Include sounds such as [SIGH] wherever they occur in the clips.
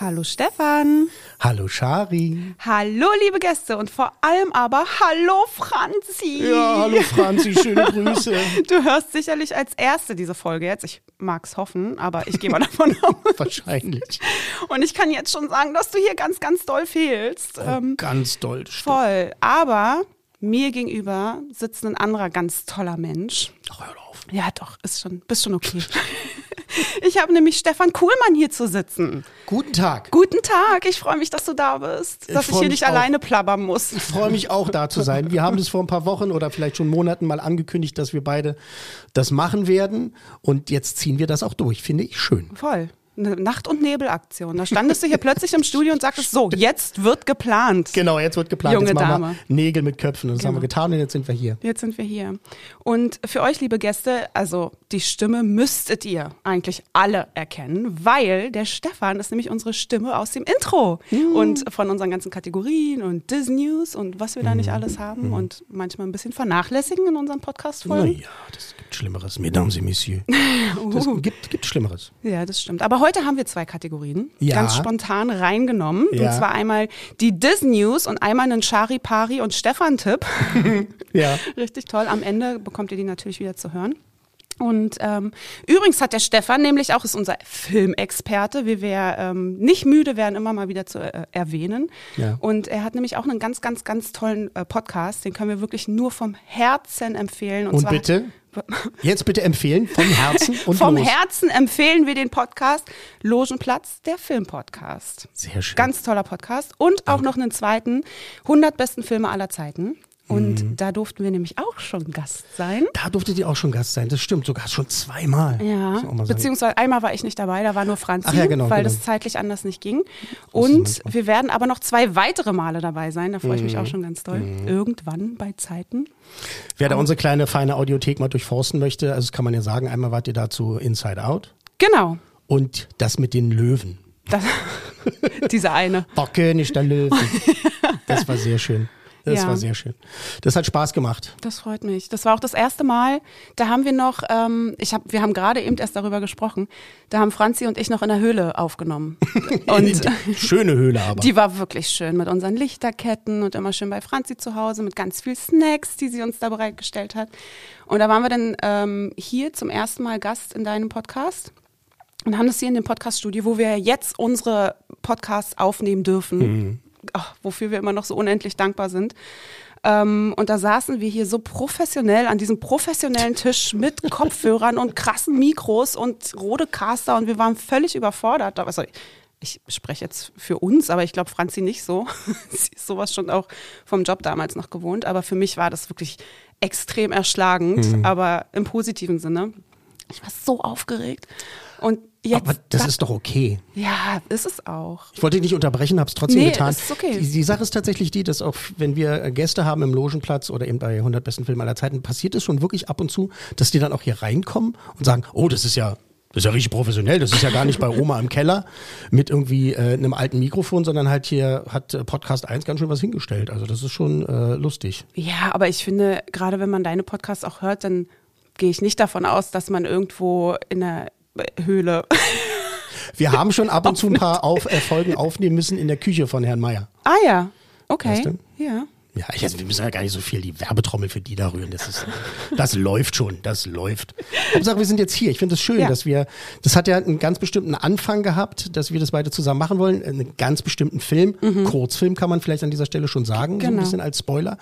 Hallo Stefan. Hallo Shari. Hallo liebe Gäste und vor allem aber hallo Franzi. Ja, hallo Franzi, schöne Grüße. [LAUGHS] Du hörst sicherlich als Erste diese Folge jetzt. Ich mag's hoffen, aber ich gehe mal davon [LAUGHS] aus. Wahrscheinlich. Und ich kann jetzt schon sagen, dass du hier ganz, ganz doll fehlst. Oh, Ähm, ganz doll. stimmt. voll. Aber mir gegenüber sitzt ein anderer ganz toller Mensch. Ach, hör auf. Ja, doch, ist schon, bist schon okay. [LAUGHS] Ich habe nämlich Stefan Kuhlmann hier zu sitzen. Guten Tag. Guten Tag, ich freue mich, dass du da bist. Ich Dass ich, freu hier nicht auch. alleine plappern muss. Ich freue mich auch, da zu sein. Wir haben das vor ein paar Wochen oder vielleicht schon Monaten mal angekündigt, dass wir beide das machen werden. Und jetzt ziehen wir das auch durch. Finde ich schön. Voll. Eine Nacht- und Nebelaktion. Da standest du hier plötzlich im Studio und sagtest, so, jetzt wird geplant. Genau, jetzt wird geplant. Junge jetzt machen Dame. wir Nägel mit Köpfen. Das Genau. haben wir getan und jetzt sind wir hier. Jetzt sind wir hier. Und für euch, liebe Gäste, also die Stimme müsstet ihr eigentlich alle erkennen, weil der Stefan ist nämlich unsere Stimme aus dem Intro und von unseren ganzen Kategorien und Disnews und was wir da nicht alles haben und manchmal ein bisschen vernachlässigen in unseren Podcast-Folgen. Naja, das gibt Schlimmeres. Mesdames et Messieurs. [LAUGHS] Das gibt, gibt Schlimmeres. Ja, das stimmt. Aber heute haben wir zwei Kategorien Ja. ganz spontan reingenommen. Ja. Und zwar einmal die Disnews und einmal einen Chari-Pari und Stefan-Tipp. [LAUGHS] Ja. Richtig toll. Am Ende bekommt ihr die natürlich wieder zu hören. Und ähm, übrigens hat der Stefan nämlich auch ist unser Filmexperte, wie wir ähm, nicht müde werden, immer mal wieder zu äh, erwähnen. Ja. Und er hat nämlich auch einen ganz, ganz, ganz tollen äh, Podcast, den können wir wirklich nur vom Herzen empfehlen. Und, Und zwar bitte, jetzt bitte empfehlen, vom Herzen und vom los. Herzen empfehlen wir den Podcast Logenplatz, der Filmpodcast. Sehr schön. Ganz toller Podcast. Und auch noch einen zweiten, 100 besten Filme aller Zeiten. Und Mhm. da durften wir nämlich auch schon Gast sein. Da durftet ihr auch schon Gast sein. Das stimmt, sogar schon zweimal. Ja, beziehungsweise einmal war ich nicht dabei, da war nur Franzi, ja, genau, weil genau. das zeitlich anders nicht ging. Und wir werden aber noch zwei weitere Male dabei sein, da freue ich mich Mhm. auch schon ganz doll. Irgendwann bei Zeiten. Wer da unsere kleine, feine Audiothek mal durchforsten möchte, also das kann man ja sagen, einmal wart ihr dazu Inside Out Genau, und das mit den Löwen. das, [LAUGHS] diese eine. Der König der Löwen. [LAUGHS] Das war sehr schön. Das Ja. war sehr schön. Das hat Spaß gemacht. Das freut mich. Das war auch das erste Mal. Da haben wir noch, ähm, ich hab, wir haben gerade eben erst darüber gesprochen. Da haben Franzi und ich noch in der Höhle aufgenommen. [LAUGHS] Und Schöne Höhle aber. die war wirklich schön mit unseren Lichterketten und immer schön bei Franzi zu Hause mit ganz viel Snacks, die sie uns da bereitgestellt hat. Und da waren wir dann ähm, hier zum ersten Mal Gast in deinem Podcast. Und haben das hier in dem Podcaststudio, wo wir jetzt unsere Podcasts aufnehmen dürfen, ach, wofür wir immer noch so unendlich dankbar sind. Ähm, und da saßen wir hier so professionell an diesem professionellen Tisch mit [LAUGHS] Kopfhörern und krassen Mikros und Rodecaster und wir waren völlig überfordert. Also ich spreche jetzt für uns, aber ich glaube Franzi nicht so. [LAUGHS] Sie ist sowas schon auch vom Job damals noch gewohnt. Aber für mich war das wirklich extrem erschlagend, aber im positiven Sinne. Ich war so aufgeregt. Und jetzt. aber das ist doch okay. ja, ist es auch. Ich wollte dich nicht unterbrechen, habe es trotzdem Nee, getan. ist okay. Die, die Sache ist tatsächlich die, dass auch wenn wir Gäste haben im Logenplatz oder eben bei 100 besten Filmen aller Zeiten, passiert es schon wirklich ab und zu, dass die dann auch hier reinkommen und sagen, oh, das ist ja das ist ja richtig professionell, das ist ja gar nicht bei Oma im Keller mit irgendwie äh, einem alten Mikrofon, sondern halt hier hat äh, Podcast 1 ganz schön was hingestellt. Also das ist schon äh, lustig. Ja, aber ich finde, gerade wenn man deine Podcasts auch hört, dann gehe ich nicht davon aus, dass man irgendwo in der Höhle. Wir haben schon ab und zu ein [LAUGHS] paar auf, äh, Folgen aufnehmen müssen in der Küche von Herrn Meier. Ah ja, okay. Weißt du? Ja. Ja, ich, also wir müssen ja gar nicht so viel die Werbetrommel für die da rühren. Das, ist, das läuft schon, das läuft. Hauptsache, wir sind jetzt hier. Ich finde es schön, Ja. dass wir, das hat ja einen ganz bestimmten Anfang gehabt, dass wir das beide zusammen machen wollen. Einen ganz bestimmten Film, Kurzfilm kann man vielleicht an dieser Stelle schon sagen, so ein Mhm. Genau. bisschen als Spoiler.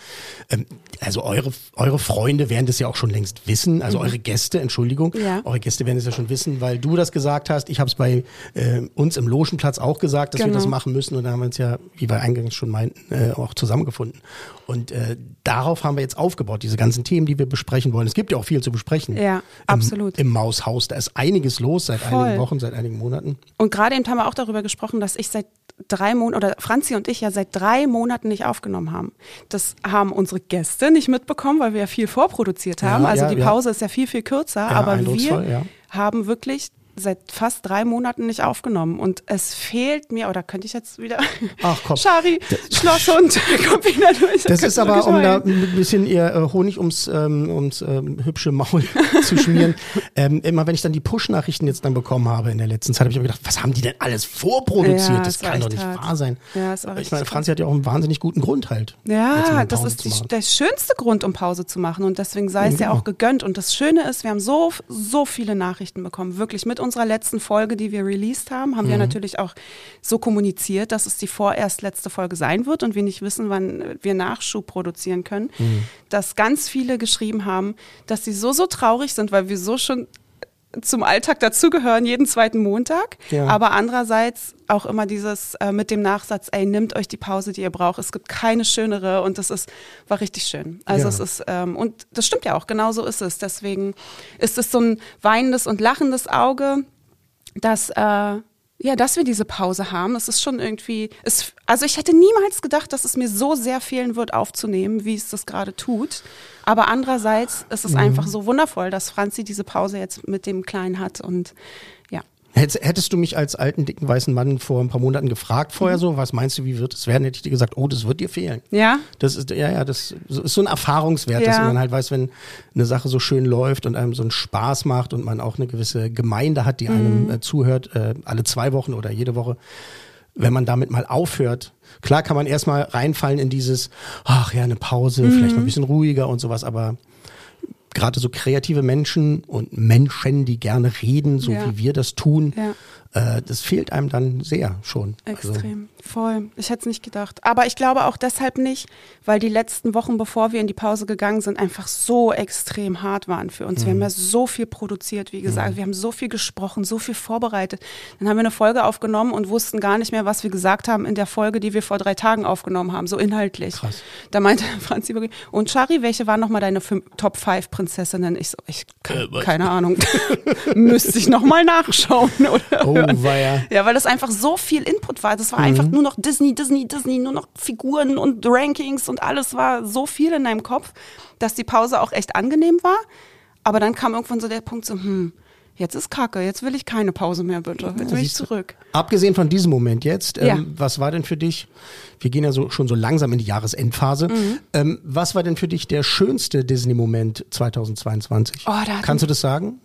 Ähm, also eure, eure Freunde werden das ja auch schon längst wissen, also eure Gäste, Entschuldigung, Mhm. Ja. eure Gäste werden es ja schon wissen, weil du das gesagt hast. Ich habe es bei äh, uns im Logenplatz auch gesagt, dass wir Genau. das machen müssen und da haben wir uns ja, wie wir eingangs schon meinten, äh, auch zusammengefunden. Und äh, darauf haben wir jetzt aufgebaut, diese ganzen Themen, die wir besprechen wollen. Es gibt ja auch viel zu besprechen. Ja, absolut. Im, im Maushaus. Da ist einiges los seit Voll. einigen Wochen, seit einigen Monaten. Und gerade eben haben wir auch darüber gesprochen, dass ich seit drei Monaten, oder Franzi und ich ja seit drei Monaten nicht aufgenommen haben. Das haben unsere Gäste nicht mitbekommen, weil wir ja viel vorproduziert haben. Ja, also ja, die ja. Pause ist ja viel, viel kürzer. Ja, aber wir ja. haben wirklich seit fast drei Monaten nicht aufgenommen und es fehlt mir, oder könnte ich jetzt wieder, Ach komm. [LAUGHS] Schari, Schlosshund, [LAUGHS] kommt wieder durch. Das ist aber, um da ein bisschen ihr äh, Honig ums, ähm, ums ähm, hübsche Maul [LAUGHS] zu schmieren. Ähm, immer wenn ich dann die Push-Nachrichten jetzt dann bekommen habe in der letzten Zeit, habe ich mir gedacht, was haben die denn alles vorproduziert? Ja, das kann doch nicht hart. wahr sein. Ja, ich meine. Franzi hat ja auch einen wahnsinnig guten Grund halt. Ja, das ist die, der schönste Grund, um Pause zu machen. Und deswegen sei es Ja, ja auch genau. gegönnt. Und das Schöne ist, wir haben so, so viele Nachrichten bekommen. Wirklich mit unserer letzten Folge, die wir released haben, haben Mhm. wir natürlich auch so kommuniziert, dass es die vorerst letzte Folge sein wird und wir nicht wissen, wann wir Nachschub produzieren können. Mhm. Dass ganz viele geschrieben haben, dass sie so, so traurig sind, weil wir so schon zum Alltag dazugehören, jeden zweiten Montag. Ja. Aber andererseits auch immer dieses äh, mit dem Nachsatz, ey, nimmt euch die Pause, die ihr braucht. Es gibt keine schönere und das ist, war richtig schön. Also Ja. es ist, ähm, und das stimmt ja auch, genau so ist es. Deswegen ist es so ein weinendes und lachendes Auge, dass, äh, ja, dass wir diese Pause haben. Es ist schon irgendwie, es, also ich hätte niemals gedacht, dass es mir so sehr fehlen wird, aufzunehmen, wie es das gerade tut. Aber andererseits ist es einfach so wundervoll, dass Franzi diese Pause jetzt mit dem Kleinen hat und. Hättest, hättest du mich als alten, dicken, weißen Mann vor ein paar Monaten gefragt Mhm. vorher so, was meinst du, wie wird es werden, hätte ich dir gesagt, oh, das wird dir fehlen. Ja? Das ist, ja, ja, das ist so ein Erfahrungswert, dass Ja. man halt weiß, wenn eine Sache so schön läuft und einem so einen Spaß macht und man auch eine gewisse Gemeinde hat, die Mhm. einem äh, zuhört, äh, alle zwei Wochen oder jede Woche, wenn man damit mal aufhört. Klar kann man erstmal reinfallen in dieses, ach ja, eine Pause, vielleicht Mhm. mal ein bisschen ruhiger und sowas, aber gerade so kreative Menschen und Menschen, die gerne reden, so Ja. wie wir das tun, Ja. Äh, das fehlt einem dann sehr schon. Also, Extrem, voll. Ich hätte es nicht gedacht. Aber ich glaube auch deshalb nicht, weil die letzten Wochen, bevor wir in die Pause gegangen sind, einfach so extrem hart waren für uns. Wir Mhm. haben ja so viel produziert, wie gesagt. Wir haben so viel gesprochen, so viel vorbereitet. Dann haben wir eine Folge aufgenommen und wussten gar nicht mehr, was wir gesagt haben in der Folge, die wir vor drei Tagen aufgenommen haben, so inhaltlich. Krass. Da meinte [LAUGHS] Franzi und Shari, welche waren nochmal deine fünf, Top 5 Prinzessinnen? Ich so, ich, Äh, was? keine Ahnung. [LAUGHS] Müsste ich nochmal nachschauen, [LAUGHS] oder? Oh, weia. [LAUGHS] Ja, weil das einfach so viel Input war. Das war einfach nur noch Disney, Disney, Disney, nur noch Figuren und Rankings und alles war so viel in deinem Kopf, dass die Pause auch echt angenehm war. Aber dann kam irgendwann so der Punkt so, hm, jetzt ist Kacke, jetzt will ich keine Pause mehr, bitte. Jetzt will ich zurück. Abgesehen von diesem Moment jetzt, ähm, Ja. was war denn für dich, wir gehen ja so, schon so langsam in die Jahresendphase, Mhm. ähm, was war denn für dich der schönste Disney-Moment 2022? Oh, da Kannst du das sagen?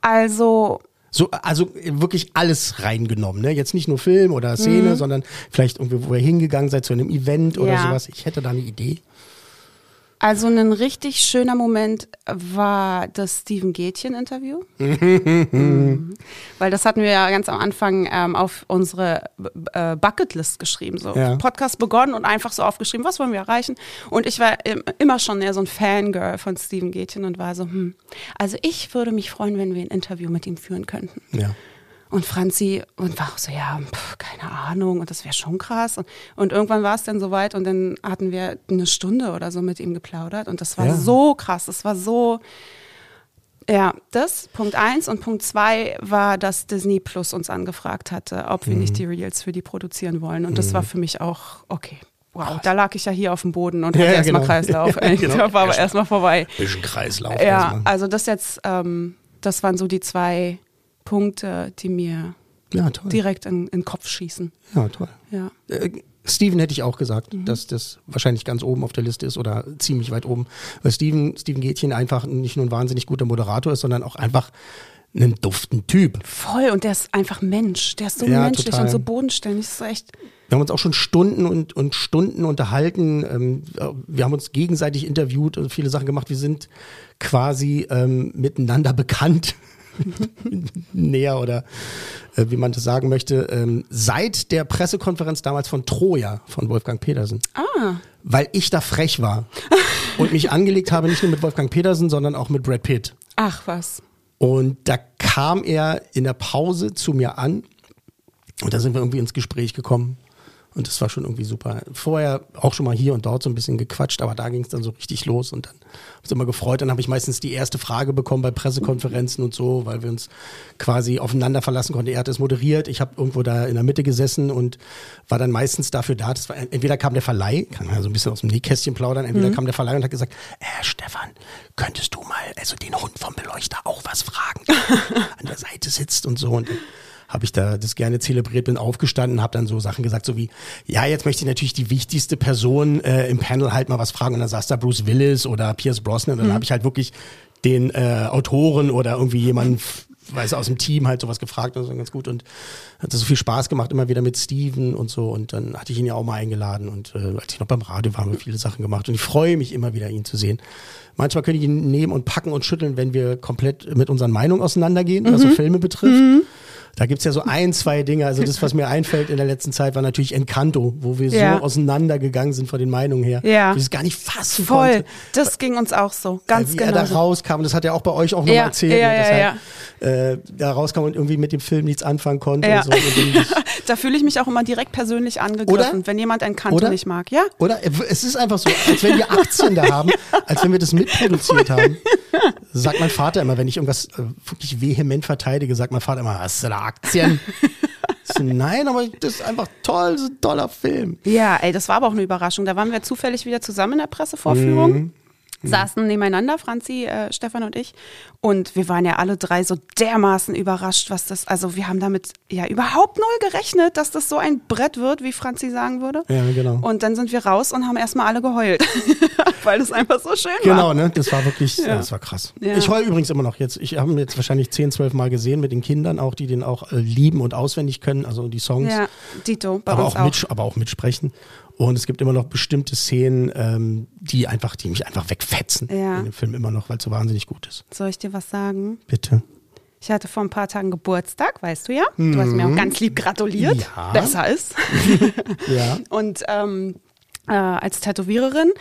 Also, So, also wirklich alles reingenommen, ne? Jetzt nicht nur Film oder Szene, sondern vielleicht irgendwie, wo ihr hingegangen seid zu einem Event oder Mhm. Ja. sowas. Ich hätte da eine Idee. Also ein richtig schöner Moment war das Steven Gätchen-Interview. Mhm. [LAUGHS] Weil das hatten wir ja ganz am Anfang ähm, auf unsere äh, Bucketlist geschrieben. So Ja. Podcast begonnen und einfach so aufgeschrieben, was wollen wir erreichen. Und ich war im, immer schon eher so ein Fangirl von Steven Gätchen und war so, hm, also ich würde mich freuen, wenn wir ein Interview mit ihm führen könnten. Ja. Und Franzi und war auch so, ja, pf, keine Ahnung, und das wäre schon krass. Und, und irgendwann war es dann soweit und dann hatten wir eine Stunde oder so mit ihm geplaudert und das war Ja. so krass, das war so, ja, das, Punkt eins. Und Punkt zwei war, dass Disney Plus uns angefragt hatte, ob wir Mhm. nicht die Reels für die produzieren wollen. Und das war für mich auch, okay. Wow, da lag ich ja hier auf dem Boden und hatte ja, erstmal genau. Kreislauf. [LAUGHS] Ja, genau. Da war aber erstmal vorbei. Bisschen Kreislauf. Ja, erstmal. also das jetzt, ähm, das waren so die zwei Punkte, die mir ja, direkt in, in den Kopf schießen. Ja, toll. Ja. Äh, Steven hätte ich auch gesagt, Mhm. dass das wahrscheinlich ganz oben auf der Liste ist oder ziemlich weit oben. Weil Steven, Steven Gätchen einfach nicht nur ein wahnsinnig guter Moderator ist, sondern auch einfach ein duften Typ. Voll, und der ist einfach Mensch. Der ist so Ja, menschlich total. und so bodenständig. Das ist echt. Wir haben uns auch schon Stunden und, und Stunden unterhalten. Ähm, wir haben uns gegenseitig interviewt und viele Sachen gemacht. Wir sind quasi ähm, miteinander bekannt. [LAUGHS] Näher oder äh, wie man das sagen möchte. Ähm, seit der Pressekonferenz damals von Troja von Wolfgang Petersen. Ah, Weil ich da frech war und mich angelegt habe, nicht nur mit Wolfgang Petersen, sondern auch mit Brad Pitt. ach was. Und da kam er in der Pause zu mir an und da sind wir irgendwie ins Gespräch gekommen. Und das war schon irgendwie super. Vorher auch schon mal hier und dort so ein bisschen gequatscht, aber da ging es dann so richtig los und dann habe ich immer gefreut. Dann habe ich meistens die erste Frage bekommen bei Pressekonferenzen und so, weil wir uns quasi aufeinander verlassen konnten. Er hat es moderiert, ich habe irgendwo da in der Mitte gesessen und war dann meistens dafür da. Das war, entweder kam der Verleih, kann man ja so ein bisschen aus dem Nähkästchen plaudern, entweder kam der Verleih und hat gesagt, äh, Stefan, könntest du mal also den Hund vom Beleuchter auch was fragen, der an der Seite sitzt und so. Und habe ich da das gerne zelebriert, bin aufgestanden, habe dann so Sachen gesagt, so wie, ja, jetzt möchte ich natürlich die wichtigste Person äh, im Panel halt mal was fragen. Und dann saß da Bruce Willis oder Pierce Brosnan. Und dann Mhm. habe ich halt wirklich den äh, Autoren oder irgendwie jemanden weiß aus dem Team halt sowas gefragt und so ganz gut und hat so viel Spaß gemacht immer wieder mit Steven und so und dann hatte ich ihn ja auch mal eingeladen und äh, als ich noch beim Radio war, haben wir viele Sachen gemacht und ich freue mich immer wieder ihn zu sehen. Manchmal könnte ich ihn nehmen und packen und schütteln, wenn wir komplett mit unseren Meinungen auseinandergehen, was so Filme betrifft. Da gibt's ja so ein, zwei Dinge. Also das, was mir einfällt in der letzten Zeit, war natürlich Encanto, wo wir Ja. so auseinandergegangen sind von den Meinungen her. Ja. Dass ich es gar nicht fassen Voll. konnte. Das ging uns auch so. Ganz wie genau. er da rauskam, das hat er auch bei euch auch nochmal Ja, erzählt, ja, ne, dass ja, er Äh, da rauskam und irgendwie mit dem Film nichts anfangen konnte Ja. und so. Und [LAUGHS] Da fühle ich mich auch immer direkt persönlich angegriffen, Oder? wenn jemand ein Kanto Oder? nicht mag. Ja? oder? Es ist einfach so, als wenn wir Aktien da haben, [LAUGHS] als wenn wir das mitproduziert haben. Sagt mein Vater immer, wenn ich irgendwas äh, wirklich vehement verteidige, sagt mein Vater immer, hast du da Aktien? So, Nein, aber das ist einfach toll, ist ein toller Film. Ja, ey, das war aber auch eine Überraschung. Da waren wir zufällig wieder zusammen in der Pressevorführung. Mhm. Saßen nebeneinander, Franzi, äh, Stefan und ich. Und wir waren ja alle drei so dermaßen überrascht, was das, also wir haben damit ja überhaupt null gerechnet, dass das so ein Brett wird, wie Franzi sagen würde. Ja, genau. Und dann sind wir raus und haben erstmal alle geheult, [LAUGHS] weil das einfach so schön Genau, war. ne? Das war wirklich, ja. das war krass. Ja. Ich heule übrigens immer noch jetzt. Ich habe ihn jetzt wahrscheinlich 10, 12 Mal gesehen mit den Kindern auch, die den auch äh, lieben und auswendig können, also die Songs. Ja, Dito, bei aber uns auch, auch. Mit, aber auch mitsprechen. Und es gibt immer noch bestimmte Szenen, ähm, die einfach, die mich einfach wegfetzen Ja. in dem Film immer noch, weil es so wahnsinnig gut ist. Soll ich dir was sagen? Bitte. Ich hatte vor ein paar Tagen Geburtstag, weißt du ja. Du hast mir auch ganz lieb gratuliert. Mhm. Ja. Besser ist. [LAUGHS] Ja. Und ähm, äh, als Tätowiererin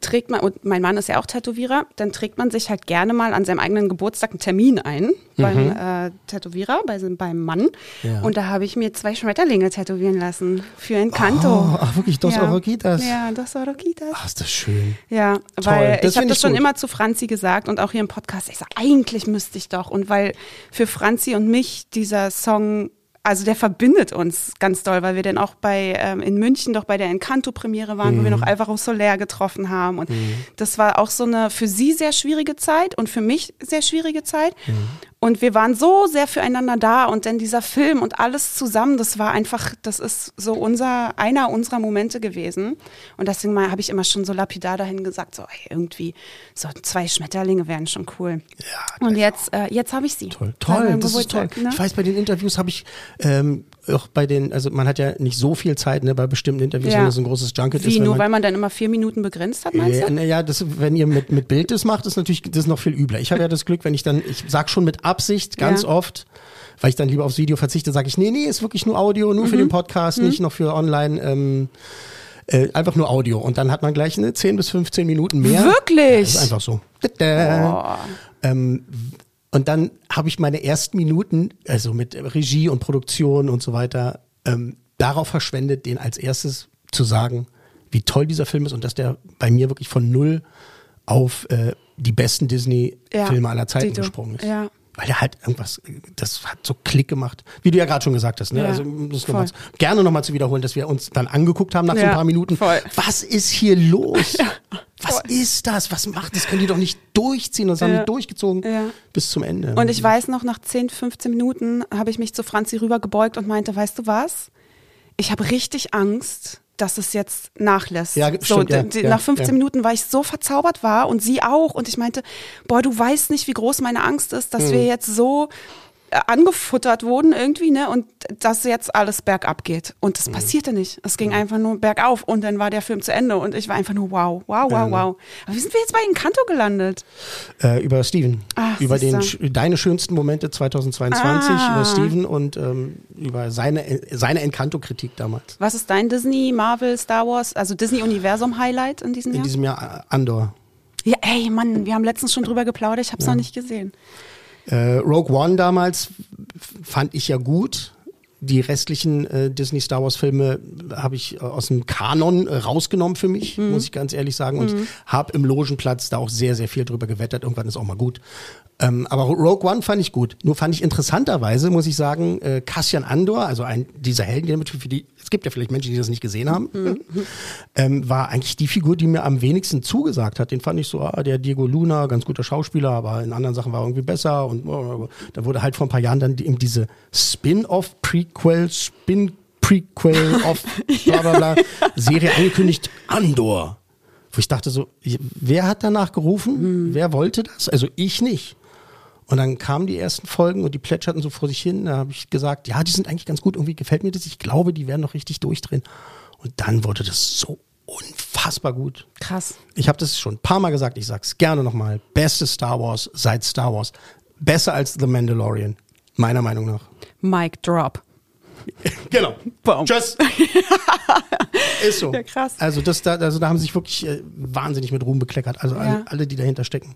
trägt man, und mein Mann ist ja auch Tätowierer, dann trägt man sich halt gerne mal an seinem eigenen Geburtstag einen Termin ein beim äh, Tätowierer, bei, seinem- beim Mann. Mhm. Ja. Und da habe ich mir zwei Schmetterlinge tätowieren lassen für Encanto. Oh, ach wirklich, Dos ja. Oroquitas. Ja, Dos Oroquitas. Ach, ist das schön. Ja, Toll, weil das ich habe das schon gut. immer zu Franzi gesagt und auch hier im Podcast. Ich sage, eigentlich müsste ich doch. Und weil für Franzi und mich dieser Song, also der verbindet uns ganz doll, weil wir dann auch bei ähm, in München doch bei der Encanto-Premiere waren, wo wir noch Mhm. Alvaro Soler getroffen haben. Und das war auch so eine für sie sehr schwierige Zeit und für mich sehr schwierige Zeit. Mhm. Und wir waren so sehr füreinander da und dann dieser Film und alles zusammen, das war einfach, das ist so unser, einer unserer Momente gewesen. Und deswegen mal habe ich immer schon so lapidar dahin gesagt, so ey, irgendwie, so zwei Schmetterlinge wären schon cool. Ja, Und jetzt, äh, jetzt habe ich sie. Toll, toll, meinem das ist toll. Ne? Ich weiß, bei den Interviews habe ich ähm, auch bei den, also man hat ja nicht so viel Zeit ne, bei bestimmten Interviews, Ja. wenn es ein großes Junket ist. Wie, nur man, weil man dann immer vier Minuten begrenzt hat, meinst ja, du? na ja, das, wenn ihr mit, mit Bild das macht, ist natürlich das ist noch viel übler. Ich habe ja das Glück, wenn ich dann, ich sag schon mit Absicht ganz Ja. oft, weil ich dann lieber aufs Video verzichte, sage ich, nee, nee, ist wirklich nur Audio, nur für Mhm. den Podcast, nicht noch für online. Ähm, äh, einfach nur Audio. Und dann hat man gleich eine 10 bis 15 Minuten mehr. Wirklich? Das ist einfach so. Tada. Ähm, und dann habe ich meine ersten Minuten, also mit Regie und Produktion und so weiter, ähm, darauf verschwendet, den als erstes zu sagen, wie toll dieser Film ist und dass der bei mir wirklich von null auf äh, die besten Disney-Filme Ja, aller Zeiten gesprungen ist. Ja. Weil der halt irgendwas, das hat so Klick gemacht, wie du ja gerade schon gesagt hast. Ne? Ja, also das voll. nochmal, gerne nochmal zu wiederholen, dass wir uns dann angeguckt haben nach so ein Ja, paar Minuten. voll. Was ist hier los? [LAUGHS] Was voll. ist das? Was macht das? Können die doch nicht durchziehen? Und das haben Ja. die durchgezogen Ja. bis zum Ende. Und ich weiß noch, nach 10, 15 Minuten habe ich mich zu Franzi rübergebeugt und meinte, weißt du was? Ich habe richtig Angst, dass es jetzt nachlässt. Ja, so, ja, ja, nach 15 ja. Minuten war ich so verzaubert war und sie auch. Und ich meinte, boah, du weißt nicht, wie groß meine Angst ist, dass Mhm. wir jetzt so angefuttert wurden irgendwie, ne? Und dass jetzt alles bergab geht. Und Mhm. das passierte nicht. Es ging einfach nur bergauf und dann war der Film zu Ende und ich war einfach nur wow, wow, wow, wow. Aber wie sind wir jetzt bei Encanto gelandet? äh, über Steven. Ach, über den, deine schönsten Momente 2022, Ah. über Steven und ähm, über seine, seine Encanto-Kritik damals. Was ist dein Disney, Marvel, Star Wars, also Disney-Universum-Highlight in diesem In Jahr? diesem Jahr Andor. ja, ey, Mann, wir haben letztens schon drüber geplaudert, ich habe es noch nicht gesehen. Äh, Rogue One damals fand ich ja gut. die restlichen äh, Disney Star Wars Filme habe ich äh, aus dem Kanon äh, rausgenommen für mich, Mhm. muss ich ganz ehrlich sagen. Und habe im Logenplatz da auch sehr, sehr viel drüber gewettert. Irgendwann ist auch mal gut. Ähm, aber Rogue One fand ich gut. Nur fand ich interessanterweise, muss ich sagen, äh, Cassian Andor, also ein dieser Helden, die damit für die, es gibt ja vielleicht Menschen, die das nicht gesehen haben, Mhm. ähm, war eigentlich die Figur, die mir am wenigsten zugesagt hat. Den fand ich so, ah, der Diego Luna, ganz guter Schauspieler, aber in anderen Sachen war er irgendwie besser. Und äh, da wurde halt vor ein paar Jahren dann eben diese Spin-off, Prequel, Spin Prequel of bla bla bla Serie angekündigt, Andor. Wo ich dachte so, wer hat danach gerufen? Wer wollte das? Also ich nicht. Und dann kamen die ersten Folgen und die plätscherten so vor sich hin. Da habe ich gesagt, ja, die sind eigentlich ganz gut. Irgendwie gefällt mir das. Ich glaube, die werden noch richtig durchdrehen. Und dann wurde das so unfassbar gut. Krass. Ich habe das schon ein paar Mal gesagt. Ich sag's gerne nochmal. Beste Star Wars seit Star Wars. Besser als The Mandalorian. Meiner Meinung nach. Mic drop. [LAUGHS] Genau. Boom. Tschüss. [LAUGHS] Ist so. Ja, krass. Also, das da, also da haben sie sich wirklich äh, wahnsinnig mit Ruhm bekleckert. Also Ja. alle, alle, die dahinter stecken.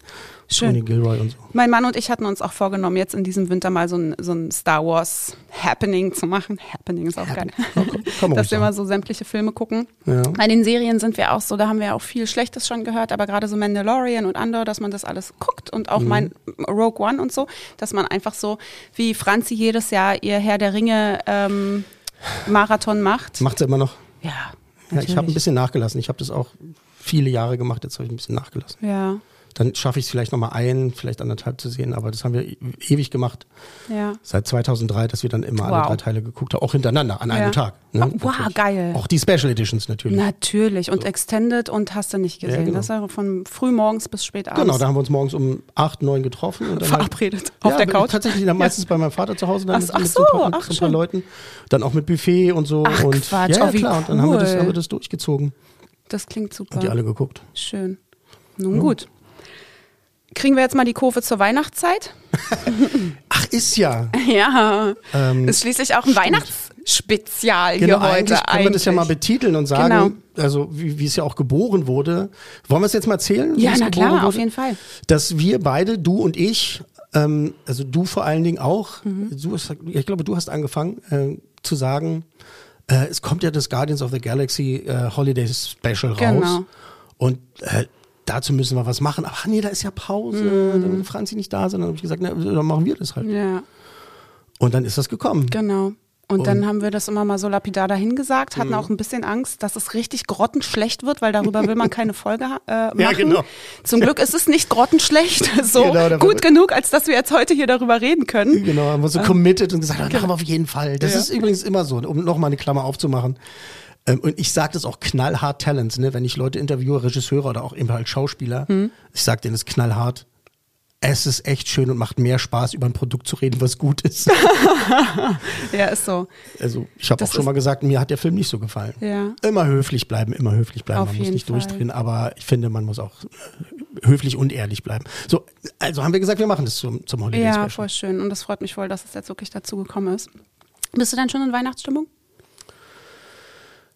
Schön. Tony Gilroy und so. Mein Mann und ich hatten uns auch vorgenommen, jetzt in diesem Winter mal so ein, so ein Star Wars Happening zu machen. Happening ist auch geil. Ja, kann man Dass wir mal so sämtliche Filme gucken. Ja. Bei den Serien sind wir auch so, da haben wir auch viel Schlechtes schon gehört, aber gerade so Mandalorian und Andor, dass man das alles guckt und auch mein Rogue One und so, dass man einfach so, wie Franzi jedes Jahr ihr Herr der Ringe ähm, Marathon macht. Macht sie immer noch. Ja, Ja, ich habe ein bisschen nachgelassen. Ich habe das auch viele Jahre gemacht. Jetzt habe ich ein bisschen nachgelassen. Ja, Dann schaffe ich es vielleicht nochmal ein, vielleicht anderthalb zu sehen. Aber das haben wir e- ewig gemacht. ja. Seit 2003, dass wir dann immer alle Wow. drei Teile geguckt haben. Auch hintereinander, an Ja. einem Tag. ne? Oh, wow, Natürlich. geil. Auch die Special Editions natürlich. Natürlich. Und Extended und hast du nicht gesehen. genau. Das ja von früh morgens bis spät abends. Genau, da haben wir uns morgens um 8, 9 getroffen. Und dann halt- verabredet. Auf ja, der Couch. Tatsächlich dann meistens bei meinem Vater zu Hause, dann Ach mit, so, mit ach so ein paar, so, ach so ein paar. Leuten. Dann auch mit Buffet und so. Ach, und Quatsch, ja, ja, oh, klar. Und dann haben wir, das, cool. haben wir das durchgezogen Das klingt super. und die alle geguckt. Schön. Nun gut. Kriegen wir jetzt mal die Kurve zur Weihnachtszeit? [LAUGHS] Ach, ist ja. Ja. Ähm, ist schließlich auch ein Weihnachtsspezial Genau, hier heute. eigentlich können wir das ja mal eigentlich. betiteln und sagen, Genau. also wie, wie es ja auch geboren wurde. Wollen wir es jetzt mal erzählen? Ja, na klar, wurde? auf jeden Fall. Dass wir beide, du und ich, ähm, also du vor allen Dingen auch, Mhm. du hast, ich glaube, du hast angefangen äh, zu sagen, äh, es kommt ja das Guardians of the Galaxy äh, Holiday Special raus. Genau. Und äh, dazu müssen wir was machen. Aber nee, da ist ja Pause, Mhm. dann Franzi nicht da, sondern habe ich gesagt, na, dann machen wir das halt. Ja, Und dann ist das gekommen. genau. Und, dann haben wir das immer mal so lapidar dahingesagt, hatten auch ein bisschen Angst, dass es richtig grottenschlecht wird, weil darüber will man keine Folge äh, [LAUGHS] machen. Ja, genau. Zum Glück ist es nicht grottenschlecht, [LAUGHS] so Genau, gut genug, als dass wir jetzt heute hier darüber reden können. Genau, haben wir so committed und gesagt, das machen wir auf jeden Fall. Das Ja. ist übrigens immer so, um nochmal eine Klammer aufzumachen. Ähm, und ich sage das auch knallhart Talents, ne? wenn ich Leute interviewe, Regisseure oder auch eben halt Schauspieler, Hm. ich sage denen das knallhart. Es ist echt schön und macht mehr Spaß, über ein Produkt zu reden, was gut ist. [LAUGHS] Ja, ist so. Also ich habe auch schon mal gesagt, mir hat der Film nicht so gefallen. Ja. Immer höflich bleiben, immer höflich bleiben. Auf man muss nicht Fall. durchdrehen, aber ich finde, man muss auch äh, höflich und ehrlich bleiben. So, also haben wir gesagt, wir machen das zum, zum Holiday Ja, Special. voll schön. Und das freut mich voll, dass es jetzt wirklich dazu gekommen ist. Bist du denn schon in Weihnachtsstimmung?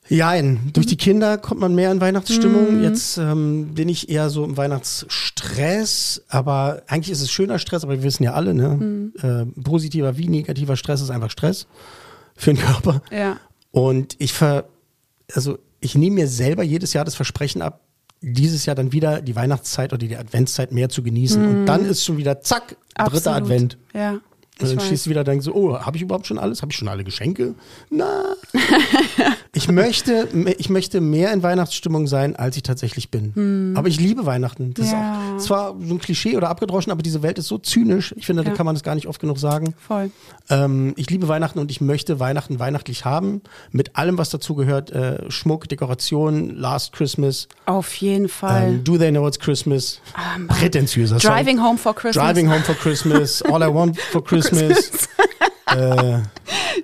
Jein, durch Mhm. die Kinder kommt man mehr in Weihnachtsstimmung. Jetzt ähm, bin ich eher so im Weihnachtsstress, aber eigentlich ist es schöner Stress, aber wir wissen ja alle, ne? Mhm. Äh, positiver wie negativer Stress ist einfach Stress für den Körper. Ja. Und ich ver, also ich nehme mir selber jedes Jahr das Versprechen ab, dieses Jahr dann wieder die Weihnachtszeit oder die Adventszeit mehr zu genießen. Und dann ist schon wieder zack, dritter Mhm. Absolut. Advent. Ja. Und dann stehst du wieder und denkst so, oh, habe ich überhaupt schon alles? Habe ich schon alle Geschenke? Na. [LAUGHS] ich möchte, ich möchte mehr in Weihnachtsstimmung sein, als ich tatsächlich bin. Aber ich liebe Weihnachten. Das Hm. Ja. ist auch zwar so ein Klischee oder abgedroschen, aber diese Welt ist so zynisch. Ich finde, da Ja. kann man das gar nicht oft genug sagen. Voll. Ähm, ich liebe Weihnachten und ich möchte Weihnachten weihnachtlich haben. Mit allem, was dazu gehört. Äh, Schmuck, Dekoration, Last Christmas. Auf jeden Fall. Ähm, Do They Know It's Christmas? Mann. Prätentiöser Song. Driving Home for Christmas. Driving Home for Christmas. All I Want for [LAUGHS] Christmas. [LAUGHS] äh,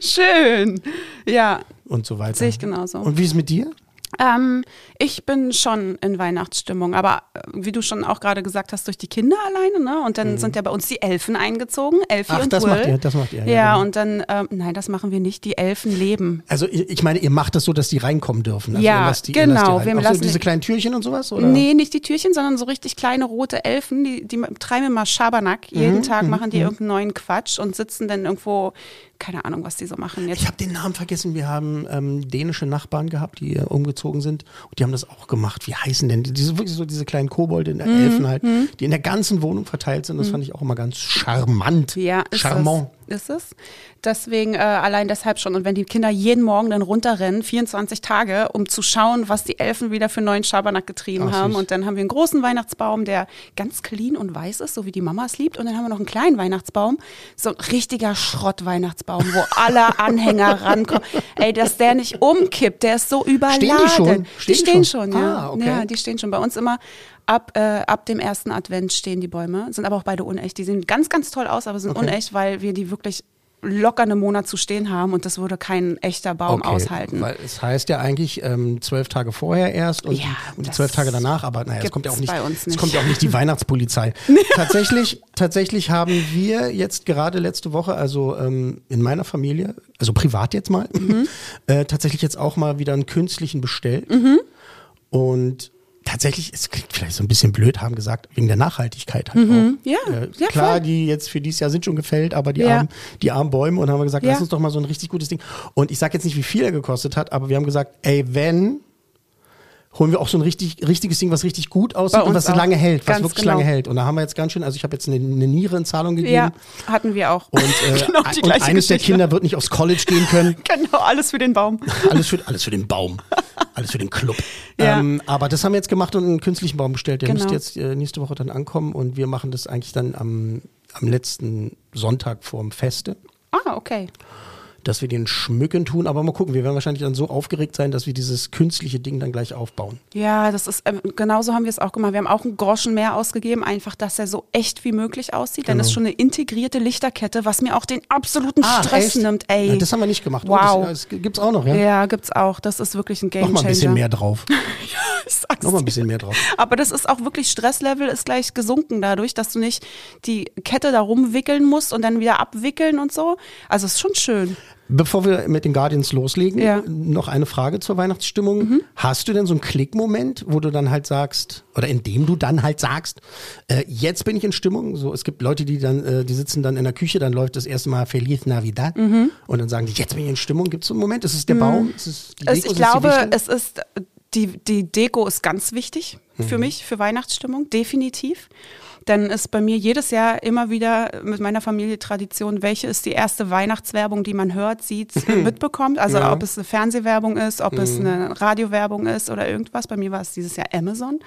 Schön. Ja, und so weiter. sehe ich genauso. Und wie ist es mit dir? Ähm, ich bin schon in Weihnachtsstimmung, aber äh, wie du schon auch gerade gesagt hast, durch die Kinder alleine, ne? Und dann sind ja bei uns die Elfen eingezogen, Elfie Mhm. Ach, und das Will. macht ihr, das macht ihr, ja, Ja, genau. und dann, ähm, nein, das machen wir nicht. Die Elfen leben. Also ich, meine, ihr macht das so, dass die reinkommen dürfen. Also Ja, die, ihr lasst genau, Die so diese die- kleinen Türchen und sowas? Oder? Nee, nicht die Türchen, sondern so richtig kleine rote Elfen, die, die treiben immer Schabernack. Jeden Mhm, Tag machen die irgendeinen neuen Quatsch und sitzen dann irgendwo, keine Ahnung, was die so machen. Jetzt Ich habe den Namen vergessen. Wir haben ähm, dänische Nachbarn gehabt, die äh, umgezogen sind und die haben das auch gemacht. Wie heißen denn die? Diese wirklich so diese kleinen Kobolde, in der Mhm, Elfen halt, die in der ganzen Wohnung verteilt sind. Das fand ich auch immer ganz charmant. Ja, Charmant. es. Ist es. Deswegen äh, allein deshalb schon. Und wenn die Kinder jeden Morgen dann runterrennen, 24 Tage, um zu schauen, was die Elfen wieder für neuen Schabernack getrieben Ach, haben. süß. Und dann haben wir einen großen Weihnachtsbaum, der ganz clean und weiß ist, so wie die Mama es liebt. Und dann haben wir noch einen kleinen Weihnachtsbaum, so ein richtiger Schrott-Weihnachtsbaum, wo alle [LAUGHS] Anhänger rankommen. Ey, dass der nicht umkippt, der ist so überladen. Stehen die schon? Die Stehen stehen schon? schon, ja. Ah, okay. Ja, die stehen schon. Bei uns immer ab, äh, ab dem ersten Advent stehen die Bäume. Sind aber auch beide unecht. Die sehen ganz, ganz toll aus, aber sind Okay. unecht, weil wir die wirklich locker einen Monat zu stehen haben und das würde kein echter Baum aushalten. Weil es heißt ja eigentlich ähm, zwölf Tage vorher erst und, Ja, und zwölf Tage danach, aber naja, es kommt ja auch nicht, bei uns es nicht. kommt ja auch nicht die [LAUGHS] Weihnachtspolizei. tatsächlich, tatsächlich haben wir jetzt gerade letzte Woche, also ähm, in meiner Familie, also privat jetzt mal, Mhm. [LAUGHS] äh, tatsächlich jetzt auch mal wieder einen künstlichen bestellt. Mhm. Und tatsächlich, es klingt vielleicht so ein bisschen blöd, haben gesagt, wegen der Nachhaltigkeit halt auch. Mhm. Ja, Äh, ja, klar, voll. die jetzt für dieses Jahr sind schon gefällt, aber die, Ja. armen, die armen Bäume und haben wir gesagt, Ja. lass uns doch mal so ein richtig gutes Ding. Und ich sag jetzt nicht, wie viel er gekostet hat, aber wir haben gesagt, ey, wenn, holen wir auch so ein richtig, richtiges Ding, was richtig gut aussieht und was auch. lange hält, was Ganz wirklich genau. lange hält. Und da haben wir jetzt ganz schön, also ich habe jetzt eine, eine Niere in Zahlung gegeben. ja, hatten wir auch. Und, äh, [LAUGHS] genau die und gleiche eines der Geschichte. Kinder wird nicht aufs College gehen können. [LAUGHS] Genau, alles für den Baum. Alles für, alles für den Baum. Alles für den Club. Ja. Ähm, aber das haben wir jetzt gemacht und einen künstlichen Baum bestellt. Der Genau. müsste jetzt äh, nächste Woche dann ankommen und wir machen das eigentlich dann am, am letzten Sonntag vorm Feste, Ah, okay. Dass wir den schmücken tun. Aber mal gucken, wir werden wahrscheinlich dann so aufgeregt sein, dass wir dieses künstliche Ding dann gleich aufbauen. Ja, das ist, ähm, genauso haben wir es auch gemacht. Wir haben auch einen Groschen mehr ausgegeben, einfach, dass er so echt wie möglich aussieht. Dann Genau. ist schon eine integrierte Lichterkette, was mir auch den absoluten Stress nimmt, ey. Ja, das haben wir nicht gemacht. Wow. Oh, das, das gibt's auch noch, ja? ja, gibt's auch. Das ist wirklich ein Game Noch mal ein bisschen Changer. mehr drauf. [LAUGHS] Ich sag's Noch mal ein bisschen mehr drauf. Aber das ist auch wirklich, Stresslevel ist gleich gesunken dadurch, dass du nicht die Kette da rumwickeln musst und dann wieder abwickeln und so. Also ist schon schön. Bevor wir mit den Guardians loslegen, Ja. Mhm. noch eine Frage zur Weihnachtsstimmung. Hast du denn so einen Klickmoment, wo du dann halt sagst, oder in dem du dann halt sagst, äh, jetzt bin ich in Stimmung? So, es gibt Leute, die dann, äh, die sitzen dann in der Küche, dann läuft das erste Mal Feliz Navidad Mhm. und dann sagen die, jetzt bin ich in Stimmung. Gibt es so einen Moment? Ist es der Baum? Ist es die Es, Deko? ich Ist es die glaube, Wichtel? es ist die, die Deko ist ganz wichtig Mhm. für mich, für Weihnachtsstimmung, definitiv. Dann ist bei mir jedes Jahr immer wieder mit meiner Familie Tradition, welche ist die erste Weihnachtswerbung, die man hört, sieht, [LAUGHS] mitbekommt. Also Ja. ob es eine Fernsehwerbung ist, ob es eine Radiowerbung ist oder irgendwas. Bei mir war es dieses Jahr Amazon.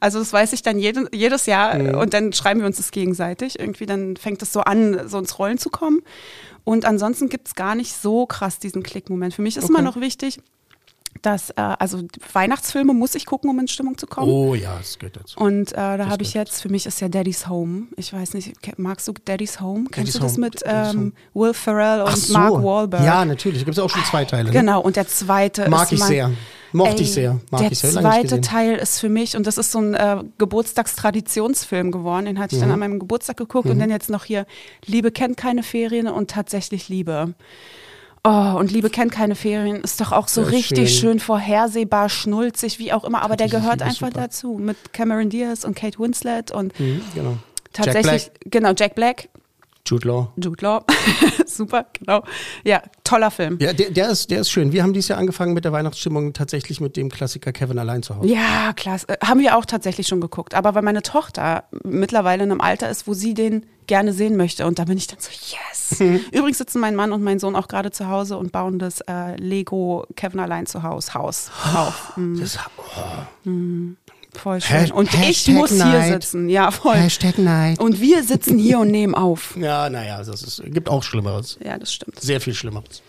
Also das weiß ich dann jede, jedes Jahr und dann schreiben wir uns das gegenseitig. Irgendwie dann fängt es so an, so ins Rollen zu kommen. Und ansonsten gibt es gar nicht so krass diesen Klickmoment. Für mich ist immer Okay. noch wichtig, dass, äh, also Weihnachtsfilme muss ich gucken, um in Stimmung zu kommen. Oh ja, das gehört dazu. Und äh, da habe ich jetzt, für mich ist ja Daddy's Home. Ich weiß nicht, magst du Daddy's Home? Kennst Daddy's du das Home, mit ähm, Will Ferrell und so. Mark Wahlberg? Ja, natürlich. Da gibt es auch schon zwei Teile. Ne? Genau, und der zweite Mag ist ich mein, sehr. Mochte Ey, ich sehr. Mag der ich sehr. Zweite. Teil ist für mich, und das ist so ein äh, Geburtstagstraditionsfilm geworden, den hatte ich dann Mhm. an meinem Geburtstag geguckt und dann jetzt noch hier Liebe kennt keine Ferien und tatsächlich Liebe. Oh, und Liebe kennt keine Ferien ist doch auch so ist richtig schön. schön. vorhersehbar, schnulzig, wie auch immer, aber der gehört einfach super. dazu mit Cameron Diaz und Kate Winslet und Mhm, genau. tatsächlich, Jack genau, Jack Black, Jude Law. Jude Law, [LAUGHS] super, genau. Ja, toller Film. Ja, der, der, ist, der ist schön. Wir haben dieses Jahr angefangen mit der Weihnachtsstimmung tatsächlich mit dem Klassiker Kevin allein zu Hause. Ja, klasse. Äh, Haben wir auch tatsächlich schon geguckt. Aber weil meine Tochter mittlerweile in einem Alter ist, wo sie den gerne sehen möchte. Und da bin ich dann so, yes. [LAUGHS] Übrigens sitzen mein Mann und mein Sohn auch gerade zu Hause und bauen das äh, Lego Kevin allein zu Hause Haus auf. Mhm, Das, oh, voll schön. Hasht- Und ich Hashtag muss hier Neid. sitzen. Ja, voll. Hashtag Night. Und wir sitzen hier und nehmen auf. [LAUGHS] Ja, naja, das ist, gibt auch Schlimmeres. Ja, das stimmt. Sehr viel Schlimmeres.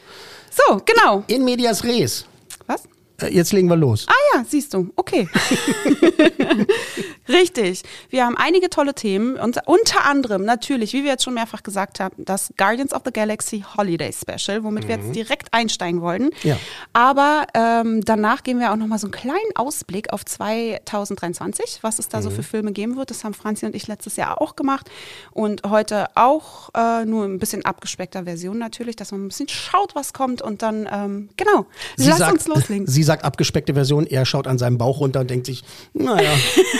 So, genau. In medias res. Was? Jetzt legen wir los. Ah ja, siehst du. Okay. [LAUGHS] Richtig. Wir haben einige tolle Themen und unter anderem natürlich, wie wir jetzt schon mehrfach gesagt haben, das Guardians of the Galaxy Holiday Special, womit wir jetzt direkt einsteigen wollten. Ja. Aber ähm, danach geben wir auch nochmal so einen kleinen Ausblick auf 2023, was es da so für Filme geben wird. Das haben Franzi und ich letztes Jahr auch gemacht und heute auch äh, nur ein bisschen abgespeckter Version natürlich, dass man ein bisschen schaut, was kommt und dann, ähm, genau, Sie lass sagt, uns loslegen. Sie sagt abgespeckte Version, er schaut an seinem Bauch runter und denkt sich, naja,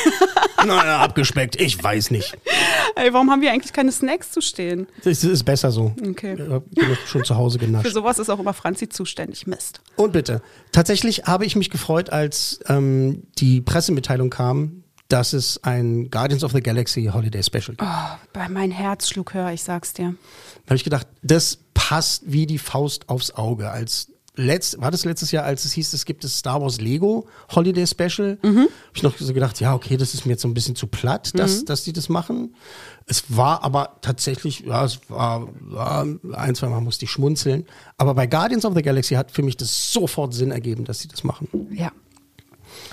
[LAUGHS] naja, abgespeckt, ich weiß nicht. Ey, warum haben wir eigentlich keine Snacks zu stehen? Das ist besser so. Okay. Ich bin schon zu Hause Für genascht. sowas ist auch immer Franzi zuständig. Mist. Und bitte, tatsächlich habe ich mich gefreut, als ähm, die Pressemitteilung kam, dass es ein Guardians of the Galaxy Holiday Special gibt. Oh, bei mein Herz schlug höher, ich sag's dir. Da habe ich gedacht, das passt wie die Faust aufs Auge. Als letzt, war das letztes Jahr, als es hieß, es gibt das Star Wars Lego Holiday Special, Mhm. habe ich noch so gedacht, ja, okay, das ist mir jetzt so ein bisschen zu platt, dass, Mhm. dass die das machen. Es war aber tatsächlich, ja, es war, ja, ein, zwei Mal musste ich schmunzeln. Aber bei Guardians of the Galaxy hat für mich das sofort Sinn ergeben, dass sie das machen. Ja.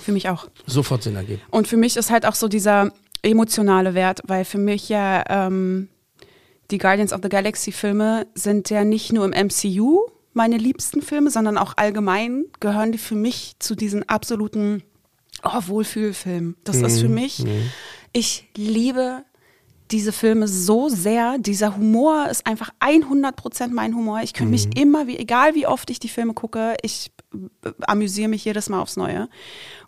Für mich auch. Sofort Sinn ergeben. Und für mich ist halt auch so dieser emotionale Wert, weil für mich ja ähm, die Guardians of the Galaxy Filme sind ja nicht nur im MCU meine liebsten Filme, sondern auch allgemein gehören die für mich zu diesen absoluten oh, Wohlfühlfilmen. Das ist für mich, ich liebe diese Filme so sehr. Dieser Humor ist einfach 100% mein Humor. Ich könnte mich immer, wie, egal wie oft ich die Filme gucke, ich äh, amüsiere mich jedes Mal aufs Neue.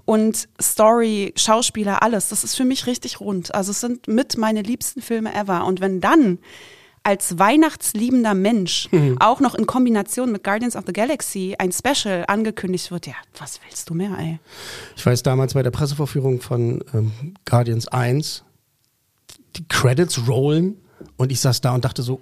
Und Story, Schauspieler, alles, das ist für mich richtig rund. Also es sind mit meine liebsten Filme ever. Und wenn dann als weihnachtsliebender Mensch auch noch in Kombination mit Guardians of the Galaxy ein Special angekündigt wird, ja, was willst du mehr, ey? Ich weiß damals bei der Pressevorführung von ähm, Guardians 1, die Credits rollen und ich saß da und dachte so,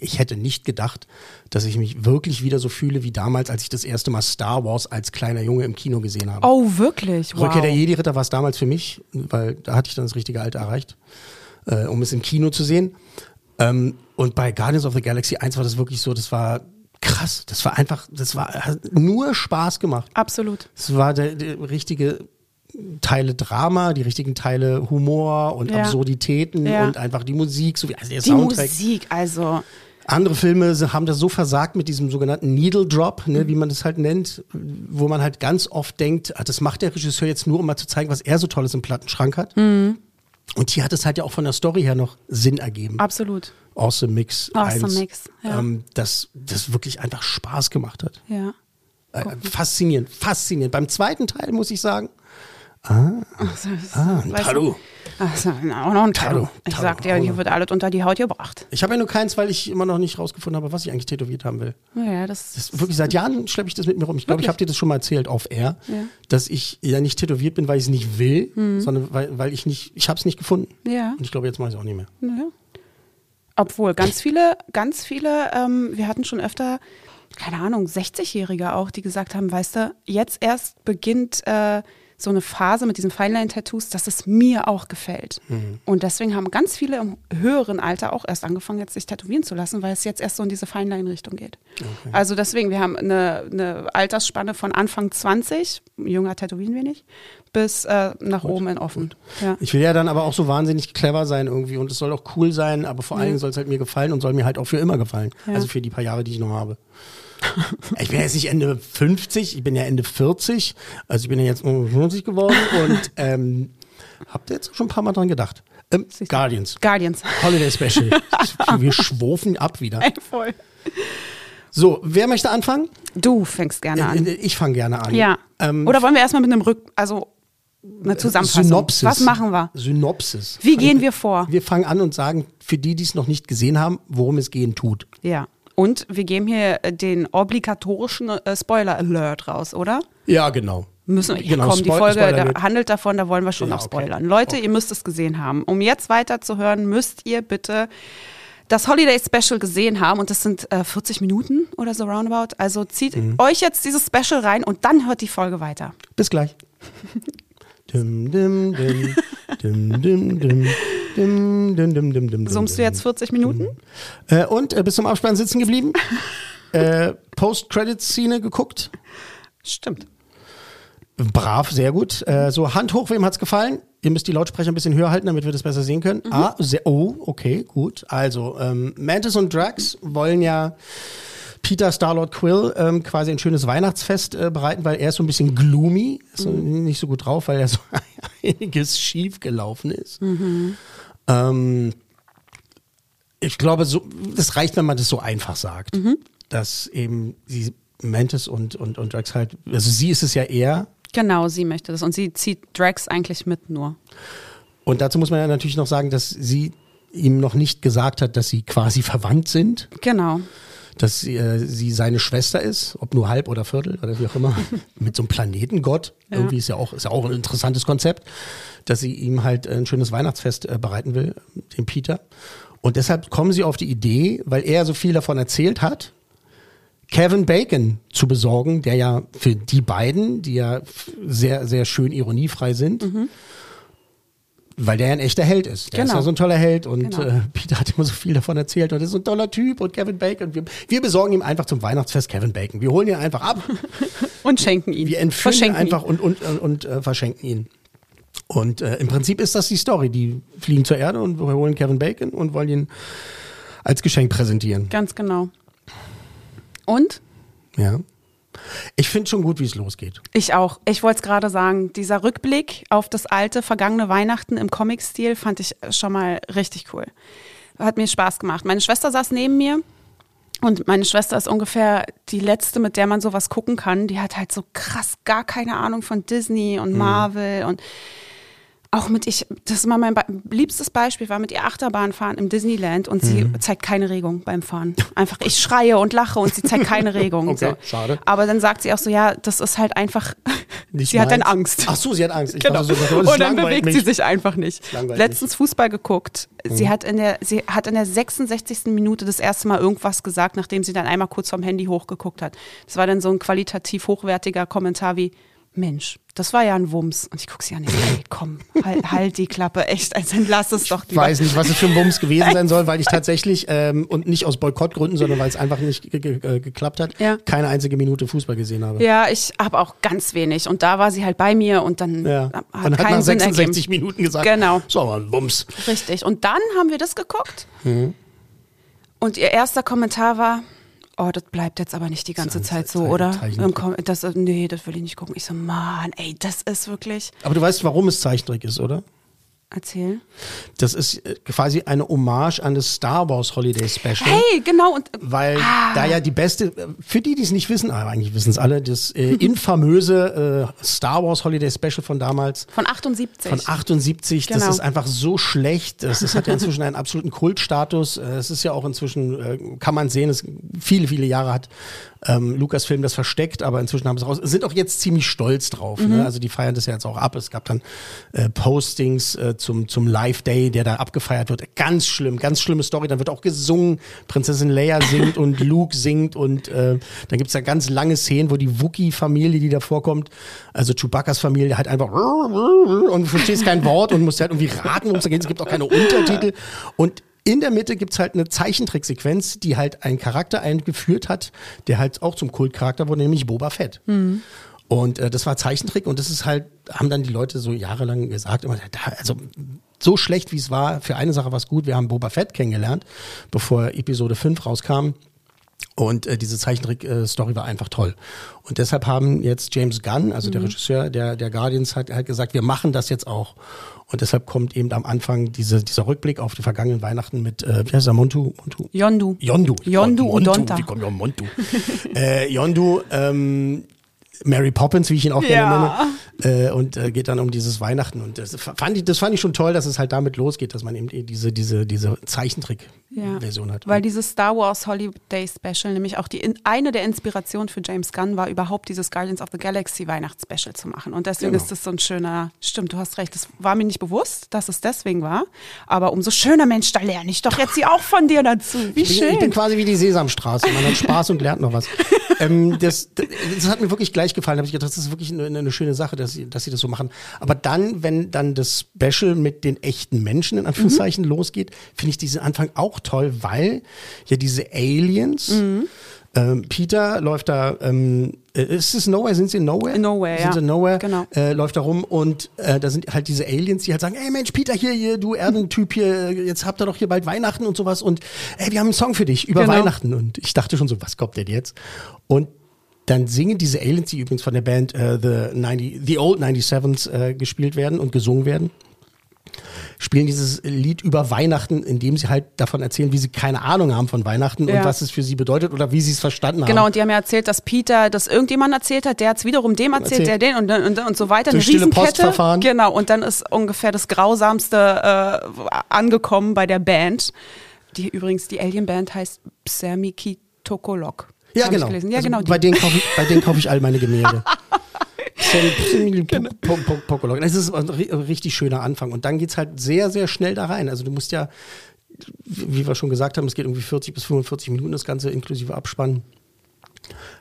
ich hätte nicht gedacht, dass ich mich wirklich wieder so fühle wie damals, als ich das erste Mal Star Wars als kleiner Junge im Kino gesehen habe. Oh, wirklich? Wow. Rückkehr der Jedi-Ritter war es damals für mich, weil da hatte ich dann das richtige Alter erreicht, äh, um es im Kino zu sehen. Ähm, und bei Guardians of the Galaxy 1 war das wirklich so, das war krass. Das war einfach, das war hat nur Spaß gemacht. Absolut. Es war der, der richtige Teile Drama, die richtigen Teile Humor und Ja. Absurditäten Ja. und einfach die Musik, so wie also der Die Soundtrack. Musik, also. Andere Filme haben das so versagt mit diesem sogenannten Needle Drop, ne, wie man das halt nennt, wo man halt ganz oft denkt, ah, das macht der Regisseur jetzt nur, um mal zu zeigen, was er so Tolles im Plattenschrank hat. Mhm. Und hier hat es halt ja auch von der Story her noch Sinn ergeben. Absolut. Awesome Mix. Awesome 1, Mix, ja. ähm, dass das wirklich einfach Spaß gemacht hat. Ja. Äh, faszinierend, faszinierend. Beim zweiten Teil muss ich sagen, ah, ein weißt Tattoo. du, also, auch noch ein Tattoo. Tattoo, Ich Tattoo, sag dir, auch hier wird alles unter die Haut gebracht. Ich habe ja nur keins, weil ich immer noch nicht rausgefunden habe, was ich eigentlich tätowiert haben will. Ja, das, Das ist wirklich seit Jahren schleppe ich das mit mir rum. Ich glaube, ich habe dir das schon mal erzählt auf Air, Ja. Dass ich ja nicht tätowiert bin, weil ich es nicht will, sondern weil, weil ich nicht, ich habe es nicht gefunden. Ja. Und ich glaube, jetzt mache ich es auch nicht mehr. Ja. Obwohl, ganz viele, ganz viele, ähm, wir hatten schon öfter, keine Ahnung, 60-Jährige auch, die gesagt haben, weißt du, jetzt erst beginnt äh, so eine Phase mit diesen Feinline-Tattoos, dass es mir auch gefällt. Und deswegen haben ganz viele im höheren Alter auch erst angefangen, jetzt sich tätowieren zu lassen, weil es jetzt erst so in diese Feinline-Richtung geht. Also deswegen, wir haben eine, eine Altersspanne von Anfang 20, jünger tätowieren wir nicht, bis äh, nach oben in offen. Ja. Ich will ja dann aber auch so wahnsinnig clever sein irgendwie und es soll auch cool sein, aber vor allen. Dingen soll es halt mir gefallen und soll mir halt auch für immer gefallen. Ja. Also für die paar Jahre, die ich noch habe. [LAUGHS] ich bin jetzt nicht Ende 50, ich bin ja Ende 40, also ich bin ja jetzt 50 geworden und ähm, habt ihr jetzt schon ein paar Mal dran gedacht. Ähm, Guardians, Guardians. Holiday Special. [LAUGHS] Wir schwofen ab wieder. Ey, voll. So, wer möchte anfangen? Du fängst gerne an. Äh, Ich fange gerne an. Ja. Ähm, Oder wollen wir erstmal mit einem Rück, also eine Zusammenfassung. Synopsis. Was machen wir? Synopsis. Wie gehen wir vor? Wir fangen an und sagen, für die, die es noch nicht gesehen haben, worum es gehen tut. Ja. Und wir geben hier äh, den obligatorischen äh, Spoiler-Alert raus, oder? Ja, genau. Müssen wir, Genau, komm, die Folge da handelt davon, da wollen wir schon Ja, noch okay. spoilern. Leute, ihr müsst es gesehen haben. Um jetzt weiterzuhören, müsst ihr bitte das Holiday Special gesehen haben und das sind äh, 40 Minuten oder so roundabout. Also zieht Mhm. euch jetzt dieses Special rein und dann hört die Folge weiter. Bis gleich. [LAUGHS] Summst du jetzt 40 Minuten? Äh, und äh, bis zum Abspann sitzen geblieben? äh, Post-Credit-Szene geguckt? Stimmt. Brav, sehr gut. Äh, so, Hand hoch, wem hat's gefallen? Ihr müsst die Lautsprecher ein bisschen höher halten, damit wir das besser sehen können. Mhm. Ah, sehr, oh, okay, gut. Also, ähm, Mantis und Drax wollen ja Peter Starlord Quill ähm, quasi ein schönes Weihnachtsfest äh, bereiten, weil er ist so ein bisschen gloomy, ist so nicht so gut drauf, weil er so [LAUGHS] einiges schief gelaufen ist. Ähm, ich glaube, so, das reicht, wenn man das so einfach sagt, dass eben sie Mantis und, und, und Drax halt, also sie ist es ja eher, Genau, sie möchte das. Und sie zieht Drax eigentlich mit nur. Und dazu muss man ja natürlich noch sagen, dass sie ihm noch nicht gesagt hat, dass sie quasi verwandt sind, Genau. Dass sie, äh, sie seine Schwester ist, ob nur halb oder Viertel oder wie auch immer, [LAUGHS] mit so einem Planetengott. Irgendwie ist ja auch ist ja auch ein interessantes Konzept, dass sie ihm halt ein schönes Weihnachtsfest äh, bereiten will, dem Peter. Und deshalb kommen sie auf die Idee, weil er so viel davon erzählt hat, Kevin Bacon zu besorgen, der ja für die beiden, die ja sehr, sehr schön ironiefrei sind, weil der ja ein echter Held ist. Der ist Genau. ja so ein toller Held und Genau. äh, [LAUGHS] Peter hat immer so viel davon erzählt und ist so ein toller Typ und Kevin Bacon. Wir, wir besorgen ihm einfach zum Weihnachtsfest Kevin Bacon. Wir holen ihn einfach ab, [LAUGHS] Und schenken ihn. wir entführen ihn einfach und, und, und, und äh, verschenken ihn. Und äh, im Prinzip ist das die Story. Die fliegen zur Erde und wir holen Kevin Bacon und wollen ihn als Geschenk präsentieren. ihn. Ganz genau. Und? Ja. Ich finde schon gut, wie es losgeht. Ich auch. Ich wollte es gerade sagen, dieser Rückblick auf das alte, vergangene Weihnachten im Comic-Stil fand ich schon mal richtig cool. Hat mir Spaß gemacht. Meine Schwester saß neben mir und meine Schwester ist ungefähr die letzte, mit der man sowas gucken kann. Die hat halt so krass gar keine Ahnung von Disney und Marvel und auch mit ich, das ist mal mein Be liebstes Beispiel, war mit ihr Achterbahn fahren im Disneyland und sie zeigt keine Regung beim Fahren. Einfach, ich schreie und lache und sie zeigt keine Regung. [LAUGHS] Okay, so. schade. Aber dann sagt sie auch so, ja, das ist halt einfach, [LAUGHS] Nicht sie hat dann meins. Angst. Ach so, sie hat Angst. Ich Genau. so, Und dann bewegt mich. sie sich einfach nicht. Letztens Fußball geguckt. Mhm. Sie hat in der, sie hat in der 66. Minute das erste Mal irgendwas gesagt, nachdem sie dann einmal kurz vom Handy hochgeguckt hat. Das war dann so ein qualitativ hochwertiger Kommentar wie, Mensch, das war ja ein Wumms. Und ich gucke sie an, ich ey, komm, halt, halt die Klappe, echt, also lass es doch Ich lieber. weiß nicht, was es für ein Bums gewesen sein soll, weil ich [LAUGHS] tatsächlich, ähm, und nicht aus Boykottgründen, sondern weil es einfach nicht ge ge äh, geklappt hat, Ja. keine einzige Minute Fußball gesehen habe. Ja, ich habe auch ganz wenig. Und da war sie halt bei mir und dann Ja. hat Man hat Sinn 66 ergeben. Minuten gesagt, Genau. so aber ein Bums. Richtig. Und dann haben wir das geguckt. Mhm. Und ihr erster Kommentar war, oh, das bleibt jetzt aber nicht die ganze Zeit so, oder? Das, nee, das will ich nicht gucken. Ich so, Mann, ey, das ist wirklich. Aber du weißt, warum es Zeichentrick ist, oder? Erzähl. Das ist äh, quasi eine Hommage an das Star Wars Holiday Special. Hey, genau. Und Weil da ja die beste, äh, für die, die es nicht wissen, aber eigentlich wissen es alle, das äh, [LAUGHS] infamöse äh, Star Wars Holiday Special von damals, von 78. Von 78, das Genau. ist einfach so schlecht. Das, das hat ja inzwischen einen absoluten Kultstatus. Äh, Es ist ja auch inzwischen, äh, kann man sehen, es viele, viele Jahre hat ähm, Lucasfilm das versteckt, aber inzwischen haben sie es raus. Sind auch jetzt ziemlich stolz drauf. Mhm. Ne? Also die feiern das ja jetzt auch ab. Es gab dann äh, Postings äh, zum, zum Live Day, der da abgefeiert wird. Ganz schlimm, ganz schlimme Story. Dann wird auch gesungen. Prinzessin Leia singt und [LAUGHS] Luke singt und äh, dann gibt's da ganz lange Szenen, wo die Wookie-Familie, die da vorkommt, also Chewbacca's Familie, halt einfach und du verstehst kein Wort und musst halt irgendwie raten, worum es da geht. Es gibt auch keine Untertitel. Und in der Mitte gibt's halt eine Zeichentricksequenz, die halt einen Charakter eingeführt hat, der halt auch zum Kultcharakter wurde, nämlich Boba Fett. Und äh, das war Zeichentrick und das ist halt, haben dann die Leute so jahrelang gesagt, immer, da, also so schlecht wie es war, für eine Sache war es gut, wir haben Boba Fett kennengelernt, bevor Episode 5 rauskam. Und äh, diese Zeichentrick-Story war einfach toll. Und deshalb haben jetzt James Gunn, also der Regisseur der, der Guardians, hat, hat gesagt, wir machen das jetzt auch. Und deshalb kommt eben am Anfang diese, dieser Rückblick auf die vergangenen Weihnachten mit, äh, wie heißt er, Montu? Montu? Yondu. Yondu. Yondu und. Donta. Wie kommt ja Montu? [LAUGHS] äh, Yondu, ähm, Mary Poppins, wie ich ihn auch gerne Ja. nenne, äh, und äh, geht dann um dieses Weihnachten. Und das fand, ich, das fand ich schon toll, dass es halt damit losgeht, dass man eben diese, diese, diese Zeichentrick-Version hat. Weil dieses Star Wars Holiday Special, nämlich auch die in, eine der Inspirationen für James Gunn war, überhaupt dieses Guardians of the Galaxy Weihnachtsspecial zu machen. Und deswegen Genau. ist das so ein schöner, stimmt, du hast recht, das war mir nicht bewusst, dass es deswegen war. Aber umso schöner, Mensch, da lerne ich doch jetzt hier auch von dir dazu. Wie Ich bin, schön. ich bin quasi wie die Sesamstraße. Man hat Spaß und lernt noch was. [LAUGHS] ähm, das, das hat mir wirklich gleich gefallen. Da habe ich gedacht, das ist wirklich eine, eine schöne Sache, dass sie, dass sie das so machen. Aber dann, wenn dann das Special mit den echten Menschen in Anführungszeichen losgeht, finde ich diesen Anfang auch toll, weil ja diese Aliens Ähm, Peter läuft da, ähm, äh, ist es Nowhere? Sind sie in Nowhere? In Nowhere, sind ja. sie in Nowhere? Genau. Äh, läuft da rum und äh, da sind halt diese Aliens, die halt sagen, ey Mensch, Peter, hier, hier, du Erdentyp hier, jetzt habt ihr doch hier bald Weihnachten und sowas und ey, wir haben einen Song für dich über Genau. Weihnachten. Und ich dachte schon so, was kommt denn jetzt? Und dann singen diese Aliens, die übrigens von der Band äh, The, 90, The Old 97s äh, gespielt werden und gesungen werden, spielen dieses Lied über Weihnachten, indem sie halt davon erzählen, wie sie keine Ahnung haben von Weihnachten Ja. und was es für sie bedeutet oder wie sie es verstanden Genau, haben. und die haben ja erzählt, dass Peter das irgendjemand erzählt hat, der hat es wiederum dem erzählt, Erzählt. der den und, und, und so weiter. Durch Eine stille. Postverfahren. Genau, und dann ist ungefähr das Grausamste äh, angekommen bei der Band. Die übrigens, die Alien-Band heißt Psermiki Tokolok. Ja, genau. Ja, Also genau. bei, denen kaufe ich, bei denen kaufe ich all meine Gemälde. [LAUGHS] Genau. Das ist ein ri- richtig schöner Anfang. Und dann geht's halt sehr, sehr schnell da rein. Also du musst ja, wie wir schon gesagt haben, es geht irgendwie 40 bis 45 Minuten, das Ganze inklusive Abspann.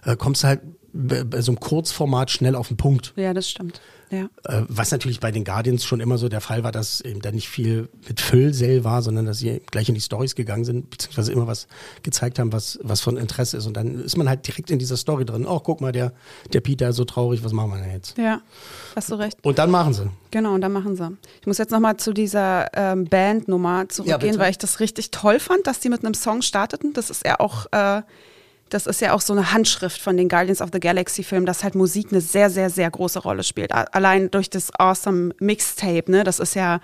Äh, kommst du halt bei so einem Kurzformat schnell auf den Punkt. Ja, das stimmt. Ja. Äh, Was natürlich bei den Guardians schon immer so der Fall war, dass eben da nicht viel mit Füllsell war, sondern dass sie gleich in die Stories gegangen sind, beziehungsweise immer was gezeigt haben, was, was von Interesse ist. Und dann ist man halt direkt in dieser Story drin. Oh, guck mal, der, der Peter ist so traurig, was machen wir denn jetzt? Ja, hast du recht. Und dann machen sie. Genau, und dann machen sie. Ich muss jetzt nochmal zu dieser ähm, Bandnummer Ja, zurückgehen, bitte. weil ich das richtig toll fand, dass die mit einem Song starteten. Das ist ja auch, äh, das ist ja auch so eine Handschrift von den Guardians of the Galaxy Filmen, dass halt Musik eine sehr, sehr, sehr große Rolle spielt. Allein durch das Awesome Mixtape, ne, das ist ja,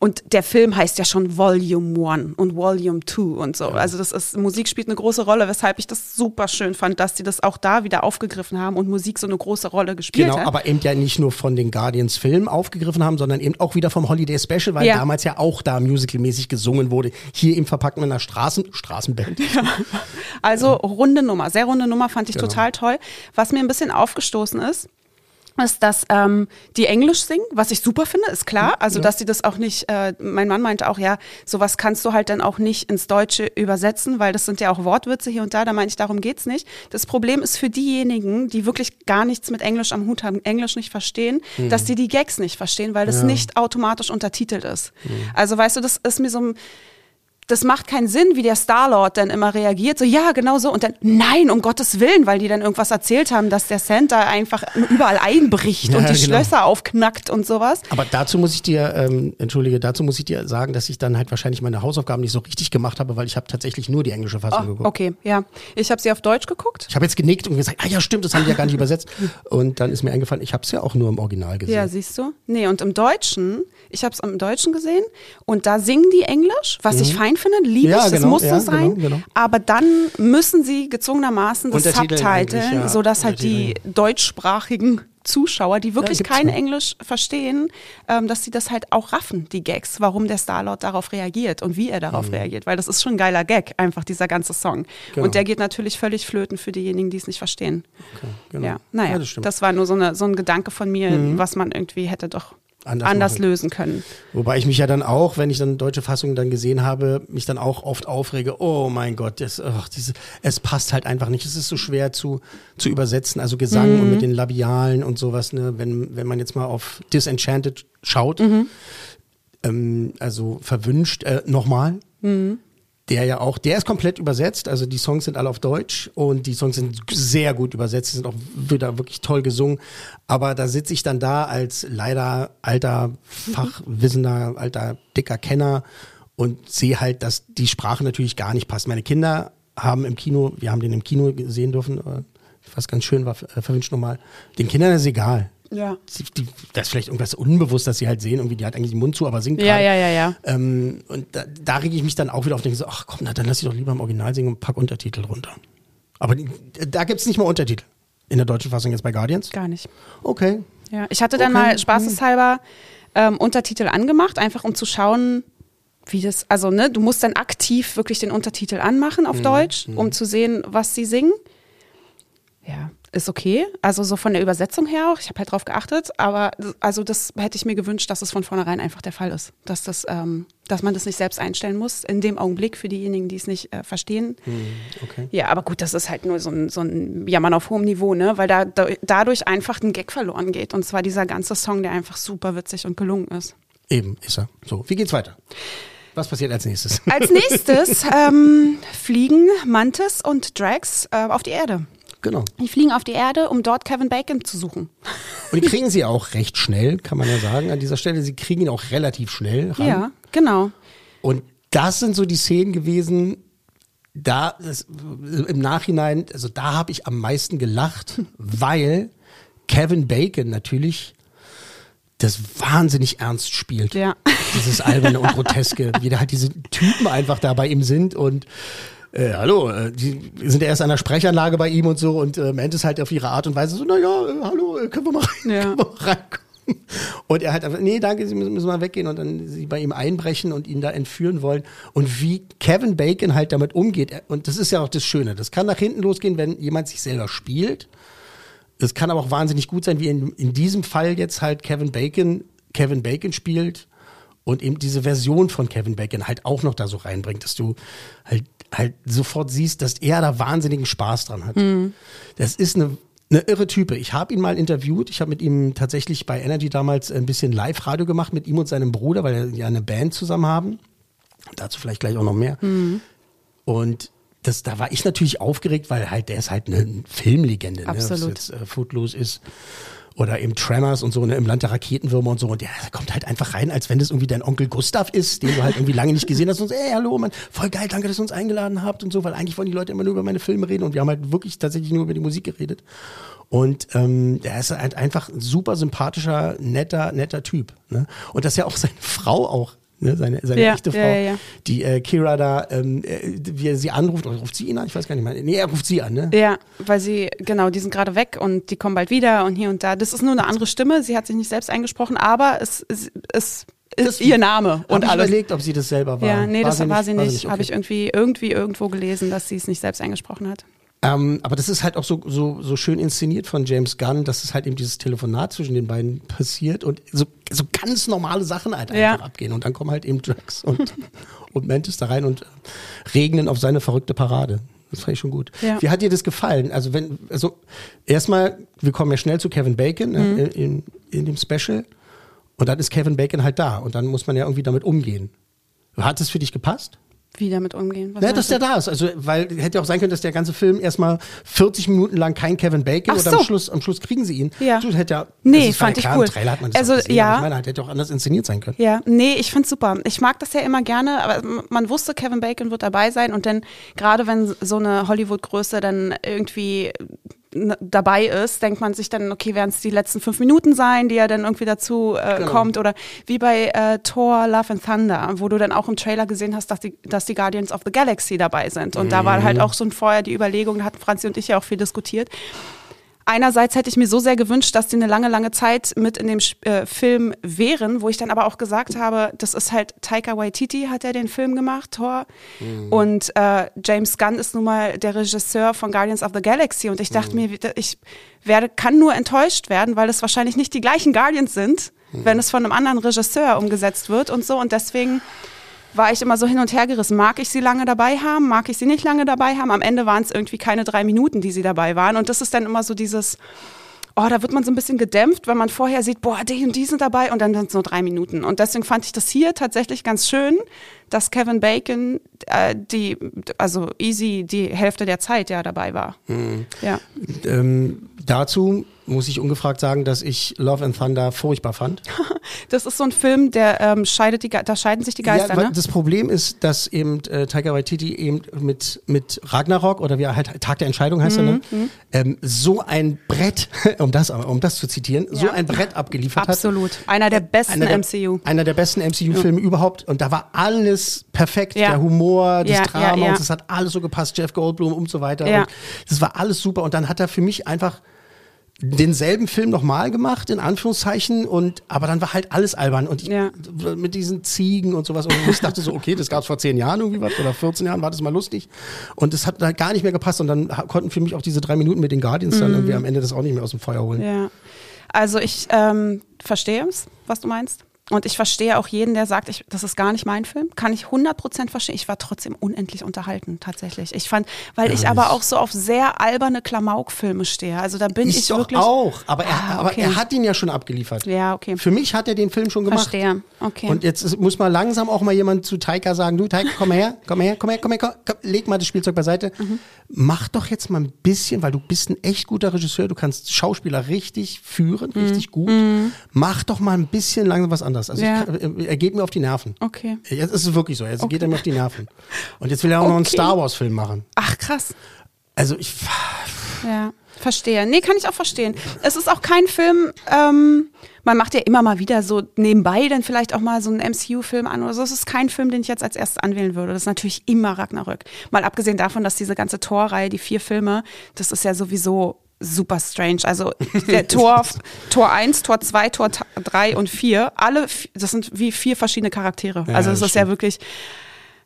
und der Film heißt ja schon Volume 1 und Volume 2 und so. Also das ist, Musik spielt eine große Rolle, weshalb ich das super schön fand, dass die das auch da wieder aufgegriffen haben und Musik so eine große Rolle gespielt Genau, hat. aber eben ja nicht nur von den Guardians Film aufgegriffen haben, sondern eben auch wieder vom Holiday Special, weil Ja. damals ja auch da musicalmäßig gesungen wurde. Hier eben verpackt mit einer Straßen, Straßenband. [LAUGHS] Also runde Nummer, sehr runde Nummer, fand ich Genau. total toll. Was mir ein bisschen aufgestoßen ist, ist, dass ähm, die Englisch singen, was ich super finde, ist klar. Also, dass sie das auch nicht, äh, mein Mann meinte auch, ja, sowas kannst du halt dann auch nicht ins Deutsche übersetzen, weil das sind ja auch Wortwürze hier und da, da meine ich, darum geht's nicht. Das Problem ist für diejenigen, die wirklich gar nichts mit Englisch am Hut haben, Englisch nicht verstehen, dass die die Gags nicht verstehen, weil das nicht automatisch untertitelt ist. Also, weißt du, das ist mir so ein, das macht keinen Sinn, wie der Star-Lord dann immer reagiert. So, ja, genau so. Und dann, nein, um Gottes Willen, weil die dann irgendwas erzählt haben, dass der Santa einfach überall einbricht Ja, und die genau. Schlösser aufknackt und sowas. Aber dazu muss ich dir, ähm, entschuldige, dazu muss ich dir sagen, dass ich dann halt wahrscheinlich meine Hausaufgaben nicht so richtig gemacht habe, weil ich habe tatsächlich nur die englische Fassung Oh, geguckt. okay, ja. Ich habe sie auf Deutsch geguckt. Ich habe jetzt genickt und gesagt, ah ja, stimmt, das haben die ja gar nicht übersetzt. [LAUGHS] Und dann ist mir eingefallen, ich habe es ja auch nur im Original gesehen. Ja, siehst du? Nee, und im Deutschen, ich habe es im Deutschen gesehen und da singen die Englisch, was ich fein finde, liebe Mhm. Ja, ich, das genau, muss ja, so sein. genau, genau. Aber dann müssen sie gezwungenermaßen das Subtiteln, ja, sodass halt die deutschsprachigen Zuschauer, die wirklich gibt's kein ja. Englisch verstehen, ähm, dass sie das halt auch raffen, die Gags, warum der Starlord darauf reagiert und wie er darauf reagiert, weil das ist schon ein geiler Gag, einfach dieser ganze Song. Mhm. Genau. Und der geht natürlich völlig flöten für diejenigen, die es nicht verstehen. Okay, genau. Ja, naja, Ja, das, das war nur so, eine, so ein Gedanke von mir, was man irgendwie hätte doch Anders anders, lösen können. Wobei ich mich ja dann auch, wenn ich dann deutsche Fassungen dann gesehen habe, mich dann auch oft aufrege, oh mein Gott, das, ach, diese, es passt halt einfach nicht. Es ist so schwer zu, zu übersetzen, also Gesang Mhm. und mit den Labialen und sowas, ne? wenn, wenn man jetzt mal auf Disenchanted schaut, Mhm. ähm, also verwünscht, äh, nochmal. Mhm. Der ja auch, der ist komplett übersetzt, also die Songs sind alle auf Deutsch und die Songs sind sehr gut übersetzt, die sind auch wieder wirklich toll gesungen. Aber da sitze ich dann da als leider alter, fachwissender, alter, dicker Kenner und sehe halt, dass die Sprache natürlich gar nicht passt. Meine Kinder haben im Kino, wir haben den im Kino sehen dürfen, äh, was ganz schön war, äh, verwünscht nochmal. Den Kindern ist egal. Ja. Sie- Die, das ist vielleicht irgendwas unbewusst, dass sie halt sehen, irgendwie, die hat eigentlich den Mund zu, aber singt Ja, gerade. ja, ja, ja. Ähm, und da, da rege ich mich dann auch wieder auf, denke so, ach komm, na, dann lass ich doch lieber im Original singen und pack Untertitel runter. Aber die, da gibt's nicht mal Untertitel. In der deutschen Fassung jetzt bei Guardians? Gar nicht. Okay. Ja. Ich hatte dann Okay. mal spaßeshalber ähm, Untertitel angemacht, einfach um zu schauen, wie das, also ne, du musst dann aktiv wirklich den Untertitel anmachen Mhm. auf Deutsch, um zu sehen, was sie singen. Ja, ist okay. Also so von der Übersetzung her auch. Ich habe halt drauf geachtet, aber also das hätte ich mir gewünscht, dass es von vornherein einfach der Fall ist, dass das, ähm, dass man das nicht selbst einstellen muss in dem Augenblick für diejenigen, die es nicht äh, verstehen. okay. Ja, aber gut, das ist halt nur so ein, so ein Jammern auf hohem Niveau, ne? Weil da, da dadurch einfach ein Gag verloren geht. Und zwar dieser ganze Song, der einfach super witzig und gelungen ist. Eben, ist er. So, wie geht's weiter? Was passiert als nächstes? Als nächstes [LAUGHS] ähm, fliegen Mantis und Drax äh, auf die Erde. Genau. Die fliegen auf die Erde, um dort Kevin Bacon zu suchen. Und die kriegen [LAUGHS] sie auch recht schnell, kann man ja sagen, an dieser Stelle. Sie kriegen ihn auch relativ schnell ran. Ja, genau. Und das sind so die Szenen gewesen, da das, im Nachhinein, also da habe ich am meisten gelacht, [LAUGHS] weil Kevin Bacon natürlich das wahnsinnig ernst spielt. Ja. Dieses alberne und groteske, wie da halt diese Typen einfach da bei ihm sind und äh, hallo, äh, die sind ja erst an der Sprechanlage bei ihm und so und äh, Ment ist halt auf ihre Art und Weise so, naja, äh, hallo, äh, können wir mal rein, Ja. können wir mal reinkommen. Und er hat einfach, nee, danke, Sie müssen, müssen mal weggehen und dann sie bei ihm einbrechen und ihn da entführen wollen. Und wie Kevin Bacon halt damit umgeht, er- und das ist ja auch das Schöne, das kann nach hinten losgehen, wenn jemand sich selber spielt. Es kann aber auch wahnsinnig gut sein, wie in, in diesem Fall jetzt halt Kevin Bacon, Kevin Bacon spielt und eben diese Version von Kevin Bacon halt auch noch da so reinbringt, dass du halt, halt sofort siehst, dass er da wahnsinnigen Spaß dran hat. Das ist eine, eine irre Type. Ich habe ihn mal interviewt. Ich habe mit ihm tatsächlich bei Energy damals ein bisschen Live-Radio gemacht mit ihm und seinem Bruder, weil er ja eine Band zusammen haben. Dazu vielleicht gleich auch noch mehr. Und das, da war ich natürlich aufgeregt, weil halt der ist halt eine Filmlegende, ne? Absolut. ob es jetzt äh, Footloose ist oder eben Tremors und so ne, im Land der Raketenwürmer und so und der kommt halt einfach rein, als wenn das irgendwie dein Onkel Gustav ist, den du halt irgendwie lange nicht gesehen hast und so, ey, hallo, Mann, voll geil, danke, dass ihr uns eingeladen habt und so, weil eigentlich wollen die Leute immer nur über meine Filme reden und wir haben halt wirklich tatsächlich nur über die Musik geredet. Und ähm, der ist halt einfach ein super sympathischer, netter, netter Typ. Ne? Und dass ja auch seine Frau auch, ne? seine, seine Ja, echte Frau, ja, ja, die äh, Kira da, ähm, äh, wie er sie anruft, oder ruft sie ihn an? Ich weiß gar nicht mehr. Nee, er ruft sie an, ne? Ja, weil sie, genau, die sind gerade weg und die kommen bald wieder und hier und da. Das ist nur eine andere Stimme. Sie hat sich nicht selbst eingesprochen, aber es, es, es ist ihr Name und ich alles. überlegt, ob sie das selber war. Ja, nee, das war sie nicht. okay. Habe ich irgendwie, irgendwie irgendwo gelesen, dass sie es nicht selbst eingesprochen hat. Ähm, aber das ist halt auch so, so, so schön inszeniert von James Gunn, dass es halt eben dieses Telefonat zwischen den beiden passiert und so, so ganz normale Sachen halt Ja. einfach abgehen. Und dann kommen halt eben Drax und, [LAUGHS] und Mantis da rein und äh, regnen auf seine verrückte Parade. Das fand ich schon gut. Ja. Wie hat dir das gefallen? Also wenn, also erstmal, wir kommen ja schnell zu Kevin Bacon Mhm. ne, in, in dem Special. Und dann ist Kevin Bacon halt da. Und dann muss man ja irgendwie damit umgehen. Hat es für dich gepasst? Wie damit umgehen? Was Ja, meinst dass der da ist. Also, weil hätte ja auch sein können, dass der ganze Film erstmal 40 Minuten lang kein Kevin Bacon Ach und so. am Schluss, am Schluss kriegen sie ihn. Ja. Du hätte ja, Nee, das ist fand ich klar, cool. Im Trailer hat man das Also, gesehen, ja. Ich meine, hätte auch anders inszeniert sein können. Ja, nee, ich find's super. Ich mag das ja immer gerne, aber man wusste, Kevin Bacon wird dabei sein und dann, gerade wenn so eine Hollywood-Größe dann irgendwie dabei ist, denkt man sich dann, okay, werden es die letzten fünf Minuten sein, die er dann irgendwie dazu äh, Genau. kommt. Oder wie bei äh, Thor Love and Thunder, wo du dann auch im Trailer gesehen hast, dass die, dass die Guardians of the Galaxy dabei sind. Und da war halt auch so ein vorher die Überlegung, da hatten Franzi und ich ja auch viel diskutiert, Einerseits hätte ich mir so sehr gewünscht, dass die eine lange, lange Zeit mit in dem äh, Film wären, wo ich dann aber auch gesagt habe, das ist halt Taika Waititi hat ja den Film gemacht, Thor. Und äh, James Gunn ist nun mal der Regisseur von Guardians of the Galaxy. Und ich dachte mir, ich werde, kann nur enttäuscht werden, weil es wahrscheinlich nicht die gleichen Guardians sind, wenn es von einem anderen Regisseur umgesetzt wird und so. Und deswegen war ich immer so hin und her gerissen. Mag ich sie lange dabei haben? Mag ich sie nicht lange dabei haben? Am Ende waren es irgendwie keine drei Minuten, die sie dabei waren. Und das ist dann immer so dieses, oh, da wird man so ein bisschen gedämpft, wenn man vorher sieht, boah, die und die sind dabei und dann sind es nur drei Minuten. Und deswegen fand ich das hier tatsächlich ganz schön, dass Kevin Bacon äh, die, also easy die Hälfte der Zeit ja dabei war. Ja. Ähm, dazu muss ich ungefragt sagen, dass ich Love and Thunder furchtbar fand. [LAUGHS] Das ist so ein Film, der ähm, scheidet die, Ge- da scheiden sich die Geister, ja, ne? Das Problem ist, dass eben äh, Taika Waititi eben mit, mit Ragnarok oder wie er halt Tag der Entscheidung heißt er, ne? Mhm, ähm, so ein Brett, [LAUGHS] um das, um das zu zitieren, so Ja. ein Brett abgeliefert hat. Absolut. Einer der besten Einer der, MCU. Einer der besten MCU-Filme überhaupt. Und da war alles perfekt. Ja. Der Humor, das Ja, Drama ja, ja. und es hat alles so gepasst. Jeff Goldblum und so weiter. Ja. Und das war alles super. Und dann hat er für mich einfach denselben Film nochmal gemacht, in Anführungszeichen, und aber dann war halt alles albern. Und ich, Ja. mit diesen Ziegen und sowas. Und ich dachte so, okay, das gab's vor zehn Jahren irgendwie was oder 14 Jahren, war das mal lustig. Und das hat da gar nicht mehr gepasst. Und dann konnten für mich auch diese drei Minuten mit den Guardians dann irgendwie am Ende das auch nicht mehr aus dem Feuer holen. Mhm. Ja. Also ich ähm, verstehe es, was du meinst. Und ich verstehe auch jeden, der sagt, ich, das ist gar nicht mein Film. Kann ich 100% verstehen. Ich war trotzdem unendlich unterhalten, tatsächlich. Ich fand, weil ich aber auch so auf sehr alberne Klamauk-Filme stehe. Also da bin Ich, ich, doch wirklich. auch, aber, er, Ah, aber okay. er hat ihn ja schon abgeliefert. Ja, okay. Für mich hat er den Film schon gemacht. Verstehe. Okay. Und jetzt muss mal langsam auch mal jemand zu Taika sagen, du Taika, komm her, komm her, komm her, komm her, komm, komm, leg mal das Spielzeug beiseite. Mhm. Mach doch jetzt mal ein bisschen, weil du bist ein echt guter Regisseur, du kannst Schauspieler richtig führen, Mhm. richtig gut. Mach doch mal ein bisschen langsam was anderes. Also Ja. kann, er geht mir auf die Nerven. Okay. Jetzt ist es wirklich so, jetzt geht er mir auf die Nerven. Und jetzt will er auch noch einen Okay. Star Wars Film machen. Ach, krass. Also ich, Ja, verstehe. Nee, kann ich auch verstehen. Es ist auch kein Film, ähm, man macht ja immer mal wieder so nebenbei dann vielleicht auch mal so einen MCU-Film an oder so. Es ist kein Film, den ich jetzt als erstes anwählen würde. Das ist natürlich immer Ragnarök. Mal abgesehen davon, dass diese ganze Tor-Reihe, die vier Filme, das ist ja sowieso super strange. Also [LAUGHS] der Tor, Tor 1, Tor 2, Tor 3 und 4, alle, das sind wie vier verschiedene Charaktere. Ja, also es ist ja wirklich,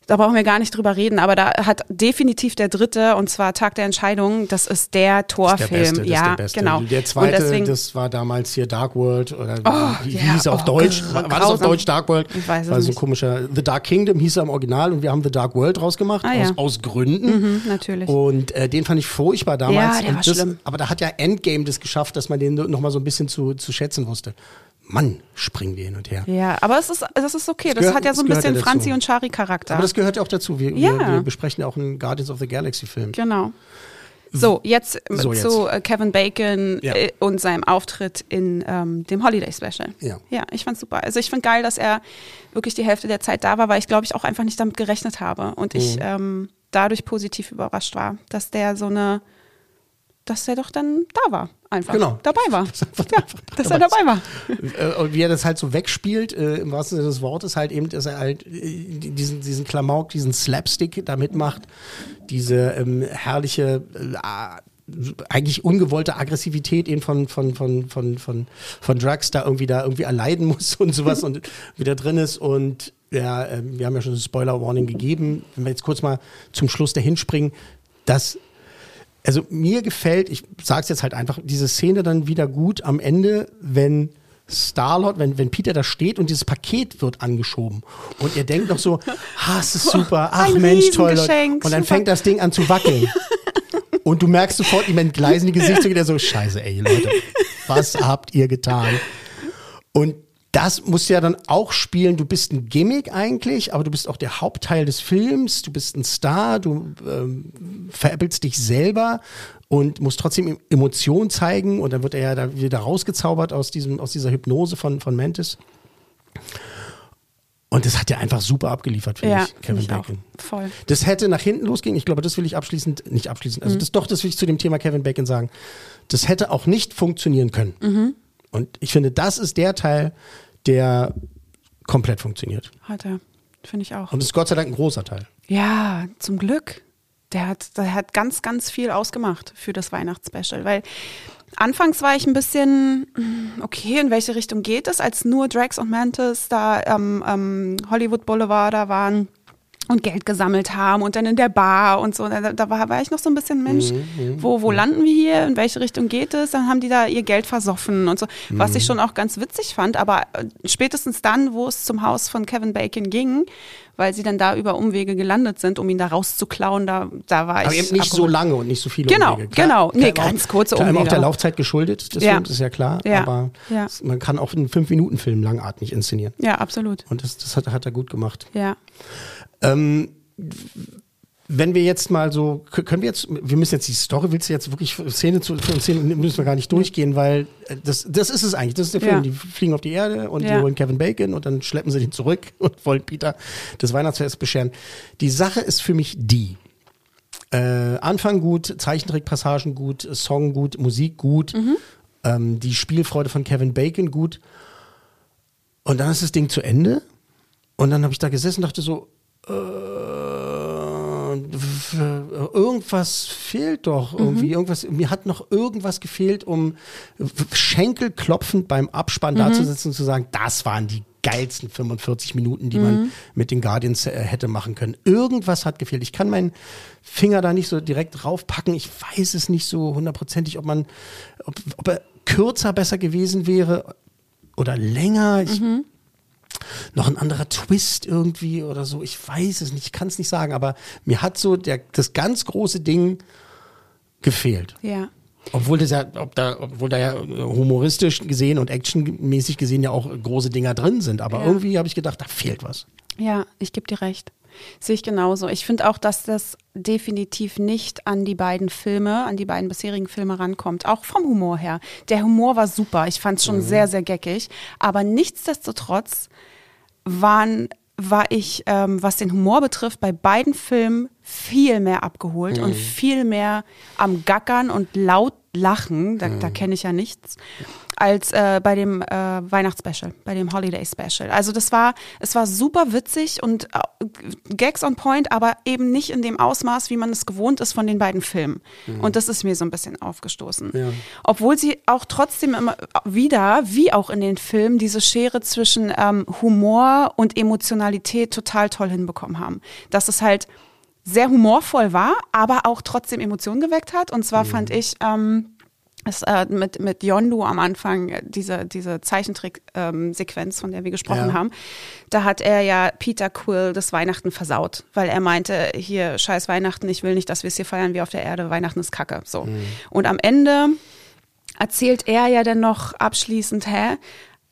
da brauchen wir gar nicht drüber reden, aber da hat definitiv der dritte, und zwar Tag der Entscheidung, das ist der der Torfilm. Das ja, ist der Beste. genau. Der zweite, und deswegen, das war damals hier Dark World oder Oh, wie, ja, hieß er auf oh, Deutsch? War, war das auf. Deutsch Dark World? Ich weiß es war so ein komischer The Dark Kingdom hieß er im Original und wir haben The Dark World rausgemacht Ah, ja. aus, aus Gründen. Mhm, natürlich. Und äh, den fand ich furchtbar damals. Ja, der war das, schlimm. Aber da hat ja Endgame das geschafft, dass man den nochmal so ein bisschen zu, zu schätzen wusste. Mann, springen wir hin und her. ja, aber es ist, das ist okay. Das, gehört- hat ja so ein das bisschen. Franzi und Shari Charakter. Aber das gehört ja auch dazu. Wir, Ja. wir, wir besprechen ja auch einen Guardians of the Galaxy Film. Genau. So, jetzt So, zu äh, Kevin Bacon Ja. äh, und seinem Auftritt in ähm, dem Holiday Special. Ja. Ja, ich fand's super. Also ich finde geil, dass er wirklich die Hälfte der Zeit da war, weil ich glaube ich auch einfach nicht damit gerechnet habe und ich Mhm. ähm, dadurch positiv überrascht war, dass der so eine, dass der doch dann da war, einfach Genau. dabei war. [LAUGHS] Dass er einfach- ja, dass dabei er dabei war. Äh, und wie er das halt so wegspielt, äh, im wahrsten Sinne des Wortes, halt eben, dass er halt äh, diesen, diesen Klamauk, diesen Slapstick da mitmacht, diese ähm, herrliche, äh, eigentlich ungewollte Aggressivität eben von, von, von, von, von, von Drugs da irgendwie da irgendwie erleiden [LAUGHS] muss und sowas und wieder drin ist und ja, ähm, wir haben ja schon eine Spoiler-Warning gegeben. Wenn wir jetzt kurz mal zum Schluss dahin springen, dass also mir gefällt, ich sag's jetzt halt einfach, diese Szene dann wieder gut am Ende, wenn Starlord, wenn, wenn Peter da steht und dieses Paket wird angeschoben und ihr denkt noch so, [LAUGHS] ah, es ist super, ach Ein Mensch, toll. Leute. Und dann fängt das Ding an zu wackeln. [LAUGHS] und du merkst sofort, ihm entgleisen die [LAUGHS] Gesichtszüge, der so, scheiße, ey, Leute, was habt ihr getan? Und das musst du ja dann auch spielen. Du bist ein Gimmick eigentlich, aber du bist auch der Hauptteil des Films. Du bist ein Star, du ähm, veräppelst dich selber und musst trotzdem Emotionen zeigen. Und dann wird er ja da wieder rausgezaubert aus, diesem, aus dieser Hypnose von, von Mantis. Und das hat er einfach super abgeliefert, finde Ja, ich, Kevin ich auch. Bacon. Voll. Das hätte nach hinten losgehen. Ich glaube, das will ich abschließend, nicht abschließend, Mhm. also das doch, das will ich zu dem Thema Kevin Bacon sagen. Das hätte auch nicht funktionieren können. Mhm. Und ich finde, das ist der Teil, der komplett funktioniert. Hat er. Finde ich auch. Und das ist Gott sei Dank ein großer Teil. Ja, zum Glück. Der hat, der hat ganz, ganz viel ausgemacht für das Weihnachtsspecial, weil anfangs war ich ein bisschen, mm, okay, in welche Richtung geht es, als nur Drax und Mantis da am ähm, Hollywood Boulevard da waren und Geld gesammelt haben und dann in der Bar und so. Da, da war, war ich noch so ein bisschen Mensch, wo, wo landen wir hier, in welche Richtung geht es? Dann haben die da ihr Geld versoffen und so, was ich schon auch ganz witzig fand. Aber äh, spätestens dann, wo es zum Haus von Kevin Bacon ging, weil sie dann da über Umwege gelandet sind, um ihn da rauszuklauen, da, da war Aber ich. eben nicht so abgeholt. lange und nicht so viele Genau, Umwege. genau. Nee, klar, ganz kurze klar, immer auch Umwege der auch. Laufzeit geschuldet des Ja. Films, ist ja klar. Ja, Aber ja. man kann auch einen Fünf-Minuten-Film langatmig inszenieren. Ja, absolut. Und das, das hat, hat er gut gemacht. Ja. Ähm, wenn wir jetzt mal so, können wir jetzt, wir müssen jetzt die Story, willst du jetzt wirklich Szene zu Szene müssen wir gar nicht durchgehen, weil äh, das, das ist es eigentlich. Das ist der Film. Ja. Die fliegen auf die Erde und die Ja. holen Kevin Bacon und dann schleppen sie den zurück [LAUGHS] und wollen Peter das Weihnachtsfest bescheren. Die Sache ist für mich die. Äh, Anfang gut, Zeichentrickpassagen gut, Song gut, Musik gut, ähm, die Spielfreude von Kevin Bacon gut. Und dann ist das Ding zu Ende. Und dann habe ich da gesessen und dachte so, äh, irgendwas fehlt doch irgendwie. Irgendwas, mir hat noch irgendwas gefehlt, um schenkelklopfend beim Abspann dazusitzen und zu sagen, das waren die geilsten 45 Minuten, die man mit den Guardians äh, hätte machen können. Irgendwas hat gefehlt. Ich kann meinen Finger da nicht so direkt draufpacken. Ich weiß es nicht so hundertprozentig, ob man, ob, ob er kürzer besser gewesen wäre oder länger. Ich, noch ein anderer Twist irgendwie oder so. Ich weiß es nicht, ich kann es nicht sagen, aber mir hat so der, das ganz große Ding gefehlt. Ja. Obwohl das ja, ob da, obwohl da ja humoristisch gesehen und actionmäßig gesehen ja auch große Dinger drin sind. Aber Ja. irgendwie habe ich gedacht, da fehlt was. Ja, ich gebe dir recht. Sehe ich genauso. Ich finde auch, dass das definitiv nicht an die beiden Filme, an die beiden bisherigen Filme rankommt. Auch vom Humor her. Der Humor war super. Ich fand es schon sehr, sehr geckig. Aber nichtsdestotrotz waren, war ich, ähm, was den Humor betrifft, bei beiden Filmen viel mehr abgeholt und viel mehr am Gackern und laut lachen. Da, da kenne ich ja nichts als äh, bei dem äh, Weihnachtsspecial, bei dem Holiday Special. Also das war, es war super witzig und äh, Gags on Point, aber eben nicht in dem Ausmaß, wie man es gewohnt ist von den beiden Filmen. Und das ist mir so ein bisschen aufgestoßen. Ja. Obwohl sie auch trotzdem immer wieder, wie auch in den Filmen, diese Schere zwischen ähm, Humor und Emotionalität total toll hinbekommen haben. Dass es halt sehr humorvoll war, aber auch trotzdem Emotionen geweckt hat. Und zwar fand ich ähm, es, äh, mit, mit Yondu am Anfang, äh, diese, diese Zeichentrick-Sequenz, von der wir gesprochen Ja. haben, da hat er ja Peter Quill das Weihnachten versaut, weil er meinte, hier, scheiß Weihnachten, ich will nicht, dass wir es hier feiern wie auf der Erde, Weihnachten ist Kacke. So. Und am Ende erzählt er ja dann noch abschließend, hä?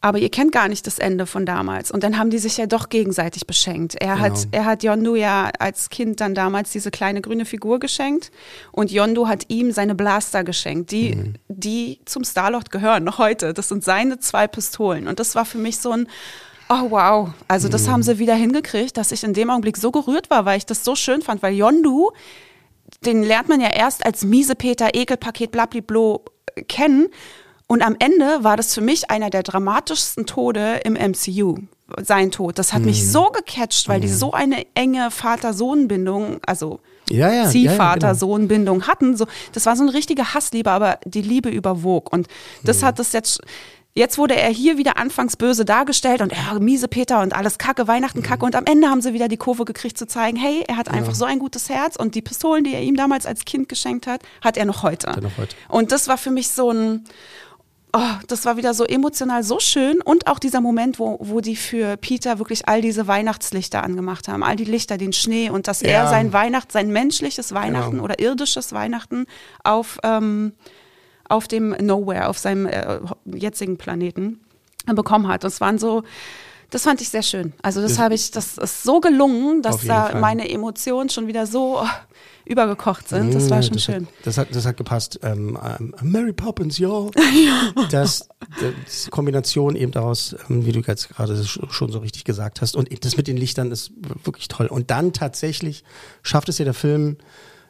Aber ihr kennt gar nicht das Ende von damals. Und dann haben die sich ja doch gegenseitig beschenkt. Er hat, Genau. er hat Yondu ja als Kind dann damals diese kleine grüne Figur geschenkt. Und Yondu hat ihm seine Blaster geschenkt, die, die zum Starlord gehören, noch heute. Das sind seine zwei Pistolen. Und das war für mich so ein, oh wow. Also das haben sie wieder hingekriegt, dass ich in dem Augenblick so gerührt war, weil ich das so schön fand, weil Yondu, den lernt man ja erst als Miesepeter, Ekelpaket, blabliblo kennen. Und am Ende war das für mich einer der dramatischsten Tode im MCU. Sein Tod. Das hat mich so gecatcht, weil die so eine enge Vater-Sohn-Bindung, also Ja, ja, ja, ja, Ziehvater-Sohn-Bindung hatten. So, das war so eine richtige Hassliebe, aber die Liebe überwog. Und das hat es jetzt. Jetzt wurde er hier wieder anfangs böse dargestellt und ja, miese Peter und alles Kacke, Weihnachten Kacke. Und am Ende haben sie wieder die Kurve gekriegt zu zeigen, hey, er hat einfach so ein gutes Herz und die Pistolen, die er ihm damals als Kind geschenkt hat, hat er noch heute. er noch heute. Und das war für mich so ein, oh, das war wieder so emotional so schön und auch dieser Moment, wo, wo die für Peter wirklich all diese Weihnachtslichter angemacht haben, all die Lichter, den Schnee und dass er Ja. sein Weihnacht, sein menschliches Weihnachten Genau. oder irdisches Weihnachten auf, ähm, auf dem Nowhere, auf seinem äh, jetzigen Planeten bekommen hat. Und es waren so, das fand ich sehr schön. Also das habe ich, das ist so gelungen, dass da Fall. meine Emotionen schon wieder so oh, übergekocht sind. Das war schon das schön. Hat, das, hat, das hat gepasst. Ähm, ähm, Mary Poppins, ja. [LAUGHS] Das, das Kombination eben daraus, ähm, wie du jetzt gerade sch- schon so richtig gesagt hast. Und das mit den Lichtern ist wirklich toll. Und dann tatsächlich schafft es ja der Film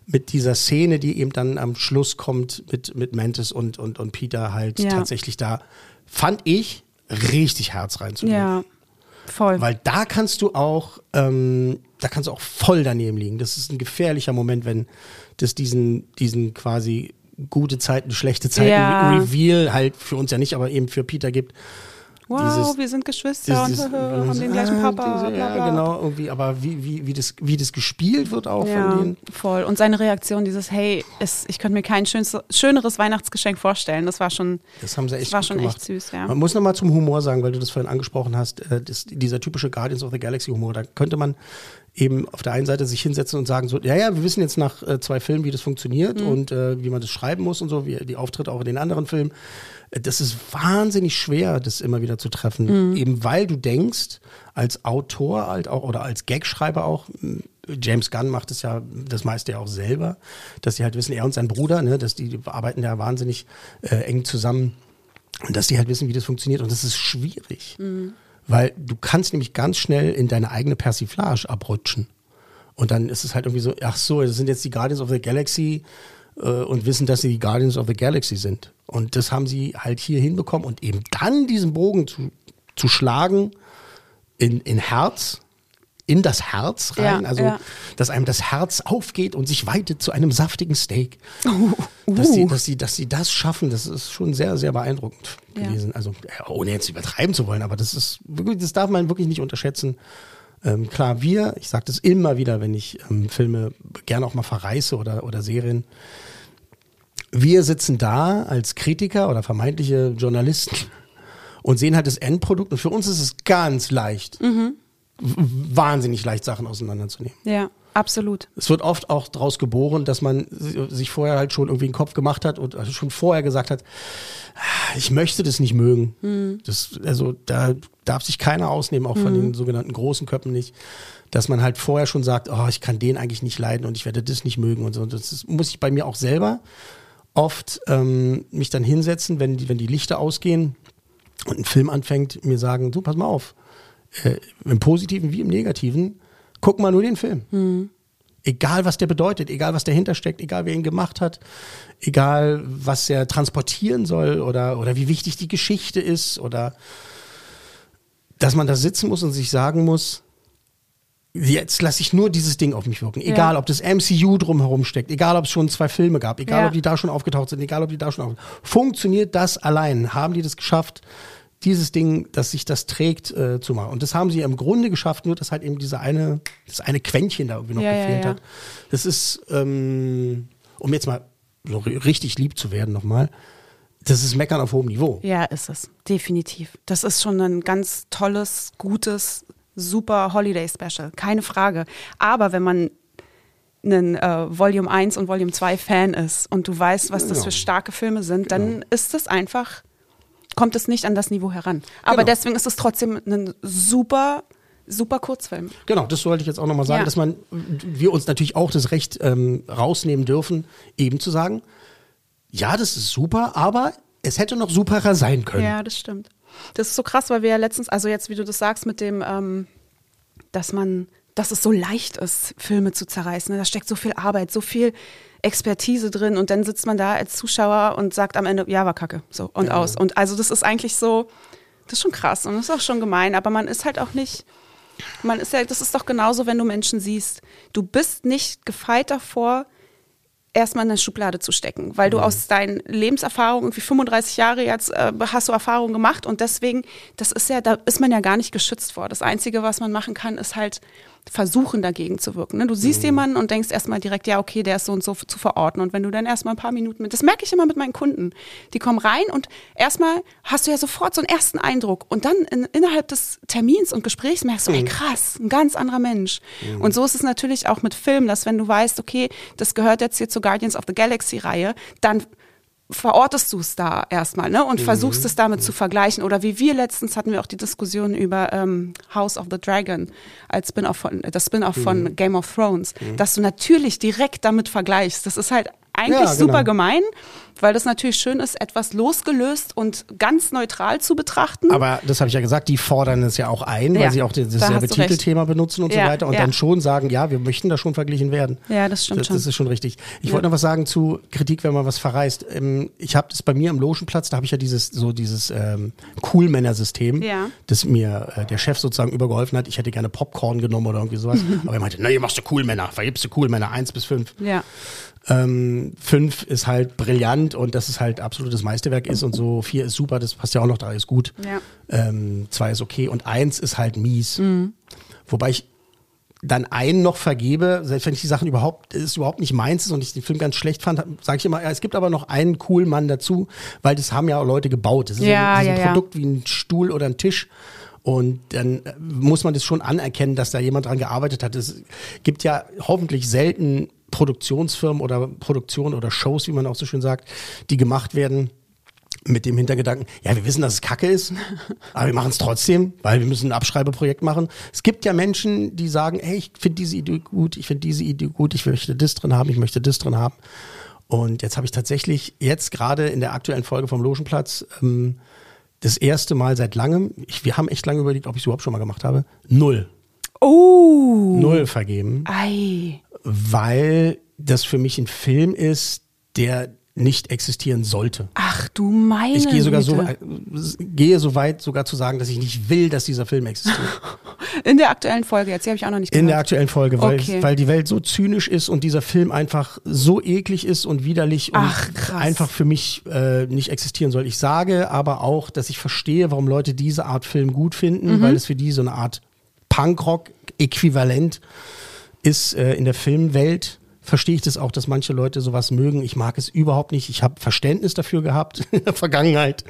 mit dieser Szene, die eben dann am Schluss kommt mit, mit Mantis und, und, und Peter halt Ja. tatsächlich da, fand ich, richtig Herz reinzubringen. Ja, voll. Weil da kannst du auch, ähm, da kannst du auch voll daneben liegen. Das ist ein gefährlicher Moment, wenn das diesen, diesen quasi gute Zeiten, schlechte Zeiten Ja. Reveal halt für uns ja nicht, aber eben für Peter gibt. Wow, dieses- wir sind Geschwister Dieses- und äh, [LAUGHS] haben den gleichen Ah, Papa. diese- bla, bla. Ja, genau, irgendwie, aber wie, wie, wie, das, wie das gespielt wird auch Ja, von denen. voll. Und seine Reaktion, dieses, hey, es, ich könnte mir kein schönes, schöneres Weihnachtsgeschenk vorstellen. Das war schon, Das haben sie echt das war schon gemacht. echt süß, ja. Man muss nochmal zum Humor sagen, weil du das vorhin angesprochen hast, äh, das, dieser typische Guardians of the Galaxy Humor, da könnte man eben auf der einen Seite sich hinsetzen und sagen so, ja, ja, wir wissen jetzt nach äh, zwei Filmen, wie das funktioniert und äh, wie man das schreiben muss und so, wie die Auftritte auch in den anderen Filmen. Das ist wahnsinnig schwer, das immer wieder zu treffen, eben weil du denkst, als Autor halt auch oder als Gagschreiber auch, m, James Gunn macht es ja das meiste ja auch selber, dass sie halt wissen, er und sein Bruder, ne, dass die, die arbeiten ja wahnsinnig äh, eng zusammen und dass die halt wissen, wie das funktioniert. Und das ist schwierig. Weil du kannst nämlich ganz schnell in deine eigene Persiflage abrutschen. Und dann ist es halt irgendwie so, ach so, das sind jetzt die Guardians of the Galaxy und wissen, dass sie die Guardians of the Galaxy sind. Und das haben sie halt hier hinbekommen und eben dann diesen Bogen zu, zu schlagen in, in Herz, in das Herz rein, Ja, also ja. dass einem das Herz aufgeht und sich weitet zu einem saftigen Steak. [LAUGHS] Uh. Dass, sie, dass, sie, dass sie das schaffen, das ist schon sehr, sehr beeindruckend Ja. gewesen. Also ja, ohne jetzt übertreiben zu wollen, aber das ist wirklich, das darf man wirklich nicht unterschätzen. Ähm, klar, wir, ich sage das immer wieder, wenn ich ähm, Filme gerne auch mal verreiße oder, oder Serien, wir sitzen da als Kritiker oder vermeintliche Journalisten und sehen halt das Endprodukt. Und für uns ist es ganz leicht, Mhm. wahnsinnig leicht Sachen auseinanderzunehmen. Ja, absolut. Es wird oft auch daraus geboren, dass man sich vorher halt schon irgendwie einen Kopf gemacht hat und also schon vorher gesagt hat, "Ah, ich möchte das nicht mögen. Mhm. Das, also da darf sich keiner ausnehmen, auch von den sogenannten großen Köppen nicht, dass man halt vorher schon sagt, oh, ich kann den eigentlich nicht leiden und ich werde das nicht mögen und so. Das ist, muss ich bei mir auch selber oft ähm, mich dann hinsetzen, wenn die, wenn die Lichter ausgehen und ein Film anfängt, mir sagen, du, pass mal auf, äh, im Positiven wie im Negativen, guck mal nur den Film. Egal, was der bedeutet, egal, was dahinter steckt, egal, wer ihn gemacht hat, egal, was er transportieren soll oder, oder wie wichtig die Geschichte ist oder dass man da sitzen muss und sich sagen muss, jetzt lasse ich nur dieses Ding auf mich wirken. Egal, Ja. ob das MCU drumherum steckt, egal, ob es schon zwei Filme gab, egal, Ja. ob die da schon aufgetaucht sind, egal, ob die da schon auf Funktioniert das allein? Haben die das geschafft, dieses Ding, dass sich das trägt, äh, zu machen? Und das haben sie im Grunde geschafft, nur dass halt eben diese eine, das eine Quäntchen da irgendwie noch Ja, gefehlt hat. Das ist, ähm, um jetzt mal so ri- richtig lieb zu werden nochmal, das ist Meckern auf hohem Niveau. Ja, ist es. Definitiv. Das ist schon ein ganz tolles, gutes, super Holiday Special. Keine Frage. Aber wenn man ein äh, Volume 1 und Volume 2 Fan ist und du weißt, was das Genau. für starke Filme sind, dann ist es einfach, kommt es nicht an das Niveau heran. Aber Genau. deswegen ist es trotzdem ein super, super Kurzfilm. Genau, das wollte ich jetzt auch nochmal sagen, Ja. dass man, wir uns natürlich auch das Recht ähm, rausnehmen dürfen, eben zu sagen, ja, das ist super, aber es hätte noch superer sein können. Ja, das stimmt. Das ist so krass, weil wir ja letztens, also jetzt, wie du das sagst, mit dem, ähm, dass man, dass es so leicht ist, Filme zu zerreißen. Da steckt so viel Arbeit, so viel Expertise drin und dann sitzt man da als Zuschauer und sagt am Ende, ja, war kacke. So und aus. Und also das ist eigentlich so, das ist schon krass und das ist auch schon gemein, aber man ist halt auch nicht. Man ist ja, das ist doch genauso, wenn du Menschen siehst. Du bist nicht gefeit davor, erstmal in eine Schublade zu stecken, weil du aus deinen Lebenserfahrungen, irgendwie 35 Jahre jetzt, äh, hast du Erfahrungen gemacht und deswegen, das ist ja, da ist man ja gar nicht geschützt vor. Das Einzige, was man machen kann, ist halt versuchen, dagegen zu wirken. Ne? Du siehst jemanden und denkst erstmal direkt, ja, okay, der ist so und so zu verorten. Und wenn du dann erstmal ein paar Minuten mit, das merke ich immer mit meinen Kunden, die kommen rein und erstmal hast du ja sofort so einen ersten Eindruck und dann in, innerhalb des Termins und Gesprächs merkst du, ey, krass, ein ganz anderer Mensch. Und so ist es natürlich auch mit Film, dass wenn du weißt, okay, das gehört jetzt hier zur Guardians of the Galaxy Reihe, dann verortest du es da erstmal ne? und versuchst es damit zu vergleichen. Oder wie wir letztens hatten wir auch die Diskussion über ähm, House of the Dragon als Spin-off von, das Spin-off von Game of Thrones, dass du natürlich direkt damit vergleichst. Das ist halt eigentlich Ja, genau. super gemein, weil das natürlich schön ist, etwas losgelöst und ganz neutral zu betrachten. Aber das habe ich ja gesagt, die fordern es ja auch ein, weil Ja, sie auch da dasselbe. Titelthema benutzen und Ja, so weiter und ja. dann schon sagen, ja, wir möchten da schon verglichen werden. Ja, das stimmt das, schon. Das ist schon richtig. Ich wollte noch was sagen zu Kritik, wenn man was verreist. Ähm, Ich habe das bei mir im Logenplatz, da habe ich ja dieses so dieses ähm, Coolmänner-System, das mir äh, der Chef sozusagen übergeholfen hat. Ich hätte gerne Popcorn genommen oder irgendwie sowas, [LAUGHS] aber er meinte, ihr machst du Coolmänner, vergibst du Coolmänner eins bis fünf. ja. Ähm, fünf ist halt brillant und das ist halt absolutes Meisterwerk ist und so. Vier ist super, das passt ja auch noch, drei ist gut. Ja. Ähm, zwei ist okay und eins ist halt mies. Mhm. Wobei ich dann einen noch vergebe, selbst wenn ich die Sachen überhaupt, ist überhaupt nicht meins ist und ich den Film ganz schlecht fand, sage ich immer, ja, es gibt aber noch einen coolen Mann dazu, weil das haben ja auch Leute gebaut. Das ist Ja, ein, das ist ein. Produkt wie ein Stuhl oder ein Tisch. Und dann äh, muss man das schon anerkennen, dass da jemand dran gearbeitet hat. Es gibt ja hoffentlich selten Produktionsfirmen oder Produktionen oder Shows, wie man auch so schön sagt, die gemacht werden mit dem Hintergedanken, ja, wir wissen, dass es Kacke ist, [LAUGHS] aber wir machen es trotzdem, weil wir müssen ein Abschreibeprojekt machen. Es gibt ja Menschen, die sagen, hey, ich finde diese Idee gut, ich finde diese Idee gut, ich möchte das drin haben, ich möchte das drin haben. Und jetzt habe ich tatsächlich jetzt gerade in der aktuellen Folge vom Logenplatz ähm, das erste Mal seit langem, ich, wir haben echt lange überlegt, ob ich es überhaupt schon mal gemacht habe, null. Oh. Null vergeben, Ei. Weil das für mich ein Film ist, der nicht existieren sollte. Ach du meine Ich gehe sogar so, gehe so weit sogar zu sagen, dass ich nicht will, dass dieser Film existiert. [LAUGHS] In der aktuellen Folge jetzt, habe ich auch noch nicht In der gehört. aktuellen Folge, weil, Okay. weil die Welt so zynisch ist und dieser Film einfach so eklig ist und widerlich und Ach, einfach für mich äh, nicht existieren soll. Ich sage aber auch, dass ich verstehe, warum Leute diese Art Film gut finden, Mhm. weil es für die so eine Art Punkrock-Äquivalent ist äh, in der Filmwelt. verstehe ich das auch, dass manche Leute sowas mögen. Ich mag es überhaupt nicht. Ich habe Verständnis dafür gehabt [LAUGHS] in der Vergangenheit.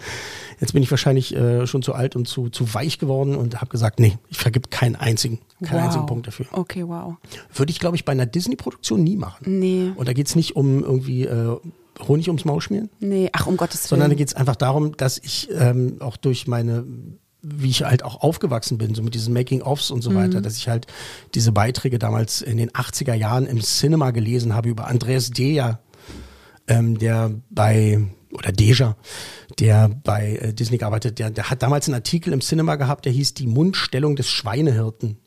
Jetzt bin ich wahrscheinlich äh, schon zu alt und zu, zu weich geworden und habe gesagt, nee, ich vergib keinen einzigen, keinen Wow. einzigen Punkt dafür. Okay, wow. Würde ich, glaube ich, bei einer Disney-Produktion nie machen. Nee. Und da geht's nicht um irgendwie äh, Honig ums Maul schmieren, Nee, ach, um Gottes Willen. sondern da geht's einfach darum, dass ich ähm, auch durch meine wie ich halt auch aufgewachsen bin, so mit diesen Making-ofs und so weiter, dass ich halt diese Beiträge damals in den 80er Jahren im Cinema gelesen habe über Andreas Deja, ähm, der bei, oder Deja, der bei äh, Disney gearbeitet, der, der hat damals einen Artikel im Cinema gehabt, der hieß Die Mundstellung des Schweinehirten,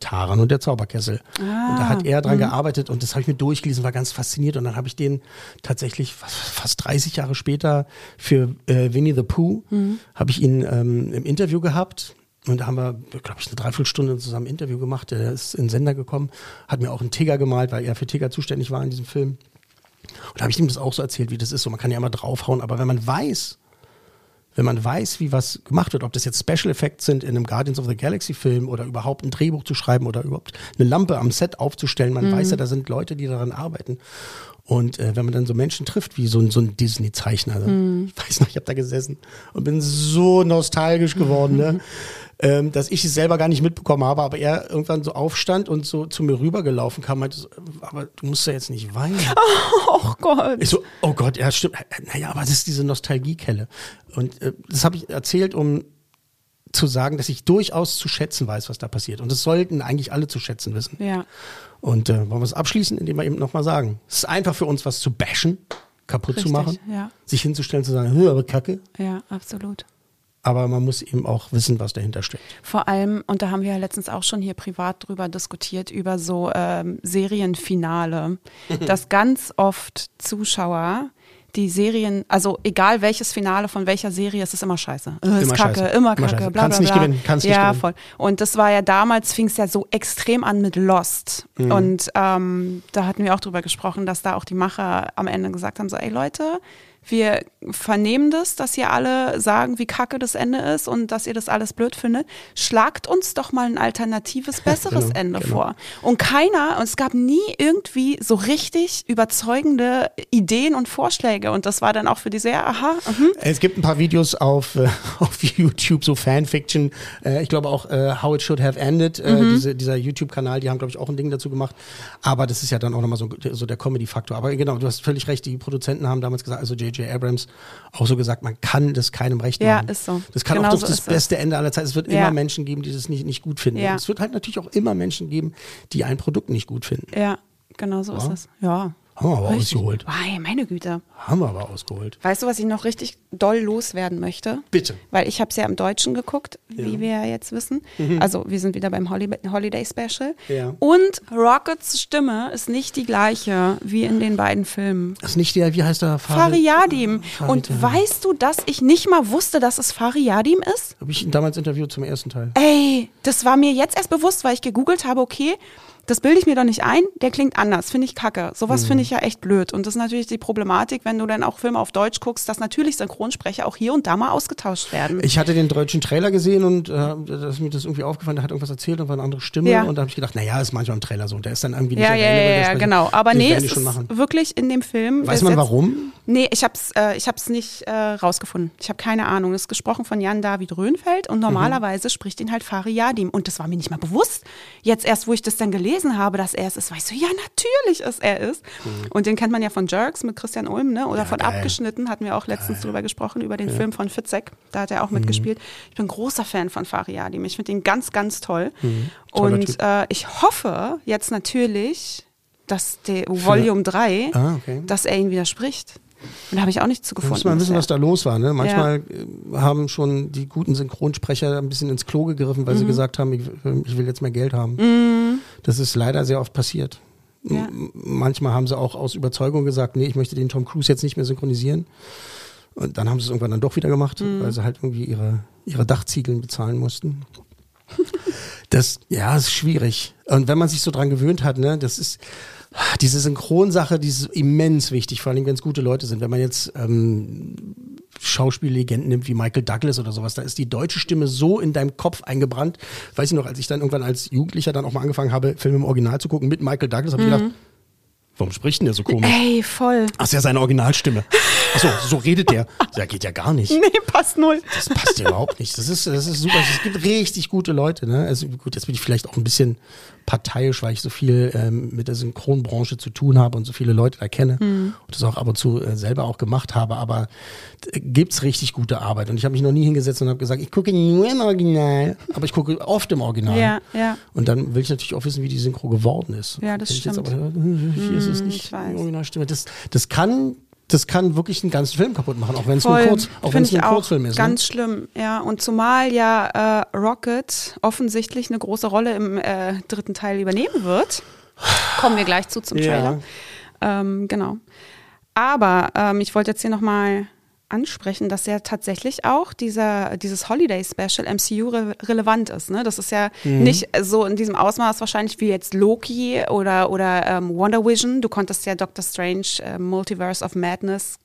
Taran und der Zauberkessel. Und da hat er dran gearbeitet und das habe ich mir durchgelesen, war ganz fasziniert und dann habe ich den tatsächlich fast, fast 30 Jahre später für äh, Winnie the Pooh, habe ich ihn ähm, im Interview gehabt. Und da haben wir, glaube ich, eine Dreiviertelstunde zusammen ein Interview gemacht. Der ist in den Sender gekommen, hat mir auch einen Tigger gemalt, weil er für Tigger zuständig war in diesem Film. Und da habe ich ihm das auch so erzählt, wie das ist. So, man kann ja immer draufhauen, aber wenn man weiß, wenn man weiß, wie was gemacht wird, ob das jetzt Special Effects sind in einem Guardians of the Galaxy Film oder überhaupt ein Drehbuch zu schreiben oder überhaupt eine Lampe am Set aufzustellen, man weiß ja, da sind Leute, die daran arbeiten. Und äh, wenn man dann so Menschen trifft, wie so ein, so ein Disney-Zeichner, also, ich weiß noch, ich habe da gesessen und bin so nostalgisch geworden, ne? [LAUGHS] ähm, dass ich es selber gar nicht mitbekommen habe, aber er irgendwann so aufstand und so zu mir rübergelaufen kam, meinte, so, aber du musst ja jetzt nicht weinen. [LAUGHS] oh Gott. Ich so, oh Gott, ja, stimmt. Naja, aber das ist diese Nostalgiekelle. Und äh, das habe ich erzählt, um zu sagen, dass ich durchaus zu schätzen weiß, was da passiert. Und das sollten eigentlich alle zu schätzen wissen. Ja. Und äh, wollen wir es abschließen, indem wir eben nochmal sagen, es ist einfach für uns, was zu bashen, kaputt zu Richtig, machen, ja. sich hinzustellen, zu sagen, aber Kacke. Ja, absolut. Aber man muss eben auch wissen, was dahinter steckt. Vor allem, und da haben wir ja letztens auch schon hier privat drüber diskutiert, über so ähm, Serienfinale, [LAUGHS] dass ganz oft Zuschauer die Serien, also egal welches Finale von welcher Serie, es ist immer scheiße. Äh, ist Immer kacke, scheiße. immer Immer kacke, scheiße. bla Kannst bla nicht bla. gewinnen, kannst nicht ja, gewinnen. voll. Und das war ja damals, fing es ja so extrem an mit Lost. Mhm. Und ähm, da hatten wir auch drüber gesprochen, dass da auch die Macher am Ende gesagt haben, so, ey Leute, wir vernehmen das, dass ihr alle sagen, wie kacke das Ende ist und dass ihr das alles blöd findet. Schlagt uns doch mal ein alternatives, [LAUGHS] besseres Genau, Ende genau. vor. Und keiner, und es gab nie irgendwie so richtig überzeugende Ideen und Vorschläge. Und das war dann auch für die sehr, aha, mhm. Es gibt ein paar Videos auf, äh, [LAUGHS] auf YouTube, so Fanfiction. Äh, ich glaube auch äh, How It Should Have Ended, äh, Mhm. diese, dieser YouTube-Kanal, die haben, glaube ich, auch ein Ding dazu gemacht. Aber das ist ja dann auch nochmal so, so der Comedy-Faktor. Aber genau, du hast völlig recht, die Produzenten haben damals gesagt, also J.J. Abrams auch so gesagt, man kann das keinem recht Ja, machen. ist so. Das kann Genau auch so das ist es. beste Ende aller Zeiten. Es wird Ja. immer Menschen geben, die das nicht, nicht gut finden. Ja. Es wird halt natürlich auch immer Menschen geben, die ein Produkt nicht gut finden. ja, genau so ist es. Ja. Haben wir aber Richtig. ausgeholt. Wei, meine Güte. Haben wir aber ausgeholt. Weißt du, was ich noch richtig doll loswerden möchte? Bitte. Weil ich habe es ja im Deutschen geguckt, wie wir ja jetzt wissen. Also wir sind wieder beim Holi Holiday Special. Mhm. Ja. Und Rockets Stimme ist nicht die gleiche wie in den beiden Filmen. Ist nicht der, wie heißt der? Fariadim. Farid, Und ja. weißt du, dass ich nicht mal wusste, dass es Fariadim ist? Habe ich ihn damals interviewt zum ersten Teil. Ey, das war mir jetzt erst bewusst, weil ich gegoogelt habe, okay, das bilde ich mir doch nicht ein, der klingt anders, finde ich kacke. Sowas Mhm. finde ich ja echt blöd. Und das ist natürlich die Problematik, wenn du dann auch Filme auf Deutsch guckst, dass natürlich Synchronsprecher auch hier und da mal ausgetauscht werden. Ich hatte den deutschen Trailer gesehen und äh, da ist mir das irgendwie aufgefallen, der hat irgendwas erzählt und war eine andere Stimme. Ja. Und da habe ich gedacht, naja, ist manchmal im Trailer so. Der ist dann irgendwie nicht ja, ja, ja, ja, genau. Aber das nee, es ist wirklich in dem Film. Weiß man warum? Nee, ich hab's, äh, ich hab's nicht äh, rausgefunden. Ich habe keine Ahnung. Das ist gesprochen von Jan David Röhnfeld und normalerweise spricht ihn halt Fariadim. Und das war mir nicht mal bewusst. Jetzt erst, wo ich das dann gelesen habe, dass er es ist, weißt du, ja, natürlich ist er es. Und den kennt man ja von Jerks mit Christian Ulm, ne? Oder Ja, von geil. Abgeschnitten, hatten wir auch letztens drüber gesprochen, über den Film von Fitzek. Da hat er auch mitgespielt. Ich bin großer Fan von Fariadim. Ich finde ihn ganz, ganz toll. Toller Und äh, ich hoffe jetzt natürlich, dass der Volume 3, Ah, okay. dass er ihn widerspricht. Und da habe ich auch nicht Da zugefunden. muss man wissen, bisher. was da los war. Ne? Manchmal äh, haben schon die guten Synchronsprecher ein bisschen ins Klo gegriffen, weil sie gesagt haben, ich, ich will jetzt mehr Geld haben. Das ist leider sehr oft passiert. Ja. Manchmal haben sie auch aus Überzeugung gesagt, nee, ich möchte den Tom Cruise jetzt nicht mehr synchronisieren. Und dann haben sie es irgendwann dann doch wieder gemacht, weil sie halt irgendwie ihre, ihre Dachziegeln bezahlen mussten. [LAUGHS] Das, ja, ist schwierig. Und wenn man sich so dran gewöhnt hat, ne, das ist, diese Synchronsache, die ist immens wichtig, vor allem wenn es gute Leute sind. Wenn man jetzt ähm, Schauspiellegenden nimmt wie Michael Douglas oder sowas, da ist die deutsche Stimme so in deinem Kopf eingebrannt. Weiß ich noch, als ich dann irgendwann als Jugendlicher dann auch mal angefangen habe, Filme im Original zu gucken mit Michael Douglas, habe ich gedacht, Warum spricht denn der so komisch? Ey, voll. Ach, ist ja seine Originalstimme. Achso, so redet der. [LAUGHS] Ja, geht ja gar nicht. Nee, passt null. Das passt ja überhaupt nicht. Das ist, das ist super. Es gibt richtig gute Leute. Ne? Also gut, jetzt bin ich vielleicht auch ein bisschen parteiisch, weil ich so viel ähm, mit der Synchronbranche zu tun habe und so viele Leute da kenne und das auch ab und zu äh, selber auch gemacht habe. Aber äh, gibt's richtig gute Arbeit. Und ich habe mich noch nie hingesetzt und habe gesagt, ich gucke nur im Original. Aber ich gucke oft im Original. Ja, ja. Und dann will ich natürlich auch wissen, wie die Synchro geworden ist. Ja, das Wenn ich jetzt stimmt. aber höre, hier ist es Hm, nicht die Originalstimme. Das, das kann, das kann wirklich einen ganzen Film kaputt machen, auch wenn es nur, kurz, auch wenn Find es nur ein Kurzfilm ist. Ganz ne? schlimm, ja. Und zumal ja äh, Rocket offensichtlich eine große Rolle im äh, dritten Teil übernehmen wird. Kommen wir gleich zu zum Ja. Trailer. Ähm, genau. Aber ähm, ich wollte jetzt hier nochmal ansprechen, dass ja tatsächlich auch dieser, dieses Holiday Special MCU re relevant ist. Ne? Das ist ja Mhm. nicht so in diesem Ausmaß wahrscheinlich wie jetzt Loki oder, oder ähm, Wonder Vision. Du konntest ja Doctor Strange äh, Multiverse of Madness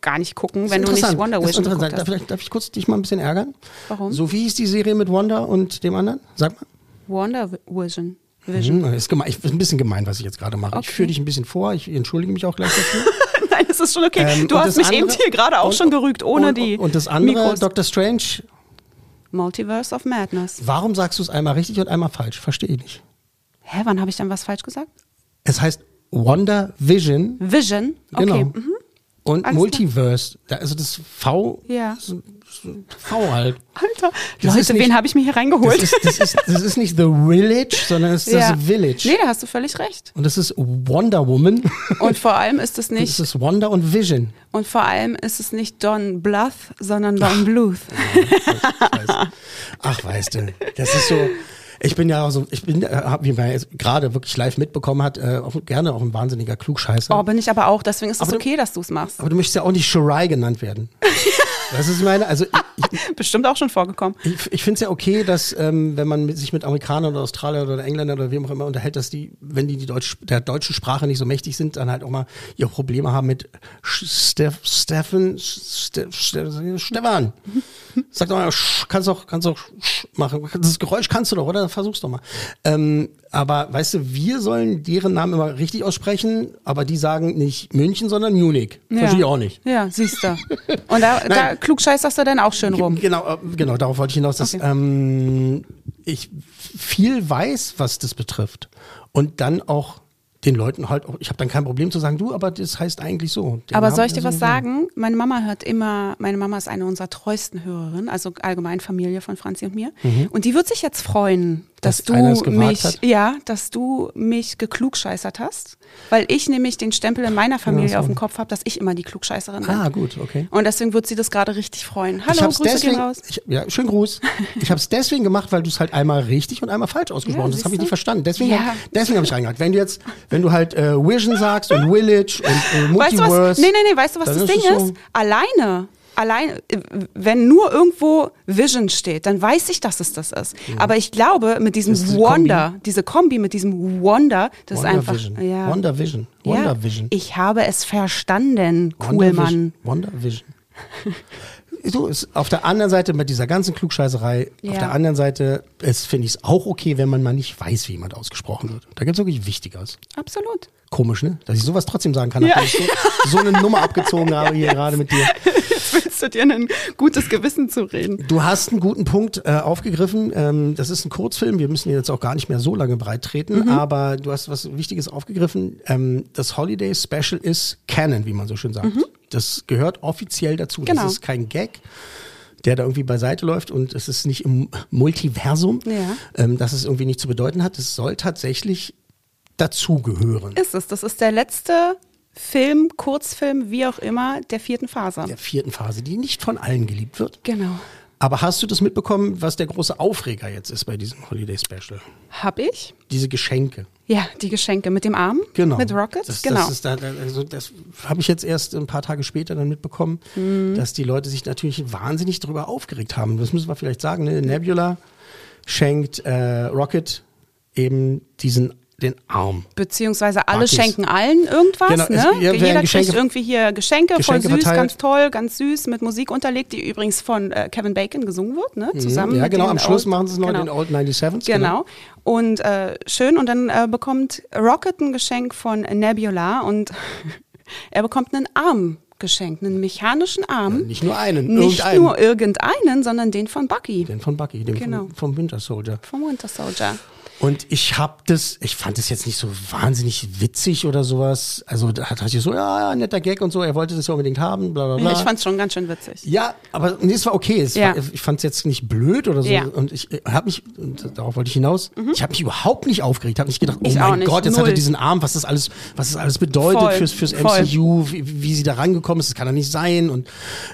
gar nicht gucken, wenn du nicht. Wonder Das ist Vision interessant. geguckt Darf, ich- darf ich kurz dich mal ein bisschen ärgern? Warum? So wie hieß die Serie mit Wanda und dem anderen? Sag mal. Wonder Vision. Vision. Hm, ist, gemein, ich, ist ein bisschen gemein, was ich jetzt gerade mache. Ich Okay. führe dich ein bisschen vor. Ich entschuldige mich auch gleich dafür. [LAUGHS] Nein, das ist schon okay. Ähm, du hast mich andere- eben hier gerade auch und- schon gerügt, ohne und, die Und das andere, Mikros. Doctor Strange, Multiverse of Madness. warum sagst du es einmal richtig und einmal falsch? Verstehe ich nicht. Hä, wann habe ich dann was falsch gesagt? Es heißt Wonder Vision Vision. Okay. Genau. Mhm. Und Alles Multiverse. Da- Also das V, Ja. V halt. Alter, Das Leute, nicht- wen habe ich mir hier reingeholt? Das ist, das, ist, das ist nicht The Village, sondern es ist ja. das Village. Nee, da hast du völlig recht. Und das ist Wonder Woman. Und vor allem ist es [LAUGHS] Das nicht, ist Wonder und Vision. und vor allem ist es nicht Don Bluth, sondern Don Bluth. Scheiße. Ach, weißt du, das ist so. Ich bin ja auch so, ich bin, äh, wie man jetzt gerade wirklich live mitbekommen hat, äh, auch, gerne auch ein wahnsinniger Klugscheißer. Oh, bin ich aber auch, deswegen ist es okay, dass du es machst. Aber du möchtest ja auch nicht Shirai genannt werden. [LAUGHS] Das ist meine, also ich, [LAUGHS] Bestimmt auch schon vorgekommen. ich, ich finde es ja okay, dass ähm, wenn man mit, sich mit Amerikanern oder Australiern oder Engländern oder wem auch immer unterhält, dass die, wenn die, die Deutsch, der deutschen Sprache nicht so mächtig sind, dann halt auch mal ihre Probleme haben mit Steff, Steffen, Ste, Ste, Stefan. Sag doch mal, kannst doch, kannst doch machen. Das Geräusch kannst du doch, oder? Versuch's doch mal. Ähm, aber weißt du, wir sollen deren Namen immer richtig aussprechen, aber die sagen nicht München, sondern Munich. Verstehe ich auch nicht. Ja, siehst du. Und da, [LAUGHS] da. Klugscheißerst du dann auch schön rum. Genau, äh, genau, darauf wollte ich hinaus, dass Okay. ähm, ich viel weiß, was das betrifft. Und dann auch den Leuten halt auch, ich habe dann kein Problem zu sagen, du, aber das heißt eigentlich so. Den Aber soll ich dir was sagen? Meine Mama hört immer, meine Mama ist eine unserer treuesten Hörerinnen, also allgemein Familie von Franzi und mir. Und die wird sich jetzt freuen, dass. Dass du mich, hat? ja, dass du mich geklugscheißert hast, weil ich nämlich den Stempel in meiner Familie Ja, so. auf dem Kopf habe, dass ich immer die Klugscheißerin bin. Ah, gut, okay. Und deswegen wird sie das gerade richtig freuen. Hallo, Grüße deswegen, gehen raus. Ich, ja, schönen Gruß. Ich habe es deswegen gemacht, weil du es halt einmal richtig und einmal falsch ausgesprochen hast. Ja, Das habe ich nicht verstanden. Deswegen, Ja. deswegen habe ich reingehakt. Wenn du jetzt, wenn du halt äh, Vision sagst und Village und äh, Weißt du Multiverse. was? Nee, nee, nee, weißt du, was das ist Ding es so- ist? Alleine, alleine, äh, wenn nur irgendwo Vision steht, dann weiß ich, dass es das ist. Aber ich glaube, mit diesem diese Wonder, diese Kombi mit diesem Wonder, das Wonder ist einfach. Vision. Ja. Wonder Vision. ja, Wonder Vision. Ich habe es verstanden, Wonder cool, Vision. Mann. Wonder Vision. So, ist auf der anderen Seite mit dieser ganzen Klugscheißerei, auf Ja. der anderen Seite ist, finde ich es auch okay, wenn man mal nicht weiß, wie jemand ausgesprochen wird. Da gibt es wirklich Wichtigeres. Absolut. Komisch, ne? Dass ich sowas trotzdem sagen kann, nachdem ich so, so eine Nummer abgezogen habe hier [LAUGHS] gerade mit dir. Jetzt willst du dir ein gutes Gewissen zu reden. Du hast einen guten Punkt äh, aufgegriffen. Ähm, das ist ein Kurzfilm. Wir müssen ihn jetzt auch gar nicht mehr so lange breit treten, Mhm. aber du hast was Wichtiges aufgegriffen. Ähm, das Holiday Special ist Canon, wie man so schön sagt. Das gehört offiziell dazu. Mhm. Genau. Das ist kein Gag der da irgendwie beiseite läuft und es ist nicht im Multiversum, Ja. ähm, dass es irgendwie nicht zu bedeuten hat. Es soll tatsächlich dazugehören. Ist es. Das ist der letzte Film, Kurzfilm, wie auch immer, der vierten Phase. Der vierten Phase, die nicht von allen geliebt wird. Genau. Aber hast du das mitbekommen, was der große Aufreger jetzt ist bei diesem Holiday Special? Hab ich? Diese Geschenke. Ja, die Geschenke mit dem Arm. Genau. Mit Rocket. Das, genau. Das, ist da, also das habe ich jetzt erst ein paar Tage später dann mitbekommen, Mhm. dass die Leute sich natürlich wahnsinnig darüber aufgeregt haben. Das müssen wir vielleicht sagen. Ne? Nebula schenkt äh, Rocket eben diesen den Arm. Beziehungsweise alle Buckys. schenken allen irgendwas. Genau, es- ne? ja, werden Jeder Geschenke- kriegt irgendwie hier Geschenke, voll Geschenke süß, verteilt. ganz toll, ganz süß, mit Musik unterlegt, die übrigens von äh, Kevin Bacon gesungen wird, ne? Zusammen Mhm. ja, genau. Am Schluss Old- machen sie es noch genau. in den Old 97s. Genau. Und äh, schön. Und dann äh, bekommt Rocket ein Geschenk von Nebula und [LAUGHS] er bekommt einen Arm geschenkt, einen mechanischen Arm. Nicht nur einen, Nicht irgendeinen. nur irgendeinen, sondern den von Bucky, den von Bucky, den Genau. vom, vom Winter Soldier. vom Winter Soldier. Und ich hab das, ich fand das jetzt nicht so wahnsinnig witzig oder sowas. Also da hat ich so, ja, netter Gag und so, er wollte das ja unbedingt haben, bla bla bla. Ich fand es schon ganz schön witzig. ja, aber nee, es war okay. Es Ja. war, ich fand es jetzt nicht blöd oder so. Ja. Und ich habe mich, darauf wollte ich hinaus, ich habe mich überhaupt nicht aufgeregt. habe nicht gedacht, oh Mhm. Ich mein Gott, jetzt hat er null. diesen Arm, was das alles, was das alles bedeutet Voll, fürs, fürs. MCU, wie, wie sie da rangekommen ist, das kann doch nicht sein. Und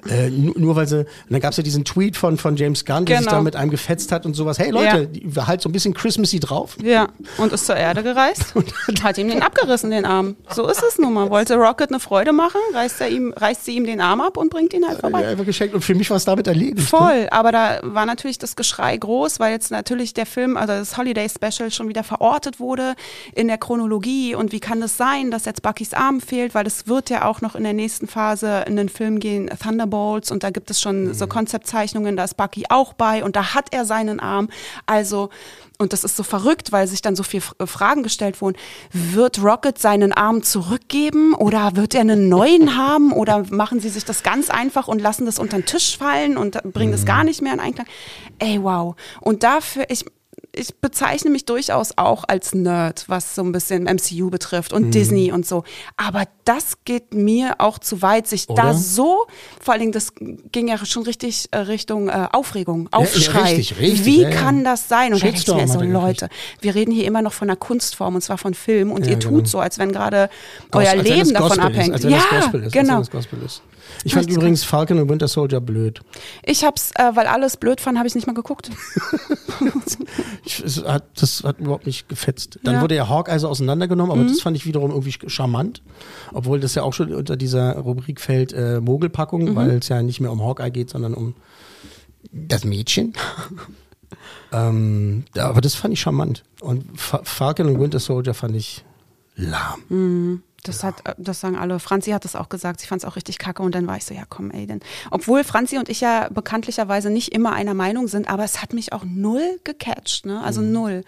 äh, nur, nur weil sie, und dann gab es ja diesen Tweet von, von James Gunn, der sich Genau. da mit einem gefetzt hat und sowas. Hey Leute, Ja. halt so ein bisschen Christmassy drauf. Ja, und ist zur Erde gereist [LAUGHS] und hat ihm den abgerissen, den Arm. So ist es nun mal. Wollte Rocket eine Freude machen, reißt, er ihm, reißt sie ihm den Arm ab und bringt ihn halt Ja, vorbei. einfach geschenkt. Und für mich war es damit erledigt. Ne? Voll, aber da war natürlich das Geschrei groß, weil jetzt natürlich der Film, also das Holiday Special schon wieder verortet wurde in der Chronologie und wie kann das sein, dass jetzt Buckys Arm fehlt, weil es wird ja auch noch in der nächsten Phase in den Film gehen, Thunderbolts und da gibt es schon so Konzeptzeichnungen, da ist Bucky auch bei und da hat er seinen Arm, also und das ist so verrückt, weil sich dann so viele Fragen gestellt wurden. Wird Rocket seinen Arm zurückgeben oder wird er einen neuen [LAUGHS] haben oder machen sie sich das ganz einfach und lassen das unter den Tisch fallen und bringen das gar nicht mehr in Einklang? Ey, wow. Und dafür, ich, ich bezeichne mich durchaus auch als Nerd, was so ein bisschen MCU betrifft und Disney und so. Aber das geht mir auch zu weit, sich da Oder? so, vor allen Dingen, das ging ja schon richtig äh, Richtung äh, Aufregung, Aufschrei. richtig, richtig, Wie ja, ja. kann das sein? Und da ich mir so. Leute, wir reden hier immer noch von einer Kunstform und zwar von Film und Ja, ihr genau. tut so, als wenn gerade euer als Leben davon Gospel abhängt. Ist, ja, genau. Ich fand Richtig übrigens Falcon und Winter Soldier blöd. Ich hab's, äh, weil alles blöd fand, habe ich nicht mal geguckt. [LAUGHS] Ich, hat, das hat überhaupt nicht gefetzt. Dann Ja. Mhm. wurde ja Hawkeye so auseinandergenommen, aber das fand ich wiederum irgendwie charmant. Obwohl das ja auch schon unter dieser Rubrik fällt äh, Mogelpackung, Mhm. weil es ja nicht mehr um Hawkeye geht, sondern um das Mädchen. [LAUGHS] ähm, aber das fand ich charmant. Und Fa Falcon und Winter Soldier fand ich lahm. Das hat, äh, das sagen alle. Franzi hat das auch gesagt. Sie fand es auch richtig kacke. Und dann war ich so, ja komm, ey, denn. Obwohl Franzi und ich ja bekanntlicherweise nicht immer einer Meinung sind, aber es hat mich auch null gecatcht, ne? Also Mhm. null.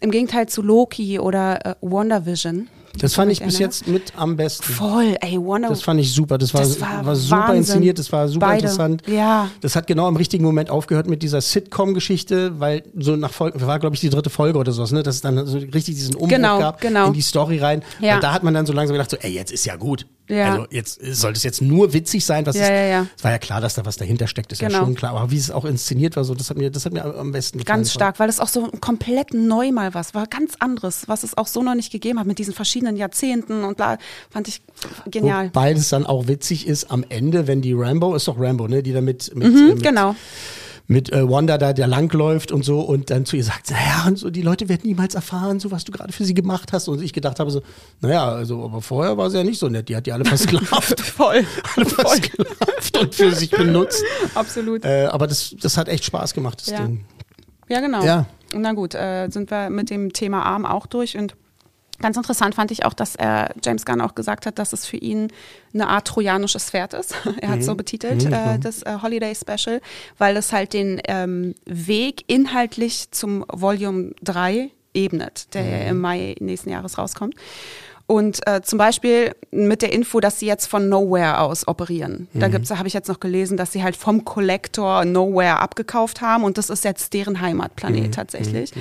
Im Gegenteil zu Loki oder äh, WandaVision. Das fand ich bis erinnere. jetzt mit am besten. Voll, ey, Wonder Das fand ich super. Das war, Das war war, super Wahnsinn. inszeniert, das war super Beide. interessant. Ja. Das hat genau im richtigen Moment aufgehört mit dieser Sitcom-Geschichte, weil so nach Folge, war glaube ich die dritte Folge oder sowas, ne, dass es dann so richtig diesen Umbruch Genau, gab genau. in die Story rein. Ja. Weil da hat man dann so langsam gedacht, so, ey, jetzt ist ja gut. Ja. Also jetzt sollte es jetzt nur witzig sein, was Ja, es, ja, ja. es war ja klar, dass da was dahinter steckt, ist ja Genau. schon klar. Aber wie es auch inszeniert war, so, das hat mir, das hat mir am besten gefallen. Ganz stark, weil es auch so komplett neu mal was war, ganz anderes, was es auch so noch nicht gegeben hat mit diesen verschiedenen Jahrzehnten und bla, fand ich genial. Wobei das dann auch witzig ist am Ende, wenn die Rambo, ist doch Rambo, ne, die da mit, mit, äh, Mhm, mit genau. Mit äh, Wanda da, der langläuft und so und dann zu ihr sagt, naja, und so, die Leute werden niemals erfahren, so was du gerade für sie gemacht hast. Und ich gedacht habe so, naja, also, aber vorher war sie ja nicht so nett, die hat die alle versklavt. [LAUGHS] Voll. [LAUGHS] alle versklavt und für sich benutzt. [LAUGHS] Absolut. Äh, aber das, das hat echt Spaß gemacht, das Ja. Ding. Ja, genau. Ja. Na gut, äh, sind wir mit dem Thema Arm auch durch und Ganz interessant fand ich auch, dass er James Gunn auch gesagt hat, dass es für ihn eine Art trojanisches Pferd ist. [LAUGHS] er hat Mhm. so betitelt, äh, das äh, Holiday Special, weil es halt den ähm, Weg inhaltlich zum Volume 3 ebnet, der Mhm. im Mai nächsten Jahres rauskommt. Und äh, zum Beispiel mit der Info, dass sie jetzt von Nowhere aus operieren. Da Mhm. gibt's, habe ich jetzt noch gelesen, dass sie halt vom Collector Nowhere abgekauft haben und das ist jetzt deren Heimatplanet Mhm. tatsächlich.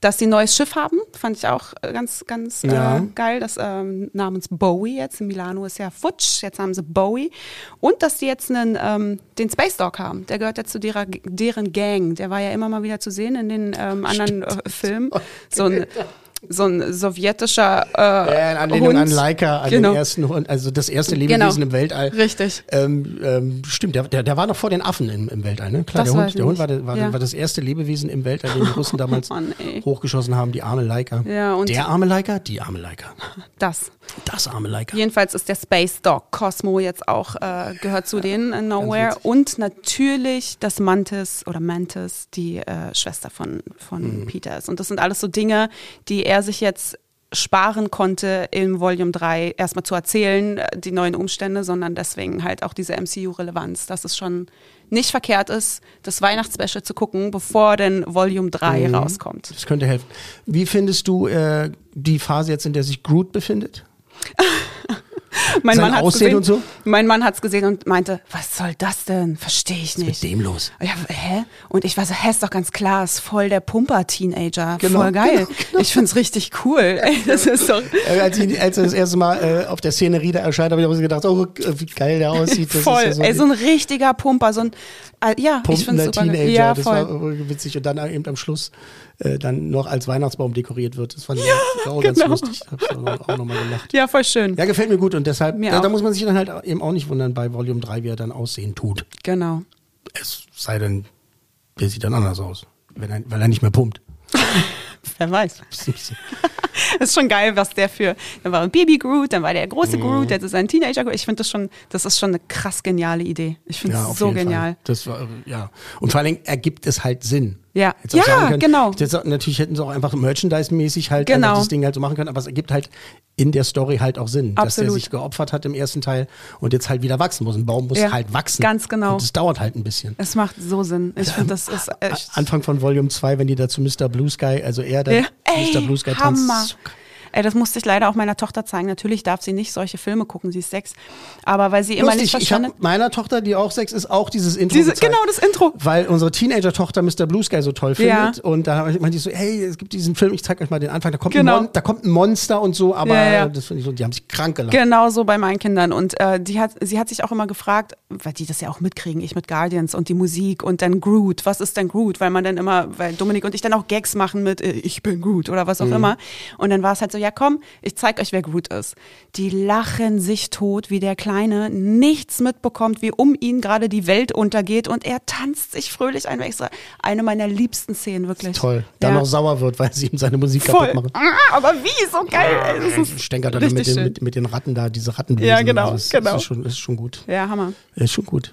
Dass sie ein neues Schiff haben, fand ich auch äh, ganz, ganz Ja. äh, geil. Das ähm, namens Bowie jetzt in Milano ist ja Futsch, jetzt haben sie Bowie. Und dass sie jetzt einen, ähm, den Space Dog haben. Der gehört ja zu derer, deren Gang. Der war ja immer mal wieder zu sehen in den ähm, anderen äh, Filmen. [LAUGHS] So ein so ein sowjetischer äh, Ja, in Anlehnung Hund. an Leica, an Genau. den ersten Hund, also das erste Lebewesen Genau. im Weltall. Richtig. Ähm, ähm, stimmt, der, der, der war noch vor den Affen im, im Weltall, ne? Klar, Das der Hund, der Hund war, war, Ja. war das erste Lebewesen im Weltall, den die [LAUGHS] Russen damals Mann, ey. hochgeschossen haben, die arme Leica. Ja, und- der arme Leica, die arme Leica. Das. Das arme Leica. Jedenfalls ist der Space Dog Cosmo jetzt auch, äh, gehört zu denen in Nowhere. Und natürlich das Mantis oder Mantis, die äh, Schwester von, Mhm. von Peter ist. Und das sind alles so Dinge, die er sich jetzt sparen konnte, in Volume 3 erstmal zu erzählen, äh, die neuen Umstände, sondern deswegen halt auch diese MCU-Relevanz, dass es schon nicht verkehrt ist, das Weihnachtsspecial zu gucken, bevor denn Volume 3 Mhm. rauskommt. Das könnte helfen. Wie findest du äh, die Phase jetzt, in der sich Groot befindet? [LAUGHS] [LAUGHS] Mein Sein Mann hat's Aussehen gesehen. und so? Mein Mann hat's gesehen und meinte, was soll das denn? Verstehe ich nicht. dem los? Ja, hä? Und ich war so, hä, ist doch ganz klar, ist voll der Pumper-Teenager. Genau, voll geil. genau, genau. Ich find's richtig cool. Ey, das ist doch [LAUGHS] Äh, als, ich, als er das erste Mal äh, auf der Szenerie da erscheint, habe ich auch so gedacht, oh, wie geil der aussieht. Das voll. Ist ja so Ey, so ein richtiger Pumper, so ein, äh, ja, ich find's pumpender super. Teenager. Ja, das voll. war irgendwie witzig. Und dann eben am Schluss äh, dann noch als Weihnachtsbaum dekoriert wird. Das fand ich auch ganz genau. lustig. Hab's auch, noch- auch nochmal gelacht. ja, voll schön. Ja, gefällt mir gut und deshalb, da, da auch. muss man sich dann halt eben auch nicht wundern bei Volume 3, wie er dann aussehen tut. Genau. Es sei denn, der sieht dann anders aus, er, weil er nicht mehr pumpt. [LAUGHS] Wer weiß. [LAUGHS] Das [LAUGHS] ist schon geil, was der für. Dann war ein Baby Groot, dann war der große Mhm. Groot, jetzt ist ein Teenager Groot. Ich finde das schon, das ist schon eine krass geniale Idee. Ich finde Ja, es auf so jeden genial. Fall. Das war, ja. Und vor allen Dingen ergibt es halt Sinn. Ja. Ja, können, genau. Jetzt, natürlich hätten sie auch einfach Merchandise-mäßig halt Genau. das Ding halt so machen können, aber es ergibt halt in der Story halt auch Sinn, dass der Absolut. sich geopfert hat im ersten Teil und jetzt halt wieder wachsen muss. Ein Baum muss Ja, halt wachsen. ganz genau. Und das dauert halt ein bisschen. Es macht so Sinn. Ich finde, das ist echt. Anfang von Volume 2, wenn die da zu Mr. Blue Sky, also er, der Ja. Mr. Ey, Blue Sky tanzt. Hammer. so Ey, das musste ich leider auch meiner Tochter zeigen. Natürlich darf sie nicht solche Filme gucken, sie ist sechs. Aber weil sie immer nicht Lustig, ich verstanden habe meiner Tochter, die auch sechs ist, auch dieses Intro Diese, gezeigt. genau, das Intro. Weil unsere Teenager-Tochter Mr. Blue Sky so toll Ja. findet. Und da meinte ich so, hey, es gibt diesen Film, ich zeig euch mal den Anfang. Da kommt, Genau. ein, Mon da kommt ein Monster und so, aber Ja, ja. das finde ich so, die haben sich krank gelacht. Genau so bei meinen Kindern. Und äh, die hat, sie hat sich auch immer gefragt, weil die das ja auch mitkriegen, ich mit Guardians und die Musik und dann Groot. Was ist denn Groot? Weil man dann immer, weil Dominik und ich dann auch Gags machen mit äh, Ich bin Groot oder was auch Mhm. immer. Und dann war es halt so, ja komm, ich zeig euch, wer Groot ist. Die lachen sich tot, wie der Kleine nichts mitbekommt, wie um ihn gerade die Welt untergeht und er tanzt sich fröhlich ein. Eine meiner liebsten Szenen, wirklich. Toll. Dann ja. noch sauer wird, weil sie ihm seine Musik Voll. kaputt machen. Ah, aber wie? So geil. Das ist Stänkert dann mit den, mit, mit den Ratten da, diese Rattenbesen. Ja, genau, Das ist, genau. Ist schon, ist schon gut. Ja, Hammer. Ist schon gut.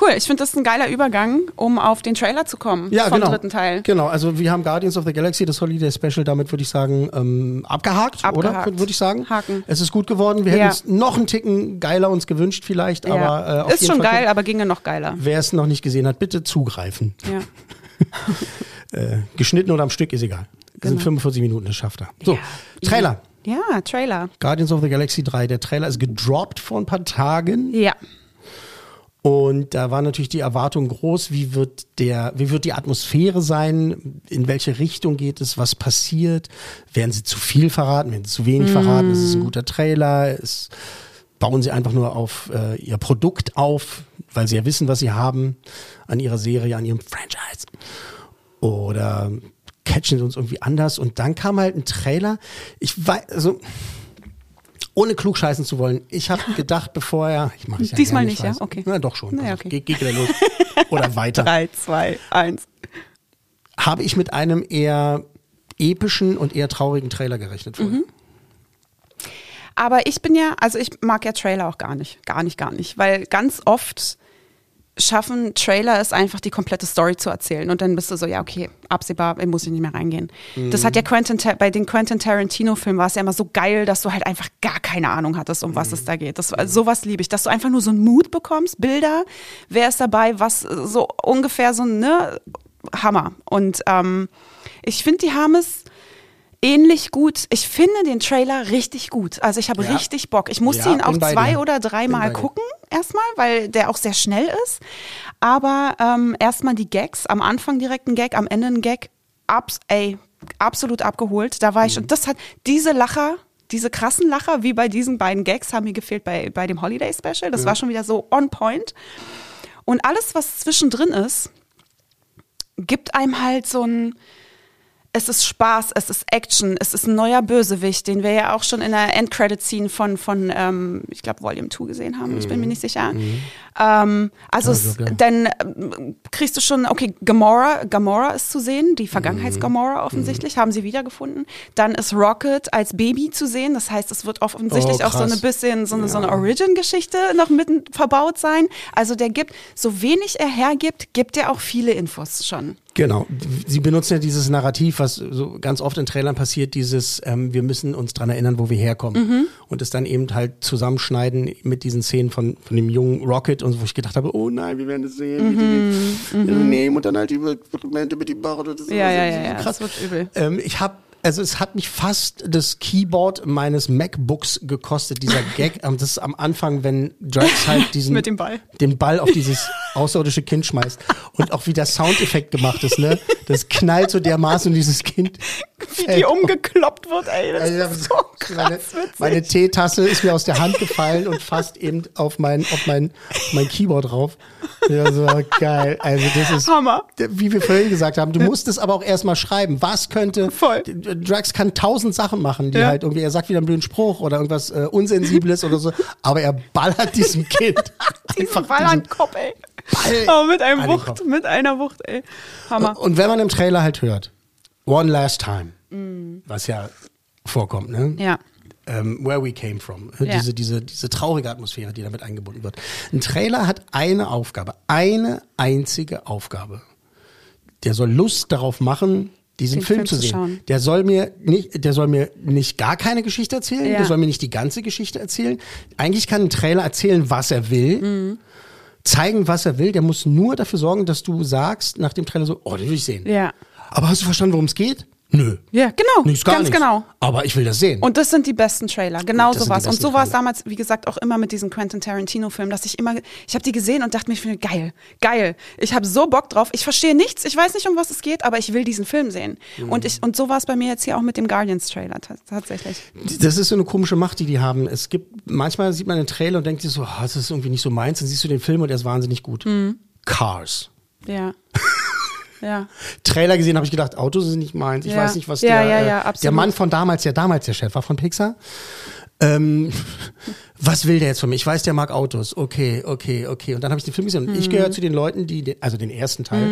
Cool, ich finde das ein geiler Übergang, um auf den Trailer zu kommen Ja, vom genau. dritten Teil. Genau, also wir haben Guardians of the Galaxy, das Holiday Special, damit würde ich sagen, ähm, abgehakt, Abgehakt. oder? Würde ich sagen. Haken. Es ist gut geworden. Wir Ja. hätten es noch einen Ticken geiler uns gewünscht vielleicht, aber äh, auf ist schon Fall geil, aber ginge noch geiler. Wer es noch nicht gesehen hat, bitte zugreifen. Ja. [LAUGHS] Äh, geschnitten oder am Stück ist egal. Das sind Genau. 45 Minuten, das schafft er. So, Ja. Trailer. ja, Trailer. Guardians of the Galaxy 3. Der Trailer ist gedroppt vor ein paar Tagen. Ja. Und da war natürlich die Erwartung groß, wie wird der, wie wird die Atmosphäre sein, in welche Richtung geht es, was passiert, werden sie zu viel verraten, werden sie zu wenig verraten, ist es ein guter Trailer, ist, bauen sie einfach nur auf äh, ihr Produkt auf, weil sie ja wissen, was sie haben an ihrer Serie, an ihrem Franchise. Oder catchen sie uns irgendwie anders? Und dann kam halt ein Trailer. Ich weiß, also ohne klugscheißen zu wollen, ich habe gedacht, bevor er. Ich mach es ja Diesmal nicht, ich ja? Okay. Na doch schon. Na ja, Also. Geht, geht wieder los. [LAUGHS] Oder weiter. Drei, zwei, eins. Habe ich mit einem eher epischen und eher traurigen Trailer gerechnet vorher. Mhm. Aber ich bin ja, also ich mag ja Trailer auch gar nicht. Gar nicht, gar nicht. Weil ganz oft schaffen Trailer es einfach, die komplette Story zu erzählen. Und dann bist du so, ja, okay, absehbar, muss ich nicht mehr reingehen. Das hat ja Quentin, Ta- bei den Quentin Tarantino-Filmen war es ja immer so geil, dass du halt einfach gar keine Ahnung hattest, um was es da geht. Das, also sowas liebe ich, dass du einfach nur so einen Mut bekommst, Bilder, wer ist dabei, was, so ungefähr so, ne, Hammer. Und ähm, ich finde, die haben es ähnlich gut. Ich finde den Trailer richtig gut. Also ich habe Ja. richtig Bock. Ich musste Ja, ihn auch zwei dir. oder dreimal gucken erstmal, weil der auch sehr schnell ist. Aber ähm, erstmal die Gags. Am Anfang direkt ein Gag, am Ende ein Gag. Abs ey, absolut abgeholt. Da war ich Mhm. und das hat diese Lacher. Diese krassen Lacher, wie bei diesen beiden Gags, haben mir gefehlt bei, bei dem Holiday Special. Das war schon wieder so on point. Und alles, was zwischendrin ist, gibt einem halt so ein, es ist Spaß, es ist Action, es ist ein neuer Bösewicht, den wir ja auch schon in der Endcredit-Scene von, von ähm, ich glaube, Volume 2 gesehen haben, ich bin mir nicht sicher. Ähm, also es, Also, ja. dann ähm, kriegst du schon, okay, Gamora, Gamora ist zu sehen, die Vergangenheits-Gamora offensichtlich, haben sie wiedergefunden. Dann ist Rocket als Baby zu sehen, das heißt, es wird offensichtlich Oh, auch so eine krass. bisschen, so eine, so eine Origin-Geschichte noch mitten verbaut sein. Also der gibt, so wenig er hergibt, gibt er auch viele Infos schon. Genau. Sie benutzen ja dieses Narrativ, was so ganz oft in Trailern passiert, dieses, ähm, wir müssen uns dran erinnern, wo wir herkommen. Mhm. Und es dann eben halt zusammenschneiden mit diesen Szenen von, von dem jungen Rocket und so, wo ich gedacht habe, oh nein, wir werden das sehen, wie die den nehmen und dann halt die Dokumente mit die Bar. Das Mhm. Ja, das ja, ja, so ja, krass. das wird übel. Ähm, ich habe also es hat mich fast das Keyboard meines MacBooks gekostet, dieser [LAUGHS] Gag. Ähm, Das ist am Anfang, wenn Drax halt [LAUGHS] diesen Mit dem Ball. den Ball auf dieses außerirdische Kind schmeißt und auch wie der Soundeffekt gemacht ist, ne? Das knallt so dermaßen und dieses Kind. Wie die um. umgekloppt wird, ey. Das Also, ist so meine, krass witzig. meine Teetasse ist mir aus der Hand gefallen und fast eben auf mein, auf mein, auf mein Keyboard drauf. Ja, so geil. Also das ist Hammer. wie wir vorhin gesagt haben, du musst es aber auch erstmal schreiben. Was könnte Voll. Drax kann tausend Sachen machen, die Ja. halt irgendwie, er sagt wieder einen blöden Spruch oder irgendwas äh, Unsensibles oder so, aber er ballert diesem [LAUGHS] Kind Diesen Ball an den Kopf, ey. Ball Aber mit einem Wucht, mit einer Wucht, ey. Hammer. Und wenn man im Trailer halt hört, One Last Time, was ja vorkommt, ne? Mm. Ja. Ähm, where we came from. Ja. Diese, diese, diese traurige Atmosphäre, die damit eingebunden wird. Ein Trailer hat eine Aufgabe, eine einzige Aufgabe. Der soll Lust darauf machen, diesen Film, Film zu zu sehen. schauen. Der soll mir nicht, der soll mir nicht gar keine Geschichte erzählen, Ja. der soll mir nicht die ganze Geschichte erzählen. Eigentlich kann ein Trailer erzählen, was er will. Mhm. Zeigen, was er will. Der muss nur dafür sorgen, dass du sagst nach dem Trailer so, oh, den will ich sehen. Ja. Aber hast du verstanden, worum es geht? Nö. Ja, genau. Nichts, ganz nichts. genau. Aber ich will das sehen. Und das sind die besten Trailer, genau Das sowas. Und so war es damals, wie gesagt, auch immer mit diesen Quentin Tarantino-Filmen, dass ich immer, ich habe die gesehen und dachte mir, ich finde geil, geil. Ich habe so Bock drauf. Ich verstehe nichts, ich weiß nicht, um was es geht, aber ich will diesen Film sehen. Mhm. Und ich und so war es bei mir jetzt hier auch mit dem Guardians-Trailer ta- tatsächlich. Das ist so eine komische Macht, die die haben. Es gibt, manchmal sieht man einen Trailer und denkt sich so, oh, das ist irgendwie nicht so meins. Dann siehst du den Film und er ist wahnsinnig gut. Mhm. Cars. Ja. [LAUGHS] ja. Trailer gesehen, habe ich gedacht, Autos sind nicht meins. Ich Ja. weiß nicht, was Ja, der, äh, der. Mann von damals, der damals der Chef war von Pixar. Ähm, [LAUGHS] was will der jetzt von mir? Ich weiß, der mag Autos. Okay, okay, okay. Und dann habe ich den Film gesehen. Und Mhm. ich gehöre zu den Leuten, die, den, also den ersten Teil,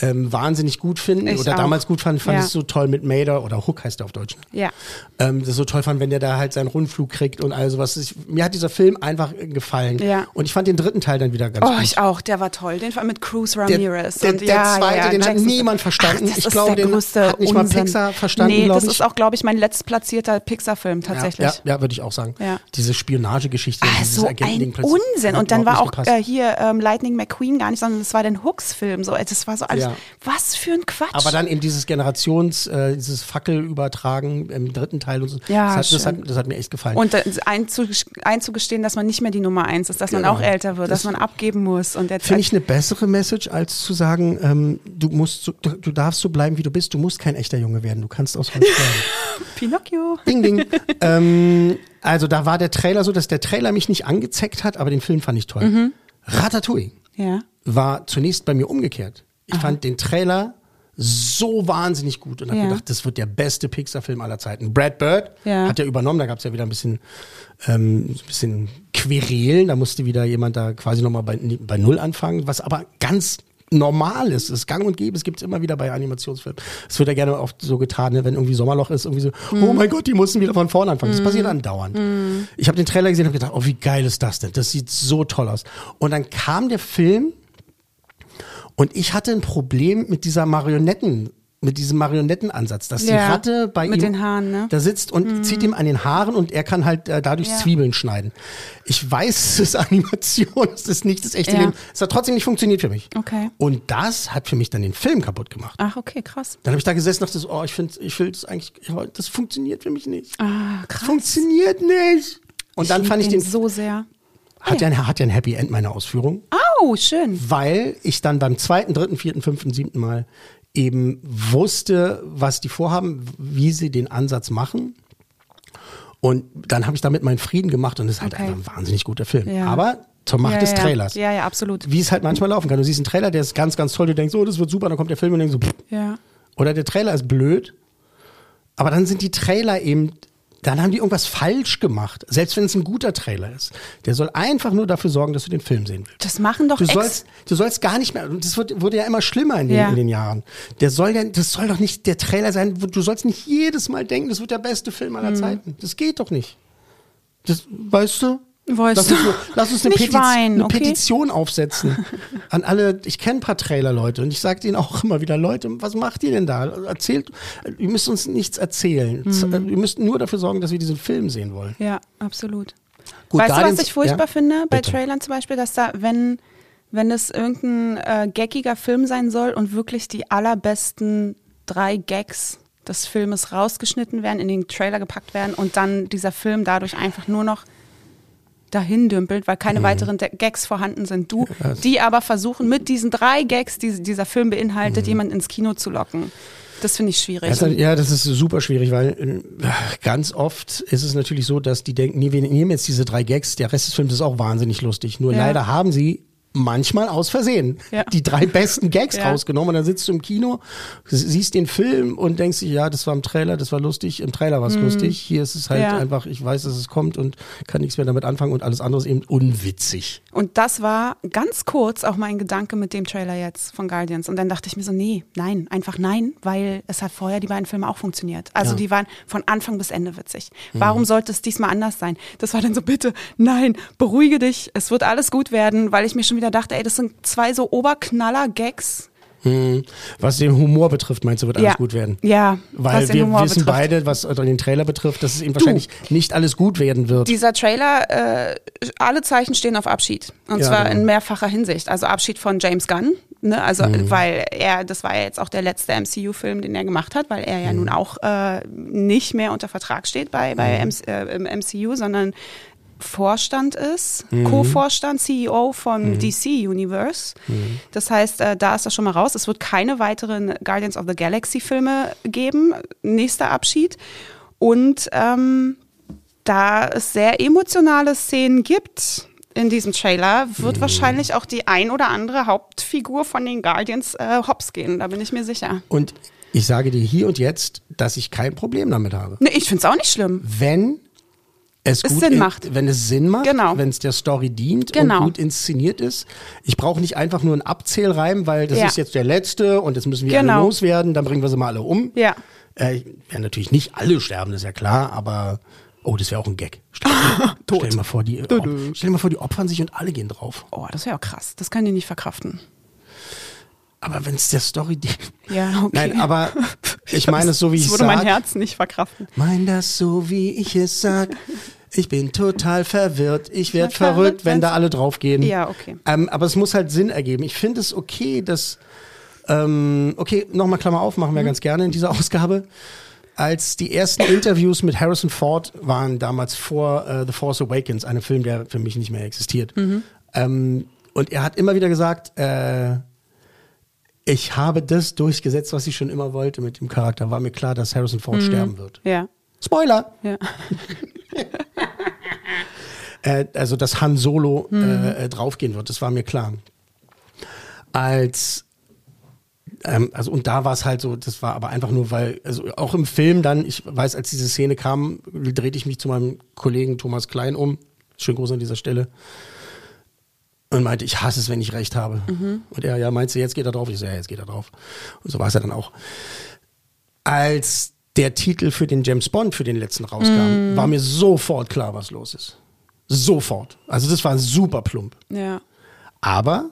ähm, wahnsinnig gut finden Ich oder auch. damals gut fanden. Fand Ja. es so toll mit Mader oder Hook heißt der auf Deutsch. Ja. ähm, das so toll fand, wenn der da halt seinen Rundflug kriegt und all sowas. Ich, mir hat dieser Film einfach gefallen. Ja. Und ich fand den dritten Teil dann wieder ganz Oh, gut. ich auch. Der war toll. Den Fall mit Cruz der, Ramirez. der, und der ja, zweite, ja, ja, den hat Jackson- niemand verstanden. Ach, ich glaube, der den hat nicht mal Unsinn. Pixar verstanden, Nee, das ich. ist auch, glaube ich, mein letztplatzierter Pixar-Film tatsächlich. Ja, ja, würde ich auch sagen. Diese Spionagegeschichte. Dieses so ein Unsinn. hat Und dann war auch äh, hier ähm, Lightning McQueen gar nicht, sondern das war den Hooks-Film. So, das war so alles. Ja. Was für ein Quatsch. aber dann eben dieses Generations, äh, dieses Fackelübertragen im dritten Teil und so. Ja, das, hat, das, hat, das hat mir echt gefallen. und äh, einzug- einzugestehen, dass man nicht mehr die Nummer eins ist, dass man Genau. auch älter wird, Das dass man abgeben muss. Und Finde ich eine bessere Message, als zu sagen, ähm, du musst, du, du darfst so bleiben, wie du bist. Du musst kein echter Junge werden. Du kannst aus Holz bleiben. [LAUGHS] Pinocchio. Ding, ding. ähm, also da war der Trailer so, dass der Trailer mich nicht angezeckt hat, aber den Film fand ich toll. Mhm. Ratatouille Ja. war zunächst bei mir umgekehrt. Ich fand den Trailer so wahnsinnig gut und habe Ja. gedacht, das wird der beste Pixar-Film aller Zeiten. Brad Bird Ja. hat er übernommen, da gab es ja wieder ein bisschen, ähm, ein bisschen Querelen, da musste wieder jemand da quasi nochmal bei, bei Null anfangen, was aber ganz normal ist. Es ist gang und gäbe, es gibt es immer wieder bei Animationsfilmen. Es wird ja gerne oft so getan, ne, wenn irgendwie Sommerloch ist, irgendwie so, oh mein Gott, die mussten wieder von vorne anfangen. Das passiert andauernd. Ich habe den Trailer gesehen und habe gedacht, oh, wie geil ist das denn? Das sieht so toll aus. Und dann kam der Film und ich hatte ein Problem mit dieser Marionetten, mit diesem Marionettenansatz, dass die Ja, Ratte bei mit ihm den Haaren, ne? da sitzt und zieht ihm an den Haaren und er kann halt äh, dadurch Ja. Zwiebeln schneiden. Ich weiß, es ist Animation, es ist nicht das echte Ja. Leben. Es hat trotzdem nicht funktioniert für mich. Okay. Und das hat für mich dann den Film kaputt gemacht. Ach, okay, krass. Dann habe ich da gesessen und dachte, so, oh, ich finde, ich will das eigentlich, das funktioniert für mich nicht. Ah, Das krass. funktioniert nicht. Und dann lieb fand ich den, so sehr. Hat ja, ein- hat ja ein Happy End, meine Ausführung. Au, schön. weil ich dann beim zweiten, dritten, vierten, fünften, siebten Mal eben wusste, was die vorhaben, wie sie den Ansatz machen. Und dann habe ich damit meinen Frieden gemacht und es ist halt Okay. einfach ein wahnsinnig guter Film. Ja. Aber zur Macht ja, des Trailers. Ja, ja, absolut. Wie es halt manchmal laufen kann. Du siehst einen Trailer, der ist ganz, ganz toll, du denkst, oh, das wird super, dann kommt der Film und denkst so, pff. Ja. oder der Trailer ist blöd. Aber dann sind die Trailer eben, dann haben die irgendwas falsch gemacht. Selbst wenn es ein guter Trailer ist. Der soll einfach nur dafür sorgen, dass du den Film sehen willst. Das machen doch Du sollst, du sollst gar nicht mehr, das wird, wurde ja immer schlimmer in den, Ja. in den Jahren. Der soll ja, das soll doch nicht der Trailer sein, wo- du sollst nicht jedes Mal denken, das wird der beste Film Mhm. aller Zeiten. Das geht doch nicht. Das, weißt du? Wolltest Lass uns, du? eine- lass uns eine, Petition, weinen, eine okay? Petition aufsetzen. [LAUGHS] An alle, ich kenne ein paar Trailer-Leute und ich sage denen auch immer wieder, Leute, was macht ihr denn da? Erzählt, ihr müsst uns nichts erzählen. Mhm. Wir müsst nur dafür sorgen, dass wir diesen Film sehen wollen. Ja, absolut. Gut, weißt du, Guardians- was ich furchtbar ja? finde bei Bitte. Trailern zum Beispiel, dass da, wenn, wenn es irgendein äh, gaggiger Film sein soll und wirklich die allerbesten drei Gags des Filmes rausgeschnitten werden, in den Trailer gepackt werden und dann dieser Film dadurch einfach nur noch dahin dümpelt, weil keine weiteren De- Gags vorhanden sind. Du, die aber versuchen, mit diesen drei Gags, die dieser Film beinhaltet, jemanden ins Kino zu locken. Das finde ich schwierig. Das ist, ja, das ist super schwierig, weil äh, ganz oft ist es natürlich so, dass die denken, nee, wir nehmen jetzt diese drei Gags, der Rest des Films ist auch wahnsinnig lustig. Nur Ja. leider haben sie manchmal aus Versehen Ja. die drei besten Gags [LAUGHS] Ja. rausgenommen und dann sitzt du im Kino, siehst den Film und denkst dich, ja, das war im Trailer, das war lustig, im Trailer war es lustig, hier ist es halt Mhm. Ja. einfach, ich weiß, dass es kommt und kann nichts mehr damit anfangen und alles andere ist eben unwitzig. Und das war ganz kurz auch mein Gedanke mit dem Trailer jetzt von Guardians. Und dann dachte ich mir so, nee, nein, einfach nein, weil es hat vorher die beiden Filme auch funktioniert. Also die waren von Anfang bis Ende witzig. Warum sollte es diesmal anders sein? Das war dann so, bitte, nein, beruhige dich, es wird alles gut werden, weil ich mir schon wieder dachte, ey, das sind zwei so Oberknaller-Gags. Hm. Was den Humor betrifft, meinst du, wird alles ja. gut werden? Ja, Weil wir Humor wissen betrifft. beide, was den Trailer betrifft, dass es eben wahrscheinlich nicht alles gut werden wird. Dieser Trailer, äh, alle Zeichen stehen auf Abschied. Und Ja, zwar genau. in mehrfacher Hinsicht. Also Abschied von James Gunn. Ne? Also, Mhm. weil er, das war ja jetzt auch der letzte MCU-Film, den er gemacht hat, weil er ja Mhm. nun auch äh, nicht mehr unter Vertrag steht bei, bei Mhm. MC, äh, im MCU, sondern Vorstand ist, Mhm. Co-Vorstand, CEO vom DC Universe. Mhm. Das heißt, äh, da ist das schon mal raus. Es wird keine weiteren Guardians of the Galaxy Filme geben. Nächster Abschied. Und ähm, da es sehr emotionale Szenen gibt in diesem Trailer, Mhm. wird wahrscheinlich auch die ein oder andere Hauptfigur von den Guardians äh, hops gehen. Da bin ich mir sicher. Und ich sage dir hier und jetzt, dass ich kein Problem damit habe. Nee, ich finde es auch nicht schlimm. Wenn es, gut Sinn in- macht. Wenn es Sinn macht, Genau. wenn es der Story dient Genau. und gut inszeniert ist. Ich brauche nicht einfach nur einen Abzählreim, weil das Ja. ist jetzt der letzte und jetzt müssen wir alle Genau. loswerden, dann bringen wir sie mal alle um. Ja. Äh, ja, natürlich nicht alle sterben, das ist ja klar, aber oh, das wäre auch ein Gag. Stell, [LAUGHS] stell dir mal vor, die, stell dir mal vor, die opfern sich und alle gehen drauf. Oh, das wäre auch krass. Das können die nicht verkraften. Aber wenn es der Story dient. Ja, okay. Nein, aber [LAUGHS] ich meine es so, wie ich Das würde mein. Herz nicht verkraften. Mein das so, wie ich es sag. Ich bin total verwirrt. Ich werde verrückt, wenn da alle draufgehen. Ja, okay. Ähm, aber es muss halt Sinn ergeben. Ich finde es okay, dass. Ähm, okay, nochmal Klammer auf, machen wir Mhm. ganz gerne in dieser Ausgabe. Als die ersten Interviews mit Harrison Ford waren damals vor äh, The Force Awakens, einem Film, der für mich nicht mehr existiert. Mhm. Ähm, und er hat immer wieder gesagt, äh, ich habe das durchgesetzt, was ich schon immer wollte mit dem Charakter. War mir klar, dass Harrison Ford sterben wird. Ja, Spoiler! ja. [LAUGHS] Äh, also, dass Han Solo Mhm. äh, äh, draufgehen wird, das war mir klar. Als ähm, also und da war es halt so, das war aber einfach nur, weil, also auch im Film dann, ich weiß, als diese Szene kam, drehte ich mich zu meinem Kollegen Thomas Klein um, schön groß an dieser Stelle, und meinte, ich hasse es, wenn ich recht habe. Mhm. Und er, ja, meinst du, jetzt geht er drauf? Ich so, ja, jetzt geht er drauf. Und so war es ja dann auch. Als der Titel für den James Bond, für den letzten rauskam, Mhm. war mir sofort klar, was los ist. Sofort. Also das war super plump. Ja. Aber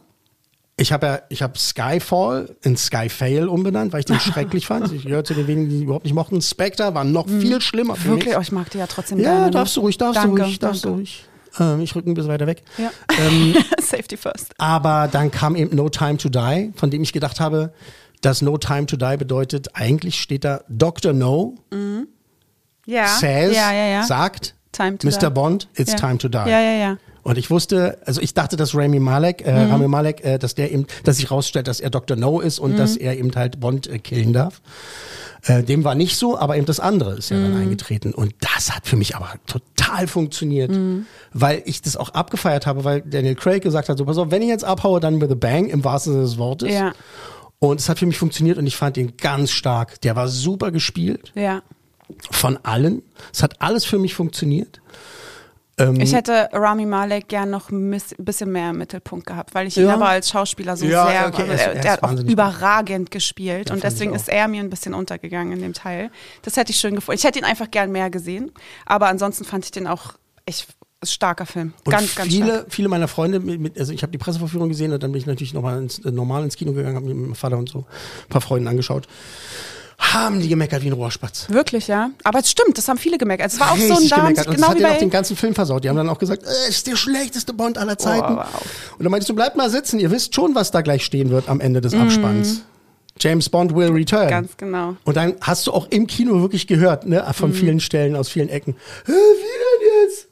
ich habe ja, ich habe Skyfall in Skyfail umbenannt, weil ich den [LAUGHS] schrecklich fand. Ich gehörte zu den wenigen, die überhaupt nicht mochten. Spectre war noch viel schlimmer für. Wirklich, mich. oh, ich mag die ja trotzdem Ja, gerne. ne? darfst du ruhig, darfst danke, du ruhig, darfst du danke. ruhig. Ähm, ich rück ein bisschen weiter weg. Ja. Ähm, [LAUGHS] Safety first. aber dann kam eben No Time to Die, von dem ich gedacht habe, dass No Time to Die bedeutet, eigentlich steht da Dr. No Ja. says, ja, sagt, Mr. die. Bond, it's time to die. Ja, ja, ja. Und ich wusste, also ich dachte, dass Rami Malek, äh, Mhm. Rami Malek, äh, dass der eben, dass sich rausstellt, dass er Dr. No ist und dass er eben halt Bond äh, killen darf. Äh, dem war nicht so, aber eben das andere ist ja Mhm. dann eingetreten. Und das hat für mich aber total funktioniert, Mhm. weil ich das auch abgefeiert habe, weil Daniel Craig gesagt hat, so pass auf, wenn ich jetzt abhaue, dann with a bang, im wahrsten Sinne des Wortes. Ja. Und es hat für mich funktioniert und ich fand ihn ganz stark. Der war super gespielt Ja. von allen. Es hat alles für mich funktioniert. Ähm, Ich hätte Rami Malek gern noch ein bisschen mehr im Mittelpunkt gehabt, weil ich ihn Ja. aber als Schauspieler so Ja, sehr, okay, er ist- er, er hat auch überragend gespielt Ja, und deswegen ist er mir ein bisschen untergegangen in dem Teil. Das hätte ich schön gefunden. Ich hätte ihn einfach gern mehr gesehen, aber ansonsten fand ich den auch, ich starker Film. Und Ganz, ganz viele, stark. viele meiner Freunde, mit, mit, also ich habe die Presseverführung gesehen und dann bin ich natürlich nochmal ins, äh, normal ins Kino gegangen, habe mir mit meinem Vater und so ein paar Freunden angeschaut. Haben die gemeckert wie ein Rohrspatz. Wirklich, ja. Aber es stimmt, das haben viele. Also es war auch so ein Richtig Darm, gemeckert. Und genau das hat wie denen auch bei den ganzen Film versaut. Die haben dann auch gesagt, äh, es ist der schlechteste Bond aller Zeiten. wow. Und dann meintest du, bleib mal sitzen, ihr wisst schon, was da gleich stehen wird am Ende des Abspanns. James Bond will return. Mhm. Ganz genau. Und dann hast du auch im Kino wirklich gehört, ne, von Mhm. vielen Stellen, aus vielen Ecken. Wie denn jetzt?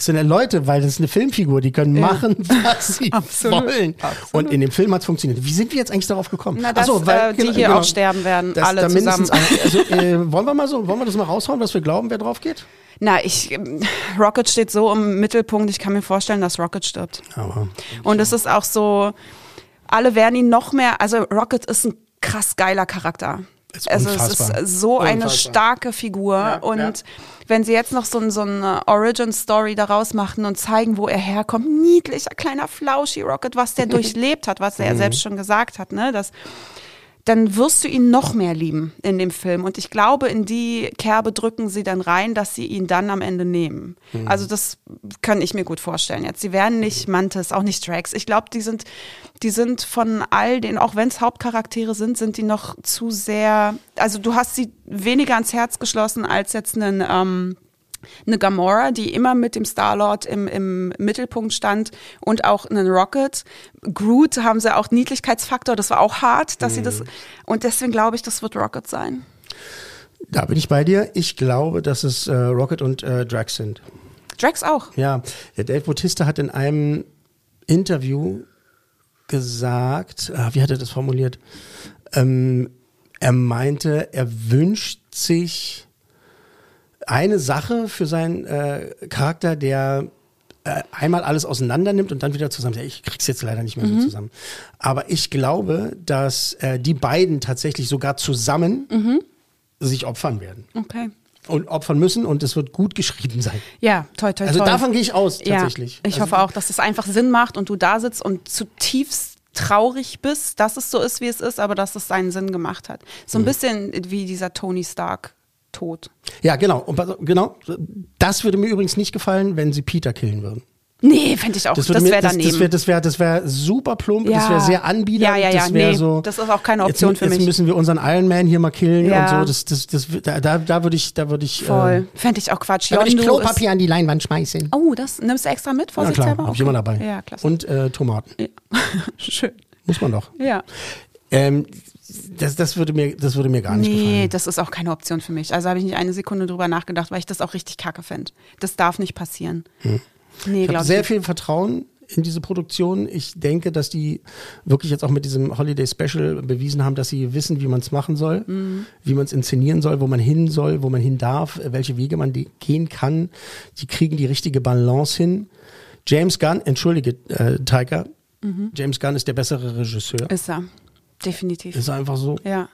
Das sind ja Leute, weil das ist eine Filmfigur, die können machen, [LAUGHS] was sie Absolut. wollen. Absolut. Und in dem Film hat es funktioniert. Wie sind wir jetzt eigentlich darauf gekommen? Na, dass so, äh, die hier auch sterben werden, dass alle zusammen. Also, äh, wollen wir mal so, wollen wir das mal raushauen, was wir glauben, wer drauf geht? Na, ich, ähm, Rocket steht so im Mittelpunkt, ich kann mir vorstellen, dass Rocket stirbt. Aber Und es ist auch so, alle werden ihn noch mehr, also Rocket ist ein krass geiler Charakter. Ist also es ist so eine Unfassbar. starke Figur. Ja, und ja. wenn sie jetzt noch so, ein- so eine Origin-Story daraus machen und zeigen, wo er herkommt, niedlicher, kleiner Flauschi Rocket, was der [LAUGHS] durchlebt hat, was Mhm. er selbst schon gesagt hat, ne? Das, dann wirst du ihn noch mehr lieben in dem Film. Und ich glaube, in die Kerbe drücken sie dann rein, dass sie ihn dann am Ende nehmen. Mhm. Also das kann ich mir gut vorstellen jetzt. Sie werden nicht Mantis, auch nicht Drax. Ich glaube, die sind, die sind von all den, auch wenn es Hauptcharaktere sind, sind die noch zu sehr, also du hast sie weniger ans Herz geschlossen als jetzt einen, ähm, eine Gamora, die immer mit dem Star-Lord im, im Mittelpunkt stand und auch einen Rocket. Groot haben sie auch Niedlichkeitsfaktor, das war auch hart, dass sie das, und deswegen glaube ich, das wird Rocket sein. da bin ich bei dir. Ich glaube, dass es äh, Rocket und äh, Drax sind. Drax auch. Ja, der Dave Bautista hat in einem Interview gesagt, ah, wie hat er das formuliert? Ähm, er meinte, er wünscht sich eine Sache für seinen äh, Charakter, der äh, einmal alles auseinander nimmt und dann wieder zusammen. Ja, ich krieg's jetzt leider nicht mehr so zusammen. Aber ich glaube, dass äh, die beiden tatsächlich sogar zusammen sich opfern werden Okay. und opfern müssen und es wird gut geschrieben sein. Ja, toll, toll, Also davon gehe ich aus, tatsächlich. Ja, ich also, hoffe auch, dass es einfach Sinn macht und du da sitzt und zutiefst traurig bist, dass es so ist, wie es ist, aber dass es seinen Sinn gemacht hat. So Mhm. ein bisschen wie dieser Tony Stark Tod. Ja, genau. Und genau. Das würde mir übrigens nicht gefallen, wenn sie Peter killen würden. Nee, fände ich auch. Das, mir- wäre das, daneben. das wäre das wär, das wär super plump, das Ja. wäre sehr anbiedernd. Ja, ja, ja, das nee, so. das ist auch keine Option jetzt, für jetzt mich. müssen wir unseren Iron Man hier mal killen Ja. und so. Das, das, das, da, da, würde ich, da würde ich, Voll. Fände ich auch Quatsch. äh, da würde ich Klopapier an die Leinwand schmeißen. Oh, das nimmst du extra mit? Na klar, vorsichtshalber? habe ich immer dabei. Ja, klasse. Und äh, Tomaten. ja. [LAUGHS] Schön. Muss man doch. Ja. Ähm, das, das, würde mir, das würde mir gar nicht Nee, gefallen. das ist auch keine Option für mich. Also habe ich nicht eine Sekunde drüber nachgedacht, weil ich das auch richtig kacke fände. Das darf nicht passieren. Nee, Hm. Ich habe sehr ich. viel Vertrauen in diese Produktion. Ich denke, dass die wirklich jetzt auch mit diesem Holiday Special bewiesen haben, dass sie wissen, wie man es machen soll, Mhm. wie man es inszenieren soll, wo man hin soll, wo man hin darf, welche Wege man gehen kann. Die kriegen die richtige Balance hin. James Gunn, entschuldige, äh, Taika, Mhm. James Gunn ist der bessere Regisseur. Ist er. Definitiv. Ist einfach so. ja.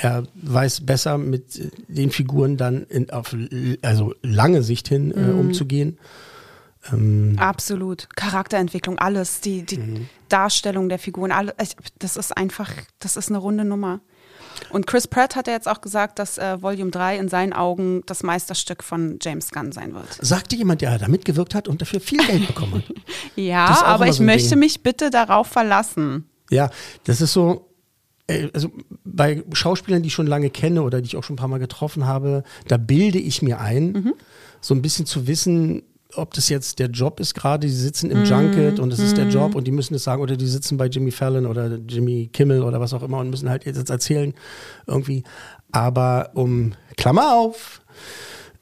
Er weiß besser mit äh, den Figuren dann in, auf also lange Sicht hin äh, Mhm. umzugehen. Ähm, Absolut. Charakterentwicklung, alles, die, die Mhm. Darstellung der Figuren, alle, ich- das ist einfach, das ist eine runde Nummer. Und Chris Pratt hat ja jetzt auch gesagt, dass äh, Volume 3 in seinen Augen das Meisterstück von James Gunn sein wird. sagte jemand, der da mitgewirkt hat und dafür viel Geld bekommen hat. [LAUGHS] Ja, aber ich so ein möchte Ding. mich bitte darauf verlassen. Ja, das ist so, äh, also bei Schauspielern, die ich schon lange kenne oder die ich auch schon ein paar Mal getroffen habe, da bilde ich mir ein, Mhm. so ein bisschen zu wissen, ob das jetzt der Job ist gerade, die sitzen Mhm. im Junket und es ist der Job und die müssen es sagen oder die sitzen bei Jimmy Fallon oder Jimmy Kimmel oder was auch immer und müssen halt jetzt erzählen irgendwie. Aber um, Klammer auf,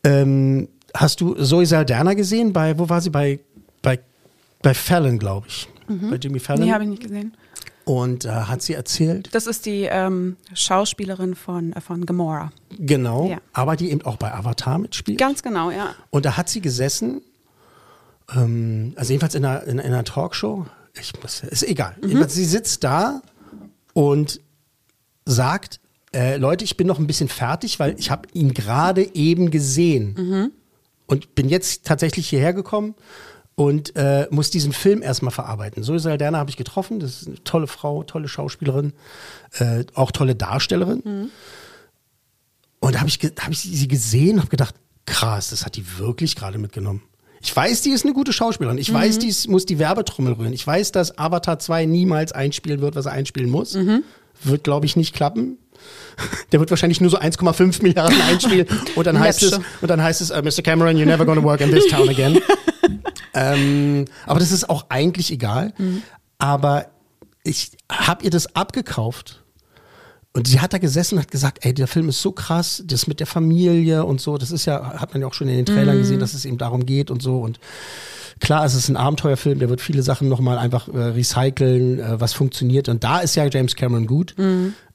ähm, hast du Zoe Saldana gesehen bei, wo war sie? Bei, bei, bei Fallon, glaube ich. Bei Jimmy Fallon. Nee, habe ich nicht gesehen. Und äh, hat sie erzählt, Das ist die ähm, Schauspielerin von, äh, von Gamora. genau, Ja. aber die eben auch bei Avatar mitspielt. Ganz genau, ja. Und da hat sie gesessen, ähm, also jedenfalls in einer, in, in einer Talkshow, ich muss, ist egal. Mhm. Sie sitzt da und sagt, äh, Leute, ich bin noch ein bisschen fertig, weil ich habe ihn gerade eben gesehen Mhm. und bin jetzt tatsächlich hierher gekommen und äh, muss diesen Film erstmal verarbeiten. Zoe Saldana habe ich getroffen, das ist eine tolle Frau, tolle Schauspielerin, äh, auch tolle Darstellerin. Mhm. Und da habe ich, hab ich sie gesehen und habe gedacht, krass, das hat die wirklich gerade mitgenommen. Ich weiß, die ist eine gute Schauspielerin. Ich weiß, die ist- muss die Werbetrommel rühren. Ich weiß, dass Avatar 2 niemals einspielen wird, was er einspielen muss. Wird, glaube ich, nicht klappen. [LAUGHS] Der wird wahrscheinlich nur so 1,5 Milliarden einspielen und dann heißt es, und dann heißt es, uh, Mr. Cameron, you're never gonna work in this town again. [LAUGHS] ähm, aber das ist auch eigentlich egal. Aber ich habe ihr das abgekauft. Und sie hat da gesessen und hat gesagt, ey, der Film ist so krass, das mit der Familie und so, das ist ja, hat man ja auch schon in den Trailern gesehen, dass es eben darum geht und so. Und klar, es ist ein Abenteuerfilm, der wird viele Sachen nochmal einfach äh, recyceln, äh, was funktioniert. Und da ist ja James Cameron gut,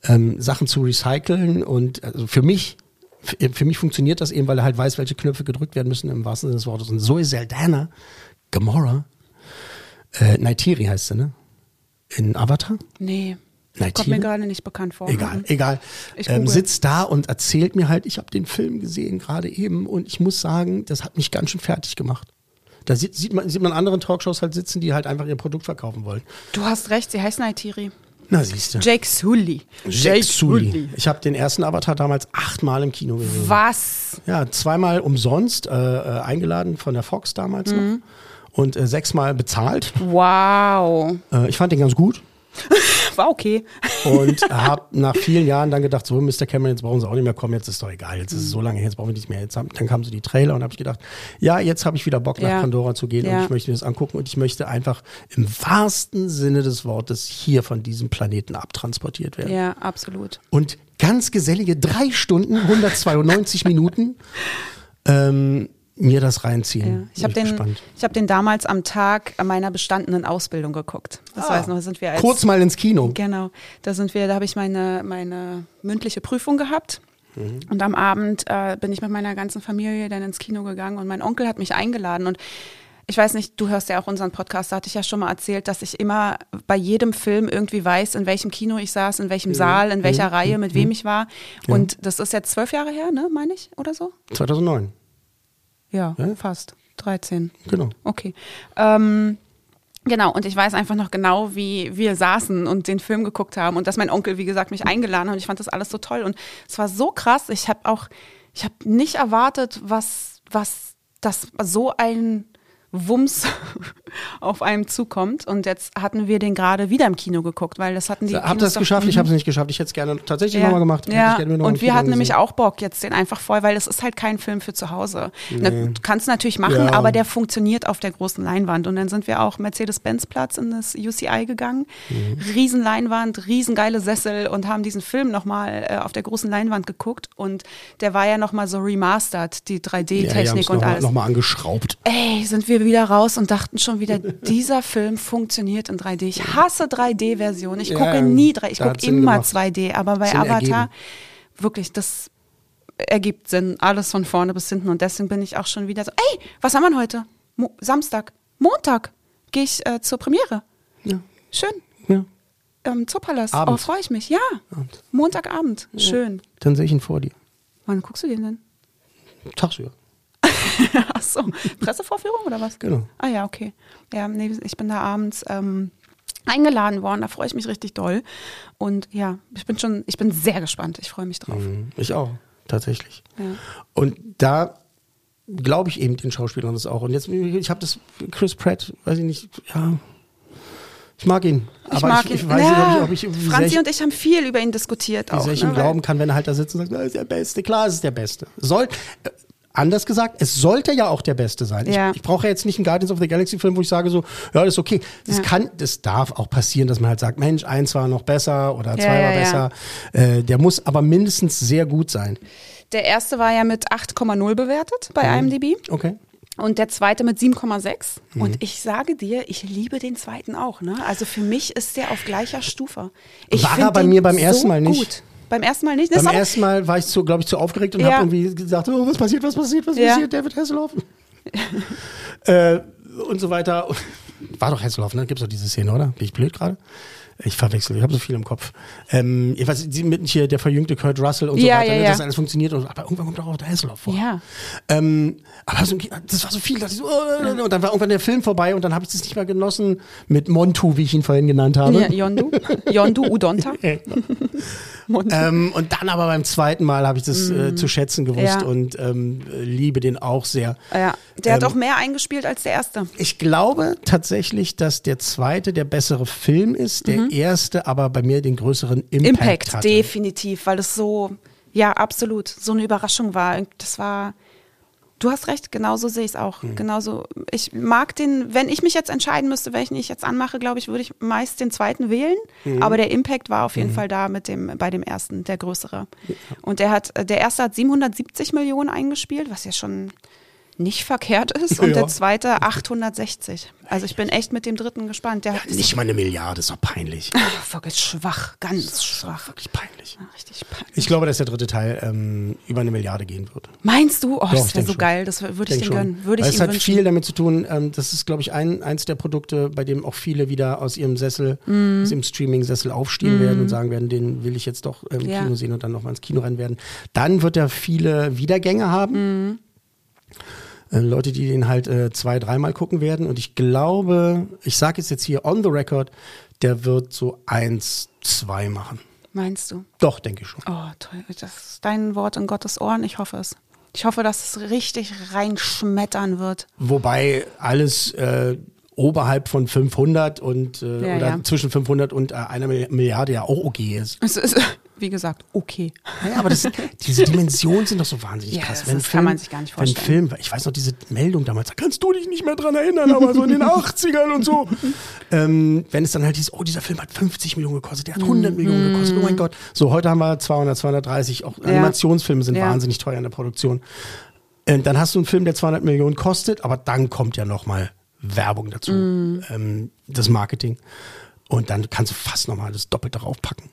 ähm, Sachen zu recyceln. Und also für mich, für, für mich funktioniert das eben, weil er halt weiß, welche Knöpfe gedrückt werden müssen im wahrsten Sinne des Wortes. Und Zoe Saldana, Gamora, äh, Naitiri heißt sie, ne? In Avatar? Nee. Nein, Kommt mir gerade nicht bekannt vor. Egal, Mhm. egal. Ähm, sitzt da und erzählt mir halt, ich habe den Film gesehen gerade eben und ich muss sagen, das hat mich ganz schön fertig gemacht. Da sieht, sieht, man, sieht man anderen Talkshows halt sitzen, die halt einfach ihr Produkt verkaufen wollen. Du hast recht, sie heißt Naitiri. Na siehst du. Jake Sully. Jake Sully. Ich habe den ersten Avatar damals achtmal im Kino gesehen. Was? Ja, zweimal umsonst äh, äh, eingeladen von der Fox damals noch und äh, sechsmal bezahlt. Wow. Äh, ich fand den ganz gut. [LAUGHS] War okay. Und [LAUGHS] habe nach vielen Jahren dann gedacht, so Mr. Cameron, jetzt brauchen sie auch nicht mehr kommen, jetzt ist doch egal, jetzt ist es so lange her, jetzt brauchen wir nicht mehr. Jetzt haben, dann kamen so die Trailer und habe ich gedacht, ja, jetzt habe ich wieder Bock nach Ja. Pandora zu gehen und Ja. ich möchte mir das angucken und ich möchte einfach im wahrsten Sinne des Wortes hier von diesem Planeten abtransportiert werden. Ja, absolut. Und ganz gesellige drei Stunden, 192 [LAUGHS] Minuten ähm, mir das Ja. reinziehen. Ich habe den, ich hab den damals am Tag meiner bestandenen Ausbildung geguckt. Das weiß noch, sind wir als, Kurz mal ins Kino. Genau, da sind wir, da habe ich meine, meine mündliche Prüfung gehabt. Mhm. Und am Abend äh, bin ich mit meiner ganzen Familie dann ins Kino gegangen und mein Onkel hat mich eingeladen und ich weiß nicht, du hörst ja auch unseren Podcast, da hatte ich ja schon mal erzählt, dass ich immer bei jedem Film irgendwie weiß, in welchem Kino ich saß, in Mhm. welchem Saal, in welcher Reihe, mit wem ich war. Und das ist jetzt zwölf Jahre her, ne, meine ich, oder so? 2009, Ja, Ja? fast. 13. genau. Okay. Ähm, genau, und ich weiß einfach noch genau, wie wir saßen und den Film geguckt haben und dass mein Onkel, wie gesagt, mich eingeladen hat und ich fand das alles so toll und es war so krass. Ich habe auch, ich habe nicht erwartet, was, was, dass so ein Wumms [LAUGHS] auf einem zukommt und jetzt hatten wir den gerade wieder im Kino geguckt, weil das hatten die Habt ihr das geschafft? Ich habe es nicht geschafft. Ich hätte es gerne tatsächlich nochmal gemacht. Ja, und wir hatten nämlich auch Bock, jetzt den einfach voll, weil es ist halt kein Film für zu Hause. Ne, du kannst natürlich machen, Ja. aber der funktioniert auf der großen Leinwand. Und dann sind wir auch Mercedes-Benz-Platz in das UCI gegangen. Mhm. Riesenleinwand, riesengeile Sessel und haben diesen Film nochmal äh, auf der großen Leinwand geguckt. Und der war ja nochmal so remastered, die Ja, die 3D-Technik haben's und noch alles. Noch mal angeschraubt. Ey, sind wir wieder raus und dachten schon wieder, [LAUGHS] dieser Film funktioniert in 3D. Ich hasse 3D-Versionen. Ich Ja, gucke nie 3D. Ich gucke immer gemacht. 2D, aber bei Sinn Avatar ergeben. wirklich, das ergibt Sinn. Alles von vorne bis hinten. Und deswegen bin ich auch schon wieder so, ey, was haben wir heute? Mo Samstag. Montag gehe ich äh, zur Premiere. Ja. Schön. ja. Ähm, Zoopalast. Oh, freue ich mich. Ja. Montagabend. Schön. Dann sehe ich ihn vor dir. Wann guckst du den denn? Tagsüber. [LAUGHS] Ach so, Pressevorführung oder was? Genau. Ah ja, okay. Ja, nee, ich bin da abends ähm, eingeladen worden, da freue ich mich richtig doll. Und ja, ich bin schon, ich bin sehr gespannt. Ich freue mich drauf. Mhm. Ich auch, tatsächlich. Ja. Und da glaube ich eben den Schauspielern das auch. Und jetzt, ich habe das, Chris Pratt, weiß ich nicht, ja, ich mag ihn. Ich aber mag ich, ihn. ich weiß ja, nicht, ob ich, ich Franzi ich, und ich haben viel über ihn diskutiert wie auch. sehr ich ne, ihm glauben kann, wenn er halt da sitzt und sagt, er ist der Beste. Klar, es ist der Beste. Soll, anders gesagt, es sollte ja auch der Beste sein. Ja. Ich, ich brauche ja jetzt nicht einen Guardians of the Galaxy Film, wo ich sage so, ja, das ist okay. Das Ja. kann, das darf auch passieren, dass man halt sagt, Mensch, eins war noch besser oder zwei war besser. Äh, der muss aber mindestens sehr gut sein. Der erste war ja mit 8,0 bewertet bei Mhm. IMDb Okay. und der zweite mit 7,6. Mhm. Und ich sage dir, ich liebe den zweiten auch. Ne? Also für mich ist der auf gleicher Stufe. Ich War er bei mir beim so ersten Mal nicht. Gut. Beim ersten Mal nicht. Das Beim ersten Mal war ich zu, glaube ich, zu aufgeregt und Ja. habe irgendwie gesagt, oh, was passiert, was passiert, was Ja. passiert, David Hasselhoff. [LAUGHS] äh, und so weiter. War doch Hasselhoff, ne? Gibt's doch diese Szene, oder? Bin ich blöd gerade? Ich verwechsel, ich habe so viel im Kopf. Ähm, ich weiß, sie mit hier der verjüngte Kurt Russell und so Ja, weiter, ja, ne, ja. dass alles funktioniert. Und, aber irgendwann kommt auch der Hasselhoff vor. Ja. Ähm, aber so, das war so viel, dass ich so, oh, und dann war irgendwann der Film vorbei und dann habe ich das nicht mehr genossen mit Montu, wie ich ihn vorhin genannt habe. Ja, Yondu. Yondu Udonta. [LAUGHS] Mund. Ähm, und dann aber beim zweiten Mal habe ich das äh, zu schätzen gewusst Mhm. Ja. und ähm, liebe den auch sehr. ja, der hat Ähm, auch mehr eingespielt als der erste. Ich glaube tatsächlich, dass der zweite der bessere Film ist, der erste aber bei mir den größeren Impact, Mhm. Impact, hatte. definitiv, weil es so, ja, absolut, so eine Überraschung war. Das war, du hast recht, genauso sehe ich es auch. Mhm. Genauso, ich mag den, wenn ich mich jetzt entscheiden müsste, welchen ich jetzt anmache, glaube ich, würde ich meist den zweiten wählen. Mhm. Aber der Impact war auf jeden Fall da mit dem, bei dem ersten, der größere. Und der hat, der erste hat 770 Millionen eingespielt, was ja schon nicht verkehrt ist. Und [LAUGHS] Ja. der zweite 860. Also ich bin echt mit dem dritten gespannt. Der hat Nicht mal eine Milliarde, ist doch peinlich. wirklich schwach, ganz schwach. Wirklich peinlich. Richtig peinlich. Ich glaube, dass der dritte Teil ähm, über eine Milliarde gehen wird. Meinst du? Oh, Doch, das wäre so schon. geil. Das würde ich den gönnen. Würde ich es ihm hat wünschen. viel damit zu tun. Ähm, das ist, glaube ich, ein, eins der Produkte, bei dem auch viele wieder aus ihrem Sessel, Mhm. aus dem Streaming-Sessel aufstehen werden und sagen werden, den will ich jetzt doch im Ja. Kino sehen und dann nochmal ins Kino rennen werden. Dann wird er viele Wiedergänge haben. Mhm. Äh, Leute, die den halt äh, zwei, dreimal gucken werden. Und ich glaube, ich sage es jetzt hier on the record, der wird so eins, zwei machen. Meinst du? Doch, denke ich schon. Oh, toll. Das ist dein Wort in Gottes Ohren. Ich hoffe es. Ich hoffe, dass es richtig reinschmettern wird. Wobei alles äh, oberhalb von 500 und äh, Ja, oder ja. zwischen 500 und äh, einer Milli- Milliarde ja auch okay ist. Es ist, wie gesagt, okay. Naja, aber das, diese Dimensionen sind doch so wahnsinnig Ja, krass. das- das kann man sich gar nicht Wenn vorstellen. Film, ich weiß noch diese Meldung damals, da kannst du dich nicht mehr dran erinnern, aber so in den [LAUGHS] 80ern und so. Ähm, wenn es dann halt hieß, oh, dieser Film hat 50 Millionen gekostet, der hat 100 Millionen gekostet, oh mein Gott. So, heute haben wir 200, 230, auch Animationsfilme sind Ja. wahnsinnig teuer in der Produktion. Und dann hast du einen Film, der 200 Millionen kostet, aber dann kommt ja nochmal Werbung dazu, Mhm. ähm, das Marketing. Und dann kannst du fast nochmal das Doppelte draufpacken.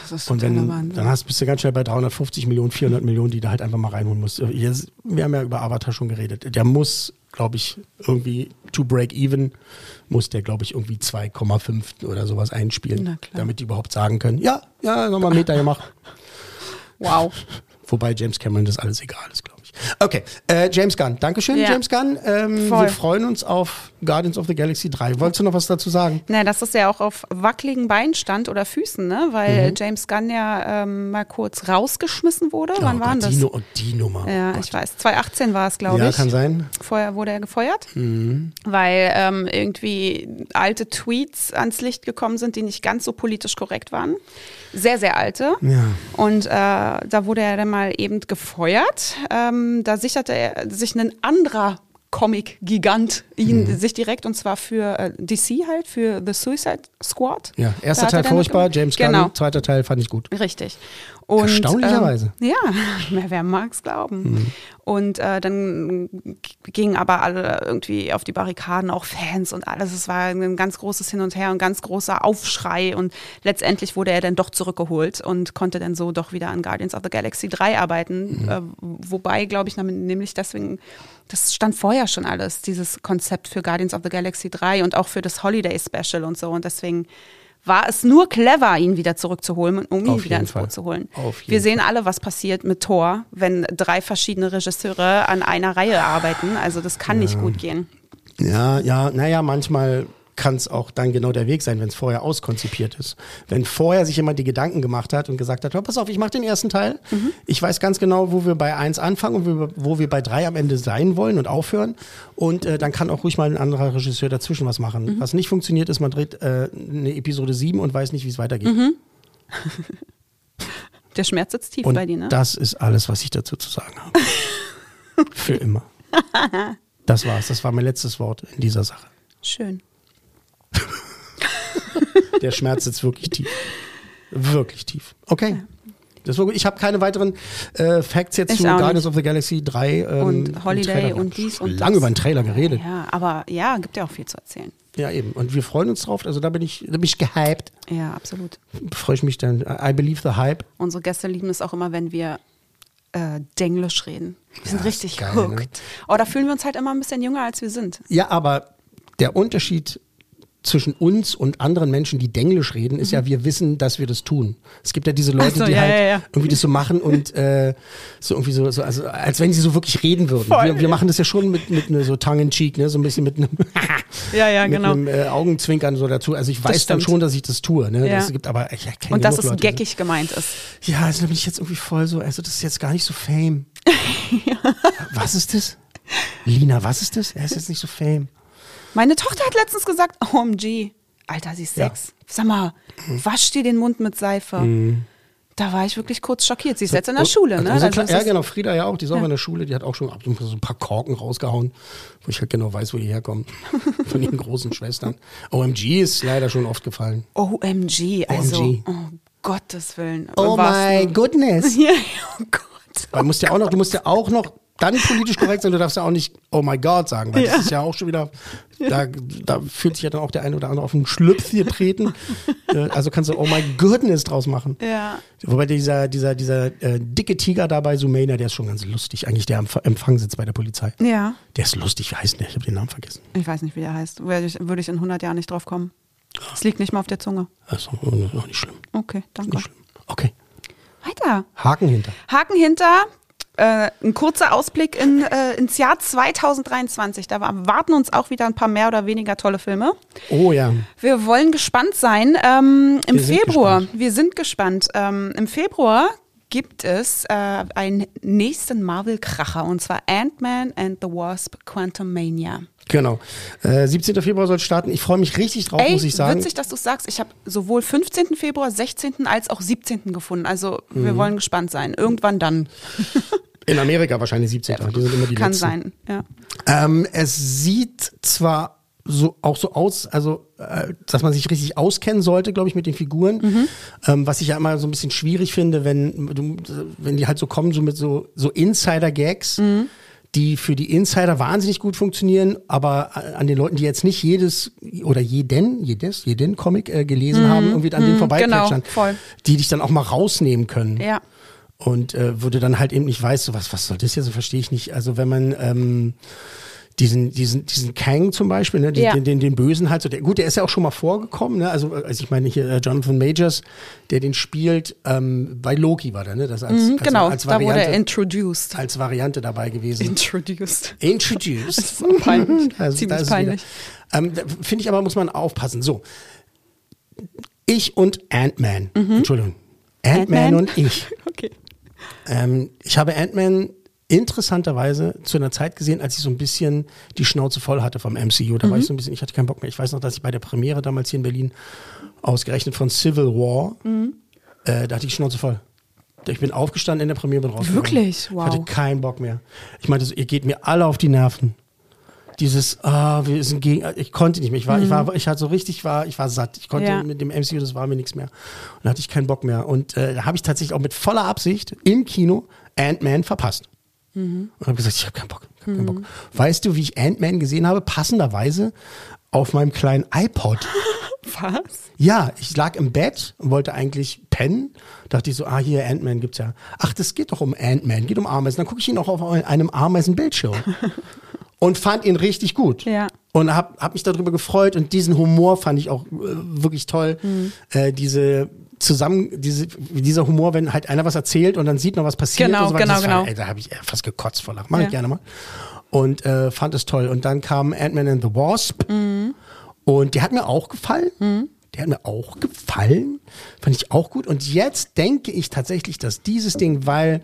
Das ist Und wenn, Wahnsinn. dann hast, bist du ganz schnell bei 350 Millionen, 400 Millionen, die du halt einfach mal reinholen musst. Hier, ist- wir haben ja über Avatar schon geredet. Der muss, glaube ich, irgendwie to break even, muss der, glaube ich, irgendwie 2,5 oder sowas einspielen, damit die überhaupt sagen können, ja, ja, nochmal einen Meter gemacht. wow. [LAUGHS] Wobei James Cameron das alles egal ist, glaube ich. Okay, äh, James Gunn. Dankeschön, Ja. James Gunn. Ähm, wir freuen uns auf Guardians of the Galaxy 3. Wolltest du noch was dazu sagen? Na, dass es ja auch auf wackeligen Beinen stand oder Füßen, ne? Weil Mhm. James Gunn ja ähm, mal kurz rausgeschmissen wurde. Wann oh war denn Gott, das? die, und die Nummer. Ja, oh ich weiß. 2018 war es, glaube Ja, ich. kann sein. Vorher wurde er gefeuert, Mhm. weil ähm, irgendwie alte Tweets ans Licht gekommen sind, die nicht ganz so politisch korrekt waren. Sehr, sehr alte. Ja. Und äh, da wurde er dann mal eben gefeuert. Ähm, da sicherte er sich ein anderer Comic-Gigant ihn Mhm. sich direkt und zwar für äh, DC halt, für The Suicide Squad. Ja, erster Teil furchtbar, James genau. Gunn, zweiter Teil fand ich gut. Richtig. Und, Erstaunlicherweise. Ähm, ja, [LAUGHS] wer, mag es glauben. Und äh, dann gingen aber alle irgendwie auf die Barrikaden, auch Fans und alles. Es war ein ganz großes Hin und Her, ein ganz großer Aufschrei. Und letztendlich wurde er dann doch zurückgeholt und konnte dann so doch wieder an Guardians of the Galaxy 3 arbeiten. Äh, wobei, glaube ich, nämlich deswegen, das stand vorher schon alles, dieses Konzept für Guardians of the Galaxy 3 und auch für das Holiday Special und so. Und deswegen war es nur clever, ihn wieder zurückzuholen, um ihn Auf wieder ins Fall. Boot zu holen. Wir sehen alle, was passiert mit Thor, wenn drei verschiedene Regisseure an einer Reihe arbeiten. Also das kann nicht gut gehen. Ja, ja, naja, manchmal kann es auch dann genau der Weg sein, wenn es vorher auskonzipiert ist. Wenn vorher sich jemand die Gedanken gemacht hat und gesagt hat, hör, pass auf, ich mache den ersten Teil. Ich weiß ganz genau, wo wir bei eins anfangen und wo wir, bei drei am Ende sein wollen und aufhören. Und äh, dann kann auch ruhig mal ein anderer Regisseur dazwischen was machen. Was nicht funktioniert, ist, man dreht äh, eine Episode 7 und weiß nicht, wie es weitergeht. [LAUGHS] Der Schmerz sitzt tief Und bei dir, ne? das ist alles, was ich dazu zu sagen habe. [LAUGHS] Für immer. Das war's. Das war mein letztes Wort in dieser Sache. Schön. Der Schmerz sitzt wirklich tief. Wirklich tief. Okay. Das war gut. Ich habe keine weiteren äh, Facts jetzt Ich zu Guardians nicht. of the Galaxy 3. Ähm, Und Holiday und dies und Lange über den Trailer geredet. Ja, aber ja, gibt ja auch viel zu erzählen. Ja. eben. Und wir freuen uns drauf. Also da bin ich, da bin ich gehypt. Ja, absolut. Freue ich mich dann. I believe the hype. Unsere Gäste lieben es auch immer, wenn wir äh, Denglisch reden. Wir sind Ja, richtig ist geil, hooked. ne? Oh, da fühlen wir uns halt immer ein bisschen jünger, als wir sind. Ja, aber der Unterschied zwischen uns und anderen Menschen, die Denglisch reden, ist ja, wir wissen, dass wir das tun. Es gibt ja diese Leute, Mhm. So, die ja, halt ja, ja. irgendwie das so machen und äh, so irgendwie so, so also als wenn sie so wirklich reden würden. Voll. Wir, wir machen das ja schon mit, mit ne, so tongue in cheek, ne, so ein bisschen mit einem, [LAUGHS] Ja, ja, [LAUGHS] mit genau. einem äh, Augenzwinkern so dazu. Also ich weiß dann schon, dass ich das tue. Ne? Das gibt aber ich Und dass es Leute, geckig gemeint ist. Ja, also da bin ich jetzt irgendwie voll so, also das ist jetzt gar nicht so Fame. [LAUGHS] Was ist das? Lina, was ist das? Er ist jetzt nicht so Fame. Meine Tochter hat letztens gesagt, OMG, Alter, sie ist Ja. sechs. Sag mal, wasch dir den Mund mit Seife. Da war ich wirklich kurz schockiert. Sie ist jetzt in der Schule, ne? Also, Also ja, genau. Frieda ja auch. Die ist auch Ja. in der Schule. Die hat auch schon ab und zu so ein paar Korken rausgehauen, wo ich halt genau weiß, wo die herkommen. [LAUGHS] Von ihren großen Schwestern. OMG ist leider schon oft gefallen. OMG, also, OMG. oh Gottes Willen. Oh my goodness. [LAUGHS] Ja, oh Gott. Weil du musst ja auch noch, du musst ja auch noch dann politisch korrekt sein. Du darfst ja auch nicht Oh my God sagen, weil Ja. das ist ja auch schon wieder, da, da fühlt sich ja dann auch der eine oder andere auf den Schlüpf getreten. [LAUGHS] Äh, also kannst du Oh my Goodness draus machen. Ja. Wobei dieser, dieser, dieser äh, dicke Tiger da bei Sumania, der ist schon ganz lustig. Eigentlich der Ver- Empfang sitzt bei der Polizei. Ja. Der ist lustig, wie heißt der? Ich habe den Namen vergessen. Ich weiß nicht, wie der heißt. Würde ich, würde ich in 100 Jahren nicht drauf kommen. Es liegt nicht mal auf der Zunge. Das ist auch nicht schlimm. Okay, danke. Okay. Weiter. Haken hinter. Haken hinter. Äh, ein kurzer Ausblick in, äh, ins Jahr 2023. Da war- warten uns auch wieder ein paar mehr oder weniger tolle Filme. Oh ja. Wir wollen gespannt sein. Ähm, Im Wir sind Februar, gespannt. wir sind gespannt. Ähm, Im Februar gibt es äh, einen nächsten Marvel-Kracher und zwar Ant-Man and the Wasp Quantumania. Genau. Äh, 17. Februar soll starten. Ich freue mich richtig drauf, Ey, muss ich sagen. witzig, dass du sagst. Ich habe sowohl 15. Februar, 16. als auch 17. gefunden. Also Mhm. wir wollen gespannt sein. Irgendwann dann. [LAUGHS] In Amerika wahrscheinlich 17. Die sind immer die Kann letzten. sein. Ja. Ähm, es sieht zwar so auch so aus, also äh, dass man sich richtig auskennen sollte, glaube ich, mit den Figuren. Mhm. Ähm, was ich ja immer so ein bisschen schwierig finde, wenn du, wenn die halt so kommen, so mit so so Insider-Gags. Mhm. Die für die Insider wahnsinnig gut funktionieren, aber an den Leuten, die jetzt nicht jedes oder jeden, jedes, jeden Comic äh, gelesen haben, irgendwie an denen vorbeiplätschern, genau, voll. die dich dann auch mal rausnehmen können. Ja. Und äh, wo du dann halt eben nicht weißt, so was, was soll das jetzt, so verstehe ich nicht. Also wenn man ähm, diesen, diesen, diesen Kang zum Beispiel, ne, den, Ja. den, den, den Bösen halt so, der, gut, der ist ja auch schon mal vorgekommen, ne? Also, also ich meine hier äh, Jonathan Majors, der den spielt, ähm, bei Loki war der, ne? Das als, Mhm, als, genau, als da wurde er Variante, introduced. als Variante dabei gewesen. Introduced. Introduced. Das ist peinlich. [LAUGHS] Also, Ziemlich peinlich. Ähm, Finde ich aber, muss man aufpassen. So. Ich und Ant-Man. Entschuldigung. Ant-Man Ant-Man? und ich. [LAUGHS] Okay. Ähm, ich habe Ant-Man interessanterweise zu einer Zeit gesehen, als ich so ein bisschen die Schnauze voll hatte vom MCU. Da war ich so ein bisschen, ich hatte keinen Bock mehr. Ich weiß noch, dass ich bei der Premiere damals hier in Berlin ausgerechnet von Civil War, äh, da hatte ich die Schnauze voll. Ich bin aufgestanden in der Premiere, bin rausgegangen. Wirklich? Wow. Ich hatte keinen Bock mehr. Ich meinte, ihr geht mir alle auf die Nerven. Dieses, ah, wir sind gegen, ich konnte nicht mehr. Ich war, ich war, ich hatte so richtig, war, ich war satt. Ich konnte Ja. mit dem MCU, das war mir nichts mehr. Und da hatte ich keinen Bock mehr. Und äh, da habe ich tatsächlich auch mit voller Absicht im Kino Ant-Man verpasst. Und habe gesagt, ich habe keinen Bock. Hab keinen Bock. Weißt du, wie ich Ant-Man gesehen habe? Passenderweise auf meinem kleinen iPod. [LAUGHS] Was? Ja, ich lag im Bett und wollte eigentlich pennen. Dachte ich so, ah, hier, Ant-Man gibt's ja. Ach, das geht doch um Ant-Man, geht um Ameisen. Dann gucke ich ihn auch auf einem Ameisenbildschirm. [LAUGHS] und fand ihn richtig gut. Ja. Und hab, hab mich darüber gefreut und diesen Humor fand ich auch äh, wirklich toll. Mhm. Äh, diese zusammen, diese, dieser Humor, wenn halt einer was erzählt und dann sieht noch was passiert. Genau, und so genau, genau. War, ey, da habe ich fast gekotzt vor Lachen. Mach Ja. ich gerne mal. Und äh, fand es toll. Und dann kam Ant-Man and the Wasp. Mhm. Und der hat mir auch gefallen. Der hat mir auch gefallen. Fand ich auch gut. Und jetzt denke ich tatsächlich, dass dieses Ding, weil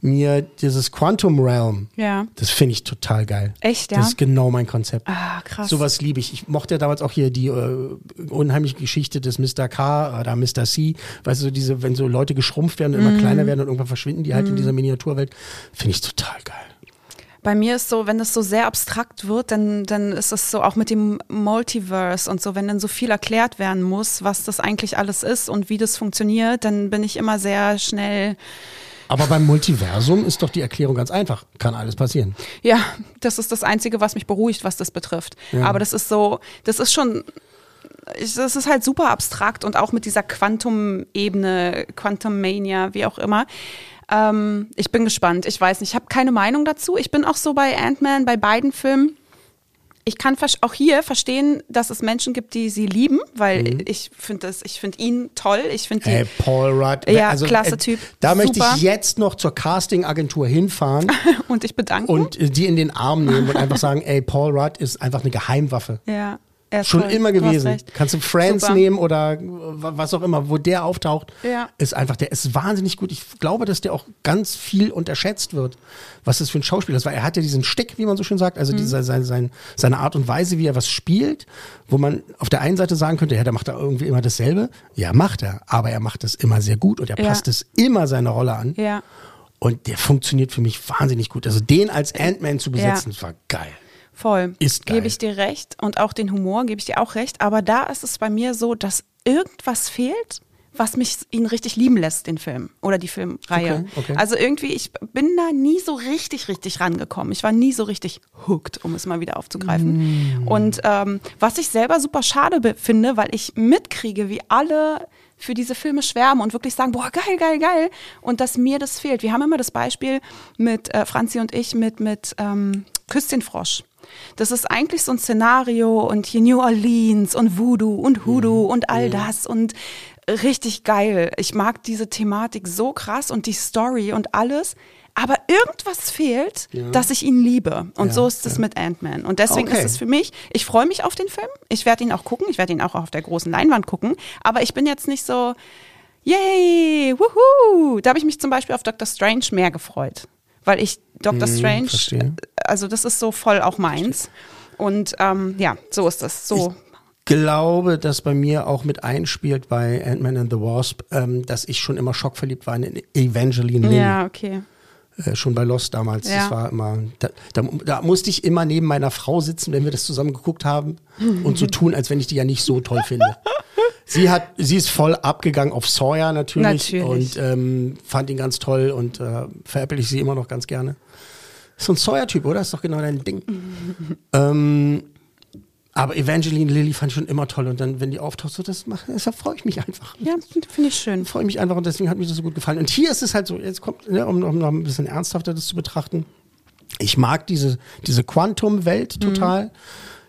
mir dieses Quantum Realm, Ja. das finde ich total geil. Echt, ja? Das ist genau mein Konzept. Ah, krass. Sowas liebe ich. Ich mochte ja damals auch hier die äh, unheimliche Geschichte des Mr. K oder Mr. C. Weißt du, so diese, wenn so Leute geschrumpft werden und Mhm. immer kleiner werden und irgendwann verschwinden die halt in dieser Miniaturwelt, finde ich total geil. Bei mir ist so, wenn das so sehr abstrakt wird, dann, dann ist es so auch mit dem Multiverse und so, wenn dann so viel erklärt werden muss, was das eigentlich alles ist und wie das funktioniert, dann bin ich immer sehr schnell, Aber beim Multiversum ist doch die Erklärung ganz einfach. Kann alles passieren. ja, das ist das Einzige, was mich beruhigt, was das betrifft. Aber das ist so, das ist schon, das ist halt super abstrakt und auch mit dieser Quantum-Ebene, Quantum-Mania, wie auch immer. Ähm, ich bin gespannt. Ich weiß nicht, ich habe keine Meinung dazu. Ich bin auch so bei Ant-Man, bei beiden Filmen. Ich kann auch hier verstehen, dass es Menschen gibt, die sie lieben, weil ich finde das, ich finde ihn toll. Ich finde die. Ey, Paul Rudd. Ja, klasse Typ. Da möchte Super. ich jetzt noch zur Castingagentur hinfahren [LAUGHS] und ich bedanke und äh, die in den Arm nehmen und einfach sagen, ey, Paul Rudd ist einfach eine Geheimwaffe. Ja, er ist Schon toll. immer gewesen. Kannst du Friends Super. nehmen oder äh, was auch immer, wo der auftaucht, Ja. ist einfach, der ist wahnsinnig gut. Ich glaube, dass der auch ganz viel unterschätzt wird, was das für ein Schauspieler ist, weil er hat ja diesen Stick, wie man so schön sagt, Mhm. also diese, seine, seine, seine Art und Weise, wie er was spielt, wo man auf der einen Seite sagen könnte, ja, der macht da irgendwie immer dasselbe. Ja, macht er, aber er macht es immer sehr gut und er Ja. passt es immer seine Rolle an. Ja. Und der funktioniert für mich wahnsinnig gut. Also den als Ant-Man zu besetzen, das war geil. Voll. Ist geil. Gebe ich dir recht. Und auch den Humor gebe ich dir auch recht. Aber da ist es bei mir so, dass irgendwas fehlt, was mich ihn richtig lieben lässt, den Film oder die Filmreihe. Okay, okay. Also irgendwie, ich bin da nie so richtig, richtig rangekommen. Ich war nie so richtig hooked, um es mal wieder aufzugreifen. Mm. Und ähm, was ich selber super schade finde, weil ich mitkriege, wie alle für diese Filme schwärmen und wirklich sagen, boah, geil, geil, geil. Und dass mir das fehlt. Wir haben immer das Beispiel mit äh, Franzi und ich mit, mit ähm, Küss den Frosch. Das ist eigentlich so ein Szenario und hier New Orleans und Voodoo und Hoodoo und all das und richtig geil. Ich mag diese Thematik so krass und die Story und alles. Aber irgendwas fehlt, dass ich ihn liebe. Und Ja, so ist es ja. mit Ant-Man. Und deswegen Okay. ist es für mich, ich freue mich auf den Film. Ich werde ihn auch gucken. Ich werde ihn auch auf der großen Leinwand gucken. Aber ich bin jetzt nicht so, yay, wuhu. Da habe ich mich zum Beispiel auf Doctor Strange mehr gefreut. Weil ich Doctor Strange, Hm, verstehe. also das ist so voll auch meins. Und ähm, ja, so ist es. So. glaube, dass bei mir auch mit einspielt bei Ant-Man and the Wasp, ähm, dass ich schon immer schockverliebt war in Evangeline Lilly. ja, okay. Äh, schon bei Lost damals. Ja. Das war immer, da, da, da musste ich immer neben meiner Frau sitzen, wenn wir das zusammen geguckt haben und so tun, als wenn ich die ja nicht so toll finde. [LAUGHS] Sie hat, sie ist voll abgegangen auf Sawyer natürlich, Natürlich. und ähm, fand ihn ganz toll und äh, veräpple ich sie immer noch ganz gerne. Ist so ein Sawyer-Typ, oder? Ist doch genau dein Ding. [LAUGHS] ähm, aber Evangeline Lilly fand ich schon immer toll und dann, wenn die auftaucht, so das macht, deshalb freue ich mich einfach. Ja, finde ich schön. freue mich einfach und deswegen hat mir das so gut gefallen. Und hier ist es halt so, jetzt kommt, ne, um, um noch ein bisschen ernsthafter das zu betrachten. Ich mag diese, diese Quantum-Welt total.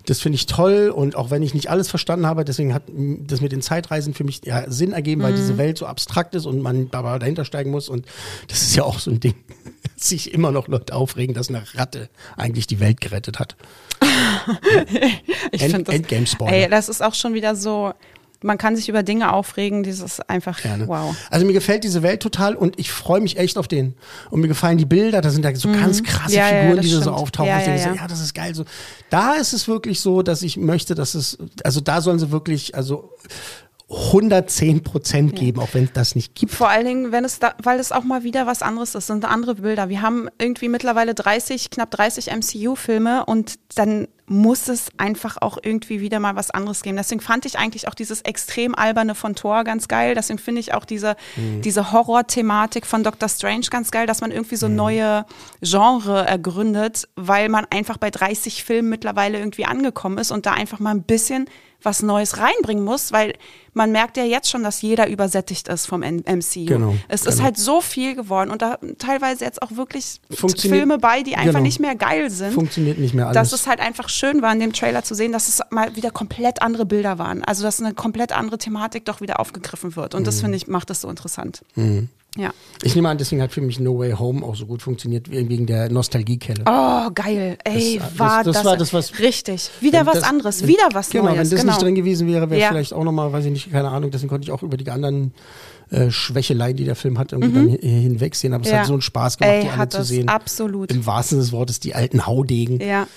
Das finde ich toll und auch wenn ich nicht alles verstanden habe, deswegen hat das mit den Zeitreisen für mich ja Sinn ergeben, weil diese Welt so abstrakt ist und man aber dahinter steigen muss und das ist ja auch so ein Ding, [LAUGHS] dass sich immer noch Leute aufregen, dass eine Ratte eigentlich die Welt gerettet hat. [LAUGHS] Ich End- find das, Endgame-Spoiler. Ey, das ist auch schon wieder so, man kann sich über Dinge aufregen, dieses einfach, Ja, ne? wow. Also mir gefällt diese Welt total und ich freue mich echt auf den. Und mir gefallen die Bilder, da sind da so ganz krasse Mhm. Ja, ja, Figuren, das die so stimmt. auftauchen. Ja, ja, so, ja. ja, das ist geil. So, da ist es wirklich so, dass ich möchte, dass es, also da sollen sie wirklich, also 110 Prozent geben, auch wenn es das nicht gibt. Vor allen Dingen, wenn es da, weil es auch mal wieder was anderes ist, sind andere Bilder. Wir haben irgendwie mittlerweile 30, knapp 30 MCU-Filme und dann muss es einfach auch irgendwie wieder mal was anderes geben. Deswegen fand ich eigentlich auch dieses extrem alberne von Thor ganz geil. Deswegen finde ich auch diese, diese Horror-Thematik von Doctor Strange ganz geil, dass man irgendwie so neue Genre ergründet, weil man einfach bei 30 Filmen mittlerweile irgendwie angekommen ist und da einfach mal ein bisschen was Neues reinbringen muss, weil man merkt ja jetzt schon, dass jeder übersättigt ist vom MCU. Genau, es ist genau. halt so viel geworden und da teilweise jetzt auch wirklich Filme bei, die einfach genau. nicht mehr geil sind. Funktioniert nicht mehr alles. Dass es halt einfach schön war, in dem Trailer zu sehen, dass es mal wieder komplett andere Bilder waren. Also, dass eine komplett andere Thematik doch wieder aufgegriffen wird. Und Mhm. das finde ich, macht das so interessant. Ja. ich nehme an, deswegen hat für mich No Way Home auch so gut funktioniert, wegen der Nostalgiekelle. Oh, geil. Ey, Das- war das- das, das war das, was- richtig. Wieder was anderes, wieder was genau, Neues. wenn das genau. nicht drin gewesen wäre, wäre Ja. vielleicht auch nochmal, weiß ich nicht, keine Ahnung, deswegen konnte ich auch über die anderen äh, Schwächeleien, die der Film hat, irgendwie dann hin- hinwegsehen. Aber es Mhm. Ja. hat so einen Spaß gemacht, Ey, die alle zu sehen. absolut. Im wahrsten des Wortes die alten Haudegen. Ja.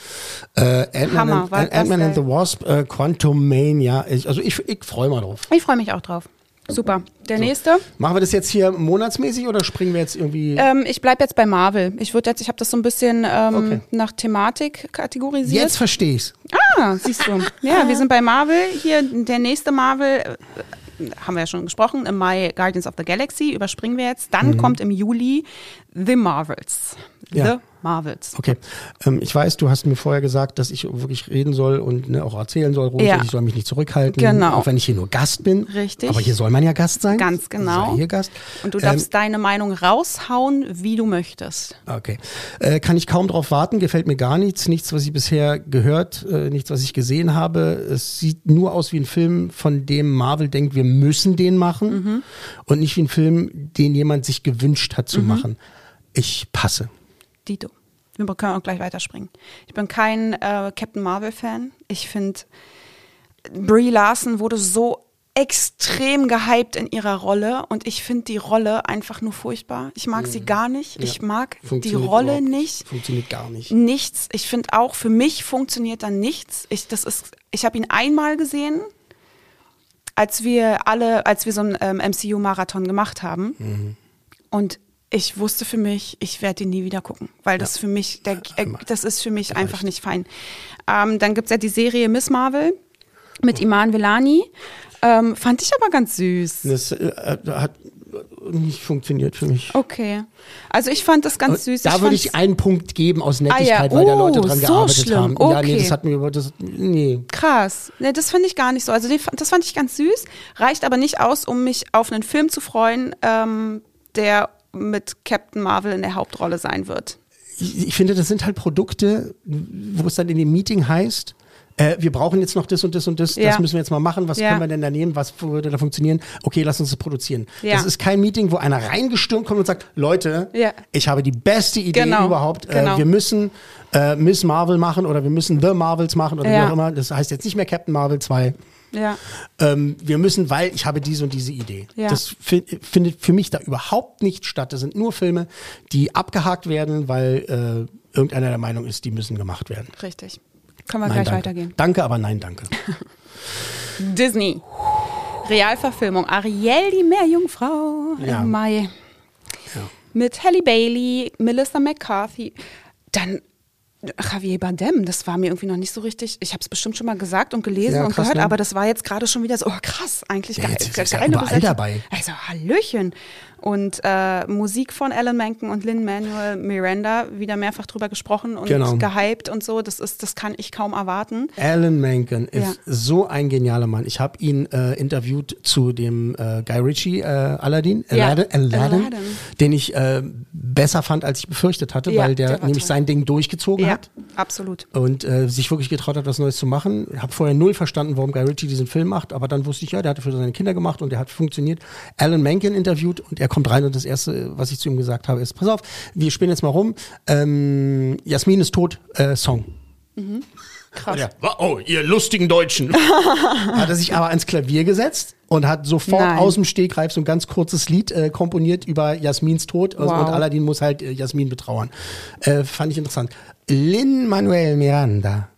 Äh, Ant-Man Hammer, and, Ant-Man and the Wasp, äh, Quantum Mania. Also ich, ich freue mal drauf. Ich freue mich auch drauf. Super. Der nächste. Machen wir das jetzt hier monatsmäßig oder springen wir jetzt irgendwie? Ähm, ich bleibe jetzt bei Marvel. Ich würde jetzt, ich habe das so ein bisschen ähm, Okay. nach Thematik kategorisiert. jetzt verstehe ich's. Ah, siehst du. Ja, wir sind bei Marvel. Hier der nächste Marvel. Haben wir ja schon gesprochen, im Mai Guardians of the Galaxy, überspringen wir jetzt. Dann kommt im Juli The Marvels. Ja. The Marvels. Okay. Ähm, ich weiß, du hast mir vorher gesagt, dass ich wirklich reden soll und ne, auch erzählen soll, ruhig, Ja. ich soll mich nicht zurückhalten. Genau. Auch wenn ich hier nur Gast bin. Richtig. Aber hier soll man ja Gast sein. Ganz genau. Sei hier Gast. Und du Ähm, darfst deine Meinung raushauen, wie du möchtest. Okay. Äh, kann ich kaum drauf warten, gefällt mir gar nichts. Nichts, was ich bisher gehört, äh, nichts, was ich gesehen habe. Es sieht nur aus wie ein Film, von dem Marvel denkt, wir müssen den machen. Mhm. Und nicht wie ein Film, den jemand sich gewünscht hat zu machen. Ich passe. Dito. Wir können auch gleich weiterspringen. Ich bin kein äh, Captain Marvel-Fan. Ich finde, Brie Larson wurde so extrem gehypt in ihrer Rolle und ich finde die Rolle einfach nur furchtbar. Ich mag sie gar nicht. Ich mag die Rolle nicht. Funktioniert gar nicht. Nichts. Ich finde auch, für mich funktioniert da nichts. Ich, das ist, ich habe ihn einmal gesehen, als wir alle, als wir so einen ähm, MCU-Marathon gemacht haben. Mhm. Und ich wusste für mich, ich werde ihn nie wieder gucken, weil das für mich, der, äh, das ist für mich einfach nicht fein. Ähm, dann gibt's ja die Serie Miss Marvel mit Iman Velani. Ähm, fand ich aber ganz süß. Das äh, hat nicht funktioniert für mich. Okay. Also ich fand das ganz süß. Da würde fand's- ich einen Punkt geben aus Ah Nettigkeit, ja. weil da Leute Oh, dran so gearbeitet schlimm. haben. Ja, nee, Okay. das hat mir über das. Nee. Krass. Ne, das finde ich gar nicht so. Also das fand ich ganz süß. Reicht aber nicht aus, um mich auf einen Film zu freuen, ähm, der mit Captain Marvel in der Hauptrolle sein wird. Ich, ich finde, das sind halt Produkte, wo es dann in dem Meeting heißt, äh, wir brauchen jetzt noch das und das und das, Ja. das müssen wir jetzt mal machen, was Ja. können wir denn da nehmen, was würde da funktionieren? Okay, lass uns das produzieren. Ja. Das ist kein Meeting, wo einer reingestürmt kommt und sagt, Leute, ich habe die beste Idee Genau. überhaupt, äh, Genau. wir müssen äh, Miss Marvel machen oder wir müssen The Marvels machen oder wie auch immer. Das heißt jetzt nicht mehr Captain Marvel 2. Ja. ähm, wir müssen, weil ich habe diese und diese Idee. Ja. Das fi findet für mich da überhaupt nicht statt. Das sind nur Filme, die abgehakt werden, weil äh, irgendeiner der Meinung ist, die müssen gemacht werden. Richtig. Können wir Nein, gleich danke. weitergehen. Danke, aber nein, danke. [LAUGHS] Disney. Realverfilmung. Ariel, die Meerjungfrau Ja. im Mai. Ja. Mit Halle Bailey, Melissa McCarthy. Dann Javier Bardem, das war mir irgendwie noch nicht so richtig. Ich habe es bestimmt schon mal gesagt und gelesen Ja, und krass, gehört, ne? aber das war jetzt gerade schon wieder so, oh krass, eigentlich Ja, geil. ist geile überall Besetzung. dabei. Also Hallöchen. Und äh, Musik von Alan Menken und Lin-Manuel Miranda, wieder mehrfach drüber gesprochen und Genau. gehypt und so. Das ist, das kann ich kaum erwarten. Alan Menken ist Ja. so ein genialer Mann. Ich habe ihn äh, interviewt zu dem äh, Guy Ritchie äh, Aladdin, Ja, Aladdin, Aladdin, Aladdin. den ich äh, besser fand, als ich befürchtet hatte, Ja, weil der, der nämlich toll. sein Ding durchgezogen Ja, hat. absolut. und äh, sich wirklich getraut hat, was Neues zu machen. Ich habe vorher null verstanden, warum Guy Ritchie diesen Film macht, aber dann wusste ich, ja, der hat für seine Kinder gemacht und der hat funktioniert. Alan Menken interviewt und er kommt rein und das Erste, was ich zu ihm gesagt habe, ist, pass auf, wir spielen jetzt mal rum, ähm, Jasmin ist tot, äh, Song. Krass. Und er, oh, ihr lustigen Deutschen. [LAUGHS] hat er sich aber ans Klavier gesetzt und hat sofort Nein. aus dem Stegreif so ein ganz kurzes Lied äh, komponiert über Jasmins Tod Also, Wow. und Aladdin muss halt äh, Jasmin betrauern. Äh, fand ich interessant. Lin Manuel Miranda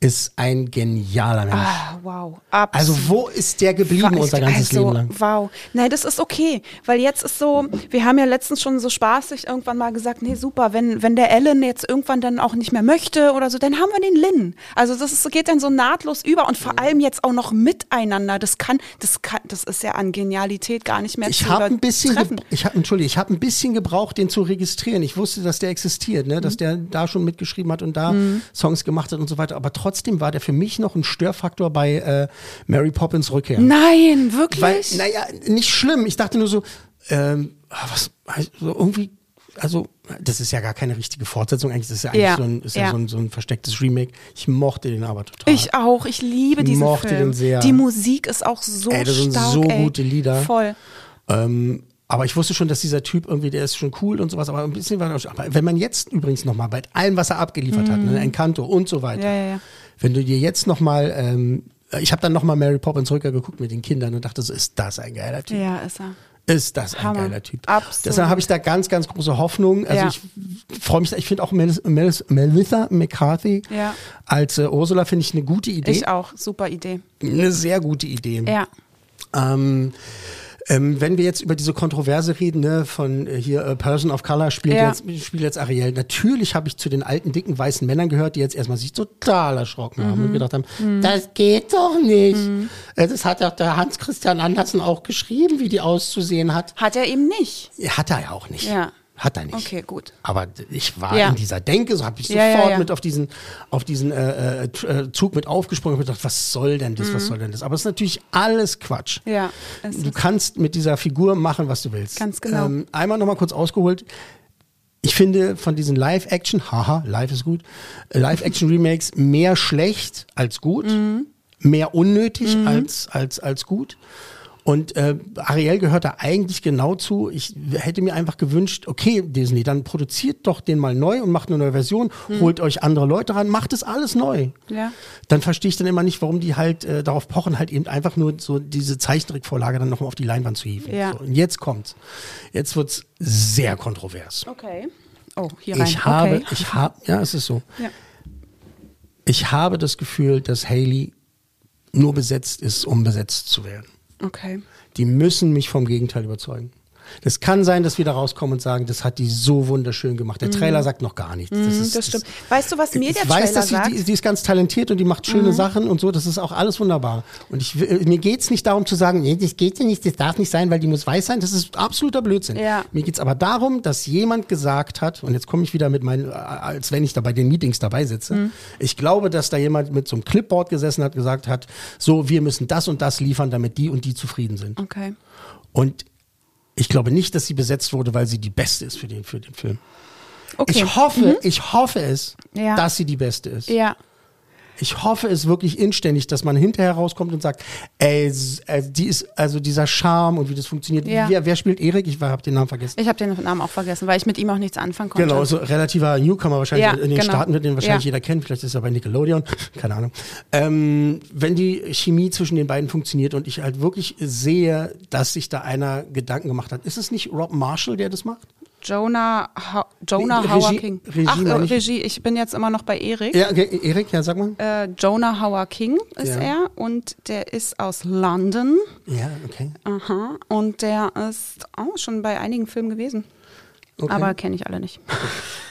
ist ein genialer Mensch. Mhm. Ah, wow. Absolut. Also wo ist der geblieben unser ganzes also, Leben lang? Wow. Nein, das ist okay, weil jetzt ist so, wir haben ja letztens schon so spaßig irgendwann mal gesagt, nee, super, wenn, wenn der Ellen jetzt irgendwann dann auch nicht mehr möchte oder so, dann haben wir den Lin. Also das ist, geht dann so nahtlos über und vor allem jetzt auch noch miteinander. Das kann, das kann, das ist ja an Genialität gar nicht mehr Ich zu habe ein bisschen, ich habe, entschuldige, ich habe ein bisschen gebraucht, den zu registrieren. Ich wusste, dass der existiert, ne? dass Mhm. der da schon mitgeschrieben hat und da Songs gemacht hat und so weiter. Aber trotzdem war der für mich noch ein Störfaktor bei äh, Mary Poppins Rückkehr. Nein, wirklich? Weil, naja, nicht schlimm. Ich dachte nur so, ähm, ah, was, also irgendwie, also, das ist ja gar keine richtige Fortsetzung eigentlich. Das ist ja eigentlich Ja, so, ein, ist ja. ja. so, ein, so ein verstecktes Remake. Ich mochte den aber total. ich auch, ich liebe diesen mochte Film. den sehr. Die Musik ist auch so Ey, das sind stark. so ey. gute Lieder. Voll. Ähm, aber ich wusste schon, dass dieser Typ irgendwie, der ist schon cool und sowas, aber ein bisschen war er schon. Aber wenn man jetzt übrigens nochmal bei allem, was er abgeliefert hat, ne, Encanto und so weiter, Mhm. Ja, wenn du dir jetzt nochmal, ähm, ich habe dann nochmal Mary Poppins Rückkehr geguckt mit den Kindern und dachte so, ist das ein geiler Typ? Ja, ist er. Ist das ein Hammer. geiler Typ? Absolut. Deshalb habe ich da ganz, ganz große Hoffnung. Also Ja. ich freue mich, ich finde auch Melis, Melis, Melissa McCarthy Ja. als äh, Ursula finde ich eine gute Idee. Ich auch, super Idee. Eine sehr gute Idee. Ja. Ähm, ähm, wenn wir jetzt über diese Kontroverse reden, ne, von äh, hier äh, Person of Color spielt, Ja. jetzt, spielt jetzt Ariel. Natürlich habe ich zu den alten, dicken, weißen Männern gehört, die jetzt erstmal sich total erschrocken haben Mhm. und gedacht haben, das geht doch nicht. Äh, Das hat doch der Hans-Christian Andersen auch geschrieben, wie die auszusehen hat. Hat er eben nicht. Hat er ja auch nicht. Ja. Hat er nicht. Okay, gut. Aber ich war Ja. in dieser Denke, so habe ich Ja, sofort ja, mit auf diesen, auf diesen äh, äh, äh, Zug mit aufgesprungen und gedacht, was soll denn das, Mhm. was soll denn das? Aber es ist natürlich alles Quatsch. Ja, Du kannst mit dieser Figur machen, was du willst. Ganz genau. Ähm, einmal nochmal kurz ausgeholt. Ich finde von diesen Live-Action, haha, live ist gut, äh, Live-Action-Remakes [LAUGHS] mehr schlecht als gut, Mhm. mehr unnötig als, als, als gut. Und äh, Ariel gehört da eigentlich genau zu. Ich hätte mir einfach gewünscht, okay, Disney, dann produziert doch den mal neu und macht eine neue Version, holt euch andere Leute ran, macht es alles neu. Ja. Dann verstehe ich dann immer nicht, warum die halt äh, darauf pochen, halt eben einfach nur so diese Zeichentrickvorlage dann nochmal auf die Leinwand zu hieven. Ja. So, und jetzt kommt's. Jetzt wird's sehr kontrovers. Okay. Oh, hier rein. Ich habe, okay. ich habe, ja, es ist so. Ja. Ich habe das Gefühl, dass Haley nur besetzt ist, um besetzt zu werden. Okay. Die müssen mich vom Gegenteil überzeugen. Das kann sein, dass wir da rauskommen und sagen, das hat die so wunderschön gemacht. Der Trailer sagt noch gar nichts. Das, ist, Mhm. Das stimmt. Weißt du, was mir ich der weiß, Trailer dass sie, sagt? Mhm. die, die ist ganz talentiert und die macht schöne Sachen und so. Das ist auch alles wunderbar. Und ich, mir geht's nicht darum zu sagen, nee, das geht ja nicht, das darf nicht sein, weil die muss weiß sein. Das ist absoluter Blödsinn. Ja. Mir geht's aber darum, dass jemand gesagt hat, und jetzt komme ich wieder mit meinen, äh, als wenn ich da bei den Meetings dabei sitze. Mhm. Ich glaube, dass da jemand mit so einem Clipboard gesessen hat, gesagt hat, so, wir müssen das und das liefern, damit die und die zufrieden sind. Okay. Und ich glaube nicht, dass sie besetzt wurde, weil sie die Beste ist für den, für den Film. Okay. Ich hoffe, ich hoffe es, Ja. dass sie die Beste ist. Ja. Ich hoffe es wirklich inständig, dass man hinterher rauskommt und sagt, ey, äh, die ist, also dieser Charme und wie das funktioniert. Ja. Wer, wer spielt Erik? Ich habe den Namen vergessen. Ich habe den Namen auch vergessen, weil ich mit ihm auch nichts anfangen konnte. Genau, so relativer Newcomer wahrscheinlich Ja, in den genau. Staaten wird den wahrscheinlich Ja. jeder kennen. Vielleicht ist er bei Nickelodeon, [LAUGHS] keine Ahnung. Ähm, wenn die Chemie zwischen den beiden funktioniert und ich halt wirklich sehe, dass sich da einer Gedanken gemacht hat. Ist es nicht Rob Marshall, der das macht? Jonah, ha Jonah Regie- King. Regie Ach, äh, ich. Regie. Ich bin jetzt immer noch bei Erik. Ja, okay, Erik, ja, sag mal. Äh, Jonah Hauer King ist Ja. er und der ist aus London. Ja, okay. Aha. Und der ist auch schon bei einigen Filmen gewesen. okay. Aber kenne ich alle nicht. [LAUGHS]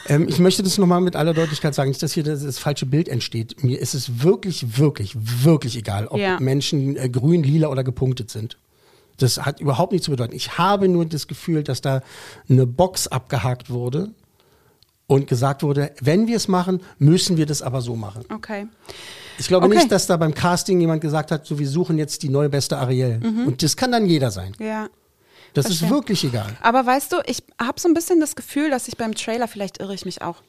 Ähm, ich möchte das nochmal mit aller Deutlichkeit sagen, nicht, dass hier das, das falsche Bild entsteht. Mir ist es wirklich, wirklich, wirklich egal, ob Ja. Menschen äh, grün, lila oder gepunktet sind. Das hat überhaupt nichts zu bedeuten. Ich habe nur das Gefühl, dass da eine Box abgehakt wurde und gesagt wurde, wenn wir es machen, müssen wir das aber so machen. Okay. Ich glaube Okay. nicht, dass da beim Casting jemand gesagt hat, so wir suchen jetzt die neue beste Ariel. Und das kann dann jeder sein. Ja. Das Mhm. Verstehe. ist wirklich egal. Aber weißt du, ich habe so ein bisschen das Gefühl, dass ich beim Trailer, vielleicht irre ich mich auch,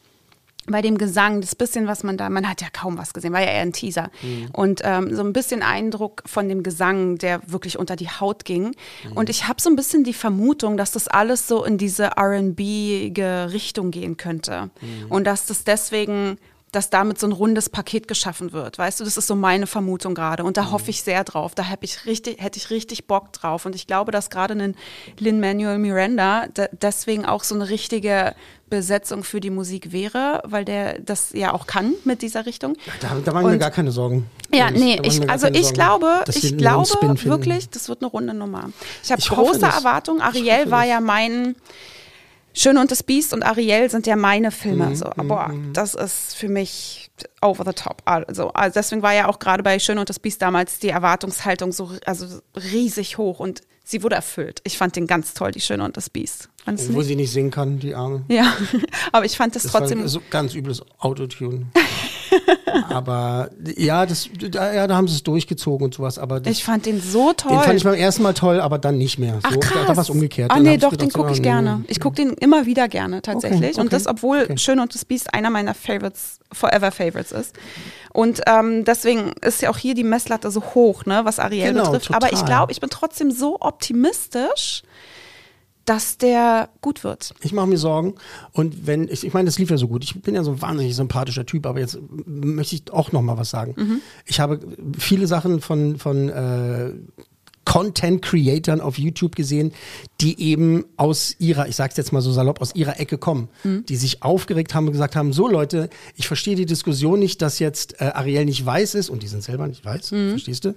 bei dem Gesang, das bisschen, was man da, man hat ja kaum was gesehen, war ja eher ein Teaser. Und ähm, so ein bisschen Eindruck von dem Gesang, der wirklich unter die Haut ging. Und ich habe so ein bisschen die Vermutung, dass das alles so in diese RB-ge Richtung gehen könnte. Und dass das deswegen dass damit so ein rundes Paket geschaffen wird. Weißt du, das ist so meine Vermutung gerade. Und da hoffe ich sehr drauf. Da hab ich richtig, hätte ich richtig Bock drauf. Und ich glaube, dass gerade ein Lin-Manuel Miranda de- deswegen auch so eine richtige Besetzung für die Musik wäre, weil der das ja auch kann mit dieser Richtung. Da, da machen wir gar keine Sorgen. Ja, nee, ich, also ich Sorgen, glaube, ich glaube wirklich, das wird eine runde Nummer. Ich habe hoffe große. Erwartungen. Ariel war ja mein Schön und das Biest und Ariel sind ja meine Filme. Mhm, so, aber das ist für mich over the top. Also, also deswegen war ja auch gerade bei Schön und das Biest damals die Erwartungshaltung so also riesig hoch und sie wurde erfüllt. Ich fand den ganz toll, die Schöne und das Biest. Du Wo nicht? sie nicht singen kann, die Arme. Ja, [LAUGHS] aber ich fand das, Das trotzdem. war so ganz übles Autotune. [LAUGHS] aber ja, das, da, ja, da haben sie es durchgezogen und sowas. Aber das, ich fand den so toll. den fand ich beim ersten Mal toll, aber dann nicht mehr. Ach so, krass. Da, da war es umgekehrt. Ah nee, ich doch, gedacht, den so, gucke ich oh, gerne. nee. Ich gucke den immer wieder gerne tatsächlich. Okay, Und das, okay, obwohl okay. Schön und das Biest einer meiner Favorites, Forever Favorites ist. Und ähm, deswegen ist ja auch hier die Messlatte so hoch, ne, was Ariel Genau, betrifft. Aber ich total. glaube, ich bin trotzdem so optimistisch, dass der gut wird. Ich mache mir Sorgen. Und wenn, ich, ich meine, das lief ja so gut. Ich bin ja so ein wahnsinnig sympathischer Typ, aber jetzt möchte ich auch noch mal was sagen. Mhm. Ich habe viele Sachen von, von äh, Content-Creatern auf YouTube gesehen, die eben aus ihrer, ich sag's jetzt mal so salopp, aus ihrer Ecke kommen, Mhm. die sich aufgeregt haben und gesagt haben, so Leute, ich verstehe die Diskussion nicht, dass jetzt äh, Ariel nicht weiß ist und die sind selber nicht weiß, Mhm. verstehst du?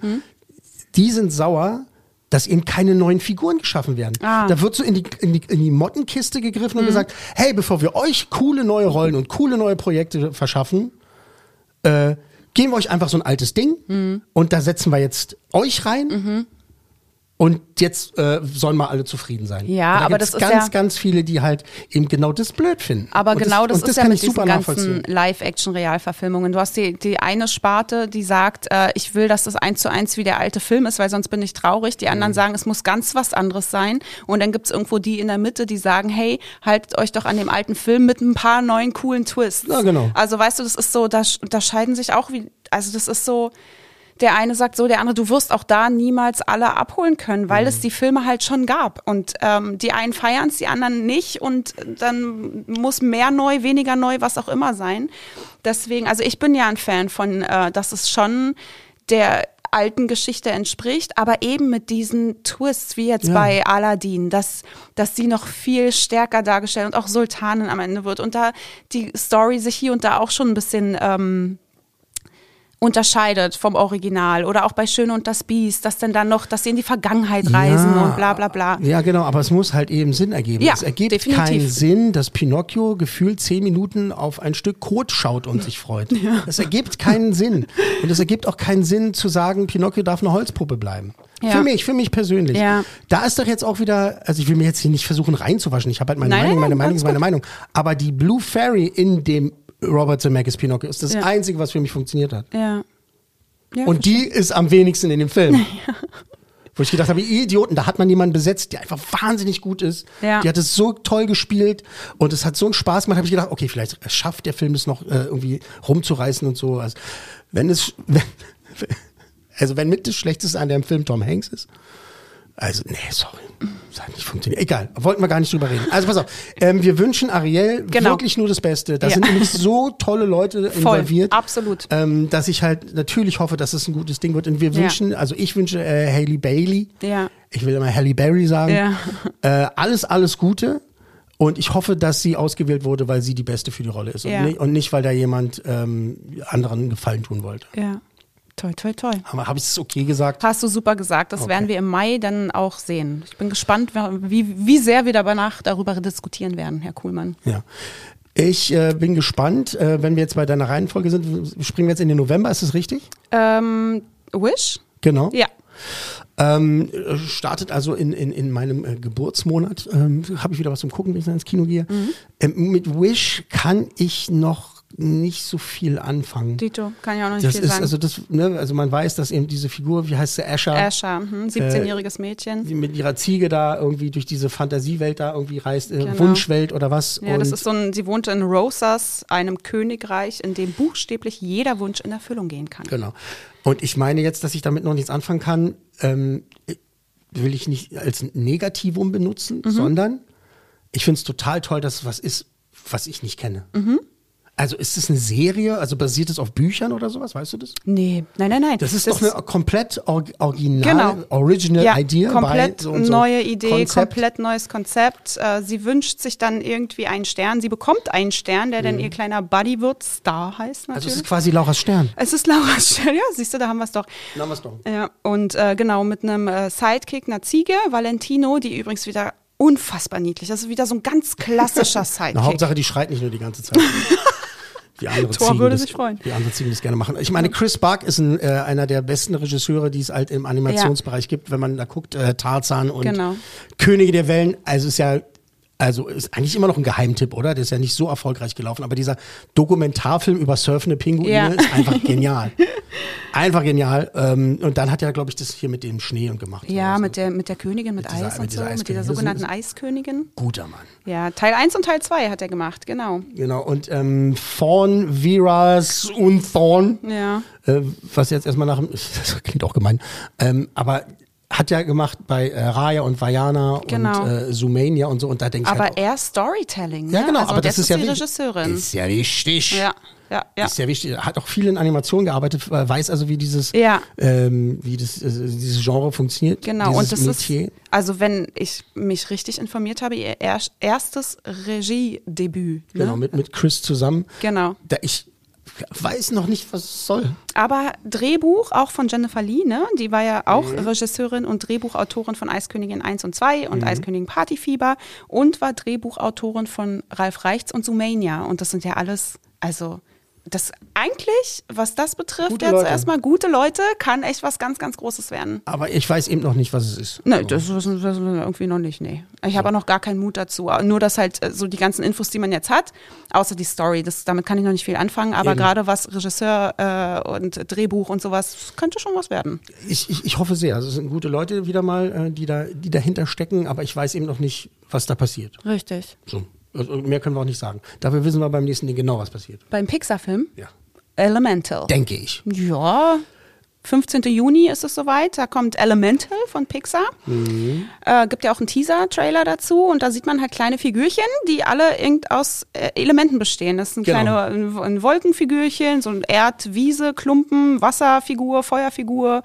Die sind sauer, dass eben keine neuen Figuren geschaffen werden. Ah. Da wird so in die, in die, in die Mottenkiste gegriffen und gesagt, hey, bevor wir euch coole neue Rollen und coole neue Projekte verschaffen, äh, geben wir euch einfach so ein altes Ding und da setzen wir jetzt euch rein. Und jetzt äh, sollen mal alle zufrieden sein. Ja, da aber das ist ganz, ja- ganz viele, die halt eben genau das blöd finden. Aber und genau das, und ist ja kann mit ich super ganzen. Live-Action-Realverfilmungen. Du hast die, die eine Sparte, die sagt, äh, ich will, dass das eins zu eins wie der alte Film ist, weil sonst bin ich traurig. Die Mhm. anderen sagen, es muss ganz was anderes sein. Und dann gibt's irgendwo die in der Mitte, die sagen, hey, haltet euch doch an dem alten Film mit ein paar neuen coolen Twists. Ja, genau. Also weißt du, das ist so, da, da scheiden sich auch wie, also das ist so, der eine sagt so, der andere, du wirst auch da niemals alle abholen können, weil es die Filme halt schon gab. Und ähm, die einen feiern es, die anderen nicht. Und dann muss mehr neu, weniger neu, was auch immer sein. Deswegen, also ich bin ja ein Fan von, äh, dass es schon der alten Geschichte entspricht, aber eben mit diesen Twists, wie jetzt Ja. bei Aladdin, dass, dass sie noch viel stärker dargestellt und auch Sultanin am Ende wird und da die Story sich hier und da auch schon ein bisschen ähm, unterscheidet vom Original oder auch bei Schöne und das Biest, dass denn dann noch, dass sie in die Vergangenheit reisen und bla bla bla. Ja, genau, aber es muss halt eben Sinn ergeben. Ja, es ergibt definitiv. keinen Sinn, dass Pinocchio gefühlt zehn Minuten auf ein Stück Kot schaut und sich freut. [LAUGHS] Es ergibt keinen Sinn. Und es ergibt auch keinen Sinn zu sagen, Pinocchio darf eine Holzpuppe bleiben. Ja. Für mich, für mich persönlich. Ja. Da ist doch jetzt auch wieder, also ich will mir jetzt hier nicht versuchen reinzuwaschen. Ich habe halt meine Nein, Meinung, nein, meine Meinung alles ist meine gut. Meinung. Aber die Blue Fairy in dem Robert Zemeckis Pinocchio ist das Ja. Einzige, was für mich funktioniert hat. Ja. ja Und die ist am wenigsten in dem Film. [LAUGHS] Wo ich gedacht habe, ihr Idioten, da hat man jemanden besetzt, der einfach wahnsinnig gut ist. Ja. Die hat es so toll gespielt und es hat so einen Spaß gemacht, habe ich gedacht, okay, vielleicht schafft der Film es noch äh, irgendwie rumzureißen und so. Also, wenn es, [LAUGHS] wenn, also wenn mit das Schlechteste an dem Film Tom Hanks ist, also, nee, sorry. Das hat nicht funktioniert. Egal, wollten wir gar nicht drüber reden. Also pass auf, ähm, wir wünschen Ariel Genau. wirklich nur das Beste. Da Ja. sind nämlich so tolle Leute [LAUGHS] Voll, involviert. absolut. Ähm, dass ich halt natürlich hoffe, dass es ein gutes Ding wird. Und wir Ja. wünschen, also ich wünsche äh, Haley Bailey, Ja. ich will immer Halle Berry sagen, Ja. [LAUGHS] äh, alles, alles Gute. Und ich hoffe, dass sie ausgewählt wurde, weil sie die Beste für die Rolle ist. Ja. Und, nicht, und nicht, weil da jemand ähm, anderen Gefallen tun wollte. Ja. Toi, toi, toi. Habe ich es okay gesagt? Hast du super gesagt. Das Okay. werden wir im Mai dann auch sehen. Ich bin gespannt, wie, wie sehr wir danach darüber diskutieren werden, Herr Kuhlmann. Ja. Ich äh, bin gespannt, äh, wenn wir jetzt bei deiner Reihenfolge sind, springen wir jetzt in den November, ist das richtig? Ähm, Wish? Genau. Ja. Ähm, äh, startet also in, in, in meinem äh, Geburtsmonat. Ähm, Habe ich wieder was zum Gucken, wenn ich ins Kino gehe. Mhm. Ähm, mit Wish kann ich noch nicht so viel anfangen. Dito, kann ich auch noch nicht das viel ist sagen. also das, ne, also man weiß, dass eben diese Figur, wie heißt sie, Asher, Asher, hm, 17-jähriges Mädchen. die mit ihrer Ziege da irgendwie durch diese Fantasiewelt da irgendwie reist, äh, Genau. Wunschwelt oder was. Ja, das ist so ein, sie wohnte in Rosas, einem Königreich, in dem buchstäblich jeder Wunsch in Erfüllung gehen kann. Genau. Und ich meine jetzt, dass ich damit noch nichts anfangen kann, ähm, will ich nicht als Negativum benutzen, Mhm. sondern ich finde es total toll, dass es was ist, was ich nicht kenne. Mhm. Also ist es eine Serie, also basiert es auf Büchern oder sowas, weißt du das? Nee, nein, nein, nein. Das ist doch eine komplett or original, Genau. original ja, Idea. komplett so so neue Idee, Konzept. komplett neues Konzept. Äh, sie wünscht sich dann irgendwie einen Stern. Sie bekommt einen Stern, der dann ihr kleiner Buddy wird. Star heißt Mhm. Also natürlich. es ist quasi Laura's Stern. es ist Laura's Stern. Ja, siehst du, da haben wir es doch. Na, was doch. Ja, und äh, genau, mit einem äh, Sidekick, einer Ziege, Valentino, die übrigens wieder unfassbar niedlich. Das ist wieder so ein ganz klassischer [LAUGHS] Na, Sidekick. Hauptsache, die schreit nicht nur die ganze Zeit. Wie andere Ziegen würde das, sich freuen. Wie andere Ziegen das gerne machen. Ich meine, Chris Buck ist ein, äh, einer der besten Regisseure, die es halt im Animationsbereich gibt, wenn man da guckt, äh, Tarzan und Genau. Könige der Wellen. Also ist ja, also ist eigentlich immer noch ein Geheimtipp, oder? Der ist ja nicht so erfolgreich gelaufen, aber dieser Dokumentarfilm über surfende Pinguine Ja. ist einfach [LAUGHS] genial. Einfach genial. Ähm, und dann hat er, glaube ich, das hier mit dem Schnee und gemacht. Ja, Also, mit der, mit der Königin, mit, Mit dieser- Eis mit und dieser so, mit dieser sogenannten Eiskönigin. Guter Mann. Ja, Teil 1 und Teil 2 hat er gemacht, genau. Genau. Und ähm, Thorn, Viras und Thorn. Ja. äh, was jetzt erstmal nach dem, [LAUGHS] das klingt auch gemein, ähm, aber hat ja gemacht bei äh, Raya und Vajana Genau. und äh, Sumania und so und da denke ich Aber halt, eher Storytelling. ja ne? genau, also aber das ist ja die wichtig. Regisseurin. Ist ja wichtig. ja, ja, ja. Ist ja wichtig. Hat auch viel in Animationen gearbeitet, äh, weiß also, wie dieses, Ja. ähm, wie das, äh, dieses Genre funktioniert. Genau, und das Metier. ist, also wenn ich mich richtig informiert habe, ihr er erstes Regiedebüt. Ne? Genau, mit, mit Chris zusammen. Genau. Da ich weiß noch nicht, was es soll. Aber Drehbuch auch von Jennifer Lee, ne? Die war ja auch Mhm. Regisseurin und Drehbuchautorin von Eiskönigin 1 und 2 und Eiskönigin Partyfieber und war Drehbuchautorin von Ralf Reichts und Sumania. Und das sind ja alles, also das eigentlich, was das betrifft, Gute jetzt Leute. erstmal gute Leute, kann echt was ganz, ganz Großes werden. Aber ich weiß eben noch nicht, was es ist. Nee, das wissen das wissen wir irgendwie noch nicht, nee. Ich habe auch noch gar keinen Mut dazu. Nur, dass halt äh, so die ganzen Infos, die man jetzt hat, außer die Story, das, damit kann ich noch nicht viel anfangen, aber Eben. gerade was Regisseur äh, und Drehbuch und sowas, könnte schon was werden. Ich, ich, ich hoffe sehr. Also es sind gute Leute wieder mal, äh, die, da, die dahinter stecken, aber ich weiß eben noch nicht, was da passiert. Richtig. So. Also mehr können wir auch nicht sagen. Dafür wissen wir beim nächsten Ding genau, was passiert. Beim Pixar-Film Ja. Elemental. Denke ich. Ja, 15. Juni ist es soweit. Da kommt Elemental von Pixar. Äh, gibt ja auch einen Teaser-Trailer dazu und da sieht man halt kleine Figürchen, die alle irgend aus äh, Elementen bestehen. Das sind Genau. kleine ein, ein Wolkenfigürchen, so ein Erd-Wiese, Klumpen, Wasserfigur, Feuerfigur.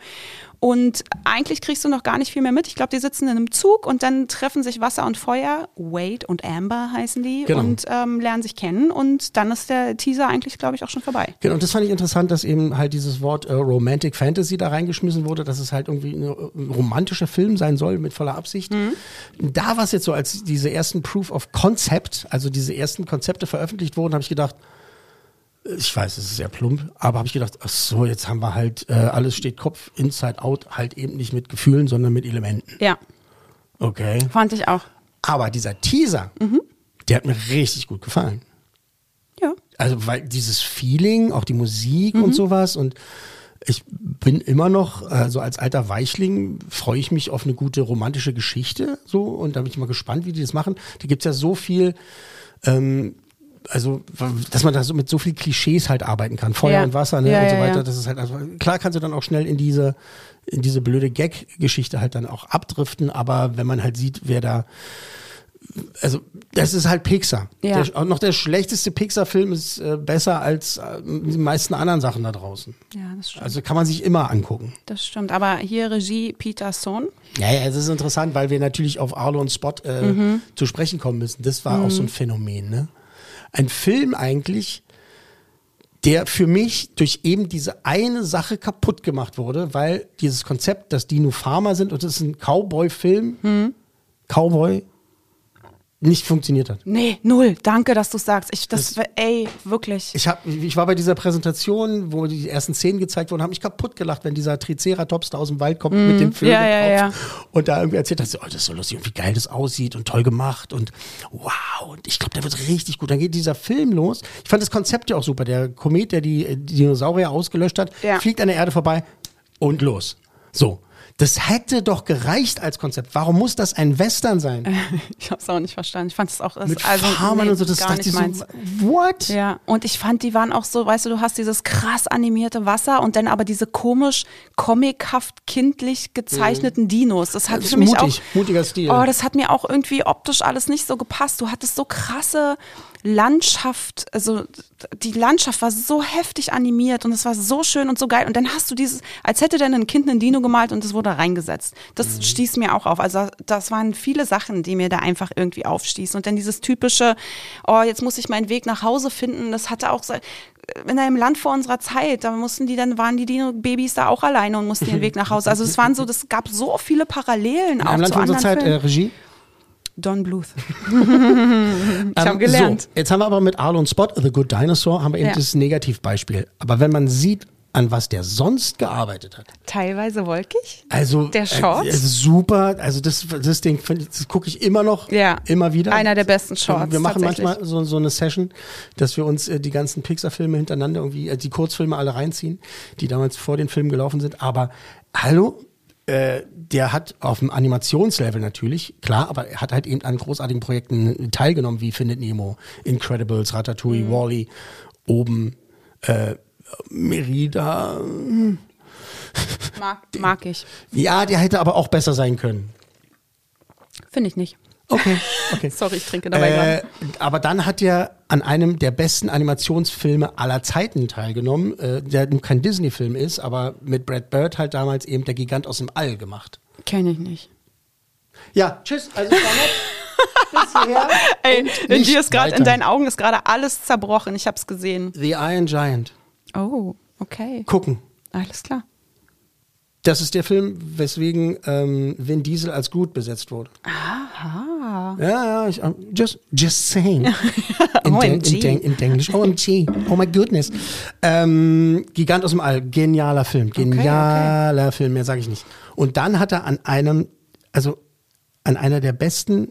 Und eigentlich kriegst du noch gar nicht viel mehr mit. Ich glaube, die sitzen in einem Zug und dann treffen sich Wasser und Feuer, Wade und Amber heißen die, Genau. und ähm, lernen sich kennen. Und dann ist der Teaser eigentlich, glaube ich, auch schon vorbei. Genau, und das fand ich interessant, dass eben halt dieses Wort äh, Romantic Fantasy da reingeschmissen wurde, dass es halt irgendwie ein romantischer Film sein soll mit voller Absicht. Da war es jetzt so, als diese ersten Proof of Concept, also diese ersten Konzepte veröffentlicht wurden, habe ich gedacht, ich weiß, es ist sehr plump, aber habe ich gedacht, ach so, jetzt haben wir halt, äh, alles steht Kopf, Inside Out, halt eben nicht mit Gefühlen, sondern mit Elementen. Ja, Okay. fand ich auch. Aber dieser Teaser, der hat mir richtig gut gefallen. Ja. Also, weil dieses Feeling, auch die Musik und sowas und ich bin immer noch, also als alter Weichling, freue ich mich auf eine gute romantische Geschichte so und da bin ich mal gespannt, wie die das machen. Da gibt's ja so viel, ähm, also, dass man da so mit so viel Klischees halt arbeiten kann. Feuer Ja. und Wasser ne, Ja, und so weiter. Das ist halt, also, klar kannst du dann auch schnell in diese, in diese blöde Gag-Geschichte halt dann auch abdriften, aber wenn man halt sieht, wer da, also das ist halt Pixar. Ja. Der, auch noch der schlechteste Pixar-Film ist äh, besser als äh, die meisten anderen Sachen da draußen. Ja, das stimmt. Also kann man sich immer angucken. Das stimmt. Aber hier Regie Peter Sohn. Ja, ja, es ist interessant, weil wir natürlich auf Arlo und Spot äh, Mhm. zu sprechen kommen müssen. Das war auch so ein Phänomen. Ne? Ein Film eigentlich, der für mich durch eben diese eine Sache kaputt gemacht wurde, weil dieses Konzept, dass die nur Farmer sind und es ist ein Cowboy-Film, Mhm. Cowboy, nicht funktioniert hat. Nee, null. Danke, dass du sagst. Ich, das, ey, wirklich. Ich, hab, ich war bei dieser Präsentation, wo die ersten Szenen gezeigt wurden, habe mich kaputt gelacht, wenn dieser Triceratops da aus dem Wald kommt mit dem Mhm. Ja, ja, ja. und da irgendwie erzählt, dass, oh, das ist so lustig und wie geil das aussieht und toll gemacht und wow, und ich glaube, der wird richtig gut. Dann geht dieser Film los. Ich fand das Konzept ja auch super. Der Komet, der die, äh, die Dinosaurier ausgelöscht hat, fliegt an der Erde vorbei und los. So. Das hätte doch gereicht als Konzept. Warum muss das ein Western sein? [LAUGHS] Ich hab's auch nicht verstanden. Ich fand es auch Mit also, Farmern nee, und so, das gar dachte nicht ich so, meins. what? Ja, und ich fand, die waren auch so, weißt du, du hast dieses krass animierte Wasser und dann aber diese komisch, comichaft, kindlich gezeichneten Dinos. Das hat Das für mich mutig, auch. mutiger Stil. Oh, das hat mir auch irgendwie optisch alles nicht so gepasst. Du hattest so krasse Landschaft, also die Landschaft war so heftig animiert und es war so schön und so geil. Und dann hast du dieses, als hätte dann ein Kind einen Dino gemalt und es wurde reingesetzt. Das stieß mir auch auf. Also das waren viele Sachen, die mir da einfach irgendwie aufstießen. Und dann dieses typische, oh, jetzt muss ich meinen Weg nach Hause finden. Das hatte auch so, in einem Land vor unserer Zeit, da mussten die dann, waren die Dino-Babys da auch alleine und mussten ihren Weg nach Hause. Also es waren so, [LAUGHS] das gab so viele Parallelen In auch einem Land zu unserer anderen Zeit, äh. Regie. Don Bluth. [LAUGHS] ich Ähm, habe gelernt. So, jetzt haben wir aber mit Arlo und Spot, The Good Dinosaur, haben wir eben Ja. das Negativbeispiel. Aber wenn man sieht, an was der sonst gearbeitet hat. Teilweise wolkig. Also Der Short? Äh, es ist super. Also das, das Ding, gucke ich immer noch, Ja. immer wieder. Einer der besten Shorts, Wir machen manchmal so, so eine Session, dass wir uns äh, die ganzen Pixar-Filme hintereinander irgendwie, äh, die Kurzfilme alle reinziehen, die damals vor den Filmen gelaufen sind. Aber hallo, äh, der hat auf dem Animationslevel natürlich, klar, aber er hat halt eben an großartigen Projekten teilgenommen, wie Findet Nemo, Incredibles, Ratatouille, Mhm. Wally, oben, äh, Merida. Mag, mag ich. Ja, der hätte aber auch besser sein können. Finde ich nicht. Okay, [LAUGHS] okay. Sorry, ich trinke dabei Äh, gerade. aber dann hat er an einem der besten Animationsfilme aller Zeiten teilgenommen, äh, der nun kein Disney-Film ist, aber mit Brad Bird halt damals eben der Gigant aus dem All gemacht. Kenne ich nicht. Ja, tschüss. Also es war nett. [LAUGHS] Ey, dir ist gerade, in deinen Augen ist gerade alles zerbrochen. Ich habe es gesehen. The Iron Giant. Oh, okay. Gucken. Alles klar. Das ist der Film, weswegen ähm, Vin Diesel als Groot besetzt wurde. Aha. Ah. Ja, ja, ich, um, just, just saying. [LAUGHS] In, OMG. In, Den, in Englisch. OMG. Oh my goodness. Ähm, Gigant aus dem All. Genialer Film. Genialer Film, mehr sage ich nicht. Und dann hat er an einem, also an einer der besten,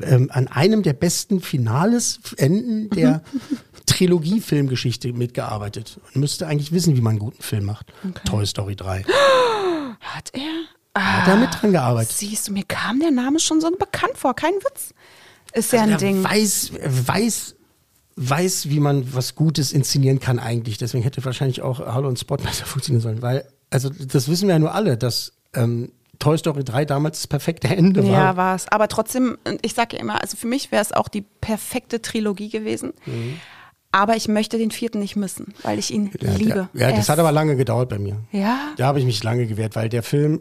ähm, an einem der besten Finales, Enden der [LAUGHS] Trilogie-Filmgeschichte mitgearbeitet. Und müsste eigentlich wissen, wie man einen guten Film macht. Toy Story 3. [GASPS] Hat er? Hat er mit dran gearbeitet. Siehst du, mir kam der Name schon so bekannt vor. Kein Witz. Ist ja ein Ding. weiß, weiß, weiß, wie man was Gutes inszenieren kann eigentlich. Deswegen hätte wahrscheinlich auch Hallo und Spot besser [LAUGHS] funktionieren sollen. Weil, also das wissen wir ja nur alle, dass ähm, Toy Story 3 damals das perfekte Ende war. Ja, war es. Aber trotzdem, ich sage ja immer, also für mich wäre es auch die perfekte Trilogie gewesen. Mhm. Aber ich möchte den vierten nicht missen, weil ich ihn Ja, liebe. Ja, Er das hat aber lange gedauert bei mir. Ja. Da habe ich mich lange gewehrt, weil der Film,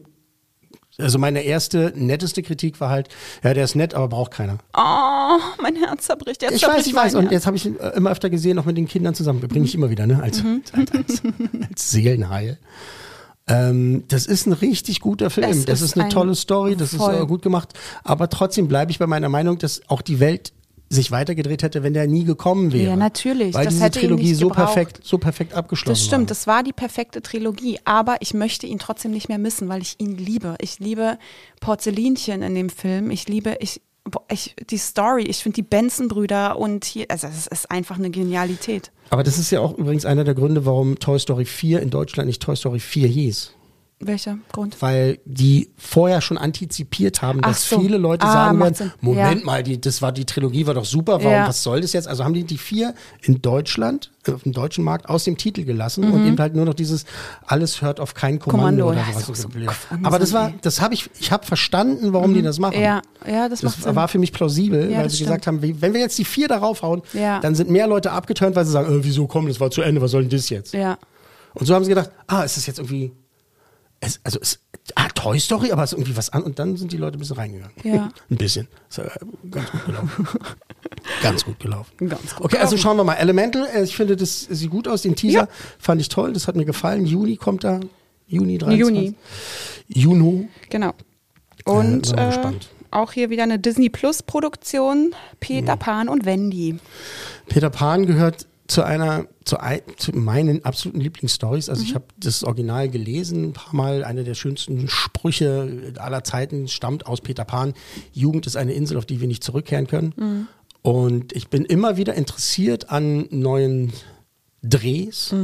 also meine erste netteste Kritik war halt, ja, der ist nett, aber braucht keiner. Oh, mein Herz zerbricht. Jetzt Ich weiß, zerbricht ich weiß. mein Und jetzt habe ich ihn äh, immer öfter gesehen, auch mit den Kindern zusammen. Bringe ich immer wieder, ne? Als, Mhm. [LAUGHS] als, als, als Seelenheil. Ähm, das ist ein richtig guter Film. Es das ist ist eine ein- tolle Story, das voll. ist gut gemacht. Aber trotzdem bleibe ich bei meiner Meinung, dass auch die Welt sich weitergedreht hätte, wenn der nie gekommen wäre. Ja, natürlich. Weil Das diese Trilogie so gebraucht. perfekt, so perfekt abgeschlossen Das stimmt, war. das war die perfekte Trilogie, aber ich möchte ihn trotzdem nicht mehr missen, weil ich ihn liebe. Ich liebe Porzellinchen in dem Film. Ich liebe, ich, boah, ich die Story, ich finde die Benson-Brüder und hier, also es ist einfach eine Genialität. Aber das ist ja auch übrigens einer der Gründe, warum Toy Story 4 in Deutschland nicht Toy Story 4 hieß. Welcher Grund? Weil die vorher schon antizipiert haben, Ach dass so. viele Leute Ah, sagen werden, Sinn. Moment Ja. mal, die, das war die Trilogie, war doch super, warum, Ja. was soll das jetzt? Also haben die die vier in Deutschland, äh, auf dem deutschen Markt aus dem Titel gelassen und eben halt nur noch dieses alles hört auf kein Kommando, Mhm. Kommando, oder sowas so Aber das war, das habe ich, ich habe verstanden, warum die das machen. Mhm. Ja, ja, das, Das Sinn. war für mich plausibel, Ja, weil sie stimmt. gesagt haben, wenn wir jetzt die vier darauf hauen, Ja. dann sind mehr Leute abgeturnt, weil sie sagen, äh, wieso komm, das war zu Ende, was soll denn das jetzt? ja. Und so haben sie gedacht, ah, ist das jetzt irgendwie, es, also es, ah, Toy Story, aber es ist irgendwie was an. Und dann sind die Leute ein bisschen reingegangen. Ja. [LAUGHS] ein bisschen. Ist, äh, ganz gut gelaufen. [LAUGHS] ganz gut gelaufen. Ganz gut okay, also schauen wir mal. Elemental, äh, ich finde, das sieht gut aus. Den Teaser Ja. fand ich toll, das hat mir gefallen. Juni kommt da. Juni 23. Juni. Juno. Genau. Und sind wir äh, gespannt. auch hier wieder eine Disney Plus Produktion, Mhm. Peter Pan und Wendy. Peter Pan gehört zu einer, zu, ein, zu meinen absoluten Lieblingsstories. Also ich habe das Original gelesen, ein paar Mal. Eine der schönsten Sprüche aller Zeiten stammt aus Peter Pan. Jugend ist eine Insel, auf die wir nicht zurückkehren können. Und ich bin immer wieder interessiert an neuen Drehs,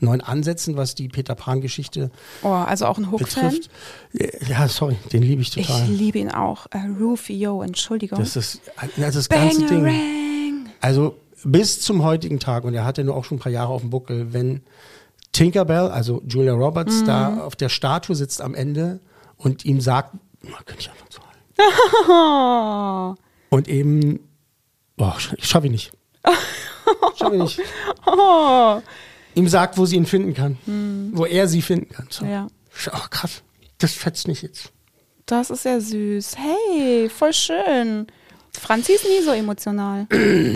neuen Ansätzen, was die Peter Pan-Geschichte Oh, also auch ein Hook-Fan. Ja, sorry, den liebe ich Ich total. liebe ihn auch. Äh, Rufio, Entschuldigung. das ist das, das ganze Ding. Also bis zum heutigen Tag, und er hatte nur auch schon ein paar Jahre auf dem Buckel, wenn Tinkerbell, also Julia Roberts, Mhm. da auf der Statue sitzt am Ende und ihm sagt, "Na, könnte ich einfach zu halten. Oh. [LAUGHS] Und eben, boah, sch- schaffe ich nicht. [LAUGHS] schaffe ich nicht. Oh. Ihm sagt, wo sie ihn finden kann. Wo er sie finden kann. So. Mhm. Ja. Oh, krass. Das fetzt nicht jetzt. Das ist ja süß. Hey, voll schön. Franzi ist nie so emotional. [CLEARS THROAT]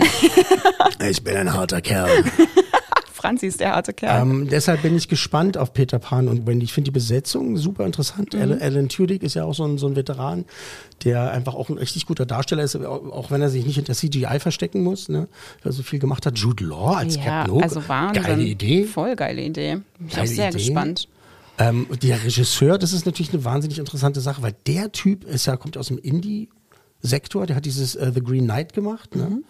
Ich bin ein harter Kerl. [LAUGHS] Franzi ist der harte Kerl. Ähm, deshalb bin ich gespannt auf Peter Pan und Wendy. Ich finde die Besetzung super interessant. Mhm. Alan, Alan Tudyk ist ja auch so ein, so ein Veteran, der einfach auch ein richtig guter Darsteller ist, auch wenn er sich nicht hinter CGI verstecken muss, ne? Weil er so viel gemacht hat. Jude Law als ja, Captain Hook. also Wahnsinn. Geile Idee. Voll geile Idee. Bin ich auch Geile sehr Idee. gespannt. Ähm, der Regisseur, das ist natürlich eine wahnsinnig interessante Sache, weil der Typ ist ja, kommt aus dem Indie-Sektor, der hat dieses äh, The Green Knight gemacht. Mhm. Ne?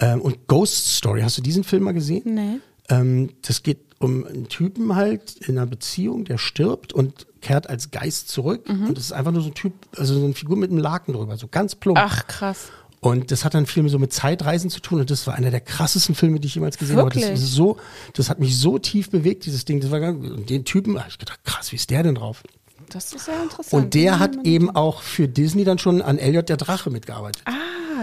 Ähm, und Ghost Story, hast du diesen Film mal gesehen? Nee. Ähm, das geht um einen Typen halt in einer Beziehung, der stirbt und kehrt als Geist zurück. Mhm. Und das ist einfach nur so ein Typ, also so eine Figur mit einem Laken drüber, so ganz plump. Ach, krass. Und das hat dann viel so mit Zeitreisen zu tun. Und das war einer der krassesten Filme, die ich jemals gesehen habe. Das, Wirklich? ist so, das hat mich so tief bewegt, dieses Ding. Das war den Typen, hab ich gedacht, krass, wie ist der denn drauf? Das ist sehr interessant. Und der hat eben auch für Disney dann schon an Elliot der Drache mitgearbeitet. Ah,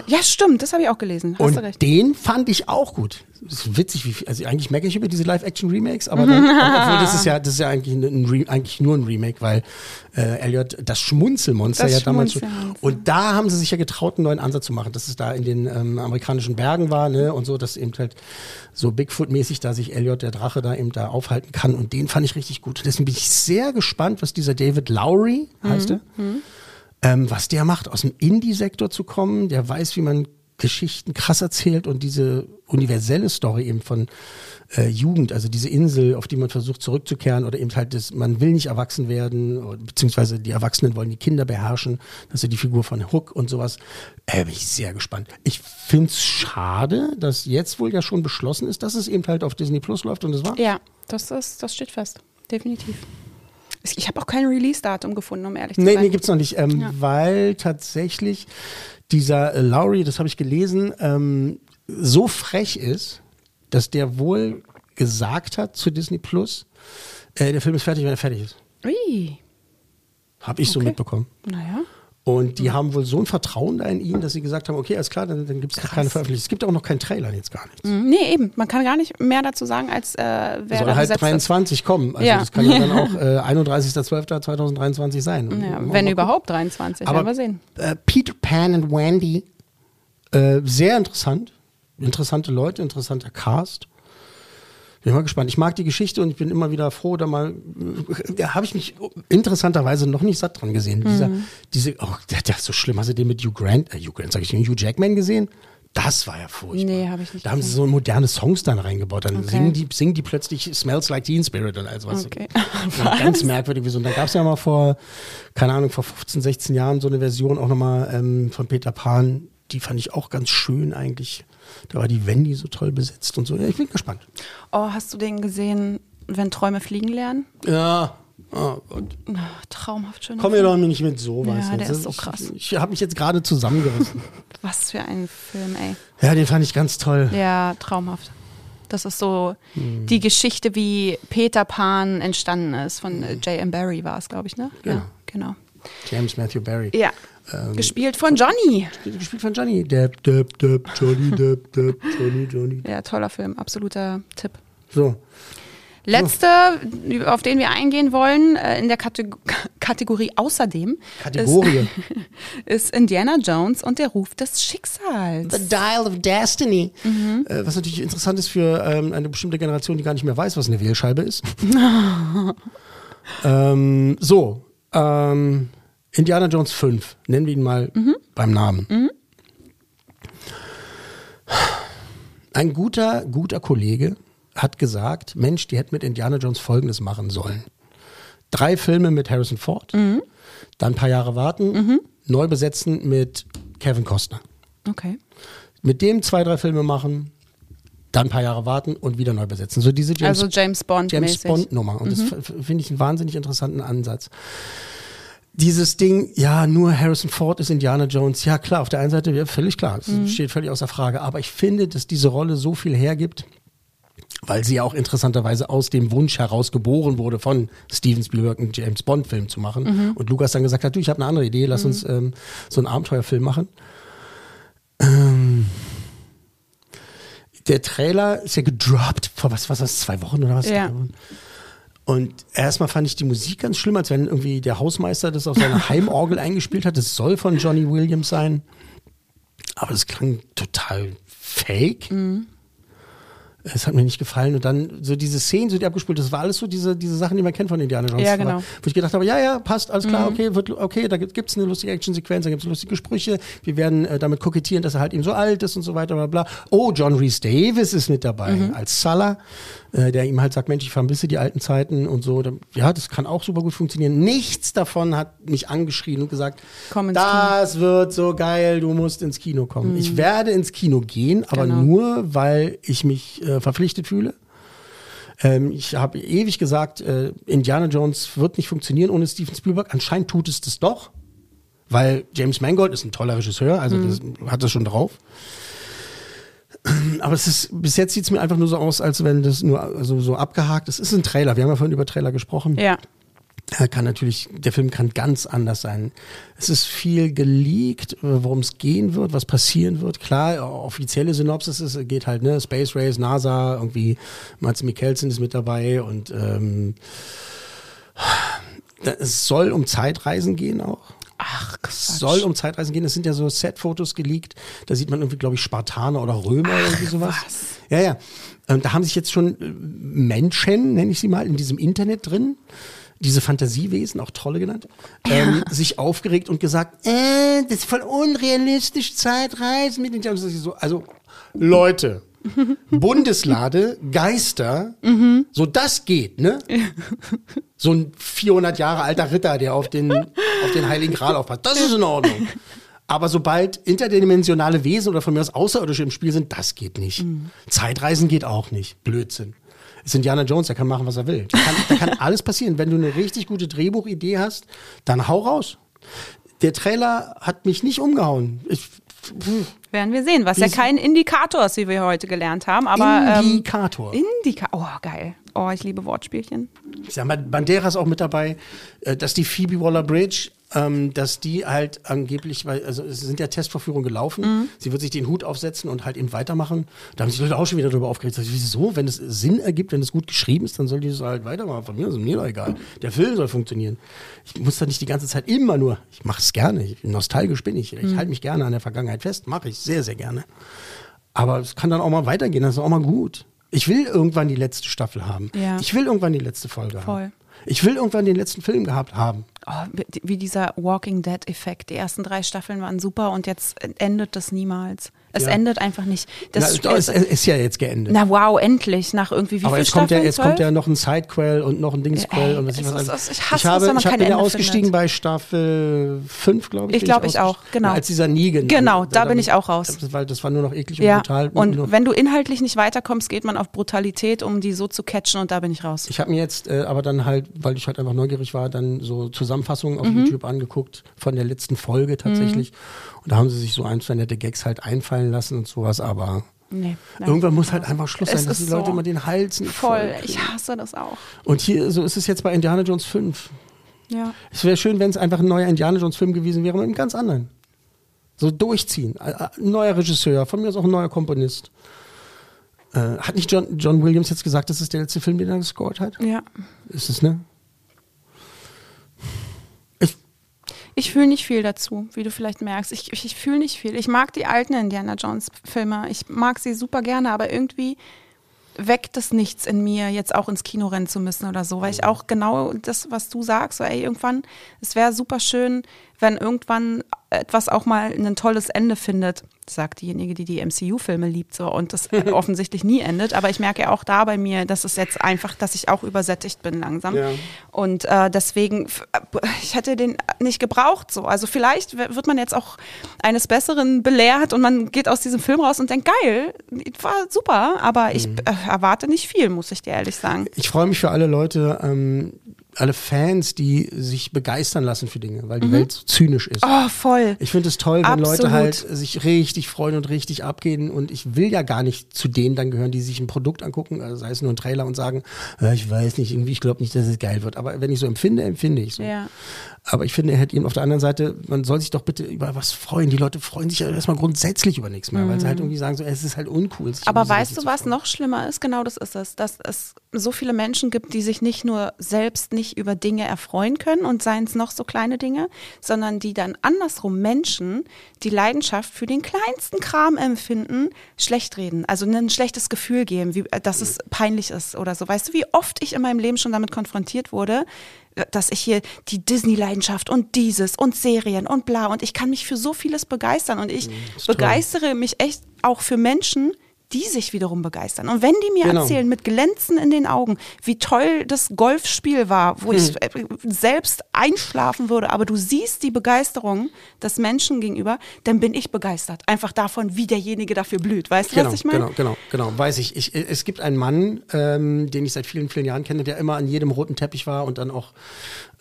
ja, stimmt, das habe ich auch gelesen. Hast und du recht. den fand ich auch gut. Das ist witzig, wie viel, also eigentlich meckere ich über diese Live-Action-Remakes, aber dann, [LAUGHS] obwohl das ist ja, das ist ja eigentlich, ein, eigentlich nur ein Remake, weil äh, Elliot das Schmunzelmonster Das ja damals schon, und da haben sie sich ja getraut, einen neuen Ansatz zu machen, dass es da in den ähm, amerikanischen Bergen war, ne, und so, dass eben halt so Bigfoot-mäßig da sich Elliot der Drache da eben da aufhalten kann und den fand ich richtig gut. Deswegen bin ich sehr gespannt, was dieser David Lowry heißt er, ähm, was der macht, aus dem Indie-Sektor zu kommen, der weiß, wie man Geschichten krass erzählt und diese universelle Story eben von äh, Jugend, also diese Insel, auf die man versucht zurückzukehren oder eben halt das, man will nicht erwachsen werden, beziehungsweise die Erwachsenen wollen die Kinder beherrschen, das ist ja die Figur von Hook und sowas. Äh, bin ich sehr gespannt. Ich find's schade, dass jetzt wohl ja schon beschlossen ist, dass es eben halt auf Disney Plus läuft und das war. Ja, das, ist, das steht fest. Definitiv. Ich habe auch kein Release-Datum gefunden, um ehrlich zu Nee, sein. nee, gibt's noch nicht, ähm, Ja. weil tatsächlich dieser äh, Lowry, das habe ich gelesen, ähm, so frech ist, dass der wohl gesagt hat zu Disney Plus, äh, der Film ist fertig, wenn er fertig ist. Ui, Habe ich so Okay. mitbekommen. naja. Und die haben wohl so ein Vertrauen da in ihn, dass sie gesagt haben, okay, alles klar, dann, dann gibt es keine Veröffentlichung. Es gibt auch noch keinen Trailer, jetzt gar nichts. Mhm, Nee, eben. Man kann gar nicht mehr dazu sagen, als äh, wer Soll halt besetzt ist. 23 kommen. Also Ja. das kann ja dann [LAUGHS] auch äh, 31.12.2023 sein. Ja, wenn gucken. überhaupt 23, Aber werden wir sehen. Äh, Peter Pan und Wendy, äh, sehr interessant. Interessante Leute, interessanter Cast. Bin mal gespannt. Ich mag die Geschichte und ich bin immer wieder froh, da mal, äh, da habe ich mich interessanterweise noch nicht satt dran gesehen. Dieser, Mhm. diese, oh, der, der ist so schlimm. Hast du den mit Hugh Grant, äh, Hugh Grant, sag ich, Hugh Jackman gesehen? Das war ja furchtbar. Nee, habe ich nicht Da haben sie so moderne Songs dann reingebaut. Dann Okay. singen, die, singen die plötzlich Smells Like Teen Spirit und alles was. Okay. Ja, [LAUGHS] ganz merkwürdig. Und da gab es ja mal vor, keine Ahnung, vor 15, 16 Jahren so eine Version auch nochmal ähm, von Peter Pan. Die fand ich auch ganz schön eigentlich. Da war die Wendy so toll besetzt und so. Ja, ich bin gespannt. Oh, hast du den gesehen, wenn Träume fliegen lernen? Ja. Oh Gott. Traumhaft schön. Komm mir doch nicht mit sowas. Ja, der ist so krass. Ich, ich habe mich jetzt gerade zusammengerissen. [LAUGHS] Was für ein Film, ey. ja, den fand ich ganz toll. Ja, traumhaft. Das ist so Hm. die Geschichte, wie Peter Pan entstanden ist. Von äh, J.M. Barry war es, glaube ich, ne? Ja. Ja, genau. James Matthew Barry. Ja. Ähm, Gespielt von Johnny. Gespielt von Johnny. Depp, Depp, Depp, Johnny, Depp, Depp, Johnny, Johnny. Ja, toller Film. Absoluter Tipp. So. Letzte, auf den wir eingehen wollen, äh, in der Kateg [LAUGHS] Kategorie außerdem, Kategorie. Ist, [LAUGHS] ist Indiana Jones und der Ruf des Schicksals. The Dial of Destiny. Äh, was natürlich interessant ist für ähm, eine bestimmte Generation, die gar nicht mehr weiß, was eine Wählscheibe ist. [LAUGHS] ähm, so, ähm, Indiana Jones 5, nennen wir ihn mal beim Namen. Ein guter, guter Kollege hat gesagt, Mensch, die hätten mit Indiana Jones Folgendes machen sollen. Drei Filme mit Harrison Ford, dann ein paar Jahre warten, neu besetzen mit Kevin Costner Okay. mit dem zwei, drei Filme machen, dann ein paar Jahre warten und wieder neu besetzen. So diese James, Also James Bond James. Bond Nummer. Und das f- finde ich einen wahnsinnig interessanten Ansatz. Dieses Ding, ja, nur Harrison Ford ist Indiana Jones. Ja, klar, auf der einen Seite, ja, völlig klar, das steht völlig außer Frage. Aber ich finde, dass diese Rolle so viel hergibt, weil sie ja auch interessanterweise aus dem Wunsch heraus geboren wurde, von Steven Spielberg einen James Bond-Film zu machen. Und Lukas dann gesagt hat, du, ich habe eine andere Idee, lass uns ähm, so einen Abenteuerfilm machen. Ähm, der Trailer ist ja gedroppt vor was, was, was, zwei Wochen oder was? Ja. Und erstmal fand ich die Musik ganz schlimm, als wenn irgendwie der Hausmeister das auf seiner [LAUGHS] Heimorgel eingespielt hat. Das soll von Johnny Williams sein. Aber das klang total fake. Mhm. Es hat mir nicht gefallen. Und dann so diese Szenen, so die abgespielt, das war alles so diese, diese Sachen, die man kennt von Indiana Jones. Ja, genau. Wo ich gedacht habe, ja, ja, passt, alles klar, okay, wird, okay, da gibt es eine lustige Actionsequenz, da gibt es lustige Sprüche. Wir werden äh, damit kokettieren, dass er halt eben so alt ist und so weiter, bla bla. Oh, John Reese Davis ist mit dabei Mhm. als Sulla, äh, der ihm halt sagt, Mensch, ich vermisse die alten Zeiten und so. Ja, das kann auch super gut funktionieren. Nichts davon hat mich angeschrien und gesagt, Komm ins das wird so geil, du musst ins Kino kommen. Ich werde ins Kino gehen, aber Genau. nur, weil ich mich äh, verpflichtet fühle. Ähm, ich habe ewig gesagt, äh, Indiana Jones wird nicht funktionieren ohne Steven Spielberg. Anscheinend tut es das doch, weil James Mangold ist ein toller Regisseur, also das hat das schon drauf. Aber es ist, bis jetzt sieht es mir einfach nur so aus, als wenn das nur also so abgehakt ist. Es ist ein Trailer. Wir haben ja vorhin über Trailer gesprochen. Ja. Kann natürlich, der Film kann ganz anders sein. Es ist viel geleakt, äh, worum es gehen wird, was passieren wird. Klar, offizielle Synopsis ist, geht halt, ne, Space Race, NASA, irgendwie Mats Mikkelsen ist mit dabei und ähm, es soll um Zeitreisen gehen auch. Ach, Es Quatsch. soll um Zeitreisen gehen. Es sind ja so Set-Fotos geleakt. Da sieht man irgendwie, glaube ich, Spartaner oder Römer oder irgendwie sowas. was. Ja, ja. Und da haben sich jetzt schon äh, Menschen, nenne ich sie mal, in diesem Internet drin, diese Fantasiewesen, auch Trolle genannt, ähm, sich aufgeregt und gesagt, äh, das ist voll unrealistisch, Zeitreisen mit den so, Also, Leute, [LAUGHS] Bundeslade, Geister, so das geht, ne? So ein 400 Jahre alter Ritter, der auf den, auf den Heiligen Gral aufpasst, das ist in Ordnung. Aber sobald interdimensionale Wesen oder von mir aus Außerirdische im Spiel sind, das geht nicht. Zeitreisen geht auch nicht. Blödsinn. Ist Indiana Jones, der kann machen, was er will. Da kann, da kann [LAUGHS] alles passieren. Wenn du eine richtig gute Drehbuchidee hast, dann hau raus. Der Trailer hat mich nicht umgehauen. Ich, Werden wir sehen, was ja kein Indikator ist, wie wir heute gelernt haben. Aber Indikator. Ähm, Indika oh, geil. Oh, ich liebe Wortspielchen. Ich sag mal, Banderas auch mit dabei, äh, dass die Phoebe Waller-Bridge, ähm, dass die halt angeblich, weil, also es sind ja Testvorführungen gelaufen, Mhm. sie wird sich den Hut aufsetzen und halt eben weitermachen. Da haben sich Leute auch schon wieder darüber aufgeregt. Wieso? Wenn es Sinn ergibt, wenn es gut geschrieben ist, dann soll die das halt weitermachen. Von mir ist mir doch egal. Der Film soll funktionieren. Ich muss da nicht die ganze Zeit immer nur, ich mache es gerne, ich, nostalgisch bin ich. Ich Mhm. halte mich gerne an der Vergangenheit fest, mache ich sehr, sehr gerne. Aber es kann dann auch mal weitergehen, das ist auch mal gut. Ich will irgendwann die letzte Staffel haben. Ja. Ich will irgendwann die letzte Folge Voll. haben. Ich will irgendwann den letzten Film gehabt haben. Oh, wie- wie dieser Walking Dead-Effekt. Die ersten drei Staffeln waren super und jetzt endet das niemals. Es Ja. endet einfach nicht. Das Na, es, es ist ja jetzt geendet. na wow, endlich. Nach irgendwie wie Aber jetzt kommt, ja, Staffeln? jetzt kommt ja noch ein Sidequell und noch ein Dingsquell und was ich was ist- ich hasse ich habe, ich bin ja ausgestiegen findet. bei Staffel 5, glaube ich. Ich glaube, ich auch, genau. Als dieser Negan. Genau, da bin ich auch raus. Das, weil das war nur noch eklig und Ja, brutal. und nur- wenn du inhaltlich nicht weiterkommst, geht man auf Brutalität, um die so zu catchen und da bin ich raus. Ich habe mir jetzt äh, aber dann halt, weil ich halt einfach neugierig war, dann so Zusammenfassungen auf Mhm. YouTube angeguckt von der letzten Folge tatsächlich. Und da haben sie sich so ein, zwei nette Gags halt einfallen lassen und sowas, aber Nee, nein. irgendwann muss halt einfach Schluss sein, dass die Leute so. immer den Hals nicht Voll, ich hasse das auch. Und hier, so ist es jetzt bei Indiana Jones 5. Ja. Es wäre schön, wenn es einfach ein neuer Indiana Jones Film gewesen wäre, mit einem ganz anderen. So durchziehen. Ein ein neuer Regisseur, von mir ist auch ein neuer Komponist. Äh, hat nicht John, John Williams jetzt gesagt, das ist der letzte Film, den er gescored hat? Ja. Ist es, ne? Ich, Ich fühle nicht viel dazu, wie du vielleicht merkst. Ich, ich, ich fühle nicht viel. Ich mag die alten Indiana Jones Filme. Ich mag sie super gerne, aber irgendwie weckt es nichts in mir, jetzt auch ins Kino rennen zu müssen oder so, weil ich auch genau das, was du sagst, so ey, irgendwann, es wäre super schön, wenn irgendwann etwas auch mal ein tolles Ende findet, sagt diejenige, die die MCU-Filme liebt so und das [LAUGHS] offensichtlich nie endet, aber ich merke ja auch da bei mir, dass es jetzt einfach, dass ich auch übersättigt bin langsam Ja. und äh, deswegen, ich hätte den nicht gebraucht so. Also vielleicht wird man jetzt auch eines Besseren belehrt und man geht aus diesem Film raus und denkt, geil, war super, aber ich äh, erwarte nicht viel, muss ich dir ehrlich sagen. ich freue mich für alle Leute, ähm, alle Fans, die sich begeistern lassen für Dinge, weil die Welt so zynisch ist. Oh, voll. Ich finde es toll, wenn Leute Absolut. halt sich richtig freuen und richtig abgehen. Und ich will ja gar nicht zu denen dann gehören, die sich ein Produkt angucken, also sei es nur ein Trailer und sagen, ich weiß nicht, irgendwie, ich glaube nicht, dass es geil wird. Aber wenn ich so empfinde, empfinde ich so. Ja. Aber ich finde, er hätte eben auf der anderen Seite, man soll sich doch bitte über was freuen. Die Leute freuen sich ja erstmal grundsätzlich über nichts mehr, weil sie halt irgendwie sagen, so, es ist halt uncool. Mhm. Aber weißt du, was noch schlimmer ist? Genau das ist es, dass es so viele Menschen gibt, die sich nicht nur selbst nicht über Dinge erfreuen können und seien es noch so kleine Dinge, sondern die dann andersrum Menschen, die Leidenschaft für den kleinsten Kram empfinden, schlecht reden. Also ein schlechtes Gefühl geben, wie, dass es peinlich ist oder so. Weißt du, wie oft ich in meinem Leben schon damit konfrontiert wurde, dass ich hier die Disney-Leidenschaft und dieses und Serien und bla und ich kann mich für so vieles begeistern und ich toll. begeistere mich echt auch für Menschen, die sich wiederum begeistern. Und wenn die mir Genau. erzählen mit Glänzen in den Augen, wie toll das Golfspiel war, wo ich äh, selbst einschlafen würde, aber du siehst die Begeisterung des Menschen gegenüber, dann bin ich begeistert. Einfach davon, wie derjenige dafür blüht. Weißt du, Genau, was ich meine? genau, genau, genau, weiß ich. ich. Es gibt einen Mann, ähm, den ich seit vielen, vielen Jahren kenne, der immer an jedem roten Teppich war und dann auch,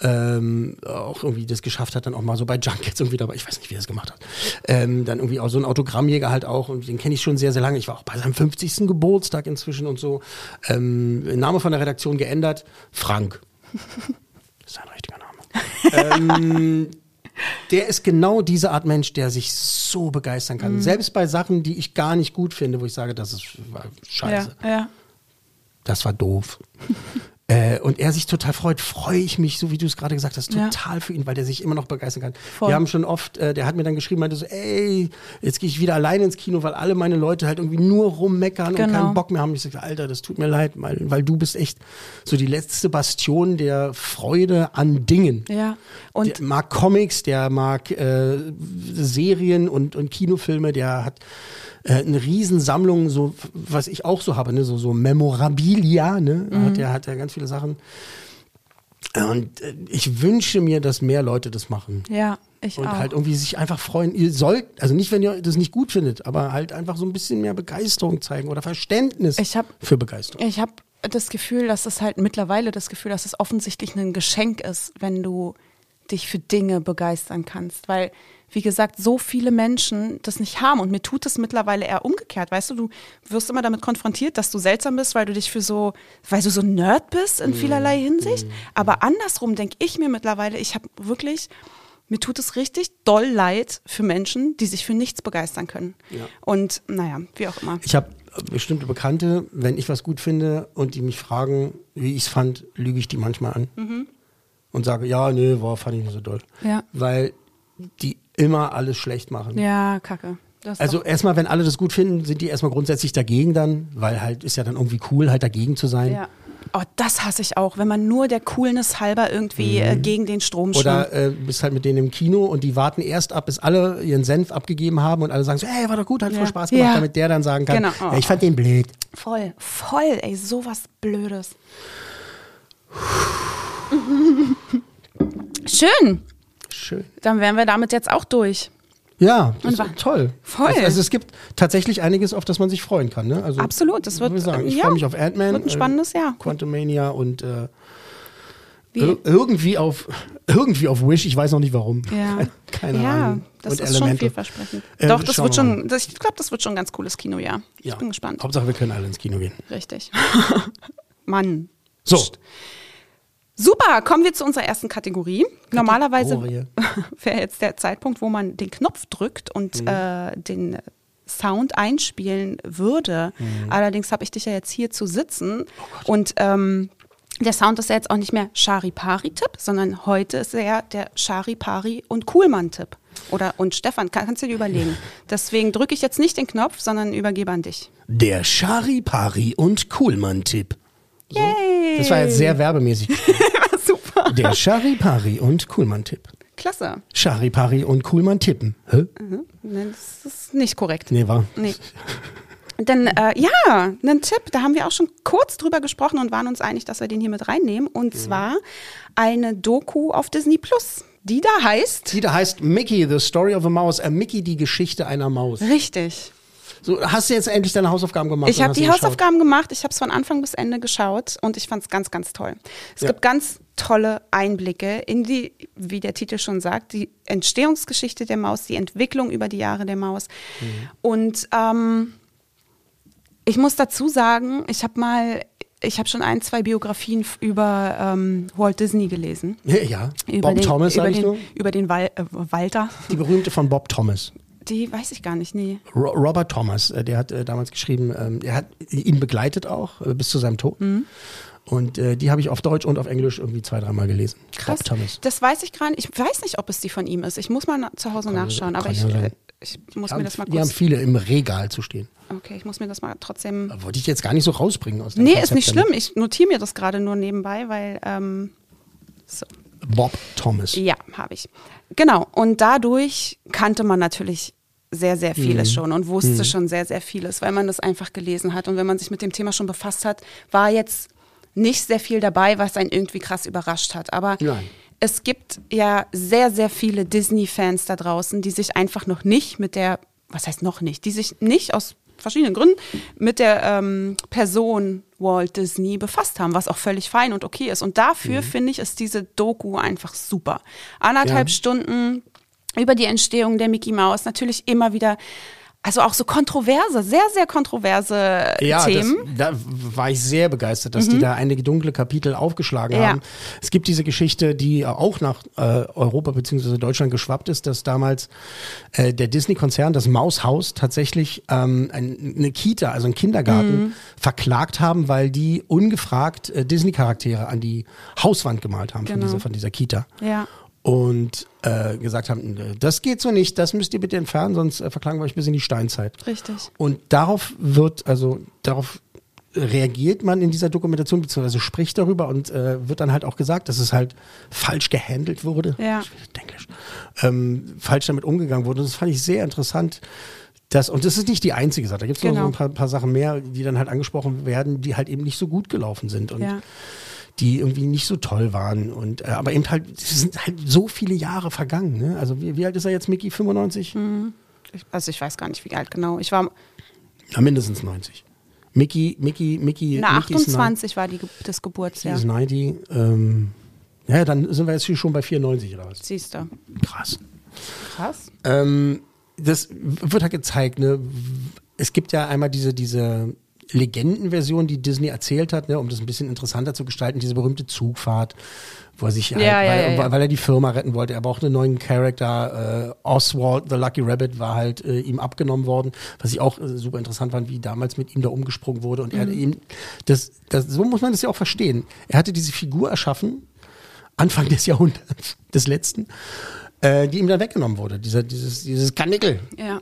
ähm, auch irgendwie das geschafft hat, dann auch mal so bei Junkets irgendwie dabei, ich weiß nicht, wie er das gemacht hat, ähm, dann irgendwie auch so ein Autogrammjäger halt auch und den kenne ich schon sehr, sehr lange. Ich war auch bei seinem 50. Geburtstag inzwischen und so. Ähm, Name von der Redaktion geändert, Frank. Das ist sein richtiger Name. ähm, der ist genau diese Art Mensch, der sich so begeistern kann. Selbst bei Sachen, die ich gar nicht gut finde, wo ich sage, das ist scheiße, Ja, ja. das war doof. Äh, und er sich total freut, freue ich mich, so wie du es gerade gesagt hast, Ja. total für ihn, weil der sich immer noch begeistern kann. Voll. Wir haben schon oft, äh, der hat mir dann geschrieben, meinte so, ey, jetzt gehe ich wieder alleine ins Kino, weil alle meine Leute halt irgendwie nur rummeckern und Genau. keinen Bock mehr haben. Ich sage, Alter, das tut mir leid, weil, weil du bist echt so die letzte Bastion der Freude an Dingen. Ja. Und der mag Comics, der mag äh, Serien und, und Kinofilme, der hat äh, eine Riesensammlung, so was ich auch so habe, ne, so, so Memorabilia, ne? Mhm. Hat er hat ja ganz viele Sachen. Und äh, ich wünsche mir, dass mehr Leute das machen. ja, ich Und auch. halt irgendwie sich einfach freuen. Ihr sollt, also nicht, wenn ihr das nicht gut findet, aber halt einfach so ein bisschen mehr Begeisterung zeigen oder Verständnis Ich hab- für Begeisterung. Ich habe das Gefühl, dass es halt mittlerweile das Gefühl, dass es offensichtlich ein Geschenk ist, wenn du dich für Dinge begeistern kannst. Weil, wie gesagt, so viele Menschen das nicht haben. Und mir tut es mittlerweile eher umgekehrt. Weißt du, du wirst immer damit konfrontiert, dass du seltsam bist, weil du dich für so, weil du so ein Nerd bist in vielerlei Hinsicht. Aber andersrum denke ich mir mittlerweile, ich habe wirklich, mir tut es richtig doll leid für Menschen, die sich für nichts begeistern können. Ja. Und naja, wie auch immer. Ich habe bestimmte Bekannte, wenn ich was gut finde und die mich fragen, wie ich es fand, lüge ich die manchmal an. Und sage, ja, nee, war, fand ich nicht so doll. Ja. Weil die immer alles schlecht machen. Ja, kacke. Also erstmal, wenn alle das gut finden, sind die erstmal grundsätzlich dagegen dann, weil halt ist ja dann irgendwie cool, halt dagegen zu sein. Ja. Oh, das hasse ich auch, wenn man nur der Coolness halber irgendwie äh, gegen den Strom schwimmt. Oder äh, bist halt mit denen im Kino und die warten erst ab, bis alle ihren Senf abgegeben haben und alle sagen so, hey, war doch gut, hat Ja. voll Spaß gemacht, Ja. damit der dann sagen kann, Genau. ja, ich fand den blöd. Voll, voll, ey, sowas Blödes. [LAUGHS] Schön, Schön. dann wären wir damit jetzt auch durch. Ja, das ist toll. Voll. Also, also es gibt tatsächlich einiges, auf das man sich freuen kann. Ne? Also, Absolut, das wird, ich würde sagen, ich ja, freue mich auf Ant-Man. wird ein spannendes Jahr. Quantumania und äh, ir- irgendwie auf irgendwie auf Wish, ich weiß noch nicht warum. Ja, [LAUGHS] Keine ja Ahnung. das und ist schon Elemente. vielversprechend. Äh, Doch, das wird schon, das, ich glaube, das wird schon ein ganz cooles Kinojahr. Ja. Ich bin gespannt. Hauptsache, wir können alle ins Kino gehen. Richtig. [LAUGHS] Mann. So, Super, kommen wir zu unserer ersten Kategorie. Normalerweise Kategorie. [LAUGHS] wäre jetzt der Zeitpunkt, wo man den Knopf drückt und äh, den Sound einspielen würde. Allerdings habe ich dich ja jetzt hier zu sitzen und ähm, der Sound ist ja jetzt auch nicht mehr Charipari-Tipp, sondern heute ist er ja der Charipari und Kuhlmann-Tipp. Oder und Stefan, kann, kannst du dir überlegen. [LAUGHS] Deswegen drücke ich jetzt nicht den Knopf, sondern übergebe an dich. der Charipari und Kuhlmann-Tipp. So. Yay! Das war jetzt sehr werbemäßig. [LAUGHS] Super. Der Charipari und Kuhlmann-Tipp. Klasse. Charipari und Kuhlmann tippen. Hä? Nein, das ist nicht korrekt. Nee, war. Nee. Denn äh, ja, einen Tipp, da haben wir auch schon kurz drüber gesprochen und waren uns einig, dass wir den hier mit reinnehmen. Und zwar eine Doku auf Disney Plus, die da heißt. Die da heißt Mickey, The Story of a Mouse. Äh, Mickey, die Geschichte einer Maus. Richtig. So, hast du jetzt endlich deine Hausaufgaben gemacht? Ich habe die? Hausaufgaben gemacht, ich habe es von Anfang bis Ende geschaut und ich fand es ganz, ganz toll. Es Ja. gibt ganz tolle Einblicke in die, wie der Titel schon sagt, die Entstehungsgeschichte der Maus, die Entwicklung über die Jahre der Maus. Mhm. Und ähm, ich muss dazu sagen, ich habe mal, ich habe schon ein, zwei Biografien über ähm, Walt Disney gelesen. Ja, ja. Über Bob den, Thomas, über sag ich den, nur. über den Wal äh, Walter. Die berühmte von Bob Thomas. Die weiß ich gar nicht, nee. Ro Robert Thomas, äh, der hat äh, damals geschrieben, ähm, er hat ihn begleitet auch äh, bis zu seinem Tod. Mhm. Und äh, die habe ich auf Deutsch und auf Englisch irgendwie zwei, dreimal gelesen. Krass. Bob Thomas. Das weiß ich gerade. Ich weiß nicht, ob es die von ihm ist. Ich muss mal zu Hause nachschauen. Aber kann ich, äh, ich muss mir Haben- das mal die haben kurz. viele im Regal zu stehen. Okay, ich muss mir das mal trotzdem. Wollte ich jetzt gar nicht so rausbringen aus dem Nee, ist Konzept nicht damit. schlimm. Ich notiere mir das gerade nur nebenbei, weil. Ähm, so. Bob Thomas. Ja, habe ich. Genau. Und dadurch kannte man natürlich sehr, sehr vieles Mhm. schon und wusste schon sehr, sehr vieles, weil man das einfach gelesen hat. Und wenn man sich mit dem Thema schon befasst hat, war jetzt nicht sehr viel dabei, was einen irgendwie krass überrascht hat. Aber Nein. es gibt ja sehr, sehr viele Disney-Fans da draußen, die sich einfach noch nicht mit der, was heißt noch nicht, die sich nicht aus verschiedenen Gründen mit der ähm, Person Walt Disney befasst haben, was auch völlig fein und okay ist. Und dafür finde ich, ist diese Doku einfach super. Anderthalb Ja. Stunden über die Entstehung der Mickey Mouse, natürlich immer wieder also auch so kontroverse, sehr, sehr kontroverse ja, Themen. Das, da war ich sehr begeistert, dass mhm. die da einige dunkle Kapitel aufgeschlagen ja. haben. Es gibt diese Geschichte, die auch nach äh, Europa bzw. Deutschland geschwappt ist, dass damals äh, der Disney-Konzern, das Maushaus, tatsächlich ähm, ein, eine Kita, also einen Kindergarten, mhm. verklagt haben, weil die ungefragt äh, Disney-Charaktere an die Hauswand gemalt haben genau. von, dieser, von dieser Kita. Ja und äh, gesagt haben, das geht so nicht, das müsst ihr bitte entfernen, sonst äh, verklagen wir euch bis in die Steinzeit. Richtig. Und darauf wird, also darauf reagiert man in dieser Dokumentation, beziehungsweise spricht darüber und äh, wird dann halt auch gesagt, dass es halt falsch gehandelt wurde. Ja. Englisch. Ähm, falsch damit umgegangen wurde. Und das fand ich sehr interessant. Das, und das ist nicht die einzige Sache. Da gibt es genau. noch so ein paar, paar, Sachen mehr, die dann halt angesprochen werden, die halt eben nicht so gut gelaufen sind. Und ja die irgendwie nicht so toll waren. Und, äh, aber eben halt, es sind halt so viele Jahre vergangen. Ne? Also wie, wie alt ist er jetzt, Mickey? 95? Mhm. Also ich weiß gar nicht, wie alt genau. Ich war. Na, mindestens 90. Mickey, Mickey, Mickey. Na, 28 war die, das Geburtsjahr. ist 90. Ähm, ja, dann sind wir jetzt hier schon bei 94 oder was? Siehst du. Krass. Krass. Ähm, das wird halt gezeigt, ne? Es gibt ja einmal diese, diese Legendenversion, die Disney erzählt hat, ne, um das ein bisschen interessanter zu gestalten, diese berühmte Zugfahrt, wo er sich ja, halt, weil, ja, ja, weil, er die Firma retten wollte. Er brauchte einen neuen Charakter. Äh, Oswald, the Lucky Rabbit, war halt äh, ihm abgenommen worden, was ich auch äh, super interessant fand, wie damals mit ihm da umgesprungen wurde. Und er mhm. ihm, das, das, so muss man das ja auch verstehen. Er hatte diese Figur erschaffen, Anfang des Jahrhunderts, des letzten, äh, die ihm dann weggenommen wurde. Dieser, dieses, dieses Kanickel. Ja.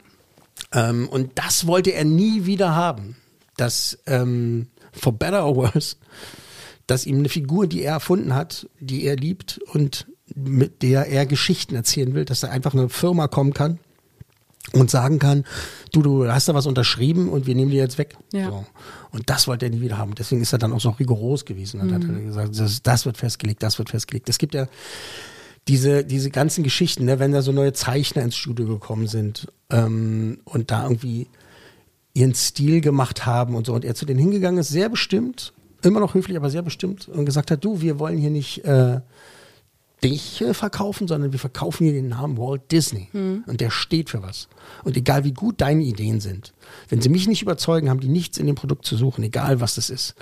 Ähm, und das wollte er nie wieder haben dass ähm, for better or worse, dass ihm eine Figur, die er erfunden hat, die er liebt und mit der er Geschichten erzählen will, dass da einfach eine Firma kommen kann und sagen kann, du, du hast da was unterschrieben und wir nehmen die jetzt weg. Ja. So. Und das wollte er nie wieder haben. Deswegen ist er dann auch so rigoros gewesen und mhm. hat er gesagt, das, das, wird festgelegt, das wird festgelegt. Es gibt ja diese, diese ganzen Geschichten, ne, wenn da so neue Zeichner ins Studio gekommen sind ähm, und da irgendwie ihren Stil gemacht haben und so. Und er zu denen hingegangen ist, sehr bestimmt, immer noch höflich, aber sehr bestimmt und gesagt hat, du, wir wollen hier nicht äh, dich äh, verkaufen, sondern wir verkaufen hier den Namen Walt Disney. Mhm. Und der steht für was. Und egal wie gut deine Ideen sind, wenn sie mich nicht überzeugen, haben die nichts in dem Produkt zu suchen, egal was das ist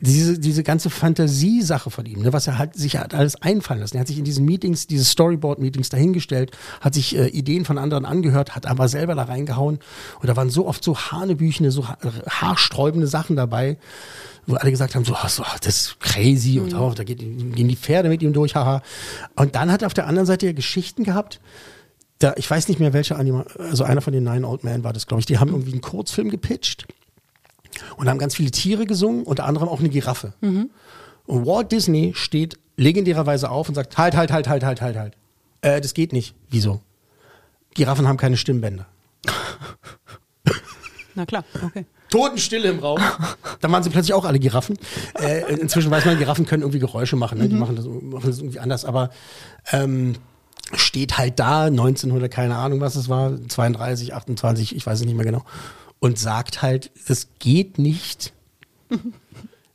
diese, diese ganze Fantasiesache von ihm, ne, was er halt sich hat alles einfallen lassen. Er hat sich in diesen Meetings, diese Storyboard-Meetings dahingestellt, hat sich äh, Ideen von anderen angehört, hat aber selber da reingehauen. Und da waren so oft so hanebüchene, so haarsträubende Sachen dabei, wo alle gesagt haben, so, oh, so das ist crazy mhm. und oh, da geht, gehen die Pferde mit ihm durch, haha. Und dann hat er auf der anderen Seite ja Geschichten gehabt, da, ich weiß nicht mehr, welcher Anima, also einer von den Nine Old Men war das, glaube ich, die haben irgendwie einen Kurzfilm gepitcht und haben ganz viele Tiere gesungen, unter anderem auch eine Giraffe. Mhm. Und Walt Disney steht legendärerweise auf und sagt, halt, halt, halt, halt, halt, halt, halt. Äh, das geht nicht. Wieso? Giraffen haben keine Stimmbänder. [LAUGHS] Na klar, okay. Totenstille im Raum. Dann waren sie plötzlich auch alle Giraffen. Äh, inzwischen weiß man, Giraffen können irgendwie Geräusche machen. Ne? Mhm. Die machen das, machen das irgendwie anders. Aber ähm, steht halt da, 1900, keine Ahnung, was es war, 32, 28, ich weiß es nicht mehr genau und sagt halt, das geht nicht. [LAUGHS]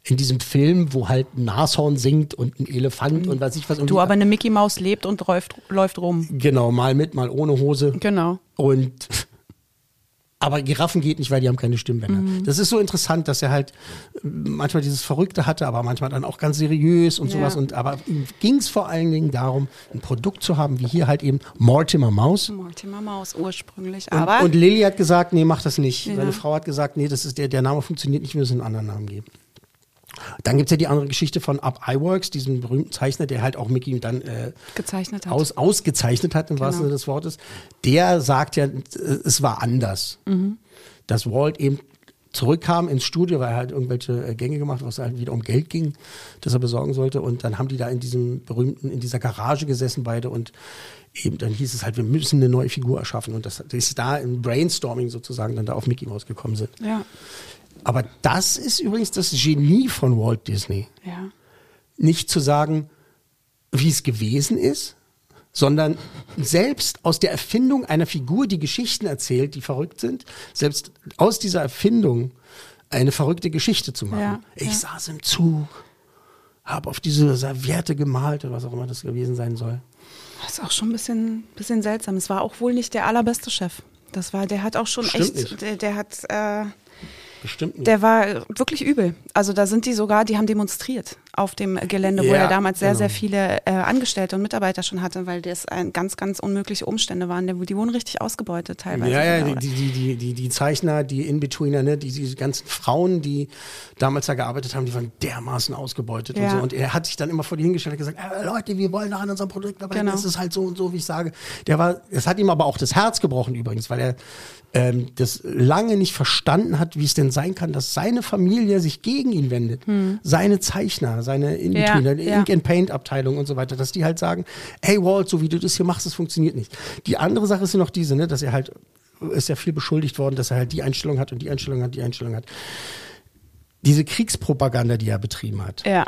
in diesem Film, wo halt ein Nashorn singt und ein Elefant und weiß ich was. Du, aber eine Mickey Maus lebt und läuft, läuft rum. Genau, mal mit, mal ohne Hose. Genau. Und aber Giraffen geht nicht, weil die haben keine Stimmbänder. Mhm. Das ist so interessant, dass er halt manchmal dieses Verrückte hatte, aber manchmal dann auch ganz seriös und ja. sowas. Und aber ihm ging es vor allen Dingen darum, ein Produkt zu haben, wie hier halt eben Mortimer Maus. Mortimer Maus ursprünglich, aber. Und, und Lilly hat gesagt, nee, mach das nicht. Ja. Seine Frau hat gesagt, nee, das ist der, der Name funktioniert nicht, wir müssen einen anderen Namen geben. Dann gibt es ja die andere Geschichte von Up Iworks, diesem berühmten Zeichner, der halt auch Mickey dann äh, gezeichnet hat. Aus, ausgezeichnet hat, im genau. wahrsten Sinne des Wortes. Der sagt ja, es war anders. Mhm. Dass Walt eben zurückkam ins Studio, weil er halt irgendwelche äh, Gänge gemacht hat, was halt wieder um Geld ging, das er besorgen sollte. Und dann haben die da in diesem berühmten, in dieser Garage gesessen beide und eben dann hieß es halt, wir müssen eine neue Figur erschaffen. Und das, das ist da im Brainstorming sozusagen dann da auf Mickey Mouse gekommen sind. Ja. Aber das ist übrigens das Genie von Walt Disney. Ja. Nicht zu sagen, wie es gewesen ist, sondern selbst aus der Erfindung einer Figur, die Geschichten erzählt, die verrückt sind, selbst aus dieser Erfindung eine verrückte Geschichte zu machen. Ja, ich ja. saß im Zug, habe auf diese Serviette gemalt oder was auch immer das gewesen sein soll. Das ist auch schon ein bisschen, bisschen seltsam. Es war auch wohl nicht der allerbeste Chef Das war, der hat auch schon Stimmt echt, der, der hat, äh, Bestimmt nicht. der war wirklich übel. Also da sind die sogar, die haben demonstriert auf dem Gelände, wo Ja, er damals sehr, genau. sehr viele äh, Angestellte und Mitarbeiter schon hatte, weil das ein ganz, ganz unmögliche Umstände waren. Der- Die wurden richtig ausgebeutet teilweise. Ja, ja, sogar. die, die, die, die, die Zeichner, die In-Betweener, ne, die, die ganzen Frauen, die damals da gearbeitet haben, die waren dermaßen ausgebeutet und Ja. so. Und er hat sich dann immer vor die hingestellt und gesagt, äh, Leute, wir wollen doch an unserem Produkt arbeiten, Genau. das ist halt so und so, wie ich sage. Der war, es hat ihm aber auch das Herz gebrochen übrigens, weil er ähm, das lange nicht verstanden hat, wie es denn sein kann, dass seine Familie sich gegen ihn wendet. Seine Zeichner, seine Hm. Ja, ja. Ink and Paint Abteilung und so weiter, dass die halt sagen, hey Walt, so wie du das hier machst, das funktioniert nicht. Die andere Sache ist ja noch diese, ne, dass er halt ist ja viel beschuldigt worden, dass er halt die Einstellung hat und die Einstellung hat, die Einstellung hat. Diese Kriegspropaganda, die er betrieben hat, Ja,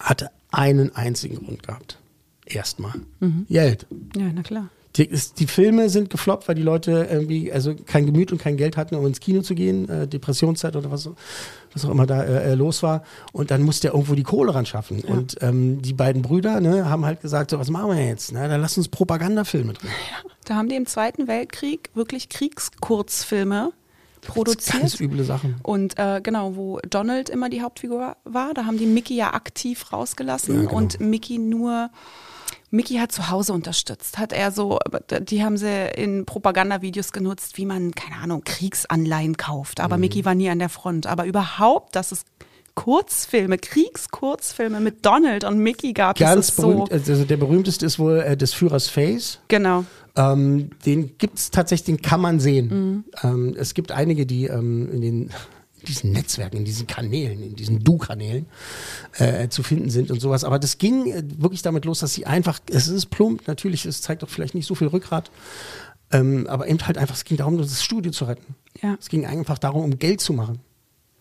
hatte einen einzigen Grund gehabt. Erstmal. Mhm. Geld. ja, na klar. Die, ist- die Filme sind gefloppt, weil die Leute irgendwie also kein Gemüt und kein Geld hatten, um ins Kino zu gehen, äh, Depressionszeit oder was, was auch immer da äh, äh, los war. Und dann musste er irgendwo die Kohle ran schaffen. Und ähm, die beiden Brüder ne, haben halt gesagt, so, was machen wir jetzt? Na, dann lass uns Propagandafilme drehen. Da haben die im Zweiten Weltkrieg wirklich Kriegskurzfilme produziert. Ganz üble Sachen. Und äh, genau, wo Donald immer die Hauptfigur war, da haben die Mickey ja aktiv rausgelassen Ja, genau. und Mickey nur. Mickey hat zu Hause unterstützt, hat er so, die haben sie in Propagandavideos genutzt, wie man, keine Ahnung, Kriegsanleihen kauft. Aber Mhm. Mickey war nie an der Front. Aber überhaupt, dass es Kurzfilme, Kriegskurzfilme mit Donald und Mickey gab, Ganz das ist so. berühmt, also der berühmteste ist wohl äh, des Führers Face. Genau. Ähm, den gibt's tatsächlich, den kann man sehen. Mhm. Ähm, es gibt einige, die ähm, in den diesen Netzwerken, in diesen Kanälen, in diesen Du-Kanälen äh, zu finden sind und sowas. Aber das ging äh, wirklich damit los, dass sie einfach, es ist plump, natürlich, es zeigt auch vielleicht nicht so viel Rückgrat, ähm, aber eben halt einfach, es ging darum, das Studio zu retten. Ja. Es ging einfach darum, um Geld zu machen.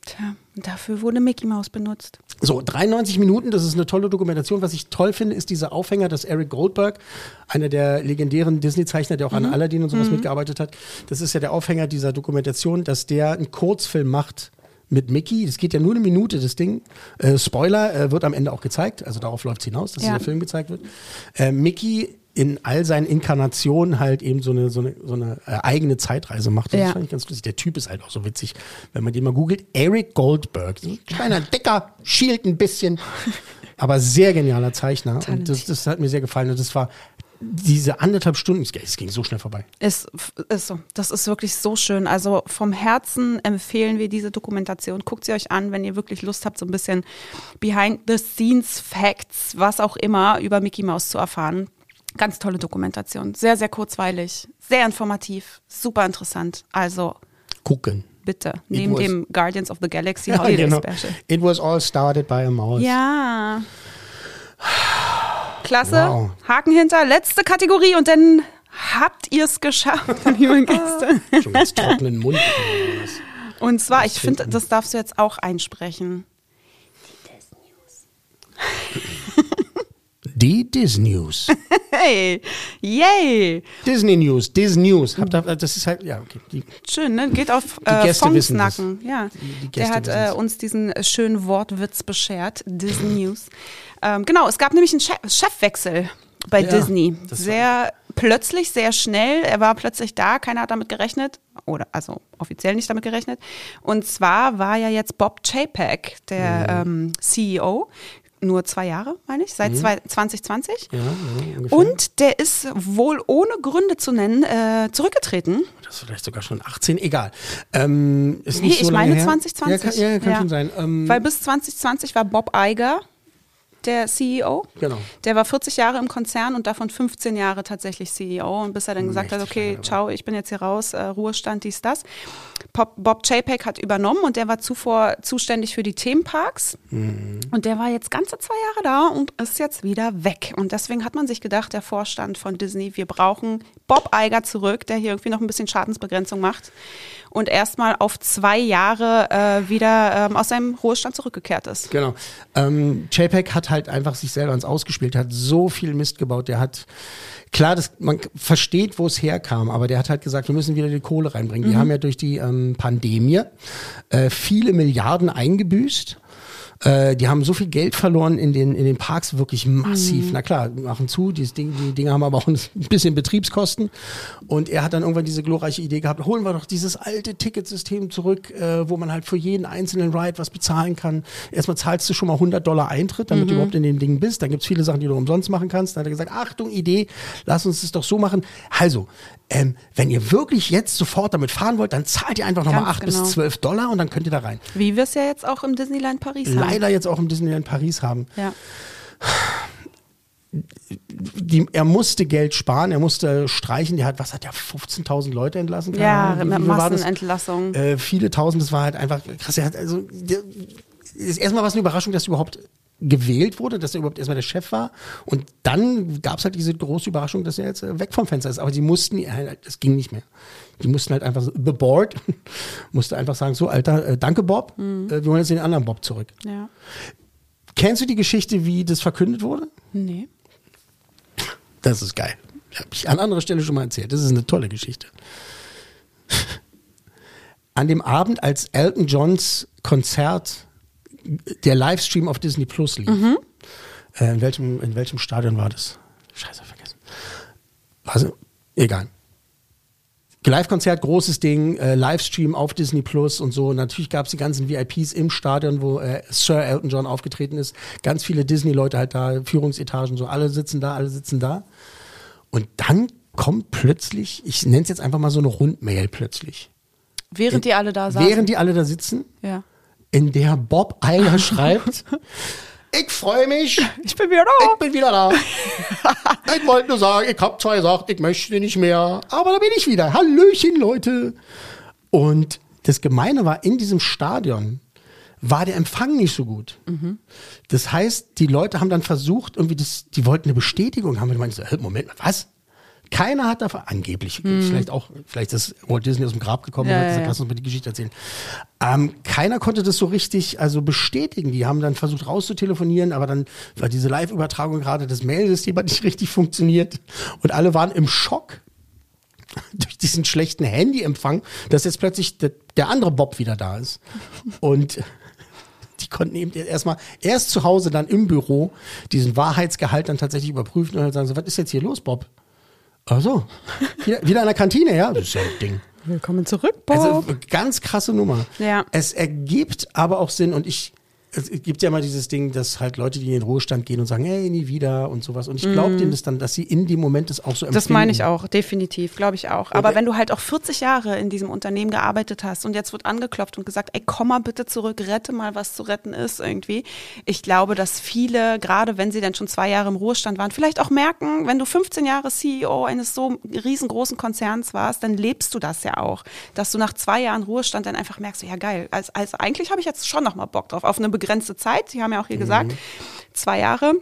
Tja, und dafür wurde Mickey Mouse benutzt. So, 93 Minuten, das ist eine tolle Dokumentation. Was ich toll finde, ist dieser Aufhänger, dass Eric Goldberg, einer der legendären Disney-Zeichner, der auch an Aladdin und sowas mitgearbeitet hat, das ist ja der Aufhänger dieser Dokumentation, dass der einen Kurzfilm macht mit Mickey. Das geht ja nur eine Minute, das Ding. Äh, Spoiler, äh, wird am Ende auch gezeigt. Also darauf läuft es hinaus, dass Ja. dieser Film gezeigt wird. Äh, Mickey in all seinen Inkarnationen halt eben so eine, so eine, so eine äh, eigene Zeitreise macht. Das Ja. fand ich ganz lustig. Der Typ ist halt auch so witzig, wenn man den mal googelt. Eric Goldberg, so ein kleiner [LAUGHS] Dicker, schielt ein bisschen, aber sehr genialer Zeichner. Und das, das hat mir sehr gefallen. Und das war diese anderthalb Stunden, es ging so schnell vorbei. Ist, ist so. Das ist wirklich so schön. Also vom Herzen empfehlen wir diese Dokumentation. Guckt sie euch an, wenn ihr wirklich Lust habt, so ein bisschen Behind-the-Scenes-Facts, was auch immer, über Mickey Mouse zu erfahren. Ganz tolle Dokumentation. Sehr, sehr kurzweilig, sehr informativ, super interessant. Also Gucken. bitte, neben was- dem Guardians of the Galaxy Ja, Holiday genau. Special. It was all started by a mouse. Ja. Klasse. Wow. Haken hinter. Letzte Kategorie und dann habt ihr es geschafft, [LAUGHS] liebe Gäste. Schon ganz trockenen Mund. Und zwar, ich finde, das darfst du jetzt auch einsprechen. Die [LAUGHS] Disney News. [LAUGHS] Hey, yay. Disney News, Disney News. Habt ihr, das ist halt, ja, okay. Die, Schön, ne? Geht auf Die äh, Fongs das. Nacken. Ja. die Der Gäste hat äh, uns diesen schönen Wortwitz beschert. Disney News. Ähm, genau, es gab nämlich einen Chef Chefwechsel bei Ja, Disney. Sehr plötzlich, sehr schnell. Er war plötzlich da, keiner hat damit gerechnet. Oder also offiziell nicht damit gerechnet. Und zwar war ja jetzt Bob Chapek, der Mhm. ähm, CEO. Nur zwei Jahre, meine ich, seit zwei, 2020. ja, ja. Und der ist wohl ohne Gründe zu nennen äh, zurückgetreten. Das ist vielleicht sogar schon 18, egal. Ähm, ist Nee, nicht so ich meine her. 2020. Ja, kann, ja, kann schon sein. Ähm, Weil bis 2020 war Bob Iger der CEO. Genau. Der war 40 Jahre im Konzern und davon 15 Jahre tatsächlich CEO. Und bis er dann gesagt hat, Mächtig okay, lange, ciao, ich bin jetzt hier raus, äh, Ruhestand, dies, das. Bob, Bob Chapek hat übernommen und der war zuvor zuständig für die Themenparks. Mhm. Und der war jetzt ganze zwei Jahre da und ist jetzt wieder weg. Und deswegen hat man sich gedacht, der Vorstand von Disney, wir brauchen Bob Iger zurück, der hier irgendwie noch ein bisschen Schadensbegrenzung macht und erstmal auf zwei Jahre äh, wieder ähm, aus seinem Ruhestand zurückgekehrt ist. Genau. Ähm, JPEG hat halt einfach sich selber ins Ausgespielt, hat so viel Mist gebaut. Der hat, klar, das, man versteht, wo es herkam, aber der hat halt gesagt, wir müssen wieder die Kohle reinbringen. Die haben ja durch die ähm, Pandemie äh, viele Milliarden eingebüßt. Äh, die haben so viel Geld verloren in den, in den Parks, wirklich massiv. Mhm. Na klar, machen zu, die, Ding, die Dinge haben aber auch ein [LAUGHS] bisschen Betriebskosten. Und er hat dann irgendwann diese glorreiche Idee gehabt, holen wir doch dieses alte Ticketsystem zurück, äh, wo man halt für jeden einzelnen Ride was bezahlen kann. Erstmal zahlst du schon mal 100 Dollar Eintritt, damit mhm. du überhaupt in dem Ding bist. Dann gibt's viele Sachen, die du umsonst machen kannst. Dann hat er gesagt, Achtung, Idee, lass uns das doch so machen. Also, ähm, wenn ihr wirklich jetzt sofort damit fahren wollt, dann zahlt ihr einfach nochmal 8 genau. bis 12 Dollar und dann könnt ihr da rein. Wie wir es ja jetzt auch im Disneyland Paris haben. Leider jetzt auch im Disneyland Paris haben. Ja. Die, er musste Geld sparen, er musste streichen. Der hat, was hat der, 15.000 Leute entlassen? Ja, mit Massenentlassung. Äh, viele Tausend, das war halt einfach krass. Er hat also, der, ist erstmal was eine Überraschung, dass überhaupt gewählt wurde, dass er überhaupt erstmal der Chef war. Und dann gab es halt diese große Überraschung, dass er jetzt äh, weg vom Fenster ist. Aber sie mussten, das ging nicht mehr. Die mussten halt einfach, the board [LAUGHS] musste einfach sagen, so Alter, äh, danke Bob, mhm. äh, wir wollen jetzt den anderen Bob zurück. Ja. Kennst du die Geschichte, wie das verkündet wurde? Nee. Das ist geil. Habe ich an anderer Stelle schon mal erzählt. Das ist eine tolle Geschichte. An dem Abend, als Elton Johns Konzert der Livestream auf Disney Plus lief. Mhm. Äh, in, welchem, in welchem Stadion war das? Scheiße, vergessen. Also, egal. Live-Konzert, großes Ding, äh, Livestream auf Disney Plus und so. Natürlich gab es die ganzen VIPs im Stadion, wo äh, Sir Elton John aufgetreten ist. Ganz viele Disney-Leute halt da, Führungsetagen, so, alle sitzen da, alle sitzen da. Und dann kommt plötzlich, ich nenne es jetzt einfach mal so eine Rundmail plötzlich. Während in, die alle da saßen? Während die alle da sitzen. Ja in der Bob Eiler schreibt, [LAUGHS] ich freue mich. [LAUGHS] Ich bin wieder da. Ich bin wieder da. [LAUGHS] ich wollte nur sagen, ich habe zwar gesagt, ich möchte nicht mehr, aber da bin ich wieder. Hallöchen, Leute. Und das Gemeine war, in diesem Stadion war der Empfang nicht so gut. Mhm. Das heißt, die Leute haben dann versucht, irgendwie das, die wollten eine Bestätigung haben. Und ich meinte, Moment, was? Keiner hat davon, angeblich, mhm. vielleicht auch, vielleicht ist Walt Disney aus dem Grab gekommen ja, und hat gesagt, ja. lass uns mal die Geschichte erzählen. Ähm, keiner konnte das so richtig also bestätigen. Die haben dann versucht rauszutelefonieren, aber dann war diese Live-Übertragung gerade, das Mail-System hat nicht richtig funktioniert und alle waren im Schock [LAUGHS] durch diesen schlechten Handyempfang, dass jetzt plötzlich der, der andere Bob wieder da ist. Und die konnten eben erstmal erst zu Hause, dann im Büro diesen Wahrheitsgehalt dann tatsächlich überprüfen und dann sagen so, was ist jetzt hier los, Bob? Ach so. Wieder, wieder in der Kantine, ja? Das ist ja ein Ding. Willkommen zurück, Bob. Also ganz krasse Nummer. Ja. Es ergibt aber auch Sinn und ich es gibt ja mal dieses Ding, dass halt Leute, die in den Ruhestand gehen und sagen, hey, nie wieder und sowas. Und ich glaube mm. denen das dann, dass sie in dem Moment das auch so empfinden. Das meine ich auch, definitiv, glaube ich auch. Aber okay. wenn du halt auch 40 Jahre in diesem Unternehmen gearbeitet hast und jetzt wird angeklopft und gesagt, ey, komm mal bitte zurück, rette mal, was zu retten ist irgendwie. Ich glaube, dass viele, gerade wenn sie dann schon zwei Jahre im Ruhestand waren, vielleicht auch merken, wenn du 15 Jahre CEO eines so riesengroßen Konzerns warst, dann lebst du das ja auch. Dass du nach zwei Jahren Ruhestand dann einfach merkst, ja geil, also, also eigentlich habe ich jetzt schon nochmal Bock drauf, auf eine begrenzte Zeit. Sie haben ja auch hier mhm. gesagt, zwei Jahre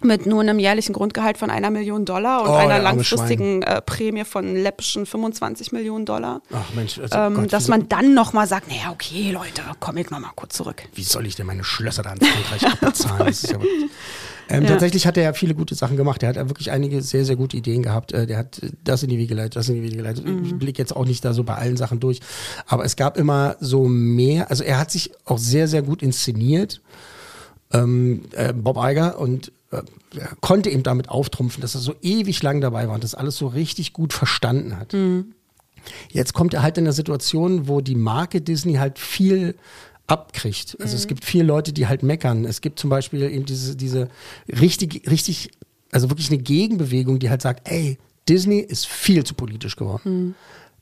mit nur einem jährlichen Grundgehalt von einer Million Dollar und oh, einer langfristigen äh, Prämie von läppischen 25 Millionen Dollar. Ach Mensch, also ähm, Gott, dass man dann nochmal sagt, naja, okay, Leute, komm ich nochmal kurz zurück. Wie soll ich denn meine Schlösser da in Frankreich abbezahlen? Das ist ja [LAUGHS] ähm, ja. Tatsächlich hat er ja viele gute Sachen gemacht. Er hat ja wirklich einige sehr, sehr gute Ideen gehabt. Äh, der hat das in die Wege geleitet, das in die Wege geleitet. Mhm. Ich blicke jetzt auch nicht da so bei allen Sachen durch. Aber es gab immer so mehr, also er hat sich auch sehr, sehr gut inszeniert. Ähm, äh, Bob Iger und äh, konnte ihm damit auftrumpfen, dass er so ewig lang dabei war und das alles so richtig gut verstanden hat. Mhm. Jetzt kommt er halt in der Situation, wo die Marke Disney halt viel abkriegt. Also mhm. es gibt viele Leute, die halt meckern. Es gibt zum Beispiel eben diese, diese richtig, richtig, also wirklich eine Gegenbewegung, die halt sagt, ey, Disney ist viel zu politisch geworden. Mhm.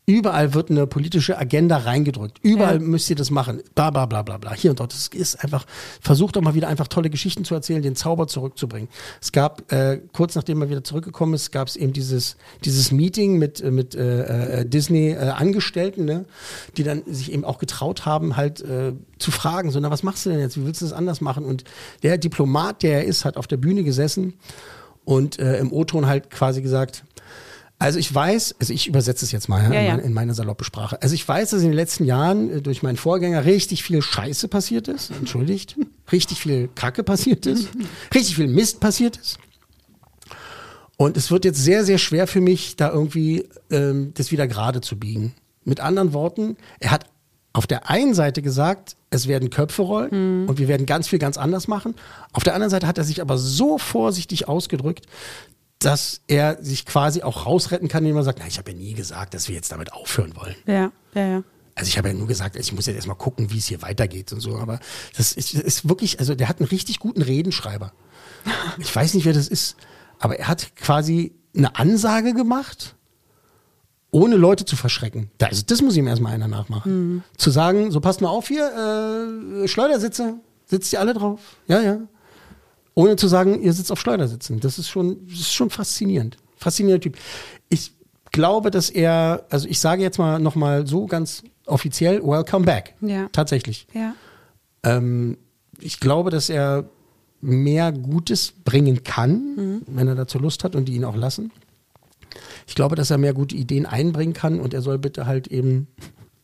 Überall wird eine politische Agenda reingedrückt. Überall ja. müsst ihr das machen. Bla bla bla bla bla. Hier und dort. Das ist einfach, versucht doch mal wieder einfach tolle Geschichten zu erzählen, den Zauber zurückzubringen. Es gab, äh, kurz nachdem er wieder zurückgekommen ist, gab es eben dieses, dieses Meeting mit, äh, mit äh, äh, Disney-Angestellten, ne? die dann sich eben auch getraut haben, halt äh, zu fragen, so, na, was machst du denn jetzt? Wie willst du das anders machen? Und der Diplomat, der er ist, hat auf der Bühne gesessen und äh, im O-Ton halt quasi gesagt, also ich weiß, also ich übersetze es jetzt mal ja, in, meine, in, meine, saloppe Sprache. Also ich weiß, dass in den letzten Jahren äh, durch meinen Vorgänger richtig viel Scheiße passiert ist, entschuldigt, richtig viel Kacke passiert ist, [LAUGHS] richtig viel Mist passiert ist. Und es wird jetzt sehr, sehr schwer für mich, da irgendwie ähm, das wieder gerade zu biegen. Mit anderen Worten, er hat auf der einen Seite gesagt, es werden Köpfe rollen Mhm. und wir werden ganz viel ganz anders machen. Auf der anderen Seite hat er sich aber so vorsichtig ausgedrückt, dass er sich quasi auch rausretten kann, indem er sagt, na, ich habe ja nie gesagt, dass wir jetzt damit aufhören wollen. Ja, ja, ja. Also ich habe ja nur gesagt, ich muss jetzt erstmal gucken, wie es hier weitergeht und so. Aber das ist, ist wirklich, also der hat einen richtig guten Redenschreiber. [LAUGHS] Ich weiß nicht, wer das ist, aber er hat quasi eine Ansage gemacht, ohne Leute zu verschrecken. Da- Also das muss ihm erstmal einer nachmachen. Zu sagen, so passt mal auf hier, äh, Schleudersitze, sitzt ihr alle drauf? Ja, ja. Ohne zu sagen, ihr sitzt auf Schleudersitzen. Das ist schon, das ist schon faszinierend. Faszinierender Typ. Ich glaube, dass er, also ich sage jetzt mal nochmal so ganz offiziell, welcome back. Ja. Tatsächlich. Ja. Ähm, ich glaube, dass er mehr Gutes bringen kann, wenn er dazu Lust hat und die ihn auch lassen. Ich glaube, dass er mehr gute Ideen einbringen kann und er soll bitte halt eben,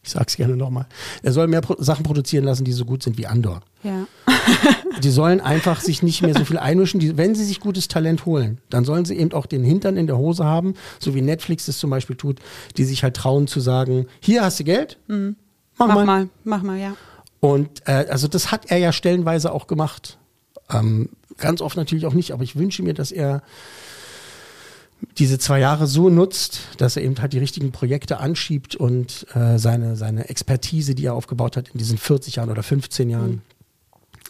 ich sag's gerne nochmal, er soll mehr Pro Sachen produzieren lassen, die so gut sind wie Andor. Ja. [LAUGHS] Die sollen einfach sich nicht mehr so viel einmischen. Die, wenn sie sich gutes Talent holen, dann sollen sie eben auch den Hintern in der Hose haben, so wie Netflix das zum Beispiel tut, die sich halt trauen zu sagen, hier hast du Geld, mach, Mhm. Mach mal. mal, mach mal, ja. Und äh, also das hat er ja stellenweise auch gemacht. Ähm, ganz oft natürlich auch nicht, aber ich wünsche mir, dass er diese zwei Jahre so nutzt, dass er eben halt die richtigen Projekte anschiebt und äh, seine, seine Expertise, die er aufgebaut hat in diesen 40 Jahren oder 15 Jahren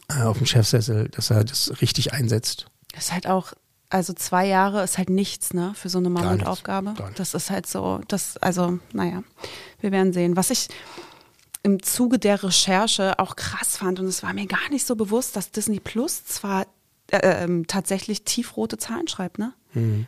äh, auf dem Chefsessel, dass er das richtig einsetzt. Das ist halt auch, also zwei Jahre ist halt nichts, ne, für so eine Mammutaufgabe. Das ist halt so, das, also, naja, wir werden sehen. Was ich im Zuge der Recherche auch krass fand, und es war mir gar nicht so bewusst, dass Disney Plus zwar äh, ähm, tatsächlich tiefrote Zahlen schreibt, ne?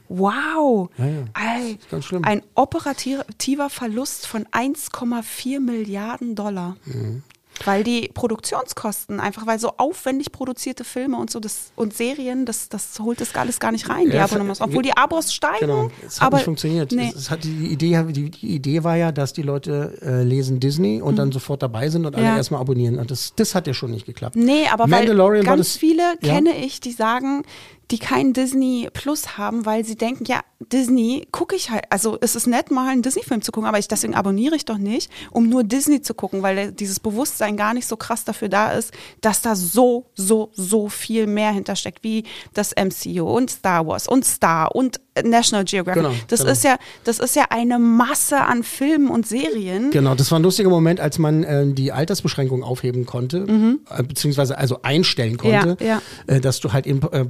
Wow! Mhm. Ja, ja. Ganz schlimm. Ein operativer Verlust von 1,4 Milliarden Dollar. Mhm. Weil die Produktionskosten, einfach weil so aufwendig produzierte Filme und so das, und Serien, das, das holt das alles gar nicht rein, die Ja, Abonnements. Obwohl die Abos steigen. Genau, es hat aber nicht funktioniert. Nee. Es, es hat die, Idee, die, die Idee war ja, dass die Leute äh, lesen Disney und dann sofort dabei sind und alle Mhm. Ja. erstmal abonnieren. Und das, das hat ja schon nicht geklappt. Nee, aber weil Mandalorian ganz das, viele Ja. kenne ich, die sagen, die kein Disney Plus haben, weil sie denken, ja, Disney gucke ich halt, also es ist nett, mal einen Disney-Film zu gucken, aber ich, deswegen abonniere ich doch nicht, um nur Disney zu gucken, weil dieses Bewusstsein gar nicht so krass dafür da ist, dass da so, so, so viel mehr hintersteckt, wie das MCU und Star Wars und Star und National Geographic. Genau, das genau. ist ja, das ist ja eine Masse an Filmen und Serien. Genau, das war ein lustiger Moment, als man äh, die Altersbeschränkung aufheben konnte, äh, beziehungsweise also einstellen konnte, Mhm. Ja, Äh, dass du halt eben äh,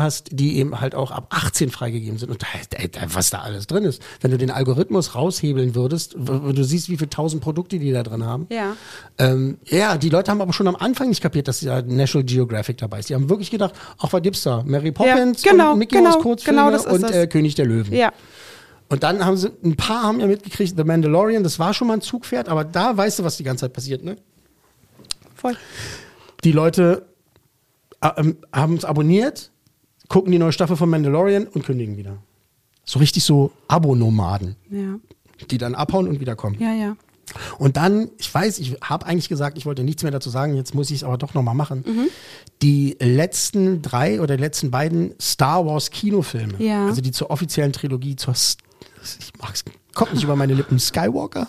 Hast, die eben halt auch ab 18 freigegeben sind. Und was da alles drin ist. Wenn du den Algorithmus raushebeln würdest, du siehst, wie viele tausend Produkte die da drin haben. Ja. Ähm, ja, die Leute haben aber schon am Anfang nicht kapiert, dass da National Geographic dabei ist. Die haben wirklich gedacht, ach, was gibt's da? Mary Poppins genau, und Mickey genau, Mouse Kurzfilme genau das ist und äh, König der Löwen. Ja. Und dann haben sie, ein paar haben ja mitgekriegt, The Mandalorian, das war schon mal ein Zugpferd, aber da weißt du, was die ganze Zeit passiert, ne? Voll. Die Leute äh, ähm, haben es abonniert, gucken die neue Staffel von Mandalorian und kündigen wieder. So richtig so Abonomaden, Ja. die dann abhauen und wiederkommen. Ja, ja. Und dann, ich weiß, ich habe eigentlich gesagt, ich wollte nichts mehr dazu sagen, jetzt muss ich es aber doch nochmal machen. Mhm. Die letzten drei oder die letzten beiden Star Wars Kinofilme, Ja. also die zur offiziellen Trilogie, zur, ich mag's, kommt nicht über meine Lippen, Skywalker.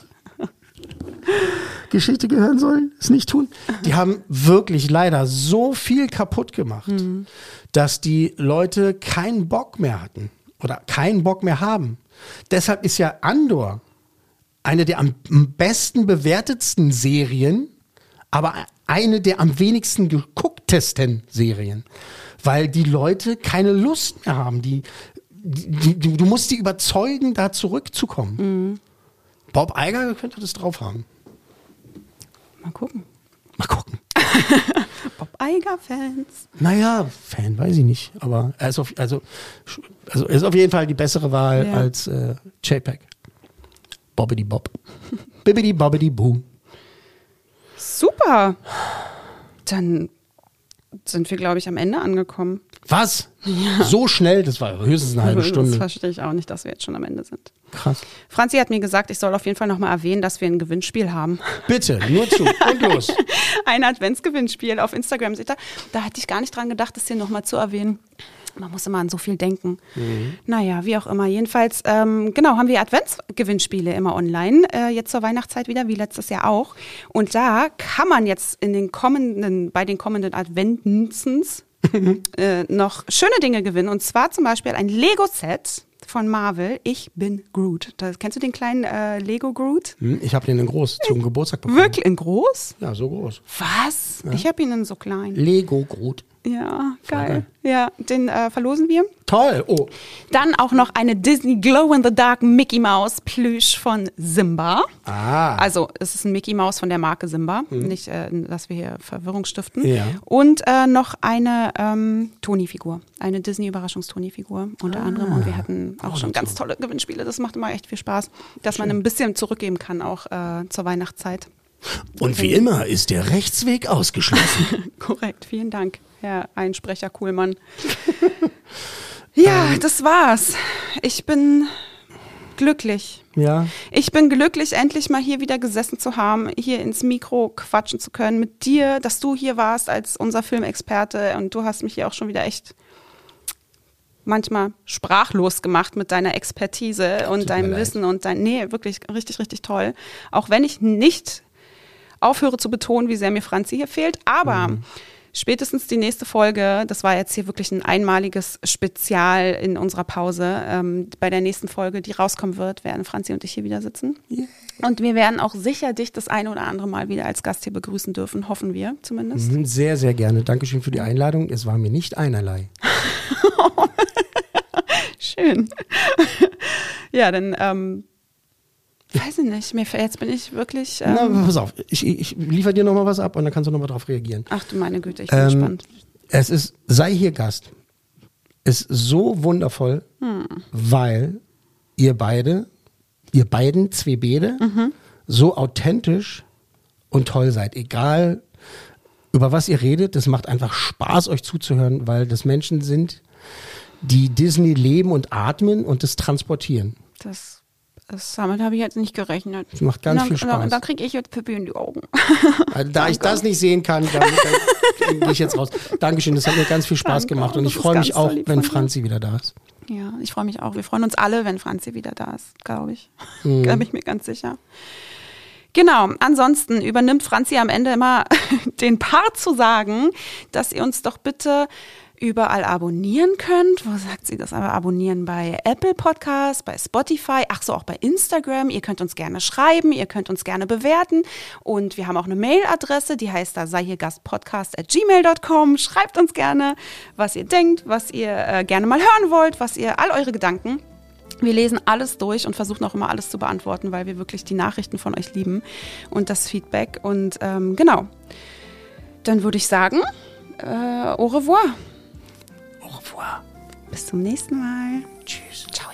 Geschichte gehören sollen, es nicht tun. Die haben wirklich leider so viel kaputt gemacht, Mhm. dass die Leute keinen Bock mehr hatten oder keinen Bock mehr haben. Deshalb ist ja Andor eine der am besten bewertetsten Serien, aber eine der am wenigsten gegucktesten Serien, weil die Leute keine Lust mehr haben. Die, die, die, du musst die überzeugen, da zurückzukommen. Bob Eiger könnte das drauf haben. Mal gucken. Mal gucken. [LAUGHS] Bob Eiger-Fans. Naja, Fan weiß ich nicht, aber er ist auf, also, also ist auf jeden Fall die bessere Wahl Ja. als äh, JPEG. Bobbidi Bob. [LAUGHS] Bibbidi Bobbidi Boo. Super. Dann sind wir, glaube ich, am Ende angekommen. Was? So schnell? Das war höchstens eine halbe Das Stunde. verstehe ich auch nicht, dass wir jetzt schon am Ende sind. Krass. Franzi hat mir gesagt, ich soll auf jeden Fall nochmal erwähnen, dass wir ein Gewinnspiel haben. Bitte, nur zu und los. [LAUGHS] Ein Adventsgewinnspiel auf Instagram. Da hatte ich gar nicht dran gedacht, das hier nochmal zu erwähnen. Man muss immer an so viel denken. Naja, wie auch immer. Jedenfalls, ähm, genau, haben wir Adventsgewinnspiele immer online, äh, jetzt zur Weihnachtszeit wieder, wie letztes Jahr auch. Und da kann man jetzt in den kommenden, bei den kommenden Adventensens [LAUGHS] äh, noch schöne Dinge gewinnen. Und zwar zum Beispiel ein Lego-Set von Marvel. Ich bin Groot. Das, kennst du den kleinen äh, Lego Groot? Hm, Ich habe den in groß zum Geburtstag bekommen. Wirklich in groß? Ja, so groß. Was? Ich habe ihn in so klein. Lego Groot. Ja, geil. Ja, den äh, verlosen wir. Toll. Oh, Dann auch noch eine Disney Glow in the Dark Mickey Mouse Plüsch von Simba. ah. Also es ist ein Mickey Mouse von der Marke Simba, nicht, äh, dass wir hier Verwirrung stiften. Ja. Und äh, noch eine ähm, Toni-Figur, eine Disney-Überraschungstoni-Figur unter anderem. Und wir hatten auch Oh, schon ganz tolle Gewinnspiele. Das macht immer echt viel Spaß, dass man ein bisschen zurückgeben kann, auch äh, zur Weihnachtszeit. Und wie immer ist der Rechtsweg ausgeschlossen. [LAUGHS] Korrekt, vielen Dank, Herr Einsprecher Kuhlmann. ja, [LAUGHS] das war's. Ich bin glücklich. ja. Ich bin glücklich, endlich mal hier wieder gesessen zu haben, hier ins Mikro quatschen zu können mit dir, dass du hier warst als unser Filmexperte und du hast mich hier auch schon wieder echt manchmal sprachlos gemacht mit deiner Expertise und deinem leid. Wissen und dein, nee, wirklich richtig, richtig toll. Auch wenn ich nicht aufhöre zu betonen, wie sehr mir Franzi hier fehlt, aber Mhm. Spätestens die nächste Folge, das war jetzt hier wirklich ein einmaliges Spezial in unserer Pause, ähm, bei der nächsten Folge, die rauskommen wird, werden Franzi und ich hier wieder sitzen. Und wir werden auch sicher dich das eine oder andere Mal wieder als Gast hier begrüßen dürfen, hoffen wir zumindest. Mhm, Sehr, sehr gerne. Dankeschön für die Einladung. Es war mir nicht einerlei. [LAUGHS] Schön. [LAUGHS] ja, dann, ähm, weiß ich nicht, mir, jetzt bin ich wirklich, ähm, Na, pass auf, ich, ich liefere dir nochmal was ab und dann kannst du nochmal drauf reagieren. ach du meine Güte, ich bin Ähm, gespannt. es ist, sei hier Gast. Ist so wundervoll, Hm. weil ihr beide, ihr beiden Zwebede, Mhm. so authentisch und toll seid. Egal, über was ihr redet, das macht einfach Spaß, euch zuzuhören, weil das Menschen sind, die Disney leben und atmen und das transportieren. Das, das damit habe ich jetzt nicht gerechnet. Das macht ganz dann, viel Spaß. Dann, dann kriege ich jetzt Pippi in die Augen. [LAUGHS] Also, da ich das nicht sehen kann, dann, dann gehe ich jetzt raus. Dankeschön, das hat mir ganz viel Spaß Danke, gemacht und ich ist freue mich auch, wenn. Franzi wieder da ist. Ja, ich freue mich auch. Wir freuen uns alle, wenn Franzi wieder da ist, glaube ich. [LAUGHS] Mhm. Da bin ich mir ganz sicher. Genau, ansonsten übernimmt Franzi am Ende immer [LAUGHS] den Part zu sagen, dass ihr uns doch bitte überall abonnieren könnt. Wo sagt sie das? Aber abonnieren bei Apple Podcasts, bei Spotify, ach so, auch bei Instagram. Ihr könnt uns gerne schreiben, ihr könnt uns gerne bewerten. Und wir haben auch eine Mailadresse, die heißt da sei hier Gastpodcast at gmail.com. Schreibt uns gerne, was ihr denkt, was ihr äh, gerne mal hören wollt, was ihr, all eure Gedanken. Wir lesen alles durch und versuchen auch immer alles zu beantworten, weil wir wirklich die Nachrichten von euch lieben und das Feedback. Und ähm, genau, dann würde ich sagen, äh, au revoir. Revoir. Bis zum nächsten Mal. Tschüss. Ciao.